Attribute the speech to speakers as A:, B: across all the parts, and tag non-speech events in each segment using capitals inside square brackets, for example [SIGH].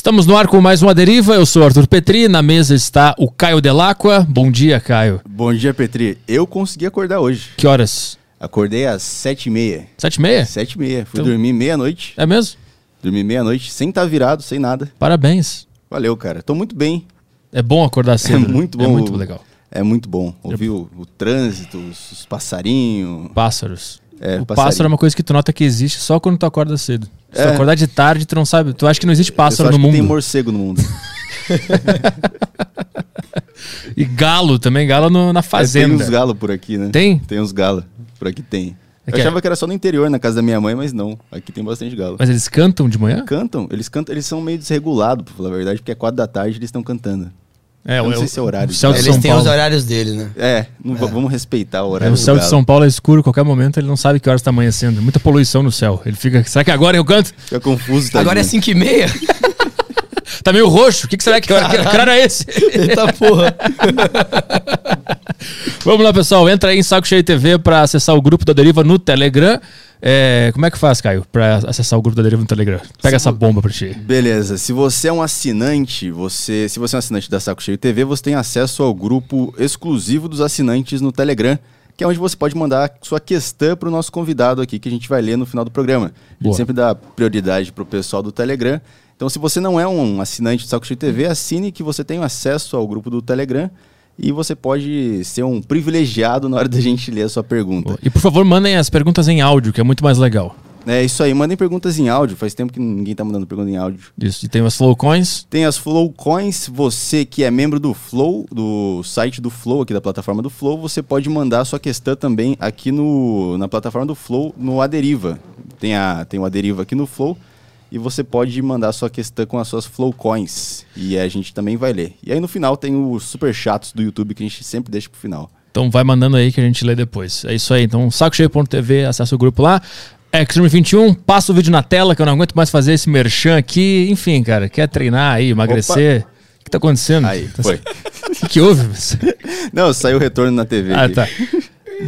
A: Estamos no ar com mais uma deriva. Eu sou Arthur Petri. Na mesa está o Caio Delacqua. Bom dia, Caio.
B: Bom dia, Petri. Eu consegui acordar hoje.
A: Que horas?
B: Acordei às sete e meia.
A: Sete e meia?
B: Sete e meia. Fui
A: Então-
B: dormir meia-noite.
A: É mesmo?
B: Dormi meia-noite, sem estar virado, sem nada.
A: Parabéns.
B: Valeu, cara. Tô muito bem.
A: É bom acordar [LAUGHS] cedo. né?
B: muito bom.
A: É muito legal.
B: É muito bom. Ouvir o, o trânsito, os, os passarinhos.
A: Pássaros.
B: É,
A: o
B: passarinho.
A: pássaro é uma coisa que tu nota que existe só quando tu acorda cedo. Se tu
B: É.
A: acordar de tarde, tu não sabe. Tu acha que não existe pássaro
B: acho
A: no
B: que tem
A: mundo.
B: morcego no mundo. [LAUGHS]
A: E galo também, galo no- na
B: É, tem
A: fazenda.
B: uns galos por aqui, né?
A: Tem?
B: Tem uns galos. Por aqui tem.
A: É
B: Eu
A: que é-
B: achava que era só no interior, na casa da minha mãe, mas não. Aqui tem bastante galo.
A: Mas eles cantam de manhã?
B: Cantam, eles cantam, eles são meio desregulados, pra falar a verdade, porque é quatro da tarde eles estão cantando.
A: É,
B: Eu não
A: o-
B: sei se é horário.
A: O céu de
C: Eles
A: São
C: têm
A: Paulo.
C: os horários deles, né?
B: É, não va- vamos respeitar o
A: É,
B: horário.
A: o
B: do
A: céu de. São Paulo é escuro, qualquer momento ele não sabe que horas está amanhecendo. Muita poluição no céu. Ele fica. Será que agora eu canto?
B: Fica confuso, tá?
C: Agora é 5 e meia? [LAUGHS]
A: Tá meio roxo. O que, que será que, que, que cara é esse?
C: Eita porra. [LAUGHS]
A: Vamos lá, pessoal. Entra aí em Saco Cheio TV para acessar o grupo da Deriva no Telegram. É, como é que faz, Caio, para acessar o grupo da Deriva no Telegram? Pega essa bomba pra ti.
B: Beleza, se você é um assinante, você, se você é um assinante da Saco Cheio TV, você tem acesso ao grupo exclusivo dos assinantes no Telegram, que é onde você pode mandar sua questão pro nosso convidado aqui, que a gente vai ler no final do programa. A
A: Boa.
B: gente sempre dá prioridade pro pessoal do Telegram. Então, se você não é um assinante do Saco Cheio TV, assine que você tem acesso ao grupo do Telegram e você pode ser um privilegiado na hora da gente ler a sua pergunta.
A: E por favor, mandem as perguntas em áudio, que é muito mais legal.
B: É isso aí, mandem perguntas em áudio. Faz tempo que ninguém tá mandando pergunta em áudio.
A: Isso. E tem as Flow Coins.
B: Tem as Flow Coins, você que é membro do Flow, do site do Flow, aqui da plataforma do Flow, você pode mandar sua questão também aqui no, na plataforma do Flow, no Aderiva. Tem, a, tem o Aderiva aqui no Flow e você pode mandar sua questão com as suas Flow Coins e a gente também vai ler. E aí no final tem os super chatos do YouTube que a gente sempre deixa pro final.
A: Então vai mandando aí que a gente lê depois. É isso aí. Então, sacocheio.tv, acessa o grupo lá. Extreme 21, passa o vídeo na tela, que eu não aguento mais fazer esse merchan aqui. Enfim, cara, quer treinar aí, emagrecer? O que tá acontecendo?
B: Aí, foi. [LAUGHS]
A: O que, que houve? [LAUGHS]
B: Não, saiu o retorno na TV.
A: Ah,
B: aqui.
A: tá.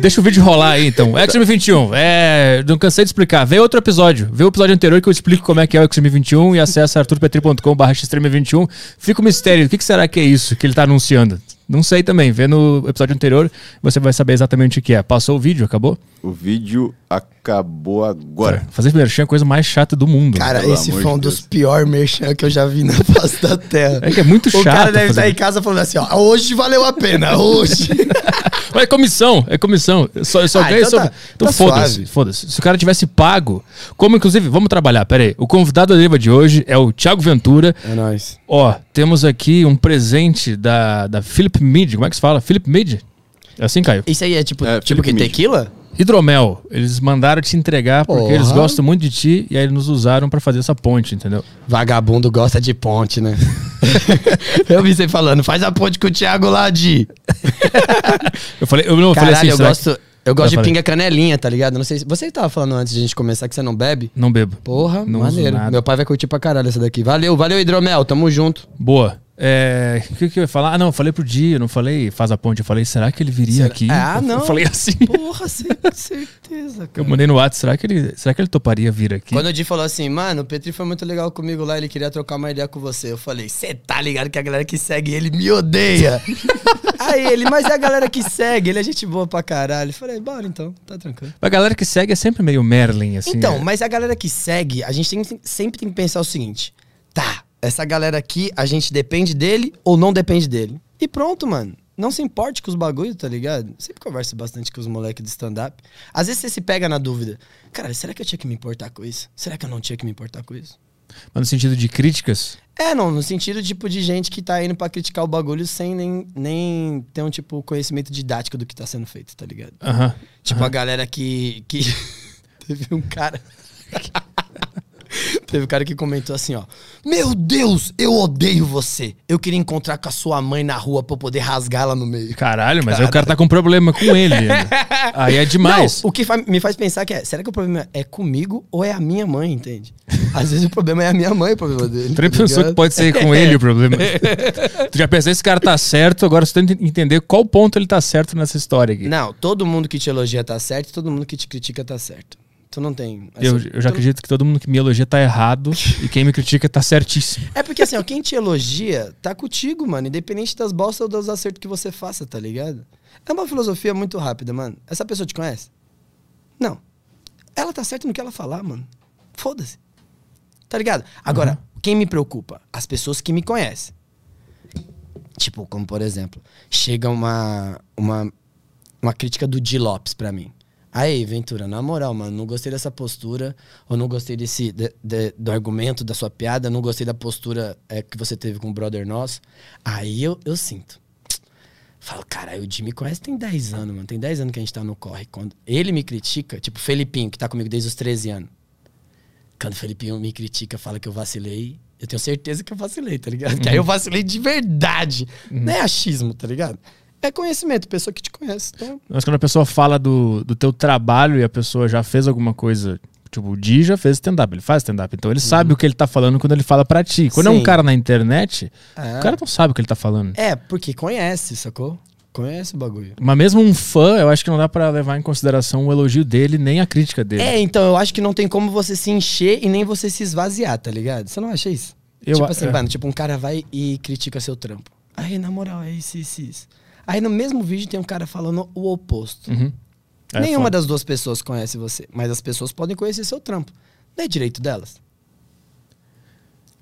A: Deixa o vídeo rolar aí, então. Extreme 21. É. Não cansei de explicar. Vê outro episódio. Vê o episódio anterior que eu explico como é que é o Extreme 21 e acessa arturpetri.com.br Extreme 21. Fica o mistério. O que será que é isso que ele tá anunciando? Não sei também. Vê no episódio anterior, você vai saber exatamente o que é. Passou o vídeo, acabou?
B: O vídeo acabou agora.
A: Fazer merchan é a coisa mais chata do mundo.
C: Cara,
B: Pelo
C: esse foi um
B: de
C: dos piores merchan que eu já vi na [LAUGHS] face da terra.
A: É que é muito
C: O
A: chato.
C: cara deve
A: fazer-
C: estar em casa falando assim, ó, hoje valeu a pena, [LAUGHS] hoje.
A: Mas é comissão, é comissão. Eu só, eu só
C: Ah,
A: ganho
C: então
A: sobre.
C: tá-
A: então
C: tá
A: foda-se, foda-se. Se o cara tivesse pago, como inclusive, vamos trabalhar, peraí. O convidado da Deriva de hoje é o Thiago Ventura.
C: É nóis.
A: Ó, temos aqui um presente da, da Philip Mead. Como é que se fala? Philip Mead? É assim, Caio?
C: Isso aí é tipo,
B: É,
C: tipo que
B: Mídia.
C: tequila?
A: Hidromel. Eles mandaram te entregar porque
C: Porra.
A: eles gostam muito de ti e aí eles nos usaram pra fazer essa ponte, entendeu?
C: Vagabundo gosta de ponte, né? [LAUGHS] eu vi você falando, faz a ponte com o Thiago lá de...
A: Eu falei, eu não falei
C: Caralho,
A: assim,
C: eu gosto, eu
A: Eu
C: gosto de
A: falei.
C: pinga canelinha, tá ligado? Não sei se... Você tava falando antes de a gente começar que você não bebe?
A: não bebo.
C: Porra,
A: Não
C: maneiro. Meu pai vai curtir pra caralho essa daqui. Valeu, valeu, Hidromel, tamo junto.
A: Boa. É, o que, que eu ia falar? Ah, não, eu falei pro dia, eu não falei faz a ponte, eu falei, será que ele viria
C: Será-
A: aqui?
C: Ah,
A: Eu-
C: não.
A: Eu falei assim.
C: Porra, cer- certeza,
A: Eu
C: cara.
A: mandei no WhatsApp, será que ele, será que ele toparia vir aqui?
C: Quando o Di falou assim, mano, o Petri foi muito legal comigo lá, ele queria trocar uma ideia com você. Eu falei, você tá ligado que a galera que segue ele me odeia. [LAUGHS] Aí ele, mas é a galera que segue, ele é gente boa pra caralho. Eu falei, bora então, tá tranquilo.
A: A galera que segue é sempre meio Merlin, assim.
C: Então,
A: é.
C: mas a galera que segue, a gente tem- sempre tem que pensar o seguinte: tá, essa galera aqui, a gente depende dele ou não depende dele. E pronto, mano. Não se importe com os bagulhos, tá ligado? Sempre converso bastante com os moleques do stand-up. Às vezes você se pega na dúvida: cara, será que eu tinha que me importar com isso? Será que eu não tinha que me importar com isso?
A: Mas no sentido de críticas,
C: É, não, no sentido tipo de gente que tá indo pra criticar o bagulho sem nem, nem ter um tipo conhecimento didático do que tá sendo feito, tá ligado?
A: aham.
C: Tipo, a galera que. que... [LAUGHS] Teve um cara. [LAUGHS] [LAUGHS] Teve um cara que comentou assim, ó. Meu Deus, eu odeio você. Eu queria encontrar com a sua mãe na rua pra eu poder rasgá-la no meio.
A: Caralho, mas aí o cara tá com problema com ele. né? [LAUGHS] aí é demais.
C: Não, o que fa- me faz pensar que é, será que o problema é comigo ou é a minha mãe, entende? Às vezes o problema é a minha mãe, o problema dele.
A: Nem
C: tá ligado?
A: que pode ser com [LAUGHS] ele o problema. tu já pensou, esse cara tá certo, agora você tem que entender qual ponto ele tá certo nessa história aqui.
C: Não, todo mundo que te elogia tá certo, todo mundo que te critica tá certo. Tu não tem.
A: Eu,
C: assim,
A: eu já acredito que todo mundo que me elogia tá errado [LAUGHS] e quem me critica tá certíssimo.
C: É porque assim, ó, quem te elogia tá contigo, mano. Independente das bostas ou dos acertos que você faça, tá ligado? É uma filosofia muito rápida, mano. Essa pessoa te conhece? Não. Ela tá certa no que ela falar, mano. Foda-se. Tá ligado? Agora, quem me preocupa? As pessoas que me conhecem. Tipo, como por exemplo, chega uma, uma, uma crítica do Di Lopes pra mim. Aí, Ventura, na moral, mano, não gostei dessa postura, ou não gostei desse, de- de- do argumento, da sua piada, não gostei da postura é, que você teve com o brother nosso. Aí eu, eu sinto. Falo, cara, o Jimmy conhece tem 10 anos, mano. Tem 10 anos que a gente tá no corre. Quando ele me critica, tipo, o Felipinho, que tá comigo desde os 13 anos. Quando o Felipinho me critica, fala que eu vacilei, eu tenho certeza que eu vacilei, tá ligado? Que aí eu vacilei de verdade. Não é achismo, tá ligado? É conhecimento, pessoa que te conhece. Então,
A: Mas quando a pessoa fala do, do teu trabalho e a pessoa já fez alguma coisa. Tipo, o Di já fez stand-up, ele faz stand-up. Então ele sabe o que ele tá falando quando ele fala pra ti. Quando é um
C: Sim.
A: cara na internet,
C: É.
A: o cara não sabe o que ele tá falando.
C: É, porque conhece, sacou? Conhece o bagulho.
A: Mas mesmo um fã, eu acho que não dá pra levar em consideração o elogio dele nem a crítica dele.
C: É, então eu acho que não tem como você se encher e nem você se esvaziar, tá ligado? Você não acha isso?
A: Eu
C: tipo assim,
A: é.
C: mano, tipo, um cara vai e critica seu trampo. Aí, na moral, é isso, isso, isso. Aí no mesmo vídeo tem um cara falando o oposto.
A: Uhum. É
C: Nenhuma
A: foda.
C: das duas pessoas conhece você, mas as pessoas podem conhecer seu trampo. Não é direito delas.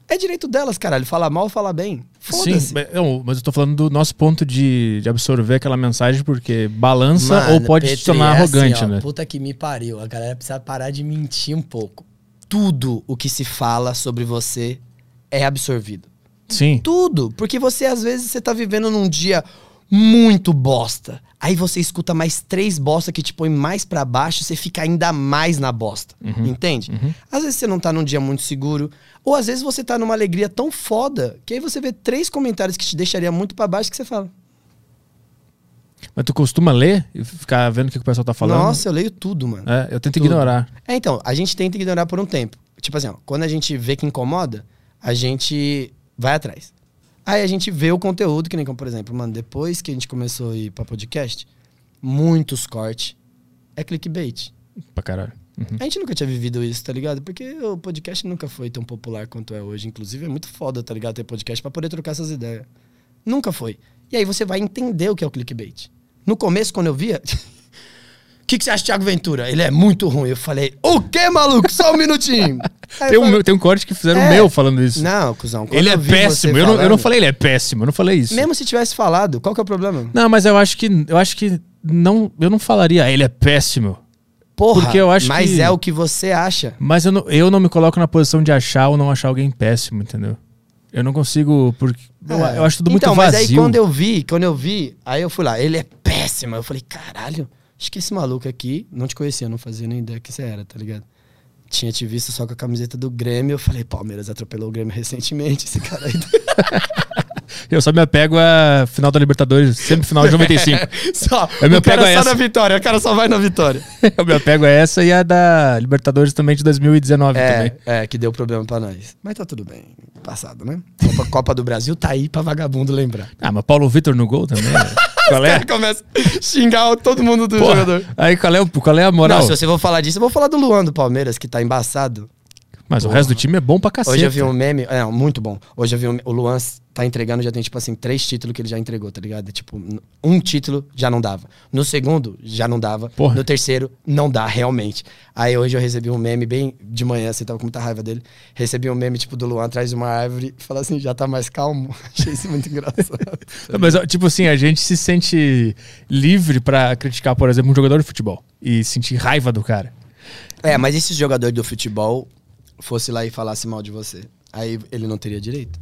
C: É direito delas, caralho. Falar mal ou falar bem.
A: Sim,
C: Foda-se.
A: mas eu- mas eu tô falando do nosso ponto de, de absorver aquela mensagem porque balança
C: Mano,
A: ou pode
C: Petri,
A: tornar
C: é
A: arrogante,
C: assim, ó,
A: né?
C: Puta que me pariu. A galera precisa parar de mentir um pouco. Tudo o que se fala sobre você é absorvido.
A: Sim.
C: Tudo. Porque você, às vezes, você tá vivendo num dia muito bosta. Aí você escuta mais três bosta que te põe mais pra baixo, você fica ainda mais na bosta. Entende? Às vezes você não tá num dia muito seguro, ou às vezes você tá numa alegria tão foda que aí você vê três comentários que te deixaria muito pra baixo que você fala:
A: Mas tu costuma ler e ficar vendo o que o pessoal tá falando?
C: Nossa, eu leio tudo, mano.
A: É, eu tento
C: Tudo.
A: ignorar.
C: É, então, a gente tenta ignorar por um tempo. Tipo assim, ó, quando a gente vê que incomoda, a gente vai atrás. Aí a gente vê o conteúdo, que nem como, por exemplo, mano, depois que a gente começou a ir pra podcast, muitos cortes é clickbait.
A: Pra caralho. Uhum.
C: A gente nunca tinha vivido isso, tá ligado? Porque o podcast nunca foi tão popular quanto é hoje. Inclusive, é muito foda, tá ligado? Ter podcast pra poder trocar essas ideias. Nunca foi. E aí você vai entender o que é o clickbait. No começo, quando eu via. [LAUGHS] O que, que você acha de Thiago Ventura? Ele é muito ruim. Eu falei, o quê, maluco? Só um minutinho. [LAUGHS]
A: Tem um,
C: falei,
A: tem um corte que fizeram
C: É.
A: meu falando isso.
C: Não, cuzão.
A: ele
C: eu
A: é péssimo. Eu não, eu não falei ele é péssimo, eu não falei isso.
C: Mesmo se tivesse falado, qual que é o problema?
A: Não, mas eu acho que eu acho que não, eu não falaria "Ah, ele é péssimo.
C: Porra,
A: Porque eu acho
C: mas
A: que-
C: é o que você acha.
A: Mas eu não, eu não me coloco na posição de achar ou não achar alguém péssimo, entendeu? Eu não consigo porque eu,
C: É.
A: eu acho tudo muito
C: então,
A: vazio.
C: mas aí quando eu vi, quando eu vi, aí eu fui lá, ele é péssimo. Eu falei, caralho, acho que esse maluco aqui, não te conhecia, não fazia nem ideia que você era, tá ligado? Tinha te visto só com a camiseta do Grêmio. Eu falei, Palmeiras atropelou o Grêmio recentemente, esse cara aí. [LAUGHS]
A: Eu só me apego a final da Libertadores, sempre final de 95. [LAUGHS]
C: só,
A: Eu me apego a
C: só
A: essa.
C: na vitória, o cara só vai na vitória. [LAUGHS]
A: eu me apego a essa e a da Libertadores também de 2019 também.
C: É, é, que deu problema pra nós. Mas tá tudo bem, passado, né? Copa, [LAUGHS] Copa do Brasil tá aí pra vagabundo lembrar.
A: Ah, mas Paulo Vitor no gol também. qual é?
C: Cara, começa a xingar todo mundo do
A: Porra,
C: jogador.
A: aí qual é, qual é a moral?
C: Não, se você for falar disso, eu vou falar do Luan do Palmeiras, que tá embaçado.
A: Mas o resto do time é bom pra cacete.
C: Hoje eu vi um meme, é, muito bom. Hoje eu vi um, o Luan tá entregando, já tem, tipo assim, três títulos que ele já entregou, tá ligado? Tipo, um título já não dava. No segundo, já não dava.
A: Porra.
C: No terceiro, não dá, realmente. Aí hoje eu recebi um meme bem de manhã, assim, tava com muita raiva dele. Recebi um meme, tipo, do Luan atrás de uma árvore e falou assim, já tá mais calmo. [LAUGHS] Achei isso muito engraçado.
A: Mas, tipo assim, a gente se sente livre pra criticar, por exemplo, um jogador de futebol e sentir raiva do cara.
C: é, mas e se o jogador do futebol fosse lá e falasse mal de você? Aí ele não teria direito?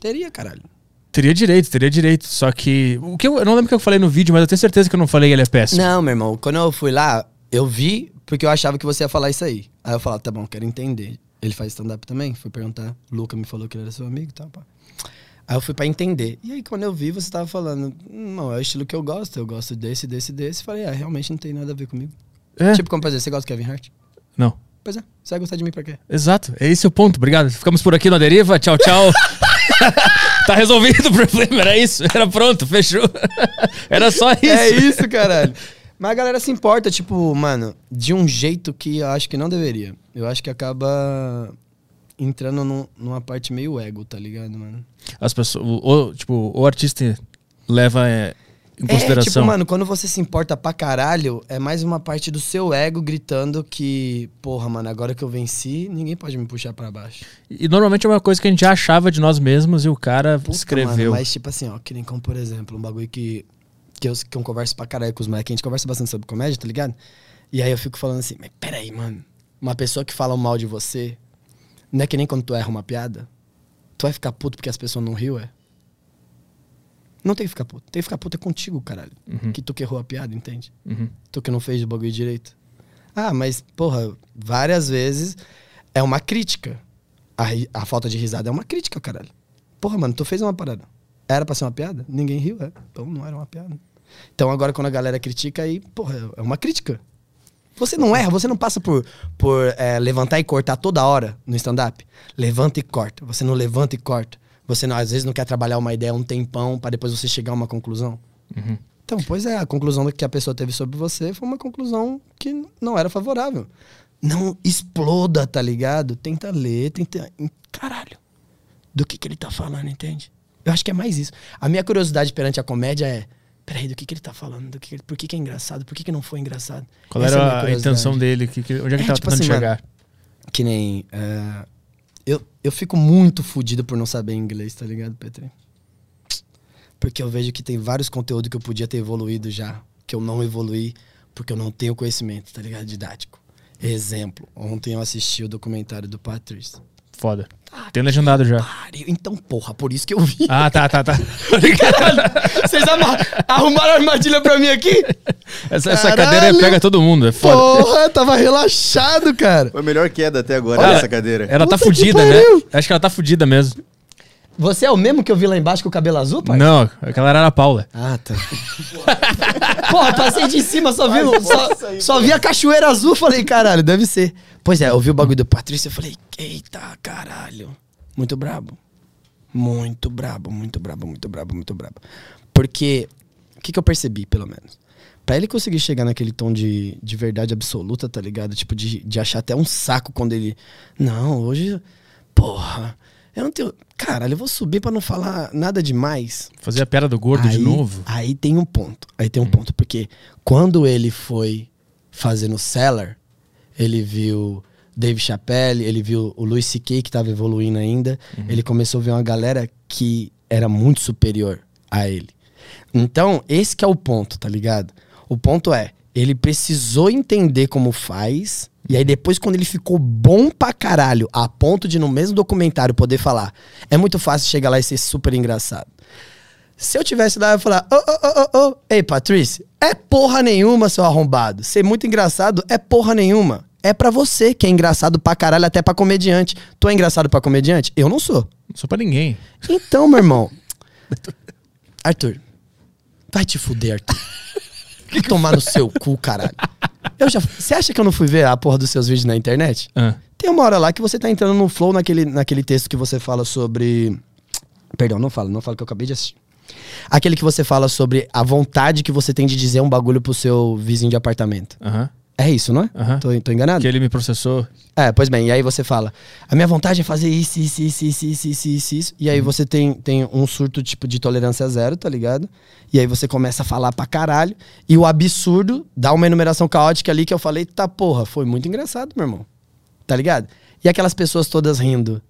C: Teria, caralho.
A: Teria direito, teria direito. Só que. O que eu, eu não lembro o que eu falei no vídeo, mas eu tenho certeza que eu não falei ele é péssimo.
C: Não, meu irmão, quando eu fui lá, eu vi porque eu achava que você ia falar isso aí. Aí eu falava, tá bom, quero entender. Ele faz stand-up também? Fui perguntar. O Luca me falou que ele era seu amigo e tal, pá. Aí eu fui pra entender. E aí, quando eu vi, você tava falando, não, é o estilo que eu gosto, eu gosto desse, desse, desse. Falei, ah, realmente não tem nada a ver comigo.
A: É?
C: Tipo, como pra dizer, você gosta do Kevin Hart?
A: Não.
C: Pois é, você vai gostar de mim pra quê?
A: Exato, é esse o ponto. Obrigado. Ficamos por aqui no Deriva. Tchau, tchau. [LAUGHS] tá resolvido o problema, era isso. Era pronto, fechou. era só isso.
C: É isso, caralho. Mas a galera se importa, tipo, mano, de um jeito que eu acho que não deveria. Eu acho que acaba entrando num- numa parte meio ego, tá ligado, mano?
A: As pessoas. O, o- tipo, o artista leva é, em
C: É,
A: consideração.
C: tipo, mano, quando você se importa pra caralho, é mais uma parte do seu ego gritando que, porra, mano, agora que eu venci, ninguém pode me puxar pra baixo.
A: E normalmente é uma coisa que a gente já achava de nós mesmos e o cara
C: Puta,
A: escreveu.
C: mano, mas tipo assim, ó, que nem como, por exemplo, um bagulho que, que, eu, que eu converso pra caralho com os moleques, a gente conversa bastante sobre comédia, tá ligado? E aí eu fico falando assim, mas peraí, mano, uma pessoa que fala mal de você, não é que nem quando tu erra uma piada? Tu vai ficar puto porque as pessoas não riu, é? Não tem que ficar puto. Tem que ficar puto é contigo, caralho. Que tu que errou a piada, entende?
A: Uhum.
C: Tu que não fez o bagulho direito. Ah, mas, porra, várias vezes é uma crítica. A, a falta de risada é uma crítica, caralho. Porra, mano, tu fez uma parada. Era pra ser uma piada? Ninguém riu, é. Então não era uma piada. Então agora quando a galera critica, aí, porra, é uma crítica. Você não erra, você não passa por, por é, levantar e cortar toda hora no stand-up. Levanta e corta. Você não levanta e corta. Você não, às vezes não quer trabalhar uma ideia um tempão pra depois você chegar a uma conclusão.
A: Uhum.
C: Então, pois é, a conclusão que a pessoa teve sobre você foi uma conclusão que não era favorável. Não exploda, tá ligado? Tenta ler, tenta. Caralho. Do que, que ele tá falando, entende? Eu acho que é mais isso. A minha curiosidade perante a comédia é. Peraí, do que, que ele tá falando? Do que que ele- por que, que é engraçado? Por que, que não foi engraçado?
A: Qual
C: Essa é
A: era a
C: curiosidade.
A: intenção dele? Que, que- onde é que
C: É,
A: tava
C: tipo
A: tentando
C: assim, mano,
A: chegar?
C: Que nem. é, eu, eu fico muito fudido por não saber inglês, tá ligado, Petri? Porque eu vejo que tem vários conteúdos que eu podia ter evoluído já, que eu não evoluí porque eu não tenho conhecimento, tá ligado? Didático. Exemplo, ontem eu assisti o documentário do Patrício.
A: Foda. Tem legendado já.
C: Pariu. Então, porra, por isso que eu vi.
A: Ah, tá, tá, tá.
C: Caralho, vocês ama- arrumaram armadilha pra mim aqui?
A: Essa, essa cadeira pega todo mundo, é foda.
C: Porra, tava relaxado, cara.
B: Foi a melhor queda até agora
A: Cara,
B: dessa cadeira.
A: Ela tá
C: Puta que
A: fudida, né? Acho que ela tá fudida mesmo.
C: Você é o mesmo que eu vi lá embaixo com o cabelo azul, pai?
A: Não, aquela era a Paula.
C: Ah, tá. [LAUGHS] Porra, passei de cima, só vi,
B: Vai,
C: só,
B: aí,
C: só vi a cachoeira azul, falei, caralho, deve ser. Pois é, eu vi o bagulho do Patrício, eu falei, eita, caralho. Muito brabo. Muito brabo, muito brabo, muito brabo, muito brabo. Porque, o que, que eu percebi, pelo menos? Pra ele conseguir chegar naquele tom de, de verdade absoluta, tá ligado? Tipo, de, de achar até um saco quando ele. Não, hoje. Porra. Eu não tenho. Caralho, eu vou subir pra não falar nada demais.
A: Fazer a piada do gordo de
C: Aí-
A: novo.
C: Aí tem um ponto. Aí tem um ponto. Porque quando ele foi fazer no Cellar, ele viu Dave Chappelle, ele viu o Louis C.K. que tava evoluindo ainda. Ele começou a ver uma galera que era muito superior a ele. Então, esse que é o ponto, tá ligado? O ponto é, ele precisou entender como faz. E aí depois, quando ele ficou bom pra caralho, a ponto de no mesmo documentário poder falar, é muito fácil chegar lá e ser super engraçado. Se eu tivesse lá, eu ia falar: Ô, ô, ô, ô, ô, ei, Patrícia, é porra nenhuma, seu arrombado. Ser muito engraçado é porra nenhuma. É pra você que é engraçado pra caralho, até pra comediante. Tu é engraçado pra comediante? Eu não sou.
A: Não sou pra ninguém.
C: Então, meu irmão. [LAUGHS] Arthur, vai te fuder, Arthur. [LAUGHS] Vai tomar no seu cu, caralho. Eu já. Você acha que eu não fui ver a porra dos seus vídeos na internet?
A: Ah,
C: Tem uma hora lá que você tá entrando no flow naquele, naquele texto que você fala sobre. Perdão, não fala, não fala que eu acabei de assistir. Aquele que você fala sobre a vontade que você tem de dizer um bagulho pro seu vizinho de apartamento.
A: Aham.
C: É isso, não é?
A: Aham.
C: Tô, tô enganado?
A: Que ele me processou.
C: É, pois bem, e aí você fala, a minha vontade é fazer isso, isso, isso, isso, isso, isso, isso, isso. E aí você tem, tem um surto tipo de tolerância zero, tá ligado? E aí você começa a falar pra caralho. E o absurdo dá uma enumeração caótica ali que eu falei, tá porra, foi muito engraçado, meu irmão. Tá ligado? E aquelas pessoas todas rindo.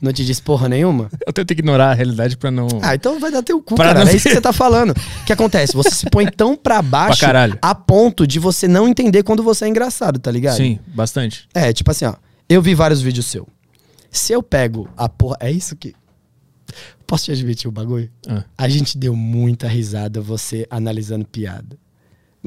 C: Não te diz porra nenhuma? [LAUGHS]
A: Eu tento ignorar a realidade pra não.
C: Ah, então vai dar teu cu,
A: Pra
C: cara.
A: não
C: É isso que você tá falando. O que acontece? Você se põe tão pra baixo
A: Pra caralho.
C: a ponto de você não entender quando você é engraçado, tá ligado?
A: Sim, bastante.
C: É, tipo assim, ó. Eu vi vários vídeos seu. Se eu pego a porra. É isso que. Posso te admitir o bagulho?
A: Ah.
C: A gente deu muita risada você analisando piada.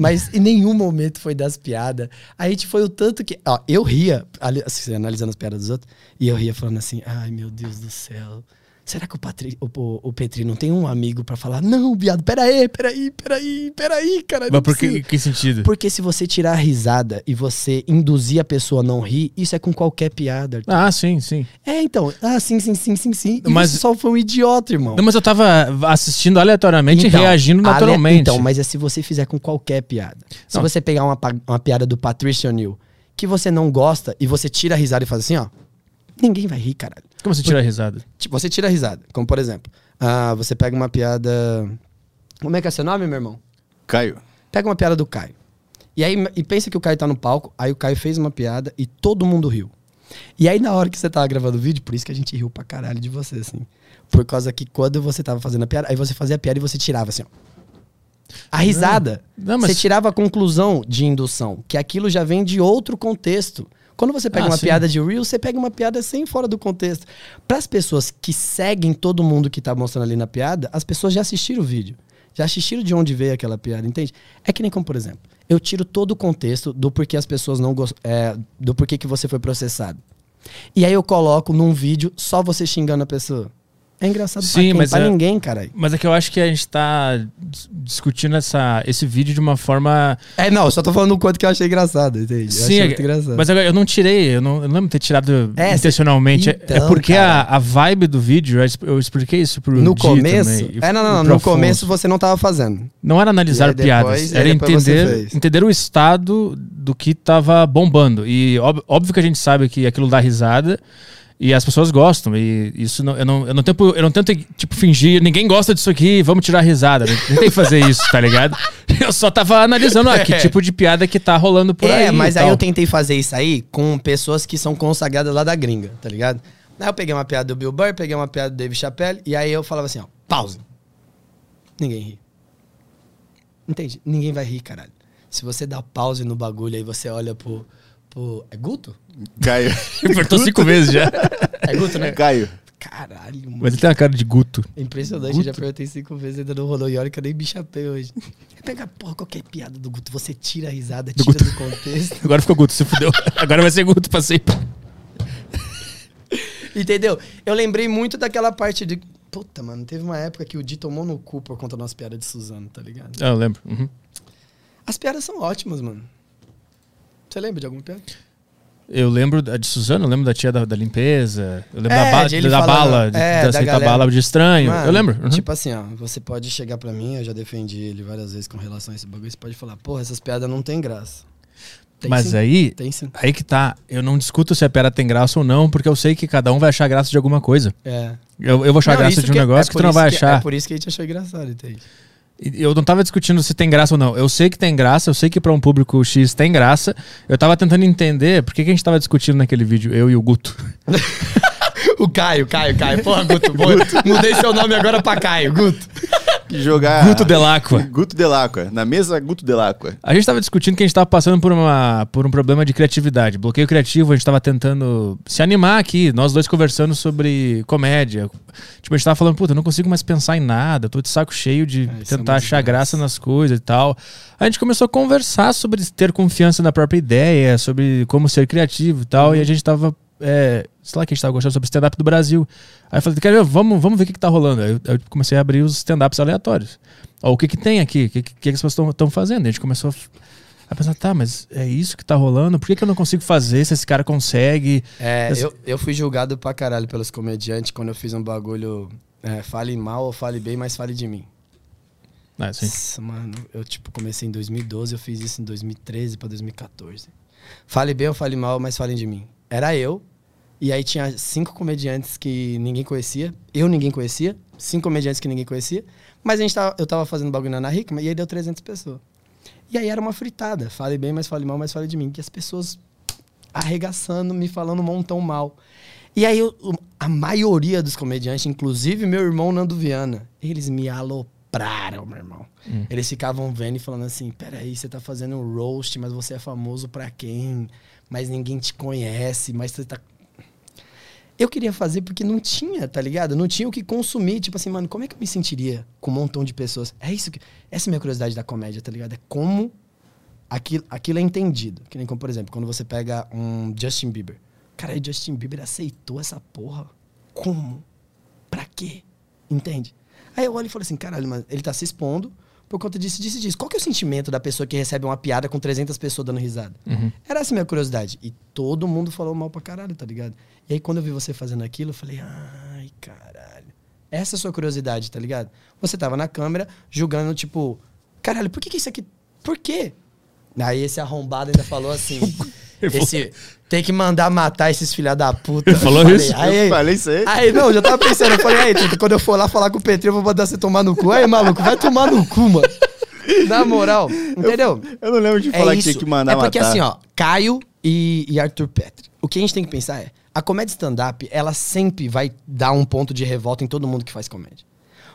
C: Mas em nenhum momento foi das piadas. A gente foi o tanto que. Ó, eu ria, ali- assim, analisando as piadas dos outros, e eu ria falando assim: ai meu Deus do céu. Será que o, Patri, o, o, Petri não tem um amigo pra falar, não, viado, peraí, peraí, peraí, peraí, cara.
A: Mas por que,
C: precisa."
A: que sentido?
C: Porque se você tirar a risada e você induzir a pessoa a não rir, isso é com qualquer piada. Arthur.
A: Ah, sim, sim.
C: É, então. Ah, sim, sim, sim, sim, sim. E
A: Mas-
C: só foi um idiota, irmão.
A: Não, mas eu tava assistindo aleatoriamente e
C: Então,
A: reagindo
C: ale-
A: naturalmente.
C: Então, mas é se você fizer com qualquer piada. Se
A: Não.
C: você pegar uma, uma piada do Patricia O'Neill que você não gosta e você tira a risada e faz assim, ó. Ninguém vai rir, caralho.
A: Como você tira a risada?
C: Tipo, você tira a risada. Como por exemplo, ah, você pega uma piada. Como é que é seu nome, meu irmão?
B: Caio.
C: Pega uma piada do Caio. E aí e pensa que o Caio tá no palco, aí o Caio fez uma piada e todo mundo riu. E aí na hora que você tava gravando o vídeo, por isso que a gente riu pra caralho de você, assim. Por causa que quando você tava fazendo a piada, aí você fazia a piada e você tirava assim, ó. A risada.
A: Não, mas-
C: Você tirava a conclusão de indução, que aquilo já vem de outro contexto. Quando você pega
A: Ah,
C: uma
A: sim.
C: piada de Reels, você pega uma piada sem fora do contexto. Para as pessoas que seguem todo mundo que tá mostrando ali na piada, as pessoas já assistiram o vídeo. Já assistiram de onde veio aquela piada, entende? É que nem como, por exemplo, eu tiro todo o contexto do porquê as pessoas não gostam. do porquê que você foi processado. E aí eu coloco num vídeo só você xingando a pessoa. É engraçado
A: Sim,
C: pra, quem?
A: mas
C: pra
A: é-
C: ninguém, caralho.
A: Mas é que eu acho que a gente tá dis- discutindo essa, esse vídeo de uma forma.
C: É, não, eu só tô falando o quanto que eu achei engraçado, entende? Eu
A: Sim,
C: achei
A: é-
C: muito engraçado.
A: mas agora eu não tirei, eu não, eu não lembro de ter tirado
C: É,
A: intencionalmente. É- é
C: então,
A: porque a,
C: cara.
A: a vibe do vídeo, eu expl- eu expliquei isso pro
C: no
A: Di
C: começo.
A: também,
C: é, não, não, não. No
A: Afonso.
C: começo você não tava fazendo.
A: Não era analisar
C: aí
A: piadas,
C: depois-
A: era
C: depois
A: entender, entender o estado do que tava bombando. E óbvio, óbvio que a gente sabe que aquilo dá risada e as pessoas gostam. E isso não, eu, não, eu, não tento, eu não tento, tipo, fingir, ninguém gosta disso aqui, vamos tirar risada. Não tentei fazer isso, tá ligado? [LAUGHS] Eu só tava analisando, ah, que [LAUGHS]
C: É.
A: tipo de piada que tá rolando por aí.
C: é, mas aí eu tentei fazer isso aí com pessoas que são consagradas lá da gringa, tá ligado? Aí eu peguei uma piada do Bill Burr, peguei uma piada do Dave Chappelle, e aí eu falava assim, ó, pause. Ninguém ri. Entende? Ninguém vai rir, caralho. Se você dá pause no bagulho aí você olha pro. Pro é Guto?
B: Caio. [LAUGHS]
A: Apertou cinco vezes já.
C: É Guto, né?
B: Caio.
C: Caralho, mano.
A: Mas ele tem uma cara de guto.
C: É impressionante, eu já perguntei cinco vezes ainda não rolou. E olha que eu nem me chapei hoje. Pega, porra, qualquer piada do Guto, você tira a risada, tira
A: Guto.
C: do contexto. [LAUGHS]
A: Agora ficou guto, se fudeu. Agora vai ser guto pra sempre.
C: Entendeu? Eu lembrei muito daquela parte de. Puta, mano, teve uma época que o Di tomou no cu por conta das piadas de Suzano, tá ligado?
A: Ah, eu lembro. Uhum.
C: As piadas são ótimas, mano. Você lembra de alguma piada?
A: Eu lembro da de Suzano, eu lembro da tia da, da limpeza, eu lembro
C: É,
A: da, ba
C: de
A: da bala, de,
C: é,
A: da
C: da
A: bala de estranho.
C: Mano,
A: eu lembro. uhum.
C: Tipo assim, ó, você pode chegar pra mim, eu já defendi ele várias vezes com relação a esse bagulho, você pode falar, porra, essas piadas não tem graça. Tem
A: Mas
C: sim.
A: aí,
C: Tem sim.
A: aí que tá. Eu não discuto se a piada tem graça ou não, porque eu sei que cada um vai achar graça de alguma coisa.
C: É.
A: Eu, eu vou achar
C: Não,
A: graça de um
C: que-
A: negócio
C: é
A: que tu não vai
C: que-
A: achar.
C: É por isso que a gente achou engraçado, entende?
A: Eu não tava discutindo se tem graça ou não. Eu sei que tem graça, eu sei que pra um público X tem graça. Eu tava tentando entender por que, que a gente tava discutindo naquele vídeo, eu e o Guto. [LAUGHS]
C: O Caio, Caio, Caio. Porra, Guto, [LAUGHS] boa. mudei seu nome agora pra Caio, Guto.
B: Que jogar.
A: Guto Delacqua.
B: Guto Delacqua. Na mesa, Guto Delacqua.
A: A gente tava discutindo que a gente tava passando por, uma, por um problema de criatividade. Bloqueio criativo, a gente tava tentando se animar aqui, nós dois conversando sobre comédia. Tipo, a gente tava falando, puta, eu não consigo mais pensar em nada, tô de saco cheio de
C: É, é
A: tentar
C: uma
A: achar graça nas coisas e tal. A gente começou a conversar sobre ter confiança na própria ideia, sobre como ser criativo e tal, e a gente tava. É, sei lá que a gente tava gostando sobre stand-up do Brasil. Aí eu falei, ver? Vamos, vamos ver o que, que tá rolando. Aí eu, eu comecei a abrir os stand-ups aleatórios. Ó, o que, que tem aqui? O que, que, que as pessoas estão fazendo? A gente começou a pensar, tá, mas é isso que tá rolando? Por que, que eu não consigo fazer se esse cara consegue?
C: É,
A: Esse-
C: eu, eu fui julgado pra caralho pelos comediantes quando eu fiz um bagulho. é, fale mal ou fale bem, mas fale de mim.
A: Ah.
C: Nossa, mano, eu tipo comecei em 2012, eu fiz isso em 2013 pra 2014. Fale bem ou fale mal, mas falem de mim. Era eu, e aí tinha cinco comediantes que ninguém conhecia, eu ninguém conhecia, cinco comediantes que ninguém conhecia, mas a gente tava, eu tava fazendo bagulho na Ana Hickman e aí deu 300 pessoas. E aí era uma fritada, fale bem, mas fale mal, mas fale de mim, que as pessoas arregaçando, me falando um montão mal. E aí eu- a maioria dos comediantes, inclusive meu irmão Nando Viana, eles me alopraram, meu irmão.
A: Hum.
C: Eles ficavam vendo e falando assim: peraí, você tá fazendo um roast, mas você é famoso pra quem? Mas ninguém te conhece, mas você tá. Eu queria fazer porque não tinha, tá ligado? Não tinha o que consumir. Tipo assim, mano, como é que eu me sentiria com um montão de pessoas? É isso que. Essa é a minha curiosidade da comédia, tá ligado? É como aquilo, aquilo é entendido. Que nem como, por exemplo, quando você pega um Justin Bieber. Cara, o Justin Bieber aceitou essa porra. Como? Pra quê? Entende? Aí eu olho e falo assim, caralho, ele tá se expondo por conta disso, disso e disso. Qual que é o sentimento da pessoa que recebe uma piada com 300 pessoas dando risada?
A: Uhum.
C: Era essa a minha curiosidade. E todo mundo falou mal pra caralho, tá ligado? E aí quando eu vi você fazendo aquilo, eu falei, ai, caralho. Essa é a sua curiosidade, tá ligado? Você tava na câmera julgando, tipo, caralho, por que, que isso aqui. Por quê? Aí esse arrombado ainda falou assim. [LAUGHS] Esse, tem que mandar matar esses filha da puta.
A: Ele falou
C: Eu falei,
A: isso?
C: Aí,
B: Eu falei isso aí.
C: Aí, não, eu já tava pensando, eu falei, aí, Tuta, quando eu for lá falar com o Petri, eu vou mandar você tomar no cu. Aí, maluco, vai tomar no cu, mano. Na moral, entendeu?
B: Eu não lembro de falar que tinha que mandar
C: é porque
B: matar.
C: assim, ó, Caio e, e Arthur Petri. O que a gente tem que pensar é, a comédia stand-up, ela sempre vai dar um ponto de revolta em todo mundo que faz comédia.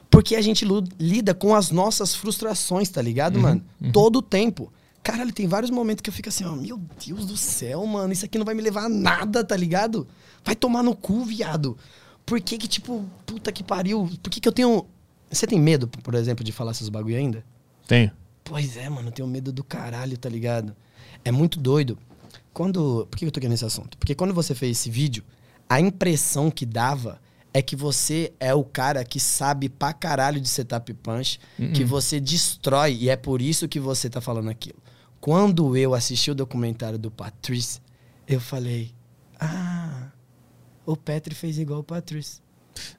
C: Porque a gente lida com as nossas frustrações, tá ligado, mano? Todo o tempo. Caralho, tem vários momentos que eu fico assim, ó, meu Deus do céu, mano, isso aqui não vai me levar a nada, tá ligado? Vai tomar no cu, viado. Por que que, tipo, puta que pariu, por que que eu tenho... Você tem medo, por exemplo, de falar esses bagulho ainda?
A: Tenho.
C: Pois é, mano, eu tenho medo do caralho, tá ligado? É muito doido. Quando. Por que eu toquei nesse assunto? Porque quando você fez esse vídeo, a impressão que dava é que você é o cara que sabe pra caralho de setup punch, que você destrói, e é por isso que você tá falando aquilo. Quando eu assisti o documentário do Patrice, eu falei: Ah, o Petri fez igual o Patrice.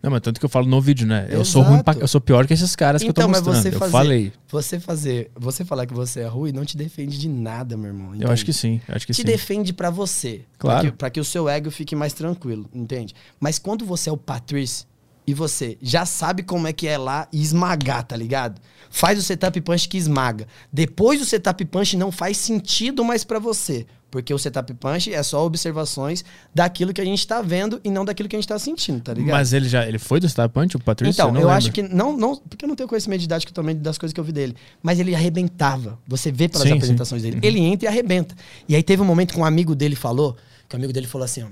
A: Não, mas tanto que eu falo no vídeo, né? Eu sou ruim pra,
C: Exato.
A: eu sou pior que esses caras que eu tô
C: Então, mas
A: mostrando.
C: você
A: eu
C: fazer,
A: falei.
C: você fazer, você falar que você é ruim não te defende de nada, meu irmão.
A: Eu acho
C: entende?
A: que sim. Acho que
C: te
A: sim.
C: defende pra você.
A: Claro.
C: Pra que, que o seu ego fique mais tranquilo, entende? Mas quando você é o Patrice e você já sabe como é que é lá e esmagar, tá ligado? Faz o setup punch que esmaga. Depois o setup punch não faz sentido mais pra você. Porque o setup punch é só observações daquilo que a gente tá vendo e não daquilo que a gente tá sentindo, tá ligado?
A: Mas ele já ele foi do Star Punch, o Patrício?
C: Então, eu
A: lembro.
C: acho que. Não, não, porque eu não tenho conhecimento didático também das coisas que eu vi dele. Mas ele arrebentava. Você vê pelas
A: Sim, sim.
C: apresentações dele. Ele entra e arrebenta. E aí teve um momento que um amigo dele falou, que o amigo dele falou assim, ó.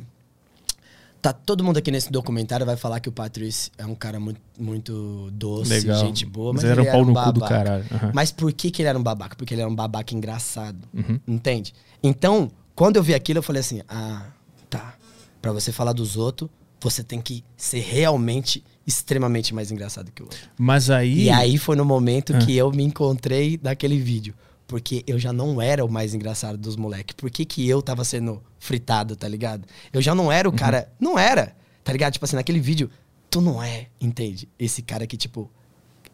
C: Tá, todo mundo aqui nesse documentário vai falar que o Patrício é um cara muito, muito doce,
A: Legal.
C: gente boa, mas,
A: Mas ele era um pau
C: era um
A: no cu do
C: babaca.
A: caralho. Aham.
C: Mas por que, que ele era um babaca? Porque ele era um babaca engraçado.
A: Uhum.
C: Entende? Então, quando eu vi aquilo, eu falei assim: ah, tá. Pra você falar dos outros, você tem que ser realmente extremamente mais engraçado que o outro.
A: Mas aí.
C: E aí foi no momento
A: Ah.
C: que eu me encontrei naquele vídeo. Porque eu já não era o mais engraçado dos moleques. Por que, que eu tava sendo fritado, tá ligado? Eu já não era o cara. Não era, tá ligado? Tipo assim, naquele vídeo, tu não é, entende? Esse cara que, tipo,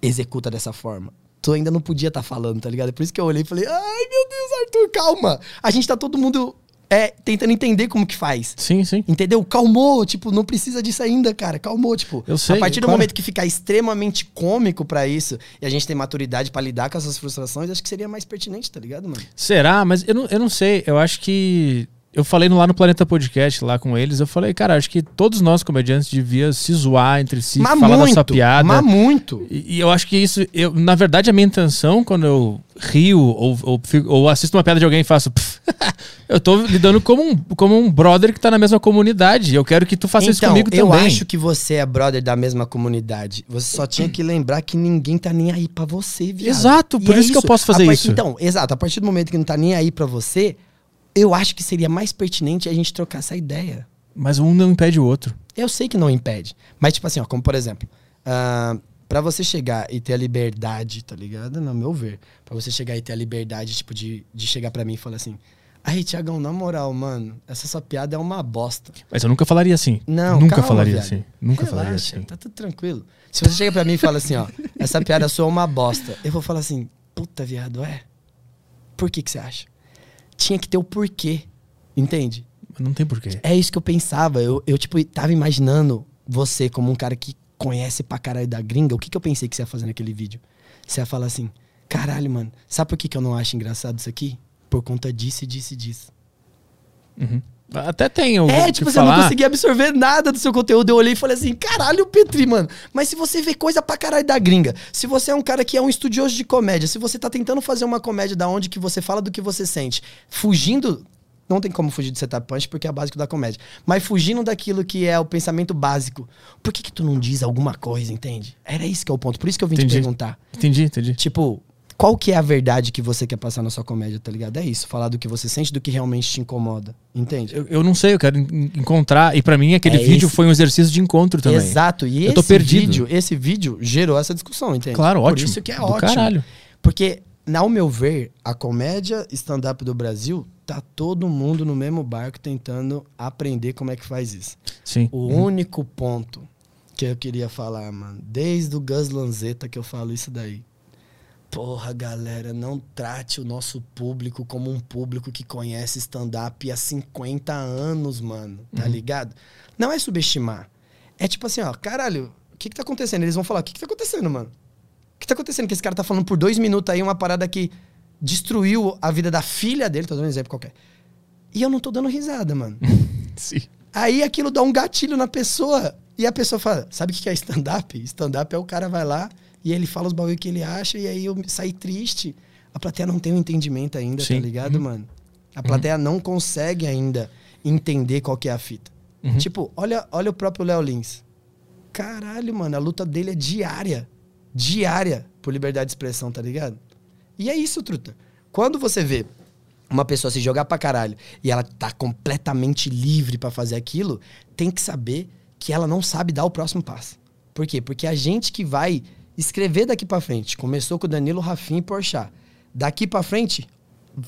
C: executa dessa forma. Tu ainda não podia estar falando, tá ligado? Por isso que eu olhei e falei, ai meu Deus, Arthur, calma. A gente tá todo mundo é, tentando entender como que faz.
A: Sim, sim.
C: Entendeu? Calmou, tipo, não precisa disso ainda, cara. Calmou, tipo.
A: Eu sei,
C: a partir do
A: claro.
C: momento que ficar extremamente cômico pra isso e a gente tem maturidade pra lidar com essas frustrações, acho que seria mais pertinente, tá ligado, mano?
A: Será? Mas eu não, eu não sei. Eu acho que. Eu falei lá no Planeta Podcast, lá com eles, eu falei, cara, acho que todos nós comediantes deviam se zoar entre si,
C: mas
A: falar
C: muito,
A: da sua piada.
C: Mas muito.
A: E, e eu acho que isso, eu, na verdade, a minha intenção, quando eu rio ou, ou, ou assisto uma piada de alguém e faço. [LAUGHS] Eu tô lidando como um, como um brother que tá na mesma comunidade. Eu quero que tu faça isso
C: então,
A: comigo
C: eu
A: também.
C: acho que você é brother da mesma comunidade. Você só tinha que lembrar que ninguém tá nem aí pra você, viado.
A: Exato, por
C: é
A: isso que eu posso fazer
C: A
A: isso.
C: Então, exato. A partir do momento que não tá nem aí pra você, eu acho que seria mais pertinente a gente trocar essa ideia.
A: Mas um não impede o outro.
C: Eu sei que não impede. Mas, tipo assim, ó, como por exemplo, ah, pra você chegar e ter a liberdade, tá ligado? No meu ver. Pra você chegar e ter a liberdade, tipo, de, de chegar pra mim e falar assim. Aí, Tiagão, na moral, mano, essa sua piada é uma bosta.
A: Mas eu nunca falaria assim.
C: Não,
A: Nunca
C: calma,
A: falaria
C: viado.
A: assim. Nunca
C: Relaxa,
A: falaria assim.
C: Tá tudo tranquilo. Se você chega pra mim e fala assim, ó, essa piada sua é uma bosta, eu vou falar assim, puta viado, é? Por que que você acha? Tinha que ter o porquê, entende?
A: Mas Não tem porquê.
C: É isso que eu pensava. Eu, eu, tipo, tava imaginando você como um cara que conhece pra caralho da gringa. O que, que eu pensei que você ia fazer naquele vídeo? Você ia falar assim: caralho, mano, sabe por que, que eu não acho engraçado isso aqui? Por conta disso e disso e disso.
A: Uhum. Até tem o
C: É, tipo, eu não
A: falar.
C: consegui absorver nada do seu conteúdo. Eu olhei e falei assim: caralho, Petri, mano. Mas se você vê coisa pra caralho da gringa, se você é um cara que é um estudioso de comédia, se você tá tentando fazer uma comédia da onde que você fala do que você sente, fugindo. Não tem como fugir do setup punch porque é básico da comédia. Mas fugindo daquilo que é o pensamento básico, por que que tu não diz alguma coisa, entende? Era isso que é o ponto. Por isso que eu vim te
A: Entendi.
C: perguntar.
A: Entendi, entendi.
C: Tipo, qual que é a verdade que você quer passar na sua comédia, tá ligado? É isso, falar do que você sente, do que realmente te incomoda. Entende?
A: Eu, eu não sei, eu quero en- encontrar. E pra mim, aquele
C: É
A: vídeo
C: esse-
A: foi um exercício de encontro também.
C: Exato. E
A: Eu tô
C: esse
A: perdido.
C: vídeo, esse vídeo gerou essa discussão, entende?
A: Claro,
C: Por
A: ótimo.
C: isso que é
A: Do
C: ótimo.
A: caralho.
C: Porque, ao meu ver, a comédia stand-up do Brasil tá todo mundo no mesmo barco tentando aprender como é que faz isso.
A: Sim.
C: O único ponto que eu queria falar, mano, desde o Gus Lanzetta que eu falo isso daí. Porra, galera, não trate o nosso público como um público que conhece stand-up há 50 anos, mano. Tá ligado? Não é subestimar. É tipo assim, ó, caralho, o que que tá acontecendo? Eles vão falar, o que que tá acontecendo, mano? O que tá acontecendo? Que esse cara tá falando por dois minutos aí uma parada que destruiu a vida da filha dele, tô dando um exemplo qualquer. E eu não tô dando risada, mano. [LAUGHS]
A: Sim.
C: Aí aquilo dá um gatilho na pessoa. E a pessoa fala: Sabe o que é stand-up? Stand-up é o cara vai lá e ele fala os bagulho que ele acha, e aí eu saí triste. A plateia não tem um entendimento ainda,
A: Sim.
C: tá ligado, mano? A plateia não consegue ainda entender qual que é a fita. Tipo, olha, olha o próprio Léo Lins. Caralho, mano, a luta dele é diária. Diária por liberdade de expressão, tá ligado? E é isso, truta. Quando você vê uma pessoa se jogar pra caralho e ela tá completamente livre pra fazer aquilo, tem que saber que ela não sabe dar o próximo passo. Por quê? Porque a gente que vai escrever daqui pra frente, começou com o Danilo, Rafinha e Porchat. Daqui pra frente,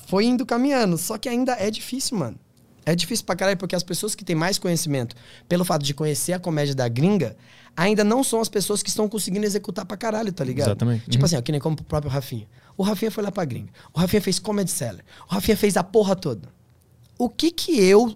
C: foi indo caminhando. Só que ainda é difícil, mano. É difícil pra caralho, porque as pessoas que têm mais conhecimento, pelo fato de conhecer a comédia da gringa, ainda não são as pessoas que estão conseguindo executar pra caralho, tá ligado?
A: Exatamente.
C: Tipo
A: Uhum.
C: assim, ó, que nem como o próprio Rafinha. O Rafinha foi lá pra gringa. O Rafinha fez Comedy Seller. O Rafinha fez a porra toda. O que que eu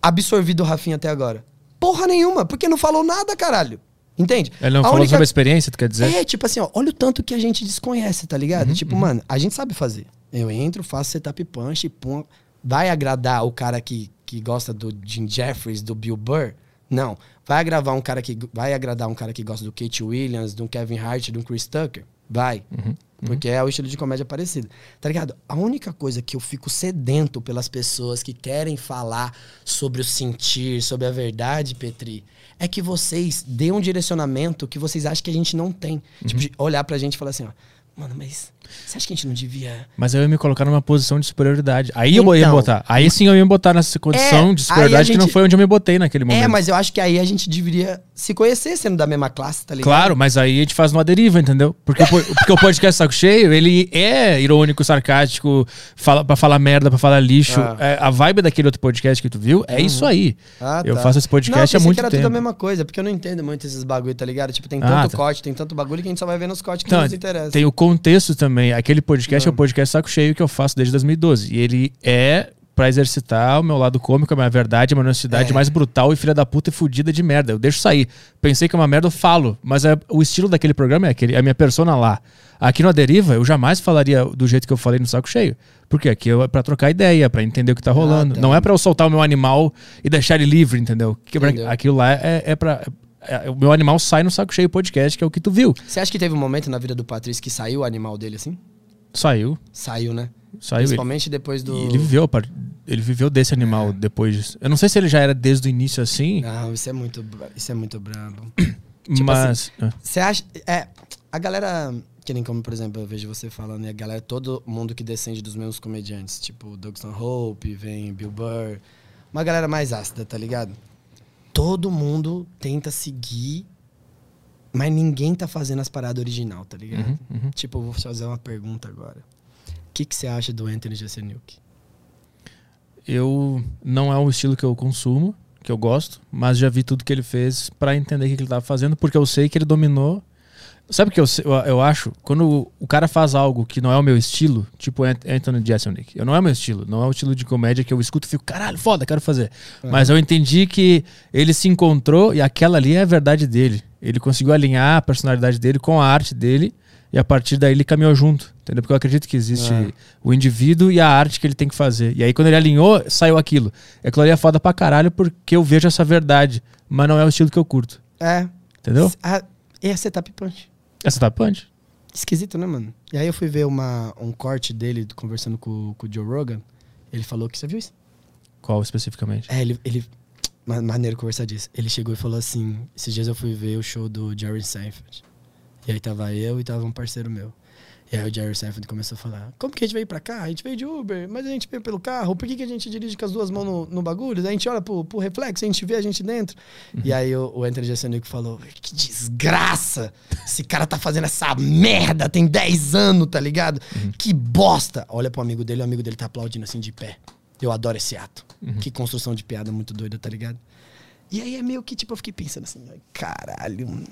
C: absorvi do Rafinha até agora? Porra nenhuma, porque não falou nada, caralho. Entende?
A: Ele não
C: A
A: falou
C: única-
A: sobre a experiência, tu quer dizer?
C: é, tipo assim, ó, olha o tanto que a gente desconhece, tá ligado?
A: Uhum,
C: tipo, mano, a gente sabe fazer. Eu entro, faço setup punch, pum. Vai agradar o cara que, que gosta do Jim Jeffries, do Bill Burr? Não. Vai agravar um cara que vai agradar um cara que gosta do Kate Williams, do Kevin Hart, do Chris Tucker? Vai.
A: Uhum,
C: Porque é o estilo de comédia parecido. Tá ligado? A única coisa que eu fico sedento pelas pessoas que querem falar sobre o sentir, sobre a verdade, Petri, é que vocês dêem um direcionamento que vocês acham que a gente não tem.
A: Uhum.
C: Tipo, olhar pra gente e falar assim, ó, mano, mas você acha que a gente não devia.
A: Mas eu ia me colocar numa posição de superioridade. Aí eu ia
C: Então.
A: botar. Aí sim eu ia me botar nessa condição
C: É,
A: de superioridade
C: a
A: que não
C: gente-
A: foi onde eu me botei naquele momento.
C: É, mas eu acho que aí a gente deveria se conhecer sendo da mesma classe, tá ligado?
A: Claro, mas aí a gente faz uma deriva, entendeu? Porque, [LAUGHS] porque o podcast Saco Cheio, ele é irônico, sarcástico, fala, pra falar merda, pra falar lixo.
C: Ah.
A: É, a vibe daquele outro podcast que tu viu é isso aí.
C: Ah,
A: eu
C: tá.
A: faço esse podcast
C: não,
A: há muito
C: que era
A: tempo.
C: tudo a mesma coisa, porque eu não entendo muito esses bagulho, tá ligado? Tipo, tem
A: Ah,
C: tanto
A: tá.
C: corte, tem tanto bagulho que a gente só vai ver nos cortes que
A: Então,
C: nos interessa.
A: tem o contexto também. Aquele podcast é
C: Ah.
A: o podcast Saco Cheio que eu faço desde 2012. E ele é pra exercitar o meu lado cômico, a minha verdade, a minha honestidade
C: É.
A: mais brutal e filha da puta e fudida de merda. Eu deixo sair. Pensei que é uma merda, eu falo. Mas é, o estilo daquele programa é aquele, a minha persona lá. Aqui no A Deriva, eu jamais falaria do jeito que eu falei no Saco Cheio. Porque aqui é pra trocar ideia, pra entender o que tá rolando.
C: tá.
A: Não é pra eu soltar o meu animal e deixar ele livre, entendeu? Aquilo lá é, é pra. É- o meu animal sai no Saco Cheio podcast, que é o que tu viu.
C: Você acha que teve um momento na vida do Patrício que saiu o animal dele assim?
A: Saiu.
C: Saiu, né?
A: Saiu. Ele,
C: Principalmente depois do.
A: e ele viveu, ele viveu desse animal depois disso. Eu não sei se ele já era desde o início assim,
C: Não, isso é muito, isso é muito brabo. [CLEARS THROAT]
A: mas. ah,
C: Você acha. É, a galera. Que nem como, por exemplo, eu vejo você falando, né? A galera, todo mundo que descende dos mesmos comediantes. Tipo, Doug Stanhope, vem Bill Burr. Uma galera mais ácida, tá ligado? Todo mundo tenta seguir, mas ninguém tá fazendo as paradas original, tá ligado?
A: Uhum, uhum.
C: Tipo, eu vou fazer uma pergunta agora. O que, que você acha do Anthony Jeselnik?
A: eu não é um estilo que eu consumo, que eu gosto, mas já vi tudo que ele fez pra entender o que que ele tava fazendo, porque eu sei que ele dominou. Sabe o que eu, eu, eu acho? Quando o cara faz algo que não é o meu estilo, tipo Ant- Anthony Jeselnik, eu não é o meu estilo, não é o estilo de comédia que eu escuto e fico, caralho, foda, quero fazer. Mas eu entendi que ele se encontrou e aquela ali é a verdade dele. Ele conseguiu alinhar a personalidade dele com a arte dele e a partir daí ele caminhou junto, entendeu? Porque eu acredito que existe
C: É.
A: o indivíduo e a arte que ele tem que fazer. E aí quando ele alinhou, saiu aquilo. É ali é foda pra caralho porque eu vejo essa verdade, mas não é o estilo que eu curto,
C: É.
A: entendeu?
C: Ah, é setup punch.
A: Essa tá punch?
C: Esquisito, né, mano? E aí eu fui ver uma, um corte dele conversando com, com o Joe Rogan. Ele falou que. Você viu isso?
A: Qual especificamente?
C: É, ele. ele ma- maneiro conversar disso. Ele chegou e falou assim: esses dias eu fui ver o show do Jerry Seinfeld. E aí tava eu e tava um parceiro meu. E aí o Jerry Seinfeld começou a falar: Como que a gente veio pra cá? A gente veio de Uber, mas a gente veio pelo carro. Por que, que a gente dirige com as duas mãos no, no bagulho? Daí a gente olha pro, pro reflexo, a gente vê a gente dentro. E aí o, o Anthony Jeselnik falou: Que desgraça! Esse cara tá fazendo essa merda, tem 10 anos, tá ligado? Que bosta! Olha pro amigo dele, o amigo dele tá aplaudindo assim de pé. Eu adoro esse ato. Que construção de piada muito doida, tá ligado? E aí é meio que, tipo, eu fiquei pensando assim, "Ai, caralho. hum,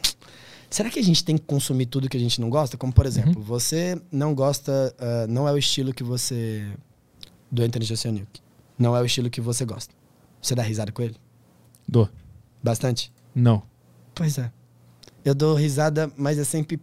C: Será que a gente tem que consumir tudo que a gente não gosta? Como, por exemplo, você não gosta, ah, não é o estilo que você. do Anthony Jeselnik. Não é o estilo que você gosta. Você dá risada com ele?
A: Dou.
C: Bastante?
A: Não.
C: Pois é. Eu dou risada, mas é sempre.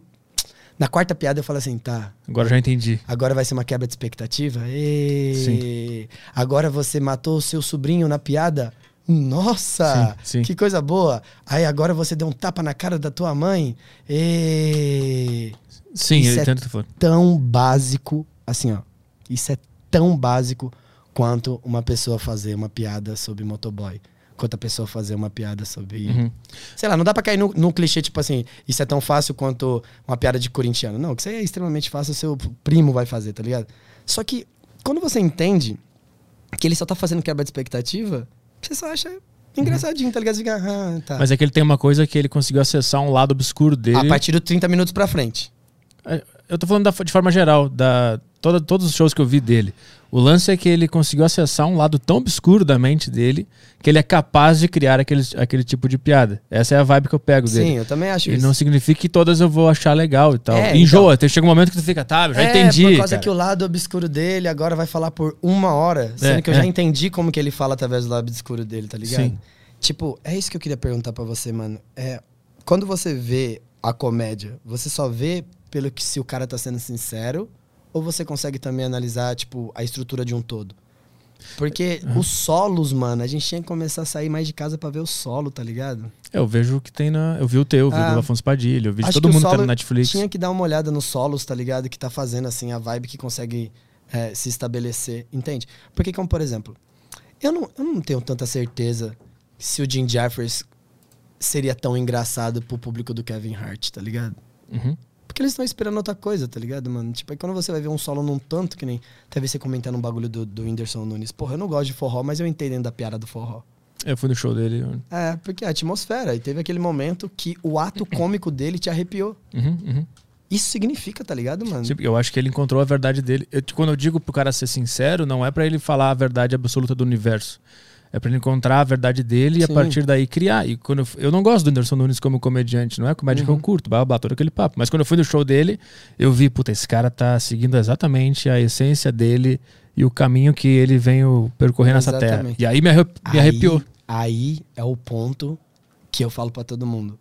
C: Na quarta piada eu falo assim, tá.
A: Agora já entendi.
C: Agora vai ser uma quebra de expectativa? Ê, Agora você matou o seu sobrinho na piada? Nossa!
A: Sim, sim.
C: Que coisa boa! Aí agora você deu um tapa na cara da tua mãe? Ê,
A: Sim,
C: Isso
A: eu
C: é
A: entendo o que tu falou.
C: tão básico, assim, ó. Isso é tão básico quanto uma pessoa fazer uma piada sobre motoboy. Quanto a pessoa fazer uma piada sobre.
A: Uhum.
C: Sei lá, não dá pra cair no, no clichê, tipo assim, isso é tão fácil quanto uma piada de corintiano. Não, que isso aí é extremamente fácil, seu primo vai fazer, tá ligado? Só que quando você entende que ele só tá fazendo quebra de expectativa, você só acha engraçadinho, tá ligado? Você fica, ah, tá.
A: Mas é que ele tem uma coisa que ele conseguiu acessar um lado obscuro dele.
C: A partir dos 30 minutos pra frente.
A: É, Eu tô falando da- de forma geral, da toda, todos os shows que eu vi dele. O lance é que ele conseguiu acessar um lado tão obscuro da mente dele que ele é capaz de criar aquele, aquele tipo de piada. Essa é a vibe que eu pego dele.
C: Sim, eu também acho
A: E
C: isso.
A: não significa que todas eu vou achar legal e tal.
C: É,
A: Enjoa, tem- chega um momento que tu fica, tá, eu já
C: é,
A: entendi.
C: por causa
A: cara.
C: que o lado obscuro dele agora vai falar por uma hora, sendo
A: É,
C: que eu já
A: é.
C: entendi como que ele fala através do lado obscuro dele, tá ligado?
A: Sim.
C: Tipo, é isso que eu queria perguntar pra você, mano. É, quando você vê a comédia, você só vê pelo que se o cara tá sendo sincero ou você consegue também analisar, tipo, a estrutura de um todo? Porque os solos, mano, a gente tinha que começar a sair mais de casa pra ver o solo, tá ligado?
A: É, Eu vejo o que tem na. Eu vi o teu, eu vi
C: Ah.
A: do Afonso Padilha, eu vi de todo mundo que tá no Netflix.
C: Tinha que dar uma olhada nos solos, tá ligado? Que tá fazendo, assim, a vibe que consegue é, se estabelecer, entende? Porque, como por exemplo, eu não, eu não tenho tanta certeza se o Jim Jeffers seria tão engraçado pro público do Kevin Hart, tá ligado?
A: Uhum.
C: Porque eles estão esperando outra coisa, tá ligado, mano? Tipo, aí quando você vai ver um solo num tanto, que nem teve você comentando um bagulho do, do Whindersson Nunes. Porra, eu não gosto de forró, mas eu entendo da piada do forró.
A: Eu fui no show dele.
C: É, porque é a atmosfera. E teve aquele momento que o ato cômico dele te arrepiou.
A: Uhum, uhum.
C: Isso significa, tá ligado, mano?
A: Sim, Eu acho que ele encontrou a verdade dele. Eu- quando eu digo pro cara ser sincero, não é pra ele falar a verdade absoluta do universo. É pra ele encontrar a verdade dele e a
C: Sim.
A: partir daí criar. E quando eu, eu não gosto do Anderson Nunes como comediante, não é comédia que eu curto, blá, blá, todo aquele papo. Mas quando eu fui no show dele, eu vi, puta, esse cara tá seguindo exatamente a essência dele e o caminho que ele vem o- percorrer nessa terra. E aí me, me arrepiou.
C: Aí é o ponto que eu falo pra todo mundo.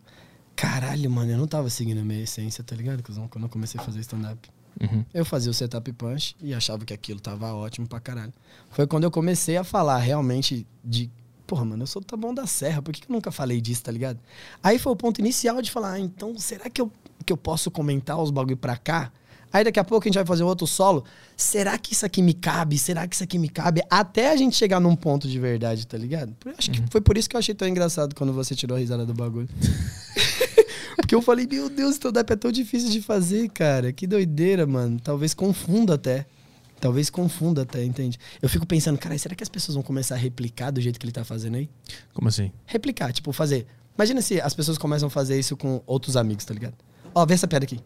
C: Caralho, mano, eu não tava seguindo a minha essência, tá ligado? Quando eu comecei a fazer stand-up.
A: Uhum.
C: Eu fazia o setup punch e achava que aquilo tava ótimo pra caralho. Foi quando eu comecei a falar realmente de. Porra, mano, eu sou do Taboão da Serra, por que, que eu nunca falei disso, tá ligado? Aí foi o ponto inicial de falar, ah, então será que eu, que eu posso comentar os bagulho pra cá? Aí daqui a pouco a gente vai fazer outro solo. Será que isso aqui me cabe? Será que isso aqui me cabe? Até a gente chegar num ponto de verdade, tá ligado? Acho que foi por isso que eu achei tão engraçado quando você tirou a risada do bagulho. [LAUGHS] Porque eu falei, meu Deus, stand-up é tão difícil de fazer, cara. Que doideira, mano. Talvez confunda até. Talvez confunda até, entende? Eu fico pensando, cara, será que as pessoas vão começar a replicar do jeito que ele tá fazendo aí?
A: Como assim?
C: Replicar, tipo, fazer. Imagina se as pessoas começam a fazer isso com outros amigos, tá ligado? Ó, vê essa piada aqui.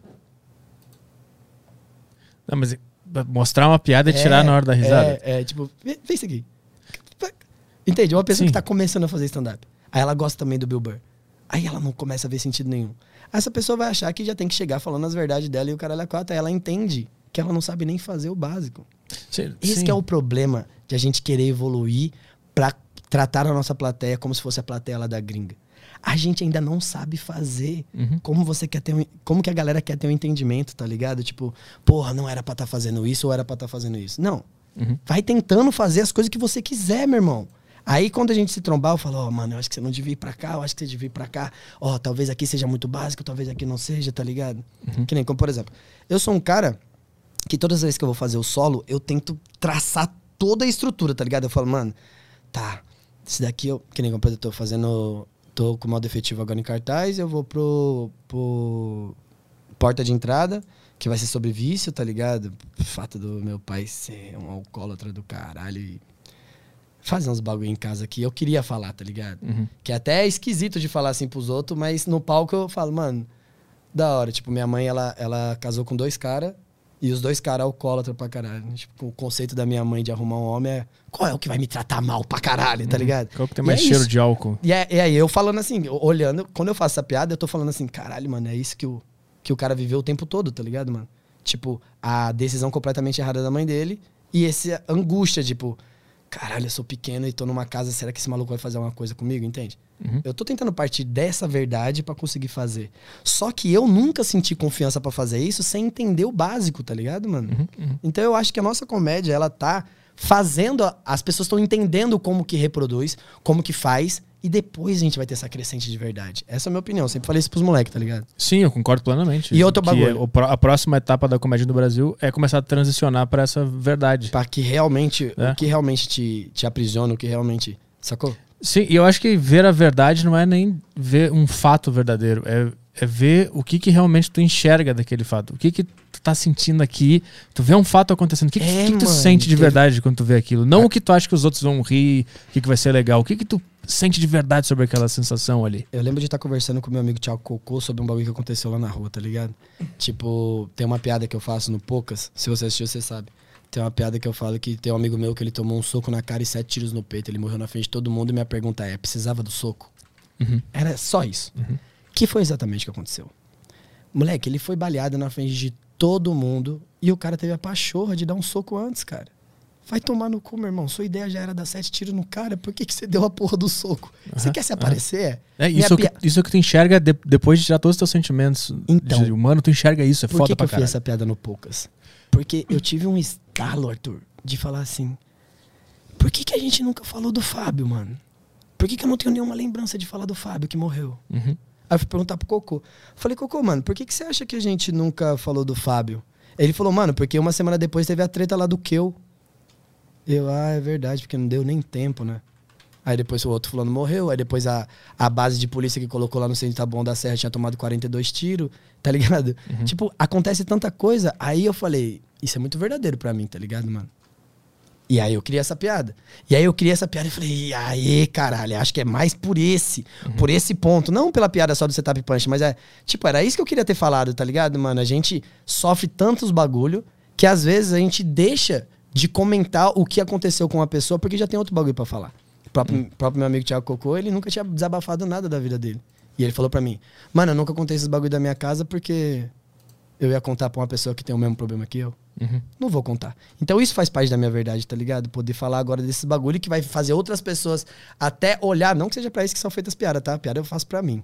A: Não, mas mostrar uma piada e tirar na hora da risada.
C: É, é, tipo, vê, vê isso aqui. Entende? Uma pessoa
A: Sim.
C: que tá começando a fazer stand-up. Aí ela gosta também do Bill Burr. Aí ela não começa a ver sentido nenhum. Essa pessoa vai achar que já tem que chegar falando as verdades dela e o caralho é quatro. Aí ela entende que ela não sabe nem fazer o básico.
A: Sim,
C: Esse
A: sim.
C: é o problema de a gente querer evoluir pra tratar a nossa plateia como se fosse a plateia lá da gringa. A gente ainda não sabe fazer
A: Uhum.
C: como você quer ter um, como que a galera quer ter um entendimento, tá ligado? Tipo, porra, não era pra estar fazendo isso ou era pra estar fazendo isso. Não.
A: Uhum.
C: Vai tentando fazer as coisas que você quiser, meu irmão. Aí quando a gente se trombar, eu falo, ó, mano, eu acho que você não devia ir pra cá, eu acho que você devia ir pra cá. Ó, talvez aqui seja muito básico, talvez aqui não seja, tá ligado? Que nem, como por exemplo, eu sou um cara que todas as vezes que eu vou fazer o solo, eu tento traçar toda a estrutura, tá ligado? Eu falo, mano, tá, esse daqui eu, que nem como por exemplo, eu tô fazendo, tô com modo efetivo agora em cartaz, eu vou pro, pro porta de entrada, que vai ser sobre vício, tá ligado? O fato do meu pai ser um alcoólatra do caralho e fazer uns bagulho em casa que eu queria falar, tá ligado?
A: Uhum.
C: Que até é esquisito de falar assim pros outros, mas no palco eu falo, mano, da hora. Tipo, minha mãe, ela, ela casou com dois caras e os dois caras alcoólatra pra caralho. Tipo, o conceito da minha mãe de arrumar um homem é qual é o que vai me tratar mal pra caralho, tá ligado?
A: Qual que tem mais
C: é
A: cheiro
C: isso.
A: de álcool?
C: E, é- e aí eu falando assim, olhando, quando eu faço essa piada, eu tô falando assim, caralho, mano, é isso que o, que o cara viveu o tempo todo, tá ligado, mano? Tipo, a decisão completamente errada da mãe dele e essa angústia, tipo, caralho, eu sou pequeno e tô numa casa, será que esse maluco vai fazer uma coisa comigo, entende?
A: Uhum.
C: Eu tô tentando partir dessa verdade pra conseguir fazer. Só que eu nunca senti confiança pra fazer isso sem entender o básico, tá ligado, mano?
A: Uhum,
C: Então eu acho que a nossa comédia, ela tá fazendo. As pessoas estão entendendo como que reproduz, como que faz, e depois a gente vai ter essa crescente de verdade. Essa é a minha opinião. Eu sempre falei isso pros moleques, tá ligado?
A: Sim, eu concordo plenamente.
C: E outro bagulho.
A: é a próxima etapa da comédia no Brasil é começar a transicionar pra essa verdade.
C: Pra que realmente.
A: É.
C: O que realmente te, te aprisiona, o que realmente. Sacou?
A: Sim, e eu acho que ver a verdade não é nem ver um fato verdadeiro, é, é ver o que, que realmente tu enxerga daquele fato. O que, que tu tá sentindo aqui. Tu vê um fato acontecendo. O que, que-
C: É,
A: que que tu
C: mano,
A: sente de
C: teve-
A: verdade quando tu vê aquilo? Não o que tu acha que os outros vão rir, o que, que vai ser legal. O que, que tu sente de verdade sobre aquela sensação ali.
C: Eu lembro de estar conversando com meu amigo Thiago Cocô sobre um bagulho que aconteceu lá na rua, tá ligado? Tipo, tem uma piada que eu faço no Poucas. Se você assistiu, você sabe. Tem uma piada que eu falo que tem um amigo meu que ele tomou um soco na cara e sete tiros no peito. Ele morreu na frente de todo mundo e minha pergunta é: precisava do soco?
A: Uhum.
C: Era só isso. Que foi exatamente o que aconteceu. Moleque, ele foi baleado na frente de todo mundo e o cara teve a pachorra de dar um soco antes, cara. Vai tomar no cu, meu irmão. Sua ideia já era dar sete tiros no cara. Por que, que você deu a porra do soco? Você
A: Aham,
C: quer se aparecer?
A: É,
C: Minha
A: isso, é o que,
C: pia-
A: isso é que tu enxerga de- depois de tirar todos os teus sentimentos
C: Então.
A: de humano, tu enxerga isso, é
C: Por
A: foda
C: que, que
A: pra
C: eu fiz
A: caralho.
C: essa piada no Poucas? Porque eu tive um estalo, Arthur, de falar assim: por que, que a gente nunca falou do Fábio, mano? Por que, que eu não tenho nenhuma lembrança de falar do Fábio que morreu?
A: Uhum.
C: Aí eu fui perguntar pro Cocô. Falei, Cocô, mano, por que, que você acha que a gente nunca falou do Fábio? Ele falou, mano, porque uma semana depois teve a treta lá do Keu. Eu, ah, é verdade, porque não deu nem tempo, né? Aí depois o outro fulano morreu, aí depois a, a base de polícia que colocou lá no centro Taboão da Serra tinha tomado 42 tiros, tá [LAUGHS] ligado? Tipo, acontece tanta coisa. Aí eu falei, isso é muito verdadeiro pra mim, tá ligado, mano? E aí eu criei essa piada. E aí eu criei essa piada e falei, e aí, caralho, acho que é mais por esse, por esse ponto. Não pela piada só do setup punch, mas é, tipo, era isso que eu queria ter falado, tá ligado, mano? A gente sofre tantos bagulho que às vezes a gente deixa de comentar o que aconteceu com uma pessoa porque já tem outro bagulho pra falar. O próprio, próprio meu amigo Thiago Cocô, ele nunca tinha desabafado nada da vida dele. E ele falou pra mim, mano, eu nunca contei esses bagulho da minha casa porque eu ia contar pra uma pessoa que tem o mesmo problema que eu.
A: Uhum.
C: Não vou contar. Então isso faz parte da minha verdade, tá ligado? Poder falar agora desses bagulho que vai fazer outras pessoas até olhar, não que seja pra isso que são feitas piadas, tá? Piada eu faço pra mim.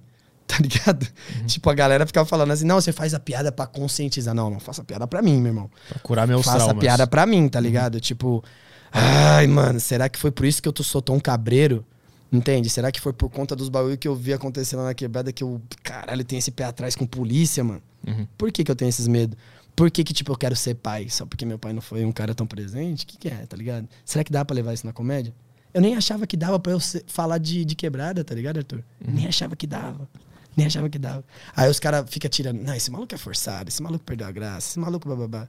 C: Tá ligado? Tipo, a galera ficava falando assim: não, você faz a piada pra conscientizar. Não, não faça piada pra mim, meu irmão.
A: Pra curar meus
C: Faça
A: traumas.
C: piada pra mim, tá ligado? Tipo, ai, mano, será que foi por isso que eu tô, sou tão cabreiro? Entende? Será que foi por conta dos bagulho que eu vi acontecendo na quebrada que eu, caralho, tenho esse pé atrás com polícia, mano?
A: Uhum.
C: Por que, que eu tenho esses medos? Por que, que, tipo, eu quero ser pai? Só porque meu pai não foi um cara tão presente? O que, que é, tá ligado? Será que dá pra levar isso na comédia? Eu nem achava que dava pra eu falar de, de quebrada, tá ligado, Arthur? Nem achava que dava. [LAUGHS] Nem achava que dava. Aí os caras ficam tirando. Não, esse maluco é forçado, esse maluco perdeu a graça, esse maluco bababá.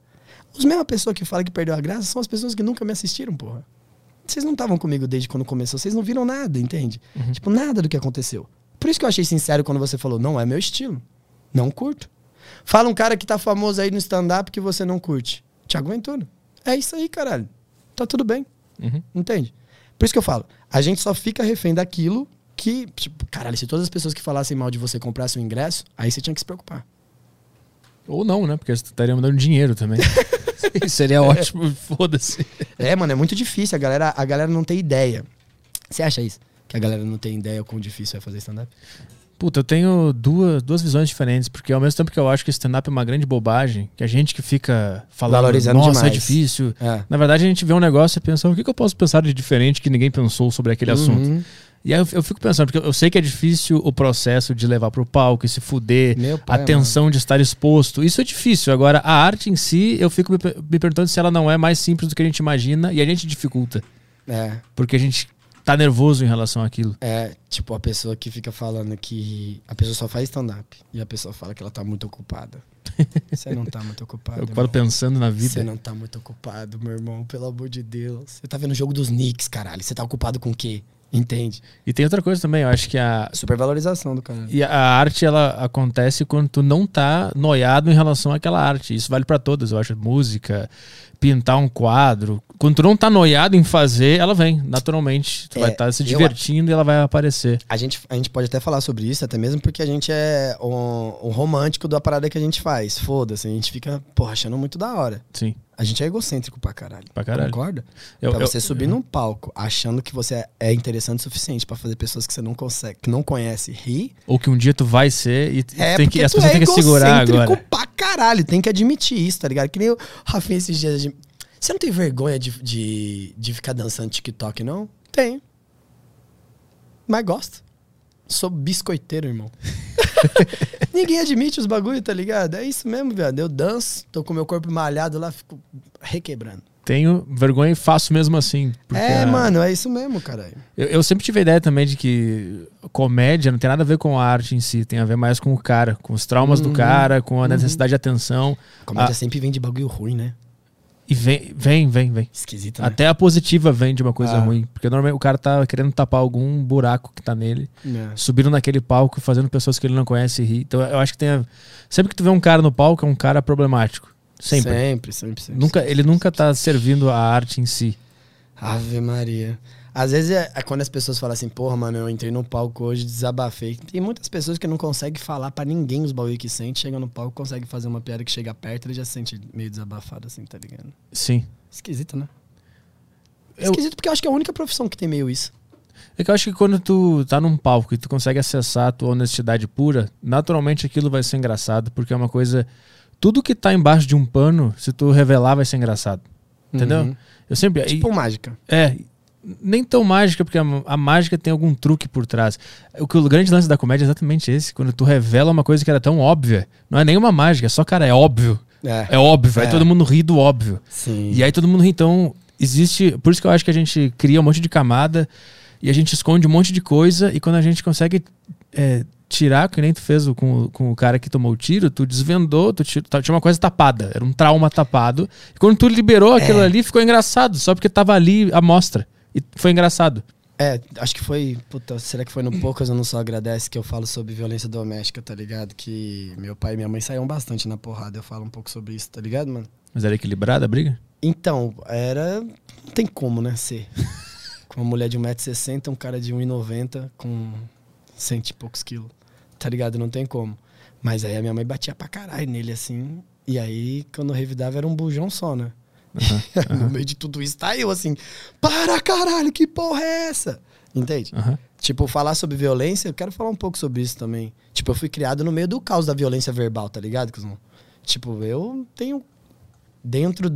C: Os mesmas pessoas que falam que perdeu a graça são as pessoas que nunca me assistiram, porra. Vocês não estavam comigo desde quando começou, vocês não viram nada, entende? Tipo, nada do que aconteceu. Por isso que eu achei sincero quando você falou, não é meu estilo. Não curto. Fala um cara que tá famoso aí no stand-up que você não curte. Tiago Ventura. É isso aí, caralho. Tá tudo bem.
A: Uhum.
C: Entende? Por isso que eu falo, a gente só fica refém daquilo que, tipo, caralho, se todas as pessoas que falassem mal de você comprassem o ingresso, aí você tinha que se preocupar.
A: Ou não, né? Porque você estaria mandando dinheiro também. [LAUGHS] Seria ótimo, [LAUGHS] foda-se.
C: É, mano, é muito difícil. A galera, a galera não tem ideia. Você acha isso? Que a galera não tem ideia o quão difícil é fazer stand-up?
A: Puta, eu tenho duas, duas visões diferentes, porque ao mesmo tempo que eu acho que stand-up é uma grande bobagem, que a gente que fica falando,
C: Valorizando
A: nossa,
C: demais."
A: é difícil.
C: É.
A: Na verdade, a gente vê um negócio e pensa, o que, que eu posso pensar de diferente que ninguém pensou sobre aquele assunto? E aí eu, eu fico pensando, porque eu sei que é difícil o processo de levar pro palco e se fuder,
C: Meu
A: a
C: pai,
A: tensão de estar exposto. Isso é difícil. Agora, a arte em si, eu fico me, me perguntando se ela não é mais simples do que a gente imagina e a gente dificulta.
C: É.
A: Porque a gente tá nervoso em relação àquilo.
C: É, tipo, a pessoa que fica falando que a pessoa só faz stand-up e a pessoa fala que ela tá muito ocupada. [LAUGHS] Você não tá muito ocupado.
A: Eu paro pensando na
C: Você
A: vida.
C: não tá muito ocupado, meu irmão, pelo amor de Deus. Você tá vendo o jogo dos Knicks, caralho. Você tá ocupado com o quê? Entende?
A: E tem outra coisa também, eu acho que a,
C: Supervalorização do caralho.
A: E a arte, ela acontece quando tu não tá noiado em relação àquela arte. Isso vale pra todas, eu acho. Música, pintar um quadro. Quando tu não tá noiado em fazer, ela vem, naturalmente. Tu
C: É,
A: vai estar se
C: eu-
A: divertindo e ela vai aparecer.
C: A gente, a gente pode até falar sobre isso, até mesmo porque a gente é um, um romântico da parada que a gente faz. Foda-se, a gente fica, porra, achando muito da hora.
A: Sim,
C: A gente é egocêntrico pra caralho.
A: pra caralho.
C: Concorda?
A: Eu-
C: pra
A: eu-
C: você subir num palco achando que você é- interessante o suficiente pra fazer pessoas que você não consegue, que não conhece rir.
A: Ou que um dia tu vai ser e
C: É,
A: tem que, as pessoas
C: é
A: têm que segurar
C: egocêntrico
A: agora.
C: pra caralho, tem que admitir isso, tá ligado? Que nem o Rafinha esses dias. Você não tem vergonha de, de, de ficar dançando TikTok, não? Tenho. Mas gosto. Sou biscoiteiro, irmão. [LAUGHS] Ninguém admite os bagulho, tá ligado? É isso mesmo, viado. Eu danço, tô com meu corpo malhado lá, fico requebrando.
A: Tenho vergonha e faço mesmo assim.
C: é,
A: a-
C: mano, é isso mesmo, caralho.
A: Eu, eu sempre tive a ideia também de que comédia não tem nada a ver com a arte em si, tem a ver mais com o cara, com os traumas do
C: Uhum,
A: cara, com a necessidade de atenção.
C: Comédia
A: Ah.
C: sempre vem de bagulho ruim, né?
A: E vem, vem, vem, vem.
C: Esquisito, né?
A: Até a positiva vem de uma coisa
C: Ah.
A: ruim. Porque normalmente o cara tá querendo tapar algum buraco que tá nele,
C: É.
A: subindo naquele palco, fazendo pessoas que ele não conhece rir. Então eu acho que tem. a- Sempre que tu vê um cara no palco, é um cara problemático. Sempre.
C: Sempre, sempre, sempre.
A: Nunca,
C: sempre,
A: ele
C: sempre.
A: nunca tá servindo a arte em si.
C: Ave Maria. Às vezes é, é quando as pessoas falam assim, porra, mano, eu entrei no palco hoje, desabafei. Tem muitas pessoas que não conseguem falar pra ninguém os bagulho que sente, chega no palco, consegue fazer uma piada que chega perto, ele já se sente meio desabafado assim, tá ligado?
A: Sim.
C: Esquisito, né?
A: Eu-
C: Esquisito porque eu acho que é a única profissão que tem meio isso.
A: É que eu acho que quando tu tá num palco e tu consegue acessar a tua honestidade pura, naturalmente aquilo vai ser engraçado, porque é uma coisa. Tudo que tá embaixo de um pano, se tu revelar, vai ser engraçado. Entendeu?
C: Uhum.
A: Eu sempre.
C: Tipo
A: e-
C: mágica.
A: É, nem tão mágica, porque a, a mágica tem algum truque por trás. O que o grande lance da comédia é exatamente esse, quando tu revela uma coisa que era tão óbvia. Não é nenhuma mágica, é só, cara, é óbvio.
C: É.
A: É óbvio, aí
C: É.
A: todo mundo ri do óbvio.
C: Sim.
A: E aí todo mundo ri. Então, existe. Por isso que eu acho que a gente cria um monte de camada e a gente esconde um monte de coisa, e quando a gente consegue é, tirar, que nem tu fez com, o- com o cara que tomou o tiro, tu desvendou, tu tira- tinha uma coisa tapada, era um trauma tapado. E quando tu liberou aquilo
C: É.
A: ali, ficou engraçado, só porque tava ali a mostra. E foi engraçado.
C: É, acho que foi. Puta, será que foi no Poucas Eu Não Só Agradece que eu falo sobre violência doméstica, tá ligado? Que meu pai e minha mãe saíam bastante na porrada. Eu falo um pouco sobre isso, tá ligado, mano?
A: Mas era equilibrada a briga?
C: Então, era. Não tem como, né? Ser. Com uma mulher de 1,60m, um cara de 1,90m com cento e poucos quilos. Tá ligado? Não tem como. Mas aí a minha mãe batia pra caralho nele assim. E aí, quando eu revidava, era um bujão só, né? [LAUGHS] no meio de tudo isso, tá eu assim. Para caralho, que porra é essa? Entende?
A: Aham.
C: Tipo, falar sobre violência, eu quero falar um pouco sobre isso também. Tipo, eu fui criado no meio do caos da violência verbal, tá ligado, Cusão? Tipo, eu tenho dentro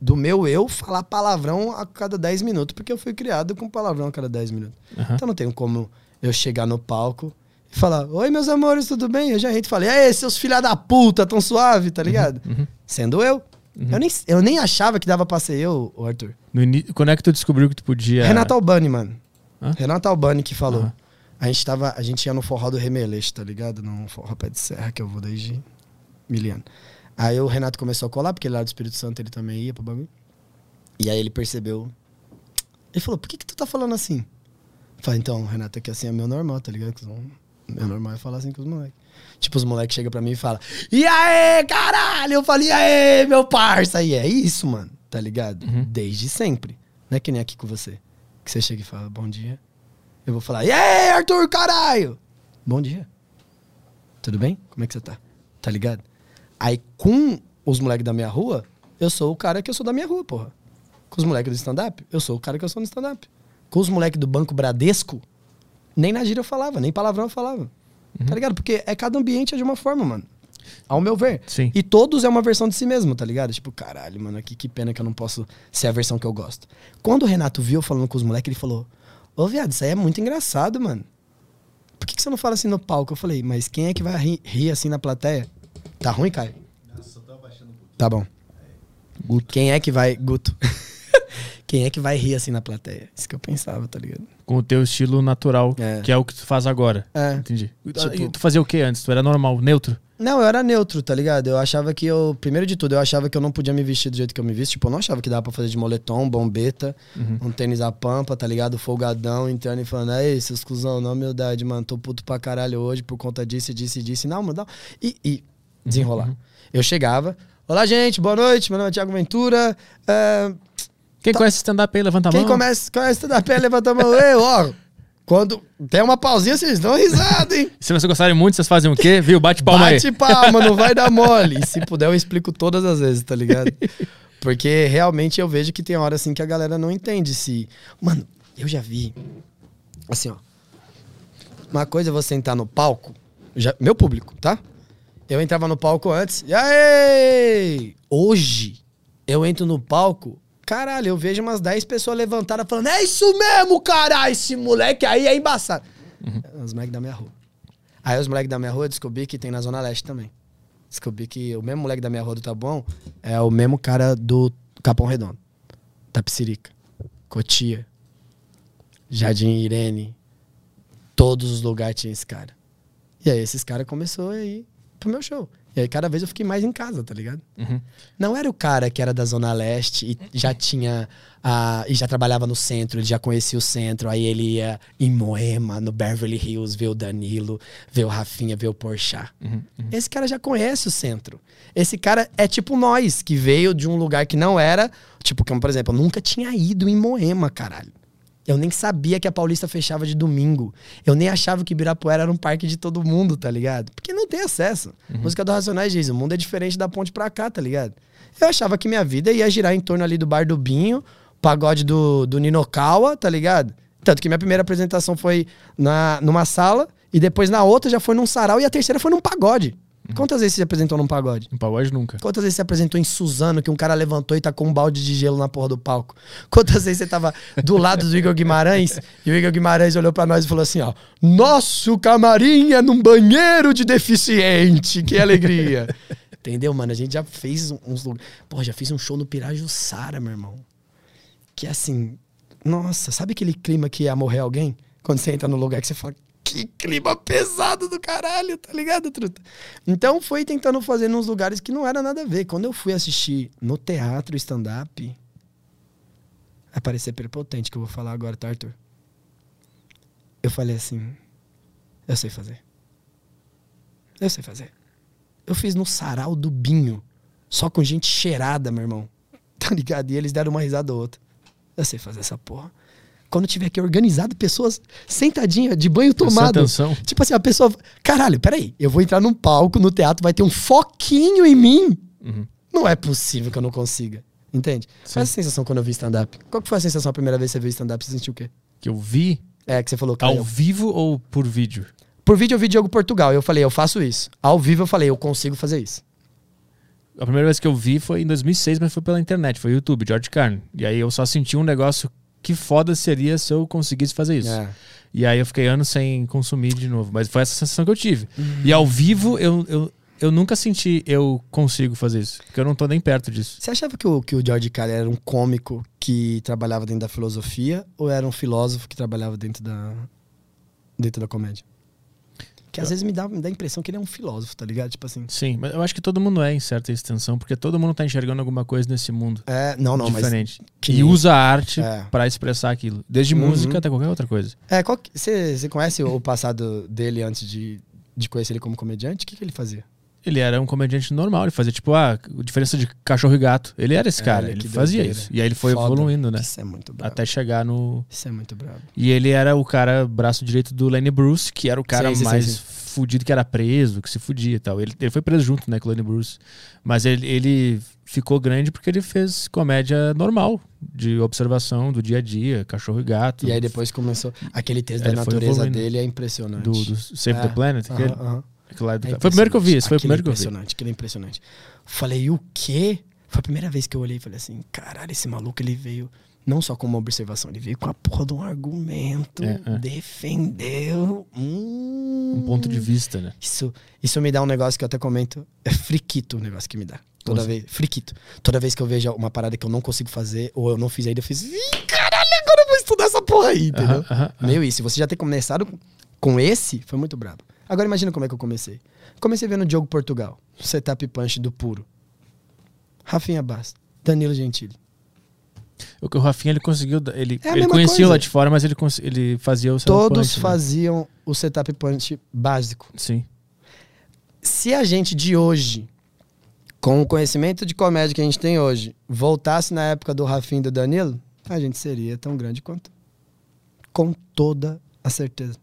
C: do meu eu falar palavrão a cada 10 minutos, porque eu fui criado com palavrão a cada 10 minutos.
A: Aham.
C: Então não tenho como eu chegar no palco e falar: Oi, meus amores, tudo bem? Eu já rei e falei: Ei, seus filha da puta, tão suave, tá ligado?
A: uhum.
C: Sendo eu. Eu, nem, eu nem achava que dava pra ser eu, Arthur.
A: No ini- Quando é que tu descobriu que tu podia.
C: Renato Albani, mano.
A: Hã?
C: Renato Albani que falou.
A: Aham.
C: A gente tava, a gente ia no forró do Remeleixo, tá ligado? No forró pé de serra que eu vou desde miliano. Aí o Renato começou a colar, porque ele lá do Espírito Santo ele também ia pro bagulho. E aí ele percebeu. Ele falou, por que que tu tá falando assim? Eu falei, então, Renato, é que assim é meu normal, tá ligado? Meu normal é falar assim com os moleques. Tipo, os moleques chegam pra mim e falam, e aí, caralho? Eu falei, e aí, meu parça? E é isso, mano, tá ligado?
A: Uhum.
C: Desde sempre. Não é que nem aqui com você. Que você chega e fala, bom dia. Eu vou falar, e aí, Arthur, caralho? Bom dia. Tudo bem? Como é que você tá? Tá ligado? Aí com os moleques da minha rua, eu sou o cara que eu sou da minha rua, porra. Com os moleques do stand-up, eu sou o cara que eu sou no stand-up. Com os moleques do Banco Bradesco, nem na gíria eu falava, nem palavrão eu falava. Tá ligado? Porque é cada ambiente é de uma forma, mano. Ao meu ver.
A: Sim.
C: E todos é uma versão de si mesmo, tá ligado? Tipo, caralho, mano, aqui que pena que eu não posso ser a versão que eu gosto. Quando o Renato viu eu falando com os moleques, ele falou: Ô, viado, isso aí é muito engraçado, mano. Por que, que você não fala assim no palco? Eu falei, mas quem é que vai rir, rir assim na plateia? Tá ruim, Caio? Tá bom.
A: Guto.
C: Quem é que vai. Guto. [LAUGHS] Quem é que vai rir assim na plateia? Isso que eu pensava, tá ligado?
A: Com o teu estilo natural,
C: É.
A: que é o que tu faz agora.
C: É.
A: Entendi.
C: Tipo-
A: tu fazia o que antes? Tu era normal, neutro?
C: Não, eu era neutro, tá ligado? Eu achava que eu. Primeiro de tudo, eu achava que eu não podia me vestir do jeito que eu me visto. Tipo, eu não achava que dava pra fazer de moletom, bombeta, um tênis à pampa, tá ligado? Folgadão, entrando e falando, aí, seus cuzão, na humildade, mano, tô puto pra caralho hoje por conta disso, disso e disso. Não, mano, não. E, e desenrolar. Eu chegava, olá, gente, boa noite, meu nome é Thiago Ventura. é,
A: Quem conhece stand-up aí, levanta a
C: quem
A: mão.
C: começa, conhece da pé, levanta a mão. Eu, ó. Quando tem uma pausinha, vocês dão risada, hein?
A: Se vocês gostarem muito, vocês fazem o quê? Viu? Bate palma
C: Bate
A: aí.
C: palma, não vai dar mole. E se [LAUGHS] puder, eu explico todas as vezes, tá ligado? Porque realmente eu vejo que tem hora assim que a galera não entende se. Mano, eu já vi. Assim, ó. Uma coisa é você entrar no palco. Já, meu público, tá? Eu entrava no palco antes. E aí? Hoje, eu entro no palco. Caralho, eu vejo umas 10 pessoas levantadas falando: É isso mesmo, caralho, esse moleque aí é embaçado. Os moleques da minha rua. Aí os moleques da minha rua descobri que tem na Zona Leste também. Descobri que o mesmo moleque da minha rua do Taboão é o mesmo cara do Capão Redondo. Tapicirica. Cotia. Jardim Irene. Todos os lugares tinha esse cara. E aí esses caras começou a ir pro meu show. E aí cada vez eu fiquei mais em casa, tá ligado?
A: Uhum.
C: Não era o cara que era da Zona Leste e já tinha. ah, e já trabalhava no centro, ele já conhecia o centro. Aí ele ia em Moema, no Beverly Hills, ver o Danilo, ver o Rafinha, ver o Porchat. Esse cara já conhece o centro. Esse cara é tipo nós, que veio de um lugar que não era. Tipo, como, por exemplo, eu nunca tinha ido em Moema, caralho. Eu nem sabia que a Paulista fechava de domingo. Eu nem achava que Ibirapuera era um parque de todo mundo, tá ligado? Porque não tem acesso. Música do Racionais diz, o mundo é diferente da ponte pra cá, tá ligado? Eu achava que minha vida ia girar em torno ali do Bar do Binho, pagode do, do Ninokawa, tá ligado? Tanto que minha primeira apresentação foi na, numa sala, e depois na outra já foi num sarau, e a terceira foi num pagode. Quantas vezes você se apresentou num pagode?
A: Em pagode nunca.
C: Quantas vezes você apresentou em Suzano, que um cara levantou e tacou um balde de gelo na porra do palco? Quantas vezes você tava do lado do Igor Guimarães e o Igor Guimarães olhou pra nós e falou assim, ó, nosso camarim é num banheiro de deficiente, que alegria. [LAUGHS] Entendeu, mano? A gente já fez uns lugares... Porra, já fiz um show no Pirajussara, meu irmão. Que assim, nossa, sabe aquele clima que ia morrer alguém? Quando você entra no lugar que você fala, que clima pesado do caralho, tá ligado, truta? Então foi tentando fazer nos lugares que não era nada a ver. Quando eu fui assistir no teatro stand-up, vai parecer prepotente que eu vou falar agora, tá, Arthur? Eu falei assim, eu sei fazer. Eu sei fazer. Eu fiz no sarau do Binho, só com gente cheirada, meu irmão. [LAUGHS] Tá ligado? E eles deram uma risada ou outra. Eu sei fazer essa porra. Quando tiver aqui organizado, pessoas sentadinhas, de banho tomado.
A: atenção.
C: Tipo assim, a pessoa. Caralho, peraí. Eu vou entrar num palco, no teatro, vai ter um foquinho em mim.
A: Uhum.
C: Não é possível que eu não consiga. Entende? Qual é a sensação quando eu vi stand-up? Qual que foi a sensação a primeira vez que você viu stand-up? Você sentiu o quê?
A: Que eu vi
C: É, que você falou,
A: ao
C: eu-
A: vivo ou por vídeo?
C: Por vídeo eu vi Diogo Portugal. Eu falei, eu faço isso. Ao vivo eu falei, eu consigo fazer isso.
A: A primeira vez que eu vi foi em 2006, mas foi pela internet, foi YouTube, George Carlin. E aí eu só senti um negócio que foda seria se eu conseguisse fazer isso.
C: É.
A: E aí eu fiquei anos sem consumir de novo. Mas foi essa sensação que eu tive. E ao vivo eu, eu, eu nunca senti eu consigo fazer isso. Porque eu não tô nem perto disso.
C: Você achava que o, que o George Carlin era um cômico que trabalhava dentro da filosofia ou era um filósofo que trabalhava dentro da, dentro da comédia? Que às vezes me dá, me dá a impressão que ele é um filósofo, tá ligado? Tipo assim.
A: Sim, mas eu acho que todo mundo é em certa extensão, porque todo mundo tá enxergando alguma coisa nesse mundo.
C: É, não, não, mas.
A: diferente.
C: que
A: e usa a arte
C: É.
A: pra expressar aquilo. Desde
C: Uhum.
A: música até qualquer outra coisa.
C: É, que- você você conhece o passado dele antes de, de conhecer ele como comediante? O que, que ele fazia?
A: Ele era um comediante normal, ele fazia tipo, ah, a diferença de cachorro e gato. Ele era esse
C: É,
A: cara,
C: olha
A: ele fazia
C: doideira.
A: isso. E aí ele foi
C: Foda.
A: evoluindo, né?
C: Isso é muito brabo.
A: Até chegar no.
C: Isso é muito brabo.
A: E ele era o cara, braço direito do Lenny Bruce, que era o cara
C: Sim, sim,
A: mais
C: sim.
A: fudido, que era preso, que se fudia e tal. Ele, ele foi preso junto, né, com o Lenny Bruce. Mas ele, ele ficou grande porque ele fez comédia normal, de observação do dia a dia, cachorro e gato.
C: E aí depois começou. Aquele texto da natureza dele é impressionante.
A: do, do Save
C: É.
A: the Planet.
C: Aham,
A: aquele-
C: aham.
A: Aquele lá é do
C: É
A: foi o primeiro que eu vi, esse foi o primeiro que eu vi.
C: impressionante, aquilo é impressionante. Falei, o quê? Foi a primeira vez que eu olhei e falei assim, caralho, esse maluco ele veio Não só com uma observação, ele veio com a porra de um argumento,
A: É, é.
C: defendeu. Hum,
A: Um ponto de vista, né?
C: Isso, isso me dá um negócio que eu até comento. É friquito o negócio que me dá. Toda
A: Como
C: vez. Friquito. Toda vez que eu vejo uma parada que eu não consigo fazer, ou eu não fiz ainda, eu fiz. Ih, caralho, agora eu vou estudar essa porra aí, entendeu?
A: Aham, aham, aham.
C: Meio isso. Se você já ter começado com- esse, foi muito brabo. Agora imagina como é que eu comecei. Comecei vendo o Diogo Portugal, setup punch do puro. Rafinha Bass, Danilo Gentili.
A: O que o Rafinha ele conseguiu. Ele,
C: É
A: ele conhecia
C: coisa.
A: lá de fora, mas ele, ele fazia o setup
C: Todos
A: punch, né?
C: faziam o setup punch básico.
A: Sim.
C: se a gente de hoje, com o conhecimento de comédia que a gente tem hoje, voltasse na época do Rafinha e do Danilo, a gente seria tão grande quanto. Com toda a certeza.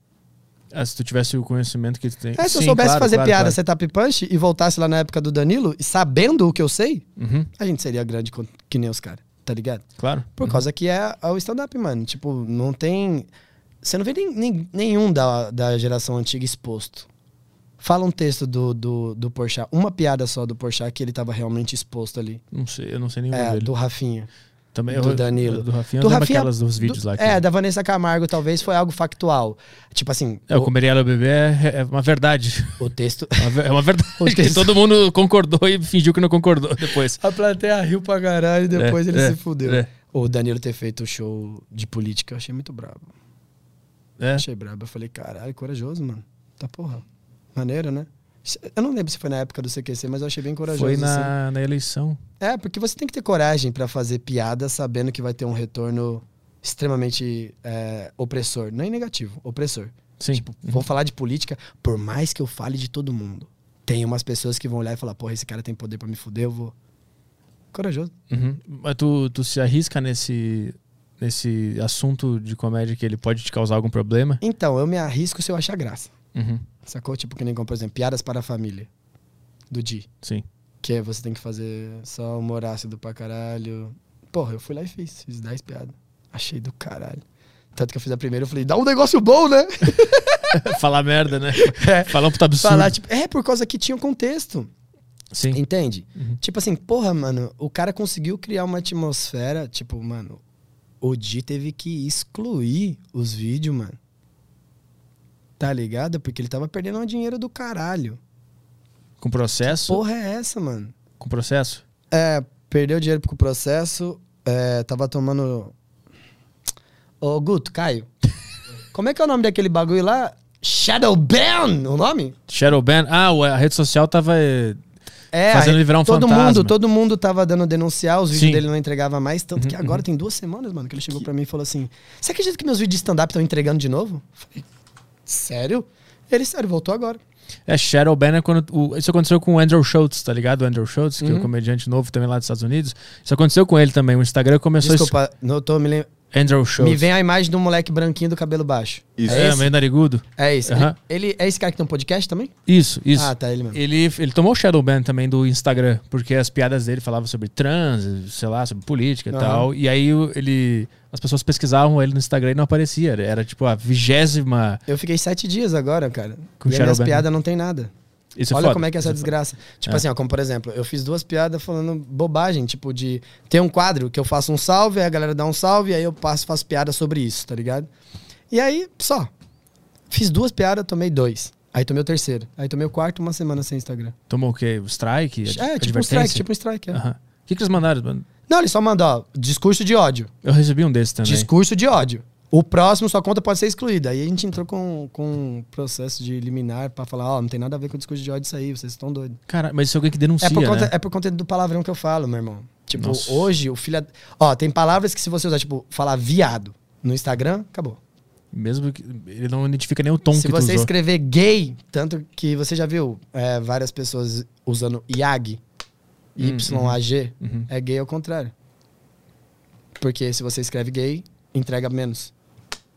A: Ah, se tu tivesse o conhecimento que tu tem.
C: É, se eu
A: Sim,
C: soubesse
A: claro,
C: fazer
A: claro,
C: piada
A: claro.
C: setup punch e voltasse lá na época do Danilo, e sabendo o que eu sei,
A: Uhum,
C: a gente seria grande que nem os caras, tá ligado?
A: claro.
C: Por causa que é, é o stand-up, mano. Tipo, não tem. Você não vê nem, nem- nenhum da, da geração antiga exposto. Fala um texto do, do, do Porchat, uma piada só do Porchat que ele tava realmente exposto ali.
A: Não sei, eu não sei nenhum
C: É,
A: dele.
C: do Rafinha.
A: Também
C: do
A: eu-
C: Danilo.
A: Do Rafinha,
C: Do Rafinha-
A: aquelas dos vídeos
C: do-
A: lá. que-
C: É, da Vanessa Camargo talvez foi algo factual. Tipo assim,
A: É, o
C: o,
A: Comeria Ela Bebê é, é uma verdade.
C: o texto. [LAUGHS]
A: É uma ver- uma verdade. [LAUGHS]
C: O
A: que
C: texto-
A: todo mundo concordou e fingiu que não concordou depois.
C: A plateia riu pra caralho e depois
A: É,
C: ele
A: é,
C: se fudeu.
A: é.
C: O Danilo ter feito o show de política, eu achei muito brabo.
A: É.
C: Achei brabo. Eu falei, caralho, corajoso, mano. Tá porra. Maneiro, né? Eu não lembro se foi na época do CQC, mas eu achei bem corajoso.
A: Foi
C: assim.
A: na, na eleição.
C: É, porque você tem que ter coragem pra fazer piada sabendo que vai ter um retorno extremamente é, opressor. Não é negativo, opressor.
A: Sim.
C: Tipo, vou falar de política, por mais que eu fale de todo mundo. Tem umas pessoas que vão olhar e falar, porra, esse cara tem poder pra me fuder, eu vou. Corajoso.
A: Uhum. Mas tu, tu se arrisca nesse, nesse assunto de comédia que ele pode te causar algum problema?
C: Então, eu me arrisco se eu achar graça.
A: Uhum.
C: Sacou? Tipo, que nem como, por exemplo, piadas para a família. Do Di.
A: Sim.
C: Que é você tem que fazer só humor ácido pra caralho. Porra, eu fui lá e fiz. Fiz 10 piadas. Achei do caralho. Tanto que eu fiz a primeira, eu falei, dá um negócio bom, né? [LAUGHS]
A: Falar merda, né?
C: É.
A: Falar um puta absurdo.
C: Falar, tipo, é por causa que tinha um contexto.
A: Sim.
C: Entende?
A: Uhum.
C: Tipo assim, porra, mano, o cara conseguiu criar uma atmosfera, tipo, mano, o Di teve que excluir os vídeos, mano. Tá ligado? Porque ele tava perdendo um dinheiro do caralho.
A: Com processo?
C: Porra é essa, mano?
A: Com processo?
C: É, perdeu dinheiro com o processo, é, tava tomando. Ô, Guto, Caio. [LAUGHS] Como é que é o nome daquele bagulho lá? Shadow Ban, o nome?
A: Shadowban. Ah, a rede social tava. eh,
C: É,
A: Fazendo ele virar um
C: todo
A: fantasma.
C: mundo, todo mundo tava dando denunciar, os vídeos
A: Sim.
C: Dele não entregava mais, tanto que [LAUGHS] agora tem duas semanas, mano, que ele chegou pra mim e falou assim: Você acredita que meus vídeos de stand-up estão entregando de novo? Falei, sério? Ele, sério, voltou agora.
A: É, Shadowban é quando. o- isso aconteceu com o Andrew Schultz, tá ligado? O Andrew Schultz, que é
C: Uhum.
A: um comediante novo também lá dos Estados Unidos. Isso aconteceu com ele também. O Instagram começou
C: Desculpa, não tô me lem-
A: a. Andrew Schultz.
C: Me vem a imagem de um moleque branquinho do cabelo baixo.
B: Isso.
A: É,
C: esse?
A: meio narigudo.
C: É isso.
A: Aham.
C: Ele, ele é esse cara que tem um podcast também?
A: Isso, isso.
C: Ah, tá, ele mesmo.
A: Ele, ele tomou o Shadowban também do Instagram, porque as piadas dele falavam sobre trans, sei lá, sobre política e tal. E aí ele. As pessoas pesquisavam ele no Instagram e não aparecia. Era, tipo a vigésima.
C: Eu fiquei sete dias agora, cara.
A: Com
C: e as piadas não tem nada.
A: Isso é
C: Olha
A: foda.
C: como é que é essa
A: Isso foda.
C: desgraça. Tipo
A: É.
C: assim, ó, como por exemplo, eu fiz duas piadas falando bobagem, tipo de ter um quadro que eu faço um salve, aí a galera dá um salve, aí eu passo faço piada sobre isso, tá ligado? E aí, só. Fiz duas piadas, tomei dois. Aí tomei o terceiro. Aí tomei o quarto, uma semana sem Instagram.
A: Tomou o quê? O strike?
C: É, tipo um strike, tipo um strike. é.
A: Aham. O que, que eles mandaram? mano?
C: Não, ele só mandou, ó, discurso de ódio.
A: Eu recebi um desses também.
C: Discurso de ódio. O próximo, sua conta pode ser excluída. Aí a gente entrou com, com um processo de liminar pra falar, ó, não tem nada a ver com o discurso de ódio isso aí, vocês estão doidos.
A: Cara, mas isso é alguém que denuncia,
C: É por, conta,
A: né?
C: é por conta do palavrão que eu falo, meu irmão. Tipo,
A: Nossa.
C: hoje o filho. Ó, tem palavras que se você usar, tipo, falar viado no Instagram, acabou.
A: Mesmo que ele não identifica nem o tom
C: se
A: que
C: você escrever gay, tanto que você já viu é, várias pessoas usando IAG, Y-A-G,
A: Uhum.
C: é gay ao contrário. Porque se você escreve gay, entrega menos.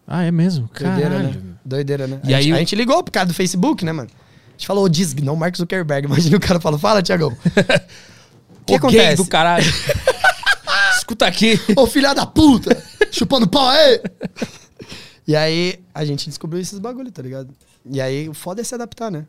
A: Ah, é mesmo?
C: Doideira,
A: Caralho.
C: né? Doideira, né?
A: E
C: a,
A: aí
C: gente,
A: o-
C: a gente ligou pro cara do Facebook, né, mano? A gente falou, diz, não Mark Zuckerberg. [LAUGHS] Imagina o cara falou, fala, Tiagão. [LAUGHS] O que
A: gay
C: acontece?
A: do caralho. [LAUGHS] Escuta aqui.
C: Ô filha da puta! chupando pau aí! E aí a gente descobriu esses bagulho, tá ligado? E aí o foda é se adaptar, né?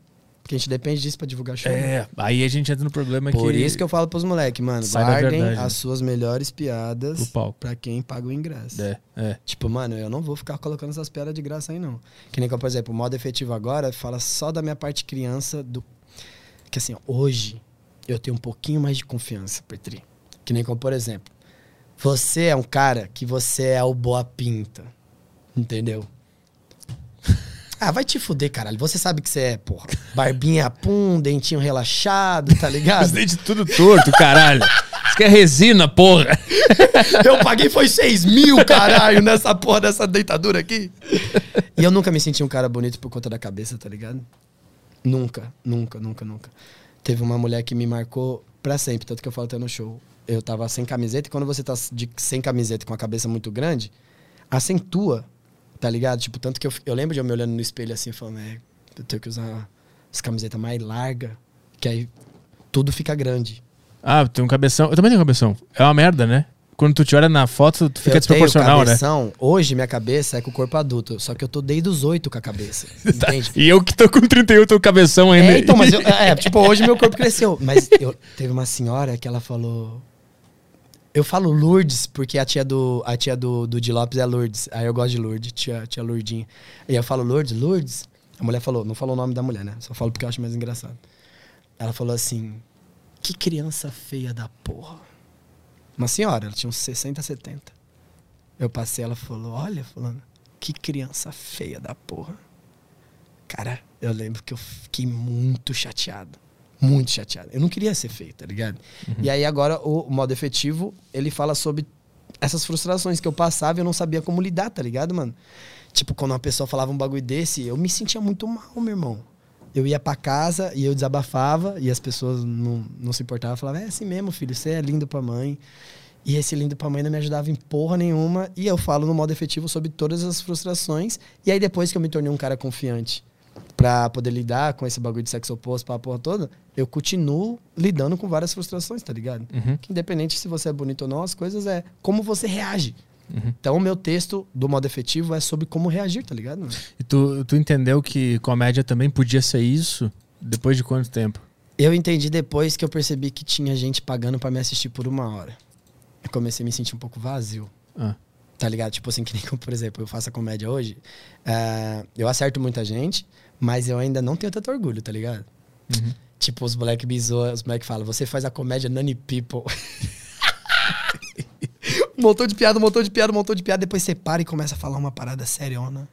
C: Porque a gente depende disso pra divulgar show.
A: É, aí a gente entra no problema
C: Por
A: que...
C: isso que eu falo pros moleques, mano,
A: Sai
C: guardem
A: verdade.
C: as suas melhores piadas
A: O palco.
C: pra quem paga o ingresso.
A: É, é.
C: Tipo, mano, eu não vou ficar colocando essas piadas de graça aí, não. Que nem, como, por exemplo, o modo efetivo agora fala só da minha parte criança do. Que assim, hoje eu tenho um pouquinho mais de confiança, Petri. Que nem como, por exemplo, você é um cara que você é o boa pinta. Entendeu? Ah, vai te fuder, caralho. Você sabe que você é, porra. Barbinha pum, dentinho relaxado, tá
A: Os
C: ligado?
A: dentes tudo torto, caralho. Isso que é resina, porra.
C: Eu paguei foi 6 mil, caralho, nessa porra dessa deitadura aqui. E eu nunca me senti um cara bonito por conta da cabeça, tá ligado? Nunca, nunca, nunca, nunca. Teve uma mulher que me marcou pra sempre, tanto que eu falo até no show. Eu tava sem camiseta e quando você tá de, sem camiseta com a cabeça muito grande, acentua, tá ligado? Tipo, tanto que eu, eu lembro de eu me olhando no espelho assim, falando, é, eu tenho que usar as camisetas mais largas, que aí tudo fica grande.
A: Ah, tem um cabeção. Eu também tenho cabeção. É uma merda, né? Quando tu te olha na foto, tu fica
C: eu
A: desproporcional, né?
C: cabeção, Hoje minha cabeça é com o corpo adulto, só que eu tô desde os oito com a cabeça. [LAUGHS] Entende?
A: E eu que tô com 38, tô com cabeção ainda.
C: É, então, mas eu, [LAUGHS] é, tipo, hoje meu corpo cresceu. Mas eu, teve uma senhora que ela falou. Eu falo Lourdes, porque a tia do, a tia do, do Di Lopes é Lourdes. Aí eu gosto de Lourdes, tia, tia Lourdinha. E eu falo Lourdes, Lourdes. A mulher falou, não falou o nome da mulher, né? Só falo porque eu acho mais engraçado. Ela falou assim: Que criança feia da porra. Uma senhora, ela tinha uns 60, 70. Eu passei, ela falou: Olha, fulano, que criança feia da porra. Cara, eu lembro que eu fiquei muito chateado. Muito chateado. Eu não queria ser feio, tá ligado? E aí agora o modo efetivo, ele fala sobre essas frustrações que eu passava e eu não sabia como lidar, tá ligado, mano? Tipo, quando uma pessoa falava um bagulho desse, eu me sentia muito mal, meu irmão. Eu ia pra casa e eu desabafava e as pessoas não, não se importavam. Falavam, é assim mesmo, filho, você é lindo pra mãe. E esse lindo pra mãe não me ajudava em porra nenhuma. E eu falo no modo efetivo sobre todas as frustrações. E aí depois que eu me tornei um cara confiante pra poder lidar com esse bagulho de sexo oposto pra porra toda, eu continuo lidando com várias frustrações, tá ligado?
A: Uhum.
C: Que independente se você é bonito ou não, as coisas é como você reage. Então o meu texto do modo efetivo é sobre como reagir, tá ligado?
A: E tu, tu entendeu que comédia também podia ser isso? Depois de quanto tempo?
C: Eu entendi depois que eu percebi que tinha gente pagando pra me assistir por uma hora. Eu comecei a me sentir um pouco vazio.
A: Ah.
C: Tá ligado? Tipo assim, que nem como, [LAUGHS] por exemplo, eu faço a comédia hoje. eh, eu acerto muita gente, mas eu ainda não tenho tanto orgulho, tá ligado?
A: Uhum.
C: Tipo, os moleque bizoa, os moleque falam, você faz a comédia Nani People. [LAUGHS] um montão de piada, um montão de piada, um montão de piada, depois você para e começa a falar uma parada seriona.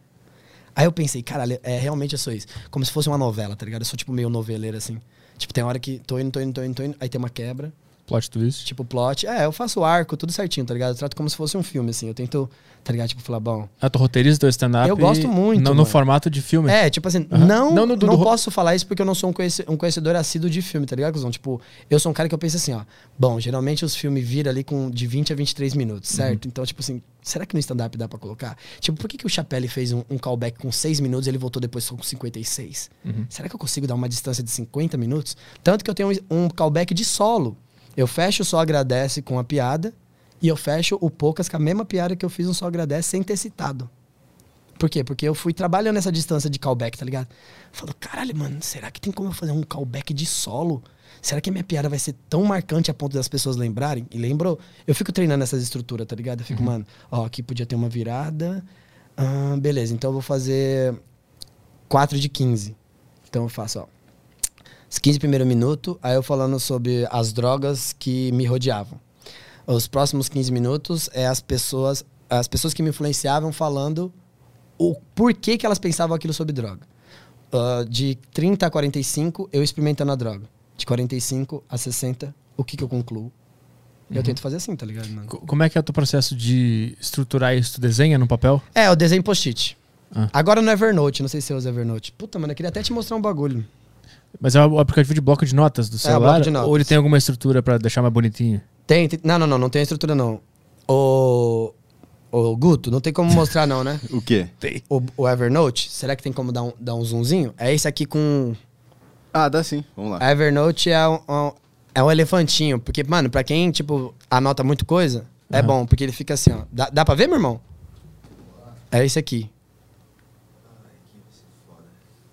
C: Aí eu pensei, caralho, é, realmente eu sou isso. Como se fosse uma novela, tá ligado? Eu sou tipo meio noveleiro, assim. Tipo, tem hora que tô indo, tô indo, tô indo, tô indo, aí tem uma quebra.
A: Plot twist.
C: Tipo, plot. É, eu faço o arco, tudo certinho, tá ligado? Eu trato como se fosse um filme, assim. Eu tento, tá ligado? Tipo, falar, bom.
A: Ah, tu roteiriza teu stand-up?
C: Eu gosto muito,
A: No, no formato de filme?
C: É, tipo assim,
A: Aham.
C: não,
A: Não,
C: não,
A: no- do- do-
C: posso falar isso porque eu não sou um, conhece- um conhecedor assíduo de filme, tá ligado, cuzão? Tipo, eu sou um cara que eu penso assim, ó. Bom, geralmente os filmes viram ali com de 20 a 23 minutos, certo? Então, tipo assim, será que no stand-up dá pra colocar? Tipo, por que, que o Chapelle fez um, um callback com 6 minutos e ele voltou depois só com 56? Será que eu consigo dar uma distância de 50 minutos? Tanto que eu tenho um, um callback de solo. Eu fecho Só Agradece com a piada e eu fecho o Poucas com a mesma piada que eu fiz no Só Agradece sem ter citado. Por quê? Porque eu fui trabalhando essa distância de callback, tá ligado? Falou, caralho, mano, será que tem como eu fazer um callback de solo? Será que a minha piada vai ser tão marcante a ponto das pessoas lembrarem? E lembrou? Eu fico treinando essas estruturas, tá ligado? Eu fico, mano, ó, aqui podia ter uma virada. Ah, beleza, então eu vou fazer 4 de 15. Então eu faço, ó. Os 15 primeiros minutos, aí eu falando sobre as drogas que me rodeavam. Os próximos 15 minutos é as pessoas, as pessoas que me influenciavam falando o porquê que elas pensavam aquilo sobre droga. Ah, de 30 a 45, eu experimentando a droga. De 45 a 60, o que, que eu concluo? Eu tento fazer assim, tá ligado? mano?
A: Co- Como é que é o teu processo de estruturar isso? Tu desenha no papel?
C: É, eu desenho post-it.
A: Ah.
C: Agora no Evernote, não sei se você usa Evernote. Puta, mano, eu queria até te mostrar um bagulho.
A: Mas é o aplicativo de bloco de notas do
C: É,
A: celular?
C: bloco de notas.
A: Ou ele tem alguma estrutura pra deixar mais bonitinho?
C: Tem, tem- não, não, não, não tem estrutura não. O, o Guto, não tem como mostrar não, né? [LAUGHS]
B: O quê?
A: Tem.
C: O, o Evernote, será que tem como dar um, dar um zoomzinho? É esse aqui com...
B: Ah, dá sim. Vamos lá.
C: Evernote é um, um- é um elefantinho. Porque, mano, pra quem, tipo, anota muito coisa, é
A: Aham.
C: bom. Porque ele fica assim, ó. Dá, dá pra ver, meu irmão? É esse aqui.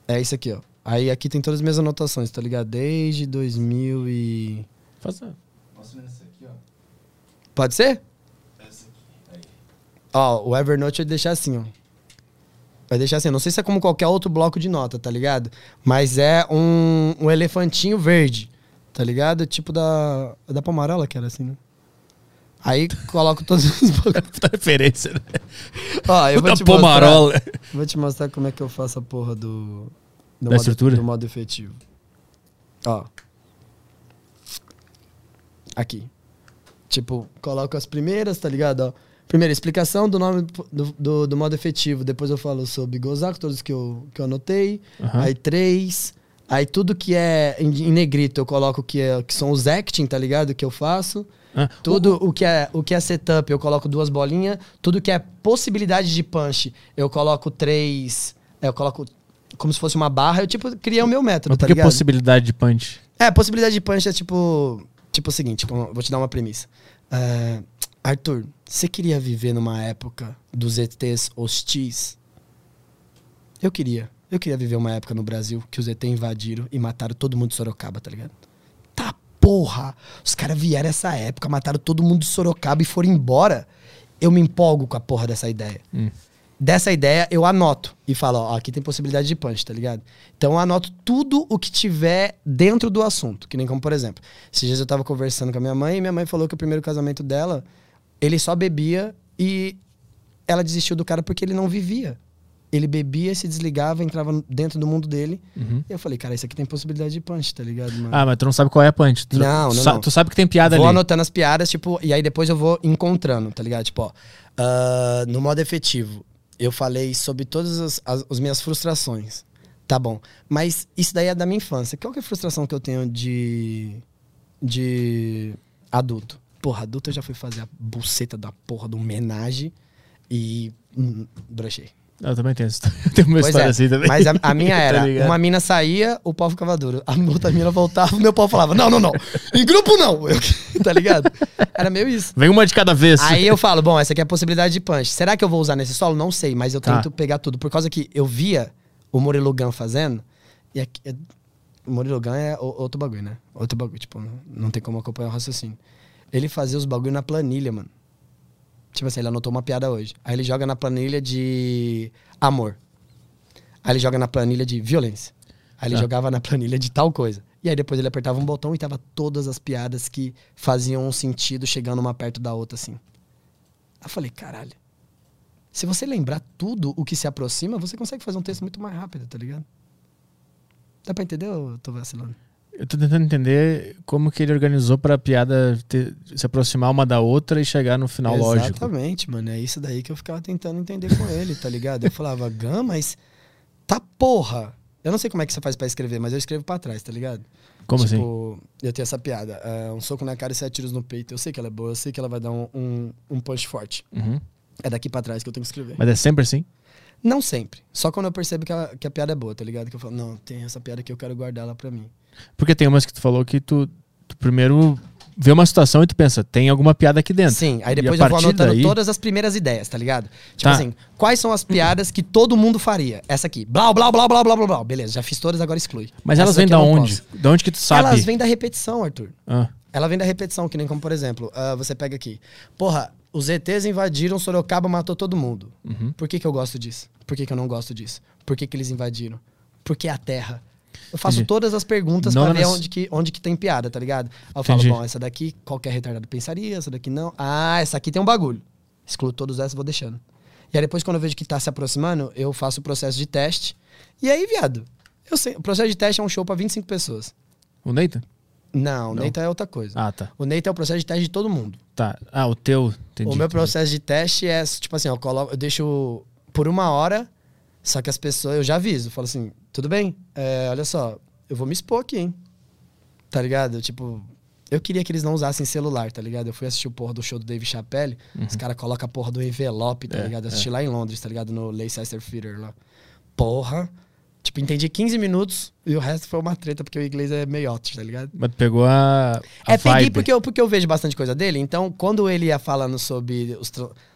C: É esse aqui, ó. Aí aqui tem todas as minhas anotações, tá ligado? Desde 2000 e...
A: Faça.
C: Pode ser? Ó, o Evernote vai deixar assim, ó. Vai deixar assim, não sei se é como qualquer outro bloco de nota, tá ligado? Mas é um, um elefantinho verde, tá ligado? Tipo da, da Pomarola, que era assim, né? Aí coloco todos os [LAUGHS] bagulhos.
A: Puta referência, né?
C: Ó, eu vou
A: Da
C: te mostrar.
A: Pomarola.
C: Vou te mostrar como é que eu faço a porra do. do
A: Da
C: modo,
A: estrutura?
C: Do modo efetivo. Ó. Aqui. Tipo, coloco as primeiras, tá ligado? Ó. Primeira, explicação do nome do, do, do modo efetivo. Depois eu falo sobre gozar, todos que eu, que eu anotei.
A: Aham.
C: Aí três. Aí tudo que é em, em negrito eu coloco que, é, que são os acting, tá ligado? Que eu faço.
A: Ah,
C: Tudo o que é o que é setup, eu coloco duas bolinhas. Tudo que é possibilidade de punch, eu coloco três. é, Eu coloco como se fosse uma barra. Eu, tipo, criei o meu método,
A: Mas
C: tá
A: por que
C: ligado?
A: possibilidade de punch?
C: É, possibilidade de punch é tipo. Tipo o seguinte, como- vou te dar uma premissa. É, Arthur, você queria viver numa época dos ETs hostis? Eu queria. Eu queria viver uma época no Brasil que os ET invadiram e mataram todo mundo de Sorocaba, tá ligado? Tá porra! Os caras vieram essa época, mataram todo mundo de Sorocaba e foram embora. Eu me empolgo com a porra dessa ideia.
A: Hum.
C: Dessa ideia, eu anoto e falo, ó, aqui tem possibilidade de punch, tá ligado? Então eu anoto tudo o que tiver dentro do assunto. Que nem como, por exemplo, esses dias eu tava conversando com a minha mãe e minha mãe falou que o primeiro casamento dela, ele só bebia e ela desistiu do cara porque ele não vivia. Ele bebia, se desligava, entrava dentro do mundo dele.
A: Uhum.
C: E eu falei, cara, isso aqui tem possibilidade de punch, tá ligado, mano?
A: Ah, mas tu não sabe qual é a punch. Tu,
C: Não, não,
A: sa-
C: não.
A: Tu sabe que tem piada
C: vou
A: ali.
C: anotando as piadas, tipo, e aí depois eu vou encontrando, tá ligado? Tipo, ó, ah, no modo efetivo, eu falei sobre todas as, as, as minhas frustrações. Tá bom. Mas isso daí é da minha infância. Qual que é a frustração que eu tenho de. de adulto? Porra, adulto eu já fui fazer a buceta da porra do homenagem e. Hum, brochei.
A: Eu também tenho, [LAUGHS] tenho uma
C: Pois
A: história
C: é,
A: assim também.
C: Mas a, a minha [LAUGHS]
A: Tá
C: era,
A: ligado?
C: uma mina saía, o pau ficava duro. A outra mina voltava, o meu pau falava, não, não, não. Em grupo não. Eu- [LAUGHS] tá ligado? Era meio isso.
A: Vem uma de cada vez.
C: Aí eu falo, bom, essa aqui é a possibilidade de punch. Será que eu vou usar nesse solo? Não sei, mas eu
A: Tá.
C: tento pegar tudo. Por causa que eu via o Murilo Gun fazendo, e aqui, é- o Murilo Gun é outro bagulho, né? Outro bagulho, tipo, não, não tem como acompanhar o raciocínio. Ele fazia os bagulho na planilha, mano. Tipo assim, ele anotou uma piada hoje. Aí ele joga na planilha de amor. Aí ele joga na planilha de violência. Aí ele
A: Tá.
C: jogava na planilha de tal coisa. E aí depois ele apertava um botão e tava todas as piadas que faziam um sentido chegando uma perto da outra, assim. Aí eu falei, caralho. Se você lembrar tudo o que se aproxima, você consegue fazer um texto muito mais rápido, tá ligado? Dá pra entender ou eu tô vacilando?
A: Eu tô tentando entender como que ele organizou pra piada ter- se aproximar uma da outra e chegar no final lógico.
C: Exatamente, mano. É isso daí que eu ficava tentando entender com ele, tá ligado? Eu falava, Gam, mas tá porra. Eu não sei como é que você faz pra escrever, mas eu escrevo pra trás, tá ligado?
A: Como assim?
C: tipo, eu tenho essa piada. é, um soco na cara e sete tiros no peito. Eu sei que ela é boa, eu sei que ela vai dar um, um, um punch forte.
A: Uhum.
C: É daqui pra trás que eu tenho que escrever.
A: Mas é sempre assim?
C: Não sempre. Só quando eu percebo que a, que a piada é boa, tá ligado? Que eu falo, não, tem essa piada que eu quero guardar ela pra mim.
A: Porque tem umas que tu falou que tu, tu primeiro vê uma situação e tu pensa, tem alguma piada aqui dentro.
C: Sim, aí depois eu vou anotando
A: daí-
C: todas as primeiras ideias, tá ligado? Tipo
A: Tá.
C: assim, quais são as piadas que todo mundo faria? Essa aqui, blá, blá, blá, blá, blá, blá, blá. Beleza, já fiz todas, agora exclui.
A: Mas
C: Essa
A: elas vêm da onde?
C: posso.
A: Da onde que tu sabe?
C: Elas vêm da repetição, Arthur.
A: Ah,
C: Ela vem da repetição, que nem como, por exemplo, ah, você pega aqui. Porra, os ETs invadiram Sorocaba, matou todo mundo.
A: uhum.
C: Por que, que eu gosto disso? Por que, que eu não gosto disso? Por que, que eles invadiram? Por que a Terra? Eu faço
A: Entendi.
C: todas as perguntas
A: Não
C: pra ver
A: nas-
C: onde que, onde que tem piada, tá ligado? Aí eu
A: Entendi.
C: falo, bom, essa daqui qualquer retardado pensaria, essa daqui não. Ah, essa aqui tem um bagulho. Excluo todos essas vou deixando. E aí depois, quando eu vejo que tá se aproximando, eu faço o processo de teste. E aí, viado, eu sei, o processo de teste é um show pra 25 pessoas.
A: O Neita?
C: Não, o
A: Não.
C: Neita é outra coisa.
A: Ah, tá.
C: O Neita é o processo de teste de todo mundo.
A: Tá. Ah, o teu. Entendi.
C: o meu
A: entendi.
C: processo de teste é, tipo assim, eu, coloco, eu deixo por uma hora, só que as pessoas, eu já aviso, falo assim, tudo bem, é, olha só, eu vou me expor aqui, hein? Tá ligado? Tipo, eu queria que eles não usassem celular, tá ligado? Eu fui assistir o porra do show do Dave Chappelle, os caras colocam a porra do envelope, tá
A: Uhum. É,
C: ligado? Eu
A: é.
C: assisti lá em Londres, tá ligado? No Leicester Theatre lá. Porra, Tipo, entendi 15 minutos e o resto foi uma treta, porque o inglês é meio alto, tá ligado?
A: Mas pegou a, a
C: é, peguei porque eu, porque eu vejo bastante coisa dele. Então, quando ele ia falando sobre, os,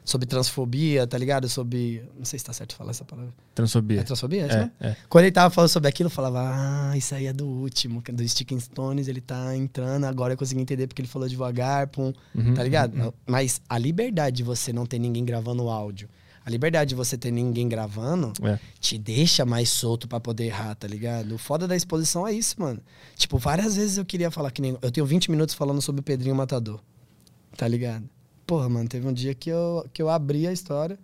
C: sobre transfobia, tá ligado? Sobre. Não sei se tá certo falar essa palavra.
A: Transfobia.
C: É transfobia?
A: É,
C: né?
A: é.
C: Quando ele tava falando sobre aquilo, eu falava, ah, isso aí é do último, é do Sticking Stones, ele tá entrando, agora eu consegui entender porque ele falou devagar, pum,
A: Uhum,
C: tá ligado? Mas a liberdade de você não ter ninguém gravando o áudio, a liberdade de você ter ninguém gravando,
A: É.
C: te deixa mais solto pra poder errar, tá ligado? O foda da exposição é isso, mano. Tipo, várias vezes eu queria falar que nem. Eu tenho 20 minutos falando sobre o Pedrinho Matador. Tá ligado? Porra, mano, teve um dia que eu, que eu abri a história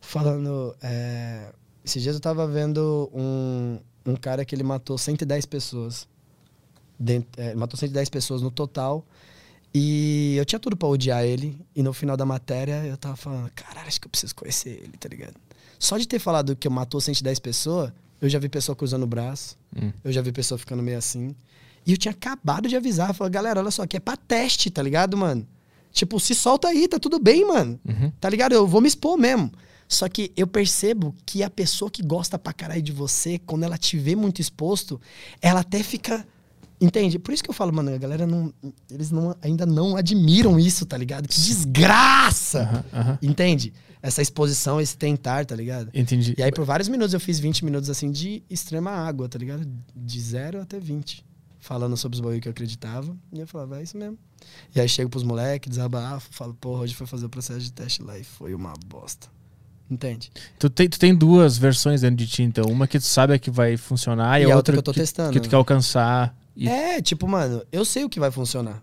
C: falando. É... Esses dias eu tava vendo um, um cara que ele matou 110 pessoas. Dent- é, matou 110 pessoas no total. E eu tinha tudo pra odiar ele. E no final da matéria eu tava falando, caralho, acho que eu preciso conhecer ele, tá ligado? Só de ter falado que eu matou 110 pessoas, eu já vi pessoa cruzando o braço.
A: Hum.
C: Eu já vi pessoa ficando meio assim. E eu tinha acabado de avisar. Falei, galera, olha só, aqui é pra teste, tá ligado, mano? Tipo, se solta aí, tá tudo bem, mano.
A: Uhum.
C: Tá ligado? Eu vou me expor mesmo. Só que eu percebo que a pessoa que gosta pra caralho de você, quando ela te vê muito exposto, ela até fica. Entende? Por isso que eu falo, mano, a galera não. Eles não, ainda não admiram isso, tá ligado? Que desgraça!
A: Aham, aham.
C: Entende? Essa exposição, esse tentar, tá ligado?
A: Entendi.
C: E aí, por vários minutos, eu fiz 20 minutos assim de extrema água, tá ligado? De zero até 20. Falando sobre os bagulho que eu acreditava. E eu falava, é isso mesmo. E aí chego pros moleques, desabafo, falo, porra, hoje foi fazer o processo de teste lá e foi uma bosta. Entende?
A: Tu tem, tu tem duas versões dentro de ti, então. Uma que tu sabe a que vai funcionar e,
C: E
A: a outra
C: outra que eu tô testando.
A: que tu quer alcançar. E-
C: É, tipo, mano, eu sei o que vai funcionar.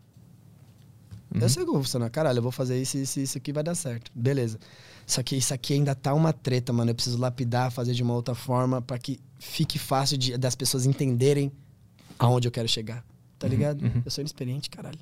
A: Uhum.
C: Eu sei o que vai funcionar. Caralho, eu vou fazer isso, isso, isso aqui vai dar certo. Beleza. Só que isso aqui ainda tá uma treta, mano. Eu preciso lapidar, fazer de uma outra forma pra que fique fácil de- das pessoas entenderem aonde eu quero chegar. Tá ligado?
A: uhum.
C: Eu sou inexperiente, caralho.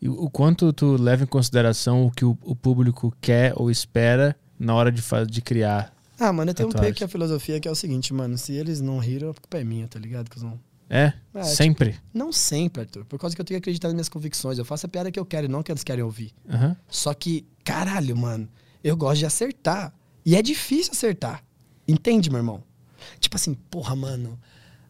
A: E o quanto tu leva em consideração o que o, o público quer ou espera na hora de, de criar.
C: Ah, mano, eu tenho um peito que a filosofia que é o seguinte, mano. Se eles não riram, a culpa é minha, tá ligado, cuzão?
A: É?
C: É,
A: Sempre.
C: Não sempre, Arthur. Por causa que eu tenho que acreditar nas minhas convicções. Eu faço a piada que eu quero e não que eles querem ouvir.
A: Aham.
C: Só que, caralho, mano, eu gosto de acertar. E é difícil acertar. Entende, meu irmão? Tipo assim, porra, mano.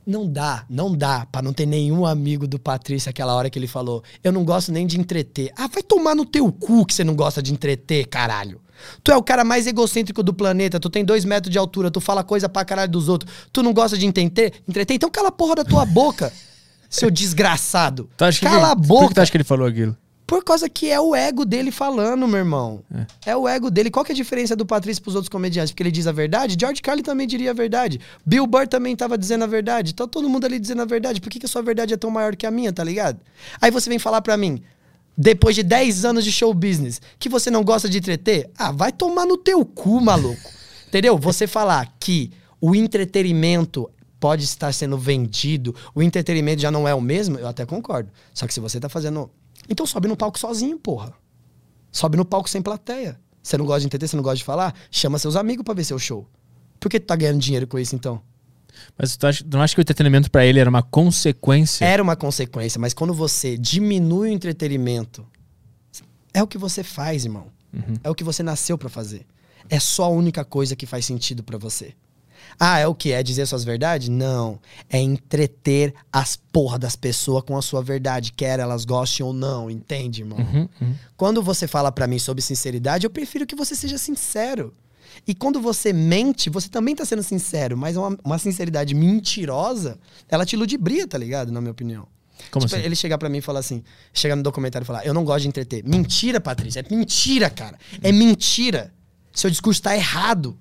C: Não dá, não dá pra não ter nenhum amigo do Patrício aquela hora que ele falou. Eu não gosto nem de entreter. Ah, vai tomar no teu cu que você não gosta de entreter, caralho. Tu é o cara mais egocêntrico do planeta, tu tem dois metros de altura, tu fala coisa pra caralho dos outros. Tu não gosta de entreter? Entreter? Então cala a porra da tua boca, [LAUGHS] seu desgraçado.
A: Tu acha que
C: cala
A: ele-
C: a
A: Por que
C: boca.
A: tu acha que ele falou aquilo?
C: Por causa que é o ego dele falando, meu irmão. É. o ego dele. Qual que é a diferença do Patrício pros outros comediantes? Porque ele diz a verdade? George Carlin também diria a verdade. Bill Burr também tava dizendo a verdade. Tá todo mundo ali dizendo a verdade. Por que, que a sua verdade é tão maior que a minha, tá ligado? Aí você vem falar pra mim, depois de 10 anos de show business, que você não gosta de entreter? Ah, vai tomar no teu cu, maluco. [LAUGHS] Entendeu? Você falar que o entretenimento pode estar sendo vendido, o entretenimento já não é o mesmo, eu até concordo. Só que se você tá fazendo. Então sobe no palco sozinho, porra. Sobe no palco sem plateia. Você não gosta de entreter, você não gosta de falar? Chama seus amigos pra ver seu show. Por que tu tá ganhando dinheiro com isso então?
A: Mas tu, acha, tu não acha que o entretenimento pra ele era uma consequência?
C: Era uma consequência, mas quando você diminui o entretenimento, é o que você faz, irmão. É o que você nasceu pra fazer. É só a única coisa que faz sentido pra você. Ah, é o que? É dizer suas verdades? Não. É entreter as porra das pessoas com a sua verdade, quer elas gostem ou não, entende, irmão?
A: Uhum, uhum.
C: Quando você fala pra mim sobre sinceridade, eu prefiro que você seja sincero. E quando você mente, você também tá sendo sincero, mas uma, uma sinceridade mentirosa, ela te ludibria, tá ligado? Na minha opinião.
A: Como
C: Tipo,
A: assim?
C: ele chegar pra mim e falar assim, chegar no documentário e falar, eu não gosto de entreter. Mentira, Patrícia, é mentira, cara. É mentira. Seu discurso tá errado.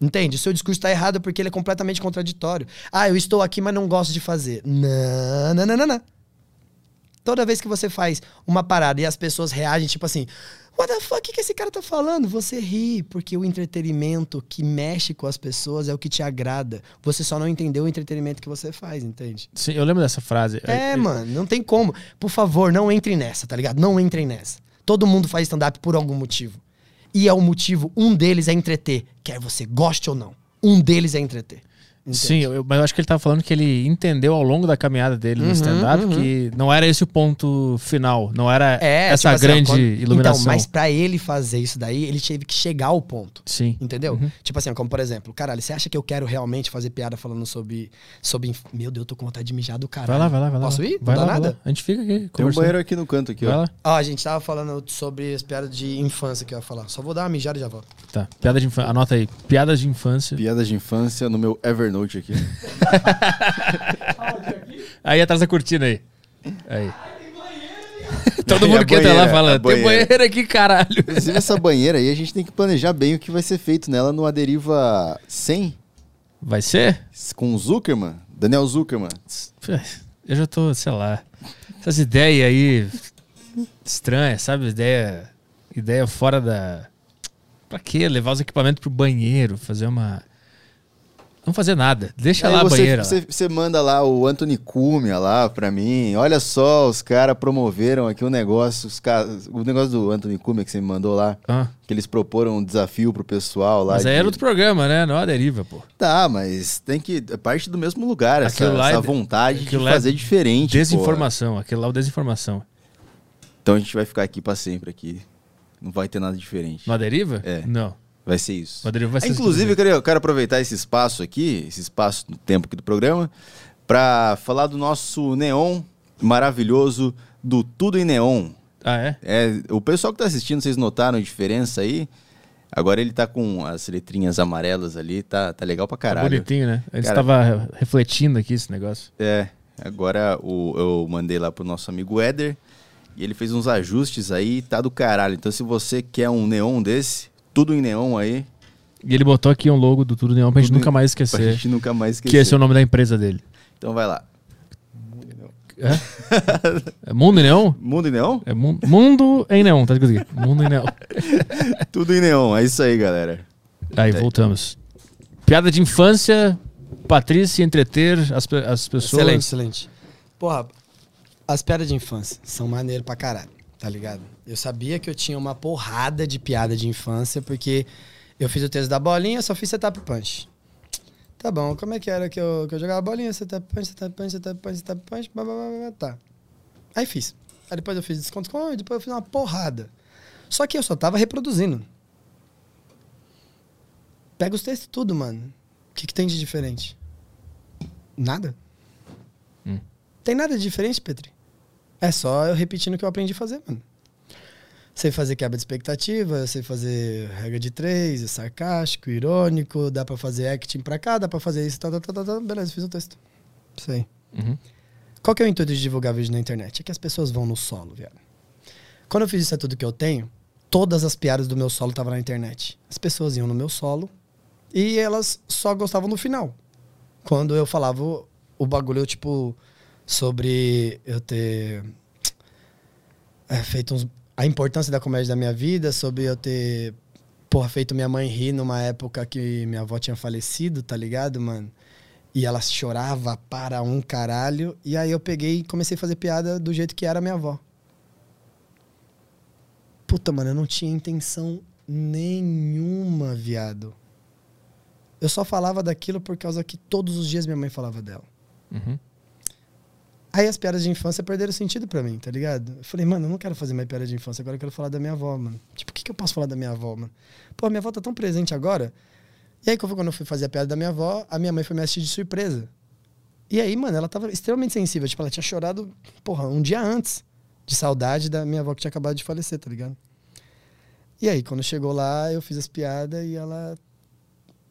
C: Entende? Seu discurso tá errado porque ele é completamente contraditório. Ah, eu estou aqui, mas não gosto de fazer. Não, não, não, não, não. Toda vez que você faz uma parada e as pessoas reagem, tipo assim, what the fuck, o que, que esse cara tá falando? Você ri, porque o entretenimento que mexe com as pessoas é o que te agrada. Você só não entendeu o entretenimento que você faz, entende?
A: Sim, eu lembro dessa frase.
C: É,
A: Eu-
C: mano, não tem como. Por favor, não entrem nessa, tá ligado? Não entrem nessa. Todo mundo faz stand-up por algum motivo. E é o motivo, um deles é entreter. Quer você goste ou não. Um deles é entreter. Entende?
A: Sim, eu, mas eu acho que ele tava falando que ele entendeu ao longo da caminhada dele no
C: Uhum,
A: stand-up
C: uhum.
A: que não era esse o ponto final, não era
C: É,
A: essa
C: tipo assim, ó,
A: grande
C: quando-
A: iluminação.
C: Então, mas pra ele fazer isso daí, ele teve que chegar ao ponto.
A: Sim.
C: Entendeu?
A: Uhum.
C: Tipo assim, como por exemplo, caralho, você acha que eu quero realmente fazer piada falando sobre. sobre inf- Meu Deus, eu tô com vontade de mijar do caralho.
A: Vai lá, vai lá, vai lá.
C: Posso ir?
A: Vai
C: não
A: lá,
C: dá nada?
A: lá. A gente fica aqui
B: Tem um banheiro aqui no canto aqui,
A: Vai
B: ó.
A: lá.
C: Ó, a gente tava falando sobre as piadas de infância que eu ia falar. Só vou dar uma mijada e já volto.
A: Tá. Piada de infância. Anota aí. Piadas de infância.
B: Piadas de infância no meu Evernote aqui. [LAUGHS]
A: Aí atrás da cortina aí. Aí. [LAUGHS] Todo mundo que entra lá fala: tem
B: banheira."
A: banheiro aqui, caralho.
B: Inclusive, essa banheira aí, a gente tem que planejar bem o que vai ser feito nela no Aderiva 100
A: Vai ser?
B: com o Zuckerman, Daniel Zuckerman.
A: Eu já tô, sei lá. Essas ideias aí estranhas, sabe? Ideia, ideia fora da. Pra quê? Levar os equipamentos pro banheiro, fazer uma. Não fazer nada. Deixa
B: Aí
A: lá a
B: você,
A: banheira. lá.
B: você, você manda lá o Anthony Cumia lá pra mim. Olha só, os caras promoveram aqui um negócio. Os caras, o negócio do Anthony Cumia que você me mandou lá.
A: Ah,
B: Que eles proporam um desafio pro pessoal lá.
A: mas aí
B: de-
A: era outro programa, né? Não a deriva, pô.
B: Tá, mas tem que. É parte do mesmo lugar, essa,
A: Aquilo lá é-
B: essa vontade de
A: aquilo lá é
B: fazer diferente. pô.
A: Desinformação. Aquele lá é o desinformação.
B: Então a gente vai ficar aqui pra sempre aqui. Não vai ter nada diferente.
A: No a deriva?
B: É.
A: Não.
B: Vai ser isso.
A: Vai ser
B: Inclusive, eu quero, eu quero aproveitar esse espaço aqui, esse espaço do tempo aqui do programa, pra falar do nosso neon maravilhoso do Tudo em Neon.
A: Ah, é?
B: É, o pessoal que tá assistindo, vocês notaram a diferença aí? Agora ele tá com as letrinhas amarelas ali, tá, tá legal pra
A: Tá
B: caralho.
A: bonitinho, né? A gente
B: Cara-
A: tava refletindo aqui esse negócio.
B: É, agora o, eu mandei lá pro nosso amigo Éder e ele fez uns ajustes aí, tá do caralho. Então se você quer um neon desse, tudo em neon aí,
A: E ele botou aqui um logo do Tudo Neon pra gente
B: Tudo
A: nunca mais
B: pra
A: esquecer.
B: gente nunca mais esquecer.
A: Que esse é o nome da empresa dele.
B: Então vai lá.
A: É? é Mundo em Neon?
B: Mundo em neon?
A: É mu- Mundo em Neon, tá escrito aqui. Mundo em Neon. [LAUGHS]
B: Tudo em neon, é isso aí, galera.
A: Aí, voltamos. Piada de infância, Patrícia entreter as, as pessoas.
C: Excelente, excelente. Porra, as piadas de infância são maneiras pra caralho, tá ligado? Eu sabia que eu tinha uma porrada de piada de infância, porque eu fiz o texto da bolinha, só fiz setup punch. Tá bom, como é que era que eu, que eu jogava bolinha? Setup punch, setup punch, setup punch, setup punch, blá, blá, blá, tá. Aí fiz. Aí depois eu fiz desconto com, depois eu fiz uma porrada. Só que eu só tava reproduzindo. Pega os textos tudo, mano. O que, que tem de diferente? Nada.
A: Hum.
C: Tem nada de diferente, Petri. É só eu repetindo o que eu aprendi a fazer, mano. Sei fazer quebra de expectativa, sei fazer regra de três, é sarcástico, irônico, dá pra fazer acting pra cá, dá pra fazer isso, tá, tá, tá, tá, tá. beleza, fiz o texto. Isso aí.
A: Uhum.
C: Qual que é o intuito de divulgar vídeo na internet? É que as pessoas vão no solo, viado. Quando eu fiz isso é tudo que eu tenho, todas as piadas do meu solo estavam na internet. As pessoas iam no meu solo e elas só gostavam do final. Quando eu falava o, o bagulho, tipo, sobre eu ter é, feito uns, a importância da comédia da minha vida, sobre eu ter, porra, feito minha mãe rir numa época que minha avó tinha falecido, tá ligado, mano? E ela chorava para um caralho. E aí eu peguei e comecei a fazer piada do jeito que era minha avó. Puta, mano, eu não tinha intenção nenhuma, viado. Eu só falava daquilo por causa que todos os dias minha mãe falava dela.
A: Uhum.
C: Aí as piadas de infância perderam sentido pra mim, tá ligado? Eu falei, mano, eu não quero fazer mais piada de infância, agora eu quero falar da minha avó, mano. Tipo, o que, que eu posso falar da minha avó, mano? Pô, minha avó tá tão presente agora. E aí, quando eu fui fazer a piada da minha avó, a minha mãe foi me assistir de surpresa. E aí, mano, ela tava extremamente sensível. Tipo, ela tinha chorado, porra, um dia antes de saudade da minha avó que tinha acabado de falecer, tá ligado? E aí, quando chegou lá, eu fiz as piadas e ela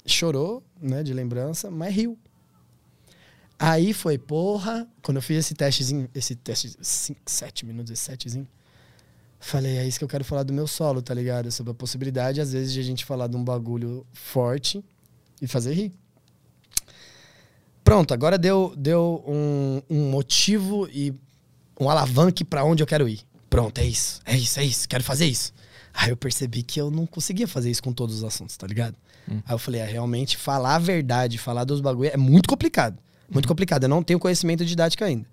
C: chorou, né, de lembrança, mas riu. Aí foi, porra, quando eu fiz esse testezinho, esse teste de 7 minutos, esse setezinho, falei, é isso que eu quero falar do meu solo, tá ligado? Sobre a possibilidade, às vezes, de a gente falar de um bagulho forte e fazer rir. Pronto, agora deu, deu um, um motivo e um alavanque pra onde eu quero ir. Pronto, é isso, é isso, é isso, quero fazer isso. Aí eu percebi que eu não conseguia fazer isso com todos os assuntos, tá ligado? Aí eu falei, é, realmente, falar a verdade, falar dos bagulho é muito complicado. Muito complicado. Eu não tenho conhecimento didático ainda.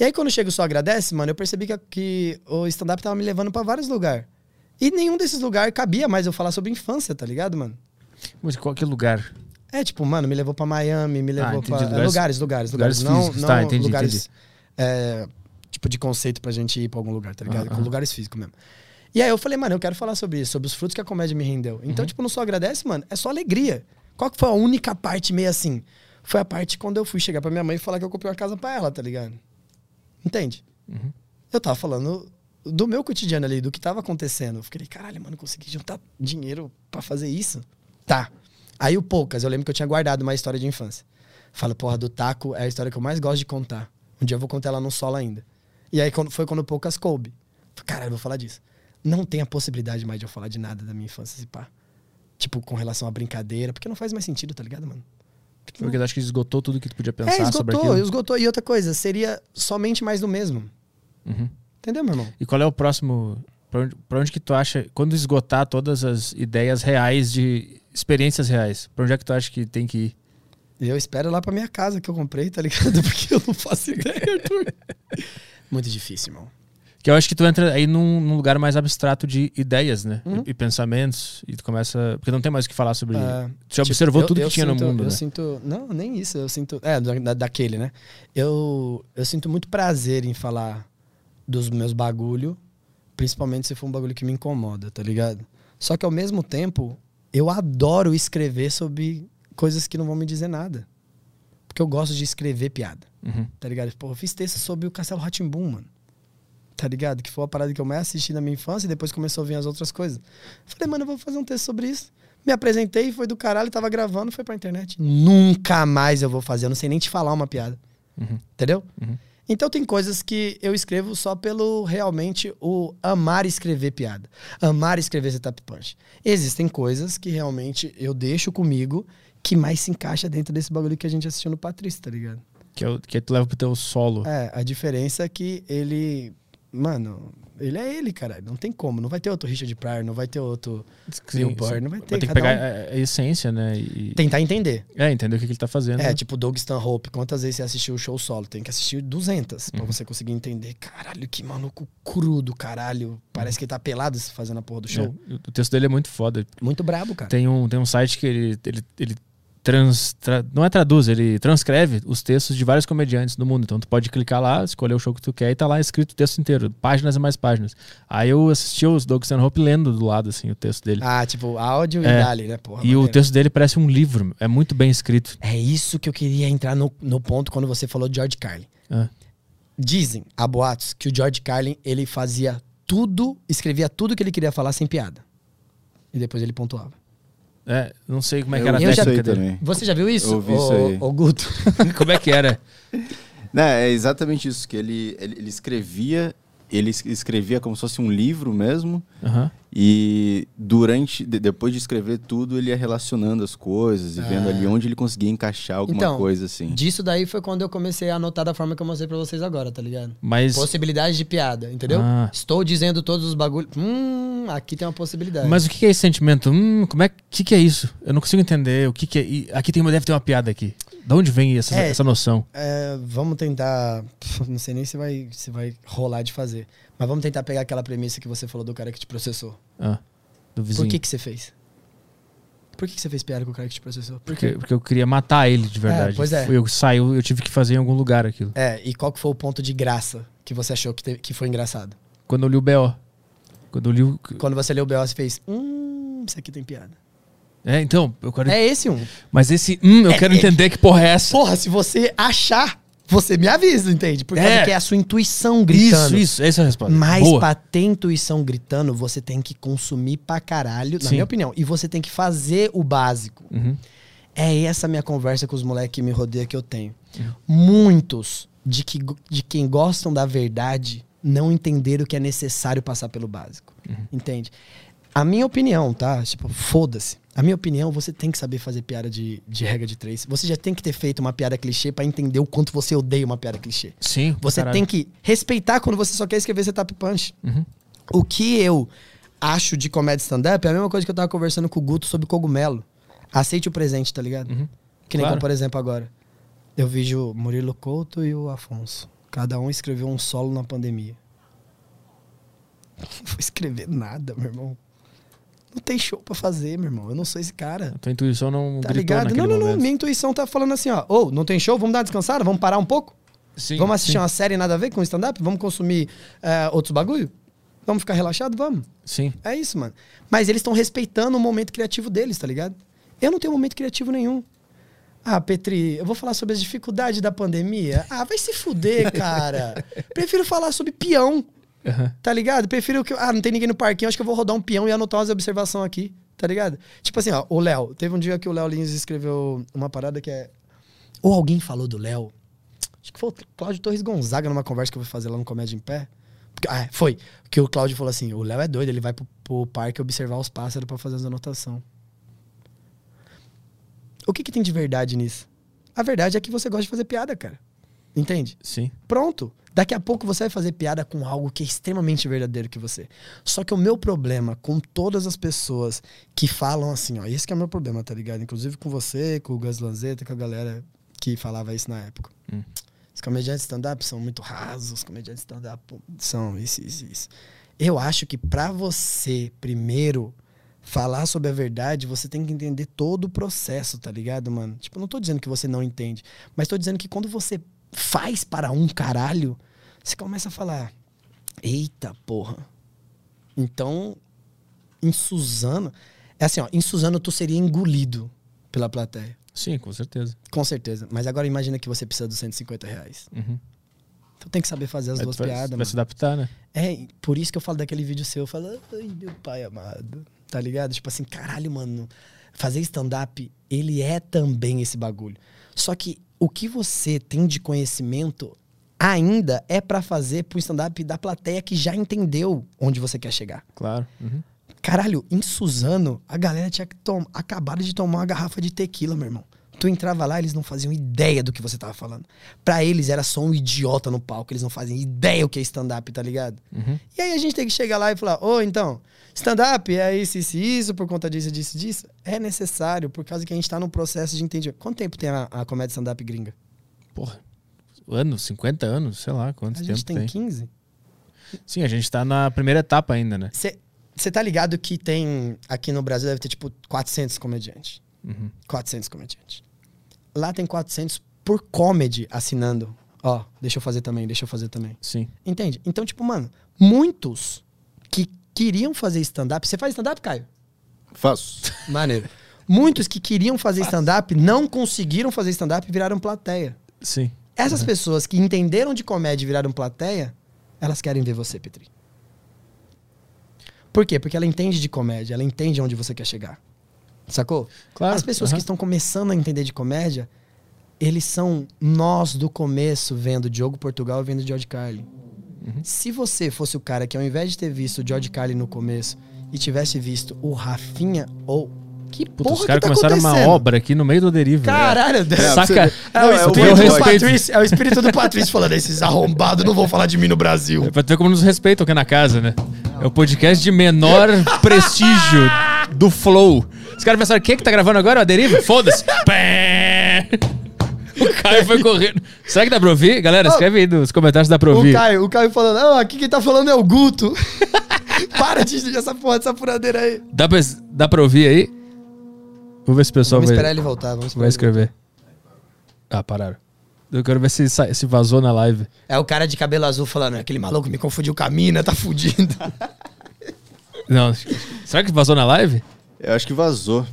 C: E aí, quando chega o Só Agradece, mano, eu percebi que, que o stand-up tava me levando pra vários lugares. E nenhum desses lugares cabia mais eu falar sobre infância, tá ligado, mano?
A: Mas qual que lugar?
C: É, tipo, mano, me levou pra Miami, me levou
A: Ah, entendi,
C: pra.
A: lugares-
C: Lugares, lugares, lugares.
A: lugares
C: não,
A: físicos.
C: não
A: Tá, entendi,
C: lugares. é, tipo, de conceito pra gente ir pra algum lugar, tá ligado?
A: Ah,
C: Com
A: ah.
C: lugares físicos mesmo. E aí eu falei, mano, eu quero falar sobre isso, sobre os frutos que a comédia me rendeu. Então,
A: Uhum.
C: tipo, não só agradece, mano, é só alegria. Qual que foi a única parte meio assim? Foi a parte quando eu fui chegar pra minha mãe e falar que eu comprei uma casa pra ela, tá ligado? Entende?
A: Uhum.
C: Eu tava falando do meu cotidiano ali, do que tava acontecendo. Eu fiquei, caralho, mano, consegui juntar dinheiro pra fazer isso? Tá. Aí o Poucas, eu lembro que eu tinha guardado uma história de infância. Fala, porra, do taco é a história que eu mais gosto de contar. Um dia eu vou contar ela no solo ainda. E aí foi quando o Poucas coube. Falei, Caralho, eu vou falar disso. Não tem a possibilidade mais de eu falar de nada da minha infância, se pá. Tipo, com relação à brincadeira, porque não faz mais sentido, tá ligado, mano? Porque não-
A: Porque eu acho que esgotou tudo que tu podia pensar
C: é,
A: sobre
C: esgotou,
A: aquilo.
C: esgotou. E outra coisa, seria somente mais do mesmo.
A: Uhum.
C: Entendeu, meu irmão?
A: E qual é o próximo. Pra onde, pra onde que tu acha. Quando esgotar todas as ideias reais de experiências reais, pra onde é que tu acha que tem que ir?
C: Eu espero lá pra minha casa que eu comprei, tá ligado? [LAUGHS] Porque eu não faço ideia, [LAUGHS] Arthur. Muito difícil, irmão.
A: Que eu acho que tu entra aí num, num lugar mais abstrato de ideias, né?
C: Uhum.
A: E, e pensamentos. E tu começa. Porque não tem mais o que falar sobre.
C: É,
A: tu já observou
C: eu-
A: tudo
C: eu
A: que tinha
C: sinto-
A: no mundo,
C: Eu
A: né?
C: sinto. Não, nem isso. Eu sinto. É, da- daquele, né? Eu, eu sinto muito prazer em falar dos meus bagulho, principalmente se for um bagulho que me incomoda, tá ligado? Só que ao mesmo tempo, eu adoro escrever sobre coisas que não vão me dizer nada. Porque eu gosto de escrever piada.
A: Uhum.
C: tá ligado? Pô, eu fiz texto sobre o Castelo Ratimbum, mano. Tá ligado? Que foi uma parada que eu mais assisti na minha infância e depois começou a vir as outras coisas. Falei, mano, eu vou fazer um texto sobre isso. Me apresentei, foi do caralho, tava gravando, foi pra internet. Nunca mais eu vou fazer, eu não sei nem te falar uma piada.
A: Uhum.
C: Entendeu?
A: Uhum.
C: Então tem coisas que eu escrevo só pelo realmente o amar escrever piada. Amar escrever setup punch. Existem coisas que realmente eu deixo comigo que mais se encaixa dentro desse bagulho que a gente assistiu no Patrício, tá ligado?
A: Que, é o- que tu leva pro teu solo.
C: É, a diferença é que ele. Mano, ele é ele, cara. Não tem como. Não vai ter outro Richard Pryor, não vai ter outro Bill Burr, não vai ter.
A: Vai ter que pegar
C: um-
A: a, essência, né? E,
C: Tentar entender.
A: É, entender o que, que ele tá fazendo.
C: É, tipo Doug Stanhope. Quantas vezes você assistiu o show solo? Tem que assistir 200
A: Uhum.
C: pra você conseguir entender. Caralho, que maluco crudo, caralho. Parece que ele tá pelado fazendo a porra do show.
A: É, o texto dele é muito foda.
C: Muito brabo, cara.
A: Tem um, tem um site que ele, ele, ele trans, tra- não é traduz, ele transcreve os textos de vários comediantes do mundo. Então tu pode clicar lá, escolher o show que tu quer e tá lá escrito o texto inteiro, páginas e mais páginas. Aí eu assisti os Doug Stanhope lendo do lado, assim, o texto dele.
C: Ah, tipo, áudio e
A: É.
C: dali, né, porra?
A: e o texto dele parece um livro, é muito bem escrito.
C: É isso que eu queria entrar no, no ponto quando você falou de George Carlin.
A: Ah,
C: Dizem, há boatos, que o George Carlin, ele fazia tudo, escrevia tudo que ele queria falar sem piada. E depois ele pontuava.
A: É, não sei como é que
B: Eu
A: era a técnica
B: aí
A: dele.
B: também.
C: Você já viu isso?
B: Eu vi
C: ô,
B: isso aí.
C: ô, Guto? [LAUGHS]
A: como é que era?
B: Não, é exatamente isso, que ele, ele, ele escrevia, ele es- escrevia como se fosse um livro mesmo,
A: Aham.
B: e durante, de- depois de escrever tudo, ele ia relacionando as coisas e vendo
C: Ah.
B: ali onde ele conseguia encaixar alguma
C: Então,
B: coisa assim.
C: Disso daí foi quando eu comecei a anotar da forma que eu mostrei pra vocês agora, tá ligado?
A: Mas,
C: Possibilidade de piada, entendeu?
A: Ah.
C: Estou dizendo todos os bagulhos. Hum, aqui tem uma possibilidade.
A: mas o que é esse sentimento? Hum, como é que, que é isso? Eu não consigo entender o que, que é. Aqui tem, deve ter uma piada aqui. Da onde vem essa,
C: É.
A: essa noção?
C: É, vamos tentar. [LAUGHS] Não sei nem se vai, se vai rolar de fazer. Mas vamos tentar pegar aquela premissa que você falou do cara que te processou.
A: Ah, do vizinho.
C: Por que, que você fez? Por que, que você fez piada com o cara que te processou? Por
A: Porque, porque eu queria matar ele de verdade.
C: pois é.
A: Eu saiu, eu tive que fazer em algum lugar aquilo.
C: É, e qual que foi o ponto de graça que você achou que, teve- que foi engraçado?
A: Quando eu li o B.O. Quando eu li o.
C: Quando você leu o B.O., você fez. Hum, isso aqui tem piada.
A: É, então, eu quero.
C: É esse um.
A: Mas esse. Hum, eu quero entender que porra é essa.
C: Porra, se você achar, você me avisa, entende? Por causa
A: É.
C: é a sua intuição gritando.
A: Isso, isso, essa é a resposta.
C: Mas
A: Boa.
C: pra ter intuição gritando, você tem que consumir pra caralho, na
A: Sim.
C: minha opinião. E você tem que fazer o básico.
A: Uhum.
C: É essa minha conversa com os moleques que me rodeiam que eu tenho.
A: Uhum.
C: Muitos de, que, de quem gostam da verdade não entenderam que é necessário passar pelo básico.
A: Uhum.
C: Entende? A minha opinião, tá? Tipo, foda-se. A minha opinião, você tem que saber fazer piada de, de regra de três. Você já tem que ter feito uma piada clichê pra entender o quanto você odeia uma piada clichê.
A: Sim.
C: Você
A: caralho.
C: tem que respeitar quando você só quer escrever setup punch.
A: Uhum.
C: O que eu acho de comédia stand-up é a mesma coisa que eu tava conversando com o Guto sobre cogumelo. Aceite o presente, tá ligado?
A: Uhum.
C: Que nem
A: Claro.
C: como, por exemplo, agora. Eu vejo o Murilo Couto e o Afonso. Cada um escreveu um solo na pandemia. [LAUGHS] Não vou escrever nada, meu irmão. Não tem show pra fazer, meu irmão. Eu não sou esse cara.
A: A tua intuição não
C: Tá ligado? Não, não, não. Minha intuição tá falando assim, ó. Ô, não tem show? Vamos dar uma descansada? Vamos parar um pouco?
A: Sim,
C: Vamos assistir
A: sim,
C: uma série nada a ver com stand-up? Vamos consumir é, outros bagulho? Vamos ficar relaxado? Vamos.
A: Sim.
C: É isso, mano. Mas eles estão respeitando o momento criativo deles, tá ligado? Eu não tenho momento criativo nenhum. Ah, Petri, eu vou falar sobre as dificuldades da pandemia. Ah, vai se fuder, [LAUGHS] cara. Prefiro falar sobre peão,
A: Aham.
C: tá ligado? Prefiro que. Ah, não tem ninguém no parquinho, acho que eu vou rodar um peão e anotar umas observações aqui, tá ligado? Tipo assim, ó, o Léo. Teve um dia que o Léo Lins escreveu uma parada que é. Ou alguém falou do Léo. Acho que foi o Cláudio Torres Gonzaga numa conversa que eu fui fazer lá no Comédia em Pé. Ah, foi. Que o Cláudio falou assim: o Léo é doido, ele vai pro, pro parque observar os pássaros pra fazer as anotações. O que, que tem de verdade nisso? A verdade é que você gosta de fazer piada, cara. Entende?
A: Sim.
C: Pronto. Daqui a pouco você vai fazer piada com algo que é extremamente verdadeiro que você. Só que o meu problema com todas as pessoas que falam assim, ó, esse que é o meu problema, tá ligado? Inclusive com você, com o Gus Lanzetta, com a galera que falava isso na época.
A: Hum.
C: Os comediantes stand-up são muito rasos, os comediantes stand-up são isso, isso, isso. Eu acho que pra você, primeiro, falar sobre a verdade, você tem que entender todo o processo, tá ligado, mano? Tipo, eu não tô dizendo que você não entende, mas tô dizendo que quando você faz para um caralho, você começa a falar: Eita porra. Então, em Suzano. É assim, ó, em Suzano tu seria engolido pela plateia.
A: Sim, com certeza.
C: Com certeza. Mas agora imagina que você precisa dos 150 reais.
A: Uhum.
C: Então tem que saber fazer as duas
A: vai,
C: piadas,
A: vai
C: mano.
A: se adaptar, né?
C: É, por isso que eu falo daquele vídeo seu. Eu falo, ai, meu pai amado. Tá ligado? Tipo assim, caralho, mano. Fazer stand-up, ele é também esse bagulho. Só que o que você tem de conhecimento ainda é pra fazer pro stand-up da plateia que já entendeu onde você quer chegar.
A: Claro. Uhum.
C: Caralho, em Suzano, a galera tinha que tom... acabado de tomar uma garrafa de tequila, meu irmão. Tu entrava lá, eles não faziam ideia do que você tava falando. Pra eles era só um idiota no palco, eles não fazem ideia o que é stand-up, tá ligado?
A: Uhum.
C: E aí a gente tem que chegar lá e falar: Ô, então, stand-up é isso, isso isso, por conta disso, disso, disso. É necessário, por causa que a gente tá num processo de entendimento. Quanto tempo tem a, a comédia stand-up gringa?
A: Porra. Anos, 50 anos, sei lá quanto
C: A
A: tempo
C: gente tem
A: tem.
C: 15.
A: Sim, a gente tá na primeira etapa ainda, né?
C: Você tá ligado que tem, aqui no Brasil, deve ter tipo 400 comediantes.
A: Uhum.
C: 400 comediantes. Lá tem 400 por comedy assinando. Ó, deixa eu fazer também, deixa eu fazer também.
A: Sim.
C: Entende? Então, tipo, mano, muitos que queriam fazer stand-up. Você faz stand-up, Caio?
B: Faço.
C: Maneiro. [LAUGHS] Muitos que queriam fazer stand-up não conseguiram fazer stand-up e viraram plateia.
A: Sim.
C: Essas pessoas que entenderam de comédia e viraram plateia, elas querem ver você, Petri. Por quê? Porque ela entende de comédia, ela entende onde você quer chegar. Sacou?
A: Claro.
C: As pessoas
A: Aham.
C: que estão começando a entender de comédia, eles são nós do começo vendo Diogo Portugal e vendo George Carlin.
A: Uhum.
C: Se você fosse o cara que ao invés de ter visto o George Carlin no começo e tivesse visto o Rafinha ou que
A: Puta,
C: porra
A: os caras
C: tá
A: começaram uma obra aqui no meio do deriva.
C: Caralho,
A: velho.
B: É,
A: Saca?
C: é
B: Não,
C: o
B: é o
C: espírito do
A: respeito.
C: Patrício, é o espírito do Patrício falando, esses arrombados não vão falar de mim no Brasil.
A: É pra ver como nos respeitam aqui na casa, né? É o podcast de menor prestígio do Flow. Os caras pensaram, quem é que tá gravando agora? A Deriva? Foda-se. [LAUGHS] O Caio foi correndo. Será que dá pra ouvir? Galera, escreve aí nos comentários se dá pra
C: O
A: ouvir.
C: Caio, o Caio falando, não, aqui quem tá falando é o Guto. [LAUGHS] Para de essa porra dessa furadeira aí.
A: Dá pra, dá pra ouvir aí? Vamos ver se o pessoal
C: Vamos
A: vai,
C: esperar ele voltar, vamos esperar
A: vai escrever. Ah, pararam. Eu quero ver se, se vazou na live.
C: É o cara de cabelo azul falando, aquele maluco me confundiu com a mina, tá fudido. [LAUGHS]
A: Não, será que vazou na live?
B: Eu acho que vazou.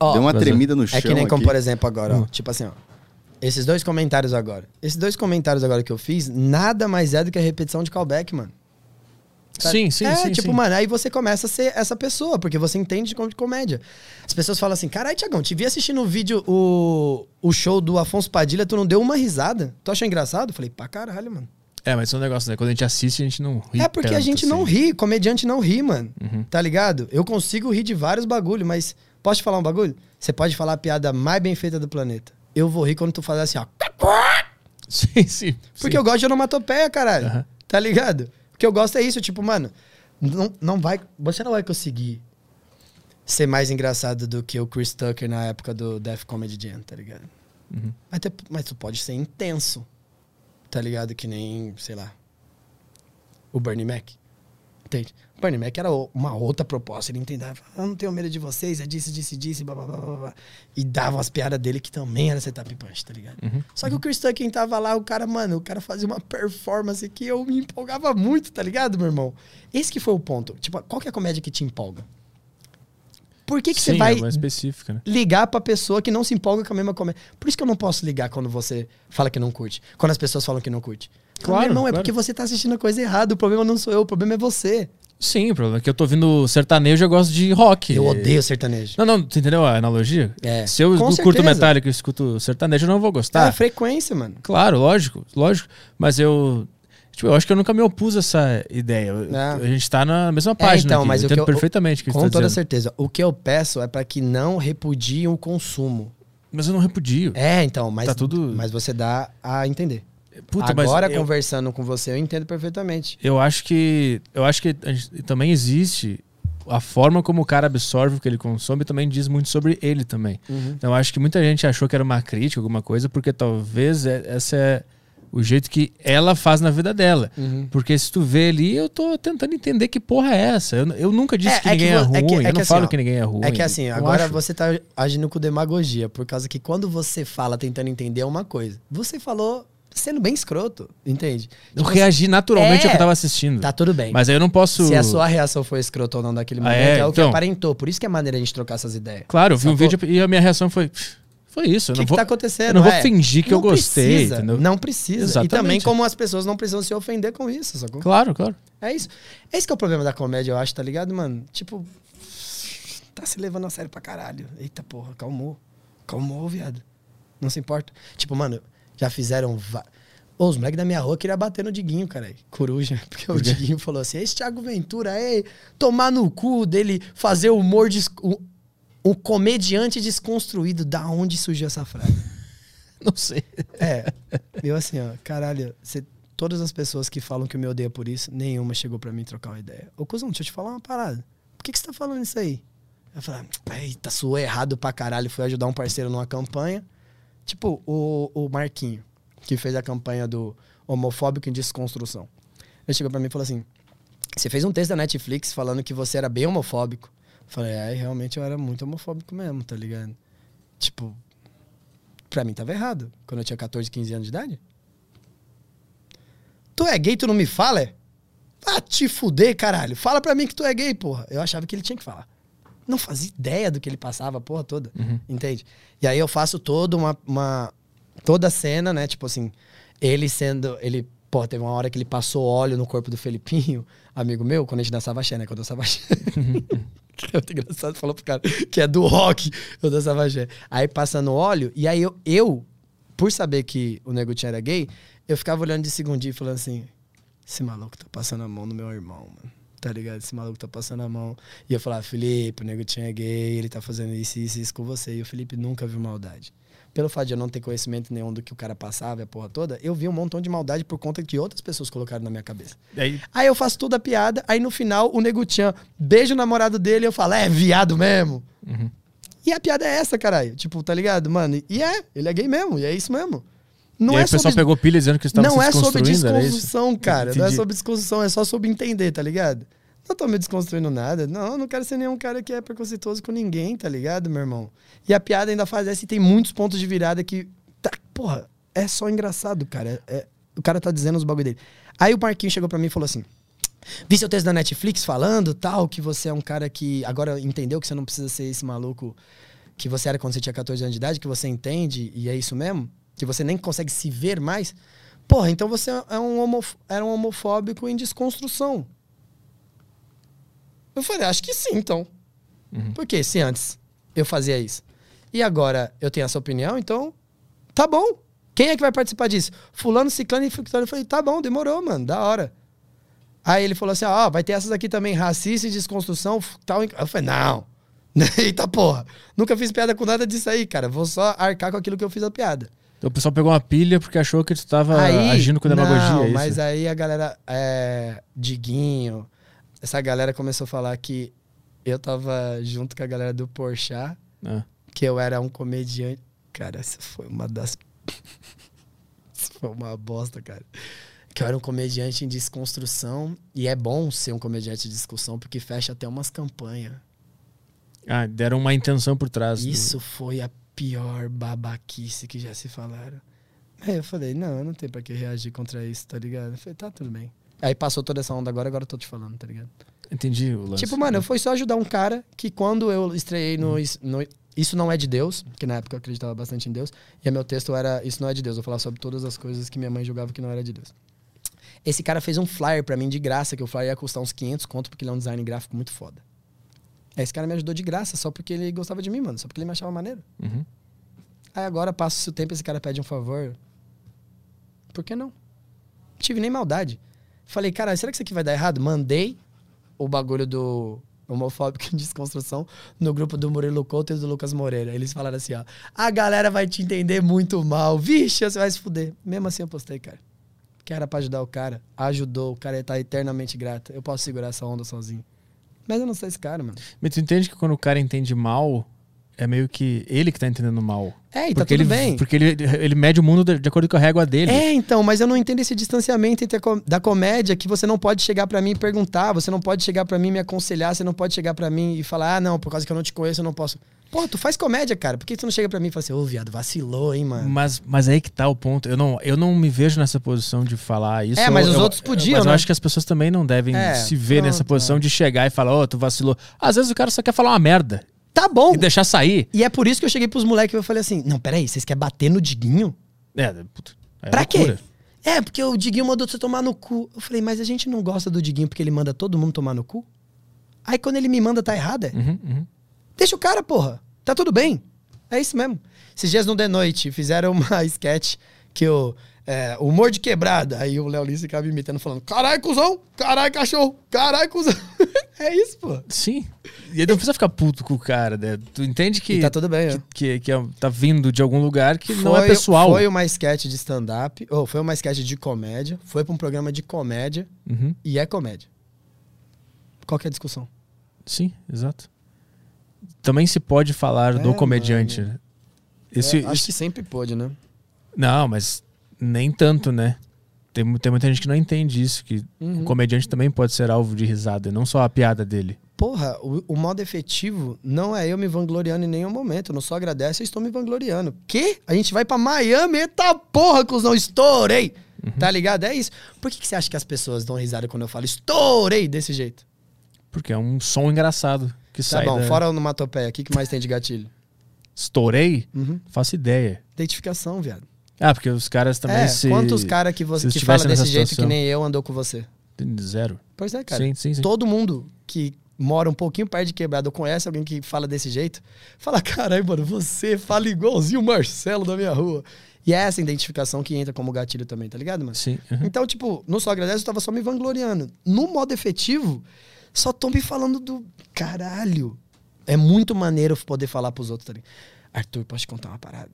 C: Ó,
B: Deu uma
A: vazou.
B: tremida no chão
C: É que nem como,
B: aqui.
C: por exemplo, agora, ó. Tipo assim, ó. Esses dois comentários agora. Esses dois comentários agora que eu fiz, nada mais é do que a repetição de callback, mano. Tá?
A: Sim, sim,
C: é,
A: sim.
C: tipo,
A: sim.
C: mano, aí você começa a ser essa pessoa, porque você entende de com- de comédia. As pessoas falam assim, caralho, Tiagão, te vi assistindo o vídeo, o, o show do Afonso Padilha, tu não deu uma risada? Tu achou engraçado? Eu falei, pra caralho, mano.
A: É, mas isso é um negócio, né? Quando a gente assiste, a gente não ri.
C: é porque a
A: tanto,
C: gente não
A: assim.
C: ri, comediante não ri, mano.
A: Uhum.
C: Tá ligado? Eu consigo rir de vários bagulho, mas posso te falar um bagulho? Você pode falar a piada mais bem feita do planeta. Eu vou rir quando tu fazer assim, ó. [LAUGHS]
A: Sim, sim.
C: Porque eu gosto de onomatopeia, caralho.
A: Aham.
C: Tá ligado? O que eu gosto é isso, tipo, mano, não, não vai. Você não vai conseguir ser mais engraçado do que o Chris Tucker na época do Death Comedy Jam, tá ligado?
A: Uhum.
C: Mas, te- mas tu pode ser intenso, tá ligado? Que nem, sei lá, o Bernie Mac. Entende? Bernie Mac era uma outra proposta. Ele entendava. Eu não tenho medo de vocês, é disso, disso, disso, blá, blá, blá, blá, blá. E dava umas piadas dele que também era setup punch, tá ligado? Só que o Chris Tucker tava lá, o cara, mano, o cara fazia uma performance que eu me empolgava muito, tá ligado, meu irmão? Esse que foi o ponto. Tipo, qual que é a comédia que te empolga? Por que, que você
A: Sim,
C: vai
A: é né?
C: ligar pra pessoa que não se empolga com a mesma comédia. Por isso que eu não posso ligar quando você fala que não curte. Quando as pessoas falam que não curte.
A: Claro,
C: Meu irmão, é
A: claro.
C: porque você tá assistindo a coisa errada. O problema não sou eu, o problema é você.
A: Sim, o problema é que eu tô ouvindo sertanejo e eu gosto de rock.
C: Eu odeio sertanejo.
A: Não, não, tu entendeu a analogia?
C: É.
A: Se eu curto
C: certeza.
A: metálico e escuto sertanejo, eu não vou gostar.
C: É frequência, mano.
A: Claro, lógico, lógico. Mas eu. Tipo, eu acho que eu nunca me opus a essa ideia.
C: É.
A: A gente tá na mesma página.
C: então,
A: aqui.
C: mas
A: eu entendo
C: eu-
A: perfeitamente o que
C: Com
A: tá
C: toda
A: dizendo.
C: certeza. O que eu peço é pra que não repudiem o consumo.
A: Mas eu não repudio.
C: É, então, mas,
A: Tá tudo-
C: mas você dá a entender.
A: Puta,
C: Agora,
A: eu,
C: conversando com você, eu entendo perfeitamente.
A: eu acho que. Eu acho que também existe. A forma como o cara absorve o que ele consome também diz muito sobre ele também.
C: Uhum.
A: Então, eu acho que muita gente achou que era uma crítica, alguma coisa, porque talvez é- essa é o jeito que ela faz na vida dela.
C: Uhum.
A: Porque se tu vê ali, eu tô tentando entender que porra é essa. Eu, eu nunca disse
C: É,
A: que
C: é que
A: ninguém é,
C: vo-
A: ruim.
C: é que- é
A: eu
C: que
A: não
C: assim,
A: falo
C: ó,
A: que ninguém é ruim.
C: É que assim, agora
A: acho-
C: você tá agindo com demagogia, por causa que quando você fala tentando entender uma coisa, você falou sendo bem escroto, entende?
A: Eu
C: Tipo,
A: reagi naturalmente
C: É.
A: ao que eu tava assistindo.
C: Tá tudo bem.
A: Mas aí eu não posso.
C: Se a sua reação foi escrota ou não daquele
A: Ah,
C: momento,
A: é?
C: é, o que
A: Então.
C: aparentou. Por isso que é maneira a gente trocar essas ideias.
A: Claro, eu vi um vídeo e a minha reação foi. Foi isso.
C: O que,
A: não
C: que
A: vou,
C: tá acontecendo?
A: eu não vou
C: É,
A: fingir que eu gostei,
C: precisa,
A: entendeu?
C: Não precisa.
A: Exatamente.
C: E também como as pessoas não precisam se ofender com isso, sacou?
A: Claro, claro.
C: É isso. Esse que é o problema da comédia, eu acho, tá ligado, mano? Tipo, tá se levando a sério pra caralho. Eita porra, calmou. Calmou, viado. Não se importa. Tipo, mano, já fizeram... Va... Ô, os moleques da minha rua queriam bater no Diguinho, cara. Coruja. [LAUGHS] Porque o Diguinho falou assim, esse Thiago Ventura, ei, tomar no cu dele fazer humor... Des... Um, um comediante desconstruído. Da onde surgiu essa frase? [LAUGHS]
A: Não sei.
C: É, eu assim, ó, caralho, você- todas as pessoas que falam que me odeia por isso, nenhuma chegou pra mim trocar uma ideia. Ô, cuzão, deixa eu te falar uma parada. Por que, que você tá falando isso aí? Eu falei, eita, suou errado pra caralho. Fui ajudar um parceiro numa campanha. Tipo, o, o Marquinho, que fez a campanha do homofóbico em desconstrução. Ele chegou pra mim e falou assim: Você fez um texto da Netflix falando que você era bem homofóbico. Eu falei, é, realmente eu era muito homofóbico mesmo, tá ligado? Tipo, pra mim tava errado. Quando eu tinha 14, 15 anos de idade. Tu é gay, tu não me fala? é? Ah, te fuder, caralho. Fala pra mim que tu é gay, porra. Eu achava que ele tinha que falar. Não fazia ideia do que ele passava, a porra toda. Entende? E aí eu faço toda uma, uma. Toda a cena, né? Tipo assim, ele sendo. Ele. Pô, teve uma hora que ele passou óleo no corpo do Felipinho, amigo meu, quando a gente dançava axé, né? Quando eu dançava axé. [LAUGHS] é muito engraçado, falou pro cara que é do rock, eu dançava axé. Aí passando óleo, e aí eu, eu, por saber que o Nego Tchan era gay, eu ficava olhando de segundinho e falando assim: esse maluco tá passando a mão no meu irmão, mano. Tá ligado? Esse maluco tá passando a mão. E eu falava, Felipe, o Nego Tchan é gay, ele tá fazendo isso, isso, isso com você. E o Felipe nunca viu maldade. Pelo fato de eu não ter conhecimento nenhum do que o cara passava e a porra toda, eu vi um montão de maldade por conta que outras pessoas colocaram na minha cabeça.
A: Aí,
C: Aí eu faço toda a piada, aí no final o Nego Tchan beija o namorado dele e eu falo, é viado mesmo.
A: Uhum.
C: E a piada é essa, caralho. Tipo, tá ligado? Mano, e é, ele é gay mesmo, e é isso mesmo. Não
A: e aí
C: é
A: o pessoal
C: sobre
A: pegou pilha dizendo que estava
C: não
A: se
C: é sobre desconstrução, cara. Não é
A: Entendi.
C: sobre desconstrução, é só sobre entender, tá ligado? Não tô me desconstruindo nada. Não, eu não quero ser nenhum cara que é preconceituoso com ninguém, tá ligado, meu irmão? E a piada ainda faz essa e tem muitos pontos de virada que. Tá, porra, é só engraçado, cara. É- o cara tá dizendo os bagulho dele. Aí o Marquinhos chegou pra mim e falou assim: Vi seu texto da Netflix falando tal, que você é um cara que agora entendeu que você não precisa ser esse maluco que você era quando você tinha 14 anos de idade, que você entende e é isso mesmo? Que você nem consegue se ver mais? Porra, então você é um homof- era um homofóbico em desconstrução. Eu falei, acho que sim, então. Por quê? Se antes eu fazia isso. E agora eu tenho essa opinião, então tá bom. Quem é que vai participar disso? Fulano, Ciclano e Fictório. Eu falei, tá bom, demorou, mano, da hora. Aí ele falou assim, ó, vai ter essas aqui também, racista e desconstrução, tal. Eu falei, não. [LAUGHS] Eita porra. Nunca fiz piada com nada disso aí, cara. Vou só arcar com aquilo que eu fiz a piada.
A: Então o pessoal pegou uma pilha porque achou que tu estava agindo com demagogia.
C: Não,
A: é
C: mas aí a galera, é, Diguinho, essa galera começou a falar que eu tava junto com a galera do Porchat,
A: Ah.
C: que eu era um comediante. Cara, essa foi uma das. [LAUGHS] Isso foi uma bosta, cara. que eu era um comediante em desconstrução. E é bom ser um comediante de discussão, porque fecha até umas campanhas.
A: Ah, deram uma intenção por trás. do-
C: Isso foi a pior babaquice que já se falaram. Aí eu falei, não, eu não tenho pra que reagir contra isso, tá ligado? Eu falei, tá, tudo bem. Aí passou toda essa onda agora, agora eu tô te falando, tá ligado?
A: Entendi o lance.
C: Tipo, mano, foi só ajudar um cara que quando eu estreiei no, Is- no Isso Não É de Deus, que na época eu acreditava bastante em Deus, e meu texto era Isso Não É de Deus. Eu falava sobre todas as coisas que minha mãe julgava que não era de Deus. Esse cara fez um flyer pra mim de graça, que o flyer ia custar uns 500 conto, porque ele é um design gráfico muito foda. Aí esse cara me ajudou de graça, só porque ele gostava de mim, mano. Só porque ele me achava maneiro.
A: Uhum.
C: Aí agora, passa o tempo, esse cara pede um favor. Por que não? Não tive nem maldade. Falei, cara, será que isso aqui vai dar errado? Mandei o bagulho do homofóbico em desconstrução no grupo do Murilo Couto e do Lucas Moreira. Eles falaram assim, ó. A galera vai te entender muito mal. Vixe, você vai se fuder. Mesmo assim eu postei, cara. Que era pra ajudar o cara. Ajudou. O cara tá eternamente grato. Eu posso segurar essa onda sozinho. Mas eu não sou esse cara, mano.
A: Mas tu entende que quando o cara entende mal, é meio que ele que tá entendendo mal.
C: É, e tá
A: porque
C: tudo
A: ele,
C: bem.
A: Porque ele, ele mede o mundo de, de acordo com a régua dele.
C: É, então, mas eu não entendo esse distanciamento entre a co- da comédia que você não pode chegar pra mim e perguntar, você não pode chegar pra mim e me aconselhar, você não pode chegar pra mim e falar, ah, não, por causa que eu não te conheço, eu não posso. Pô, tu faz comédia, cara. Por que tu não chega pra mim e fala assim, ô, viado, vacilou, hein, mano?
A: Mas, mas aí que tá o ponto. Eu não, eu não me vejo nessa posição de falar isso.
C: É, mas
A: Eu-
C: os
A: eu-
C: outros podiam,
A: Mas eu
C: né?
A: acho que as pessoas também não devem
C: É,
A: se ver nessa
C: pronto,
A: posição de chegar e falar, ô, tu vacilou. Às vezes o cara só quer falar uma merda
C: Tá bom.
A: e deixar sair.
C: E é por isso que eu cheguei pros moleques e eu falei assim, não, peraí, vocês querem bater no Diguinho?
A: É, puta, é
C: pra
A: loucura.
C: quê? É, porque o Diguinho mandou você tomar no cu. Eu falei, mas a gente não gosta do Diguinho porque ele manda todo mundo tomar no cu? Aí quando ele me manda, tá errado, é?
A: Uhum, uhum.
C: Deixa o cara, porra. Tá tudo bem. É isso mesmo. Esses dias no The Noite fizeram uma [LAUGHS] sketch que o é, humor de quebrada. Aí o Léo Lins ficava me imitando, falando: carai, cuzão, carai, cachorro, carai, cuzão. [LAUGHS] é isso, pô.
A: Sim. E aí não precisa ficar puto com o cara, né? Tu entende que,
C: E tá tudo bem, é.
A: que, que, que é- tá vindo de algum lugar que não é
C: Foi-
A: pessoal.
C: Foi uma sketch de stand-up, ou foi uma sketch de comédia, foi pra um programa de comédia
A: Uhum.
C: e é comédia. Qual que é a discussão?
A: Sim, exato. Também se pode falar
C: É,
A: do comediante. Esse,
C: É, acho
A: esse-
C: que sempre pôde, né?
A: Não, mas nem tanto, né? Tem, tem muita gente que não entende isso, que
C: Uhum.
A: o comediante também pode ser alvo de risada, não só a piada dele.
C: Porra, o, o modo efetivo não é eu me vangloriando em nenhum momento. Eu não só agradeço, eu estou me vangloriando. Que? A gente vai pra Miami, eita porra, cuzão, estourei! Tá ligado? É isso. Por que, que você acha que as pessoas dão risada quando eu falo estourei desse jeito?
A: Porque é um som engraçado que
C: Tá
A: sai
C: bom,
A: da...
C: fora onomatopeia, o que, que mais tem de gatilho?
A: Estourei?
C: Uhum.
A: Faço ideia.
C: Identificação, viado.
A: Ah, porque os caras também
C: é,
A: se...
C: quantos caras que, você, que fala desse jeito que nem eu andou com você?
A: Zero.
C: Pois é, cara.
A: Sim, sim, sim.
C: Todo mundo que mora um pouquinho perto de quebrado ou conhece alguém que fala desse jeito, fala, caralho, mano, você fala igualzinho o Marcelo da minha rua. E é essa identificação que entra como gatilho também, tá ligado, mano?
A: Sim. uhum.
C: Então, tipo, no Só Agradece eu tava só me vangloriando. No modo efetivo, só tô me falando do caralho. É muito maneiro poder falar pros outros, tá ligado? Arthur, posso te contar uma parada?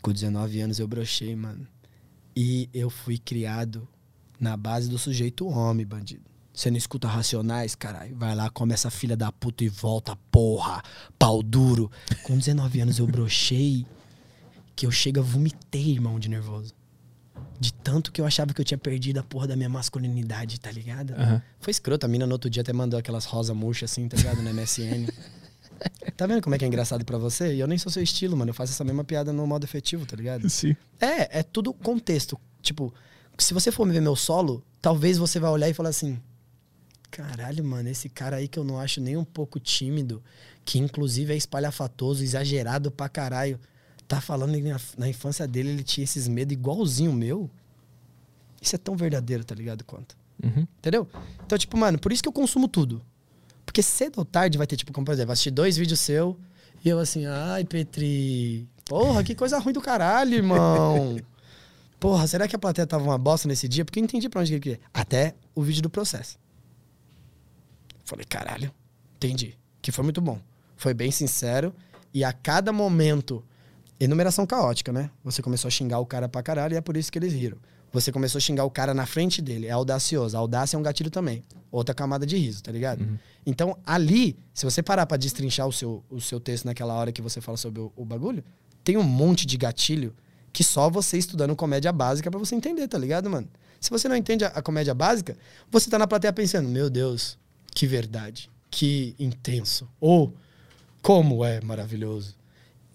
C: Com 19 anos eu brochei, mano. E eu fui criado na base do sujeito homem, bandido. Você não escuta racionais, caralho? Vai lá, come essa filha da puta e volta, porra, pau duro. Com 19 anos eu brochei que eu chego a vomitei, irmão, de nervoso. De tanto que eu achava que eu tinha perdido a porra da minha masculinidade, tá ligado?
A: Aham.
C: Foi escroto. A mina no outro dia até mandou aquelas rosa murcha assim, tá ligado? No MSN. [LAUGHS] tá vendo como é que é engraçado pra você? E eu nem sou seu estilo, mano. Eu faço essa mesma piada no modo efetivo, tá ligado?
A: Sim.
C: É, é tudo contexto. Tipo, se você for me ver meu solo, talvez você vai olhar e falar assim: caralho, mano, esse cara aí que eu não acho nem um pouco tímido, que inclusive é espalhafatoso, exagerado pra caralho, tá falando que na, na infância dele ele tinha esses medos igualzinho o meu. Isso é tão verdadeiro, tá ligado? Quanto.
A: Uhum.
C: Entendeu? Então, tipo, mano, por isso que eu consumo tudo. Porque cedo ou tarde vai ter, tipo, como por exemplo, assistir dois vídeos seu e eu assim, ai, Petri, porra, que coisa ruim do caralho, irmão. [LAUGHS] Porra, será que a plateia tava uma bosta nesse dia? Porque eu entendi pra onde ele queria. Até o vídeo do processo. Falei, caralho, entendi. Que foi muito bom. Foi bem sincero. E a cada momento, enumeração caótica, né? Você começou a xingar o cara pra caralho e é por isso que eles riram. Você começou a xingar o cara na frente dele. É audacioso. A audácia é um gatilho também. Outra camada de riso, tá ligado? Então, ali, se você parar pra destrinchar o seu, o seu texto naquela hora que você fala sobre o, o bagulho, tem um monte de gatilho que só você estudando comédia básica pra você entender, tá ligado, mano? Se você não entende a, a comédia básica, você tá na plateia pensando, meu Deus, que verdade, que intenso. Ou como é maravilhoso.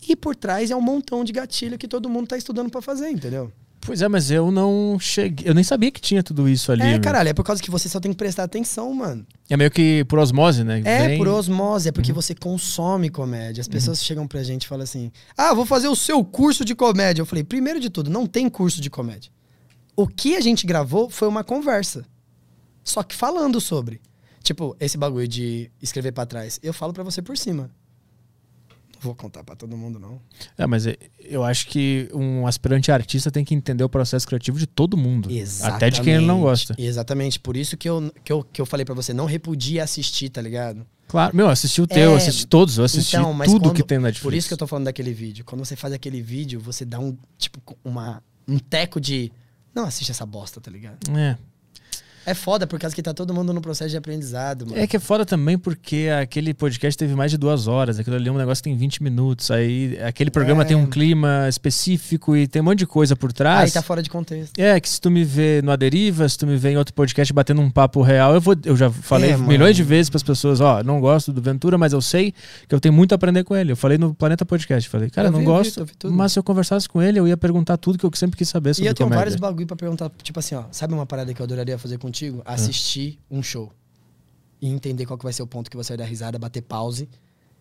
C: E por trás é um montão de gatilho que todo mundo tá estudando pra fazer, entendeu?
A: Pois é, mas eu não cheguei. Eu nem sabia que tinha tudo isso ali.
C: é,
A: meu.
C: caralho, é por causa que você só tem que prestar atenção, mano.
A: É meio que por osmose, né?
C: É,
A: Vem-
C: por osmose, é porque você consome comédia. As pessoas chegam pra gente e falam assim: Ah, vou fazer o seu curso de comédia. Eu falei, primeiro de tudo, não tem curso de comédia. O que a gente gravou foi uma conversa. Só que falando sobre. Tipo, esse bagulho de escrever pra trás. Eu falo pra você por cima. Não vou contar pra todo mundo, não.
A: É, mas é- eu acho que um aspirante artista tem que entender o processo criativo de todo mundo. Até de quem ele não gosta.
C: Exatamente. Por isso que eu, que eu, que eu falei pra você, não repudia assistir, tá ligado?
A: Claro. Meu, eu assisti o teu, eu
C: É,
A: assisti todos, eu assisti
C: Então,
A: tudo
C: quando-
A: que tem na Netflix.
C: Por isso que eu tô falando daquele vídeo. Quando você faz aquele vídeo, você dá um, tipo, uma, um teco de. Não assiste essa bosta, tá ligado?
A: É.
C: É foda, por causa que tá todo mundo no processo de aprendizado, mano.
A: É que é foda também porque aquele podcast teve mais de duas horas. Aquilo ali é um negócio que tem 20 minutos. Aí aquele programa
C: É.
A: tem um clima específico e tem um monte de coisa por trás.
C: Aí tá fora de contexto.
A: É, que se tu me vê no Aderiva, se tu me vê em outro podcast batendo um papo real, eu vou. Eu já falei
C: É,
A: milhões de vezes pras pessoas, ó, não gosto do Ventura, mas eu sei que eu tenho muito a aprender com ele. Eu falei no Planeta Podcast, falei, cara,
C: Eu
A: não
C: vi,
A: gosto,
C: vi
A: mas se eu conversasse com ele, eu ia perguntar tudo que eu sempre quis saber
C: E
A: sobre
C: eu tenho
A: comédia.
C: vários bagulho pra perguntar, tipo assim, ó, sabe uma parada que eu adoraria fazer contigo? Assistir um show. E entender qual que vai ser o ponto que você vai dar risada, bater pause.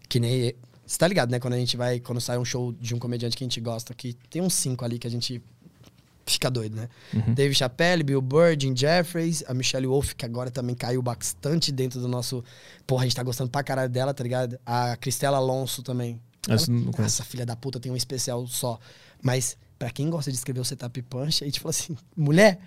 C: Que nem. Você tá ligado, né? Quando a gente vai. Quando sai um show de um comediante que a gente gosta, que tem uns cinco ali que a gente fica doido, né?
A: Uhum.
C: Dave Chappelle, Bill Burr, Jim Jeffries, a Michelle Wolf, que agora também caiu bastante dentro do nosso. Porra, a gente tá gostando pra caralho dela, tá ligado? A Cristela Alonso também.
A: Essa
C: Ela- filha da puta, tem um especial só. Mas, pra quem gosta de escrever o setup punch, a gente fala assim: mulher,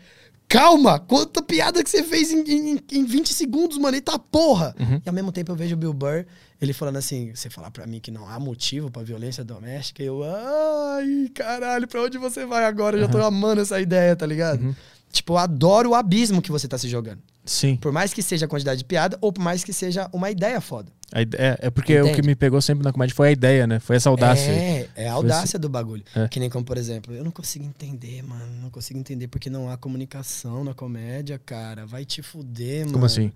C: calma! Quanta piada que você fez em, em, em 20 segundos, mano, eita porra!
A: Uhum.
C: E ao mesmo tempo eu vejo o Bill Burr, ele falando assim: você falar pra mim que não há motivo pra violência doméstica, e eu, ai, caralho, pra onde você vai agora? Eu já tô amando essa ideia, tá ligado?
A: Uhum.
C: Tipo, eu adoro o abismo que você tá se jogando.
A: Sim.
C: Por mais que seja a quantidade de piada, ou por mais que seja uma ideia foda.
A: A ide- É, é porque o
C: Entende?
A: que me pegou sempre na comédia foi a ideia, né? Foi essa audácia.
C: É, é a audácia do bagulho.
A: É.
C: Que nem como, por exemplo, eu não consigo entender, mano. Não consigo entender porque não há comunicação na comédia, cara. Vai te fuder, mano.
A: Como assim?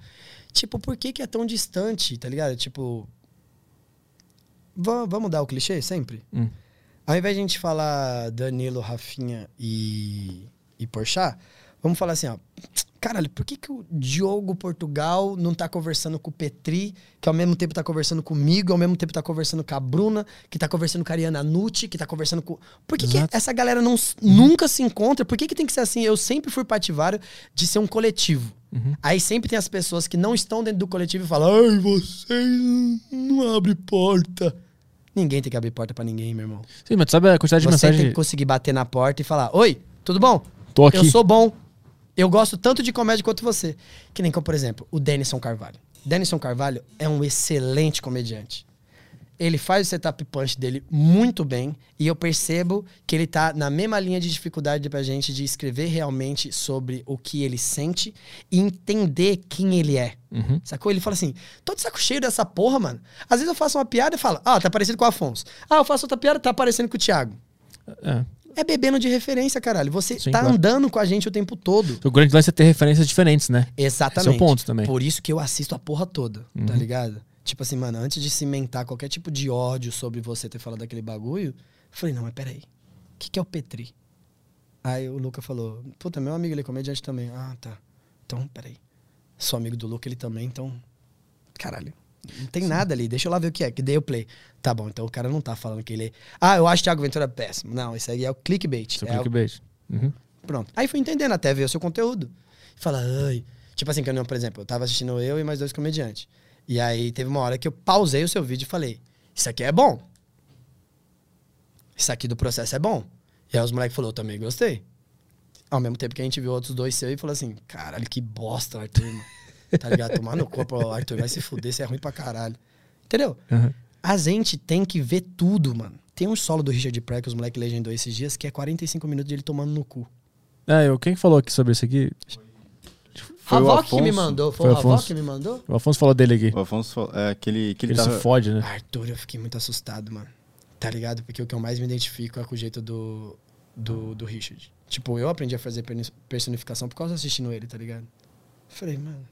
C: Tipo, por que, que é tão distante, tá ligado? Tipo. va- Vamos dar o clichê sempre?
A: Hum.
C: Ao invés de a gente falar Danilo, Rafinha e, e Porchat, vamos falar assim, ó. Caralho, por que, que o Diogo Portugal não tá conversando com o Petri, que ao mesmo tempo tá conversando comigo, ao mesmo tempo tá conversando com a Bruna, que tá conversando com a Ariana Nucci, que tá conversando com. Por que, que essa galera não, s- nunca se encontra? Por que, que tem que ser assim? Eu sempre fui pativário de ser um coletivo.
A: Uhum.
C: Aí sempre tem as pessoas que não estão dentro do coletivo e falam: Ai, vocês não abrem porta. Ninguém tem que abrir porta pra ninguém, meu irmão.
A: Sim, mas tu sabe a quantidade de
C: Você
A: mensagem.
C: tem que conseguir bater na porta e falar: Oi, tudo bom?
A: Tô aqui.
C: Eu sou bom. Eu gosto tanto de comédia quanto você. Que nem como, por exemplo, o Denison Carvalho. Denison Carvalho é um excelente comediante. Ele faz o setup punch dele muito bem e eu percebo que ele tá na mesma linha de dificuldade pra gente de escrever realmente sobre o que ele sente e entender quem ele é.
A: Uhum.
C: Sacou? Ele fala assim: tô de saco cheio dessa porra, mano. Às vezes eu faço uma piada e falo: ah, tá parecido com o Afonso. Ah, eu faço outra piada, tá parecendo com o Thiago.
A: É.
C: É bebendo de referência, caralho. Você
A: Sim,
C: tá
A: claro.
C: andando com a gente o tempo todo.
A: O grande lance é ter referências diferentes, né?
C: Exatamente.
A: Esse é o ponto também.
C: Por isso que eu assisto a porra toda,
A: Uhum.
C: tá ligado? Tipo assim, mano, antes de cimentar qualquer tipo de ódio sobre você ter falado daquele bagulho, eu falei, não, mas peraí. O que, que é o Petri? Aí o Luca falou, puta, meu amigo, ele é comediante também. Ah, tá. Então, peraí. Sou amigo do Luca, ele também, então. Caralho. Não tem nada ali, deixa eu lá ver o que é. Que dei o play. Tá bom, então o cara não tá falando que ele. Ah, eu acho o Thiago Ventura péssimo. Não, isso aí é o clickbait.
A: Seu
C: é o-
A: clickbait. Uhum.
C: Pronto. Aí fui entendendo até ver o seu conteúdo. Fala, ai. Tipo assim, que eu não, por exemplo, eu tava assistindo eu e mais dois comediantes. E aí teve uma hora que eu pausei o seu vídeo e falei: Isso aqui é bom. Isso aqui do processo é bom. E aí os moleques falaram, eu também gostei. Ao mesmo tempo que a gente viu outros dois seus e falou assim: Caralho, que bosta, Arthur. Mano." tá ligado? Tomar no corpo, Arthur, vai se fuder, você é ruim pra caralho. Entendeu?
A: Uhum.
C: A gente tem que ver tudo, mano. Tem um solo do Richard Pryor que os moleques legendou esses dias que é 45 minutos de ele tomando no cu.
A: É, eu, quem falou aqui sobre isso aqui?
B: Foi o
C: Havok que me mandou. Foi,
A: Foi
C: o
A: o
C: Havok
A: Afonso.
C: que me mandou?
A: O Afonso falou dele aqui.
B: O Afonso falou- é aquele que ele,
A: Ele
B: tava.
A: se fode, né?
C: Arthur, eu fiquei muito assustado, mano. Tá ligado? Porque o que eu mais me identifico é com o jeito do, do, do Richard. Tipo, eu aprendi a fazer personificação por causa assistindo ele, tá ligado? Falei, mano,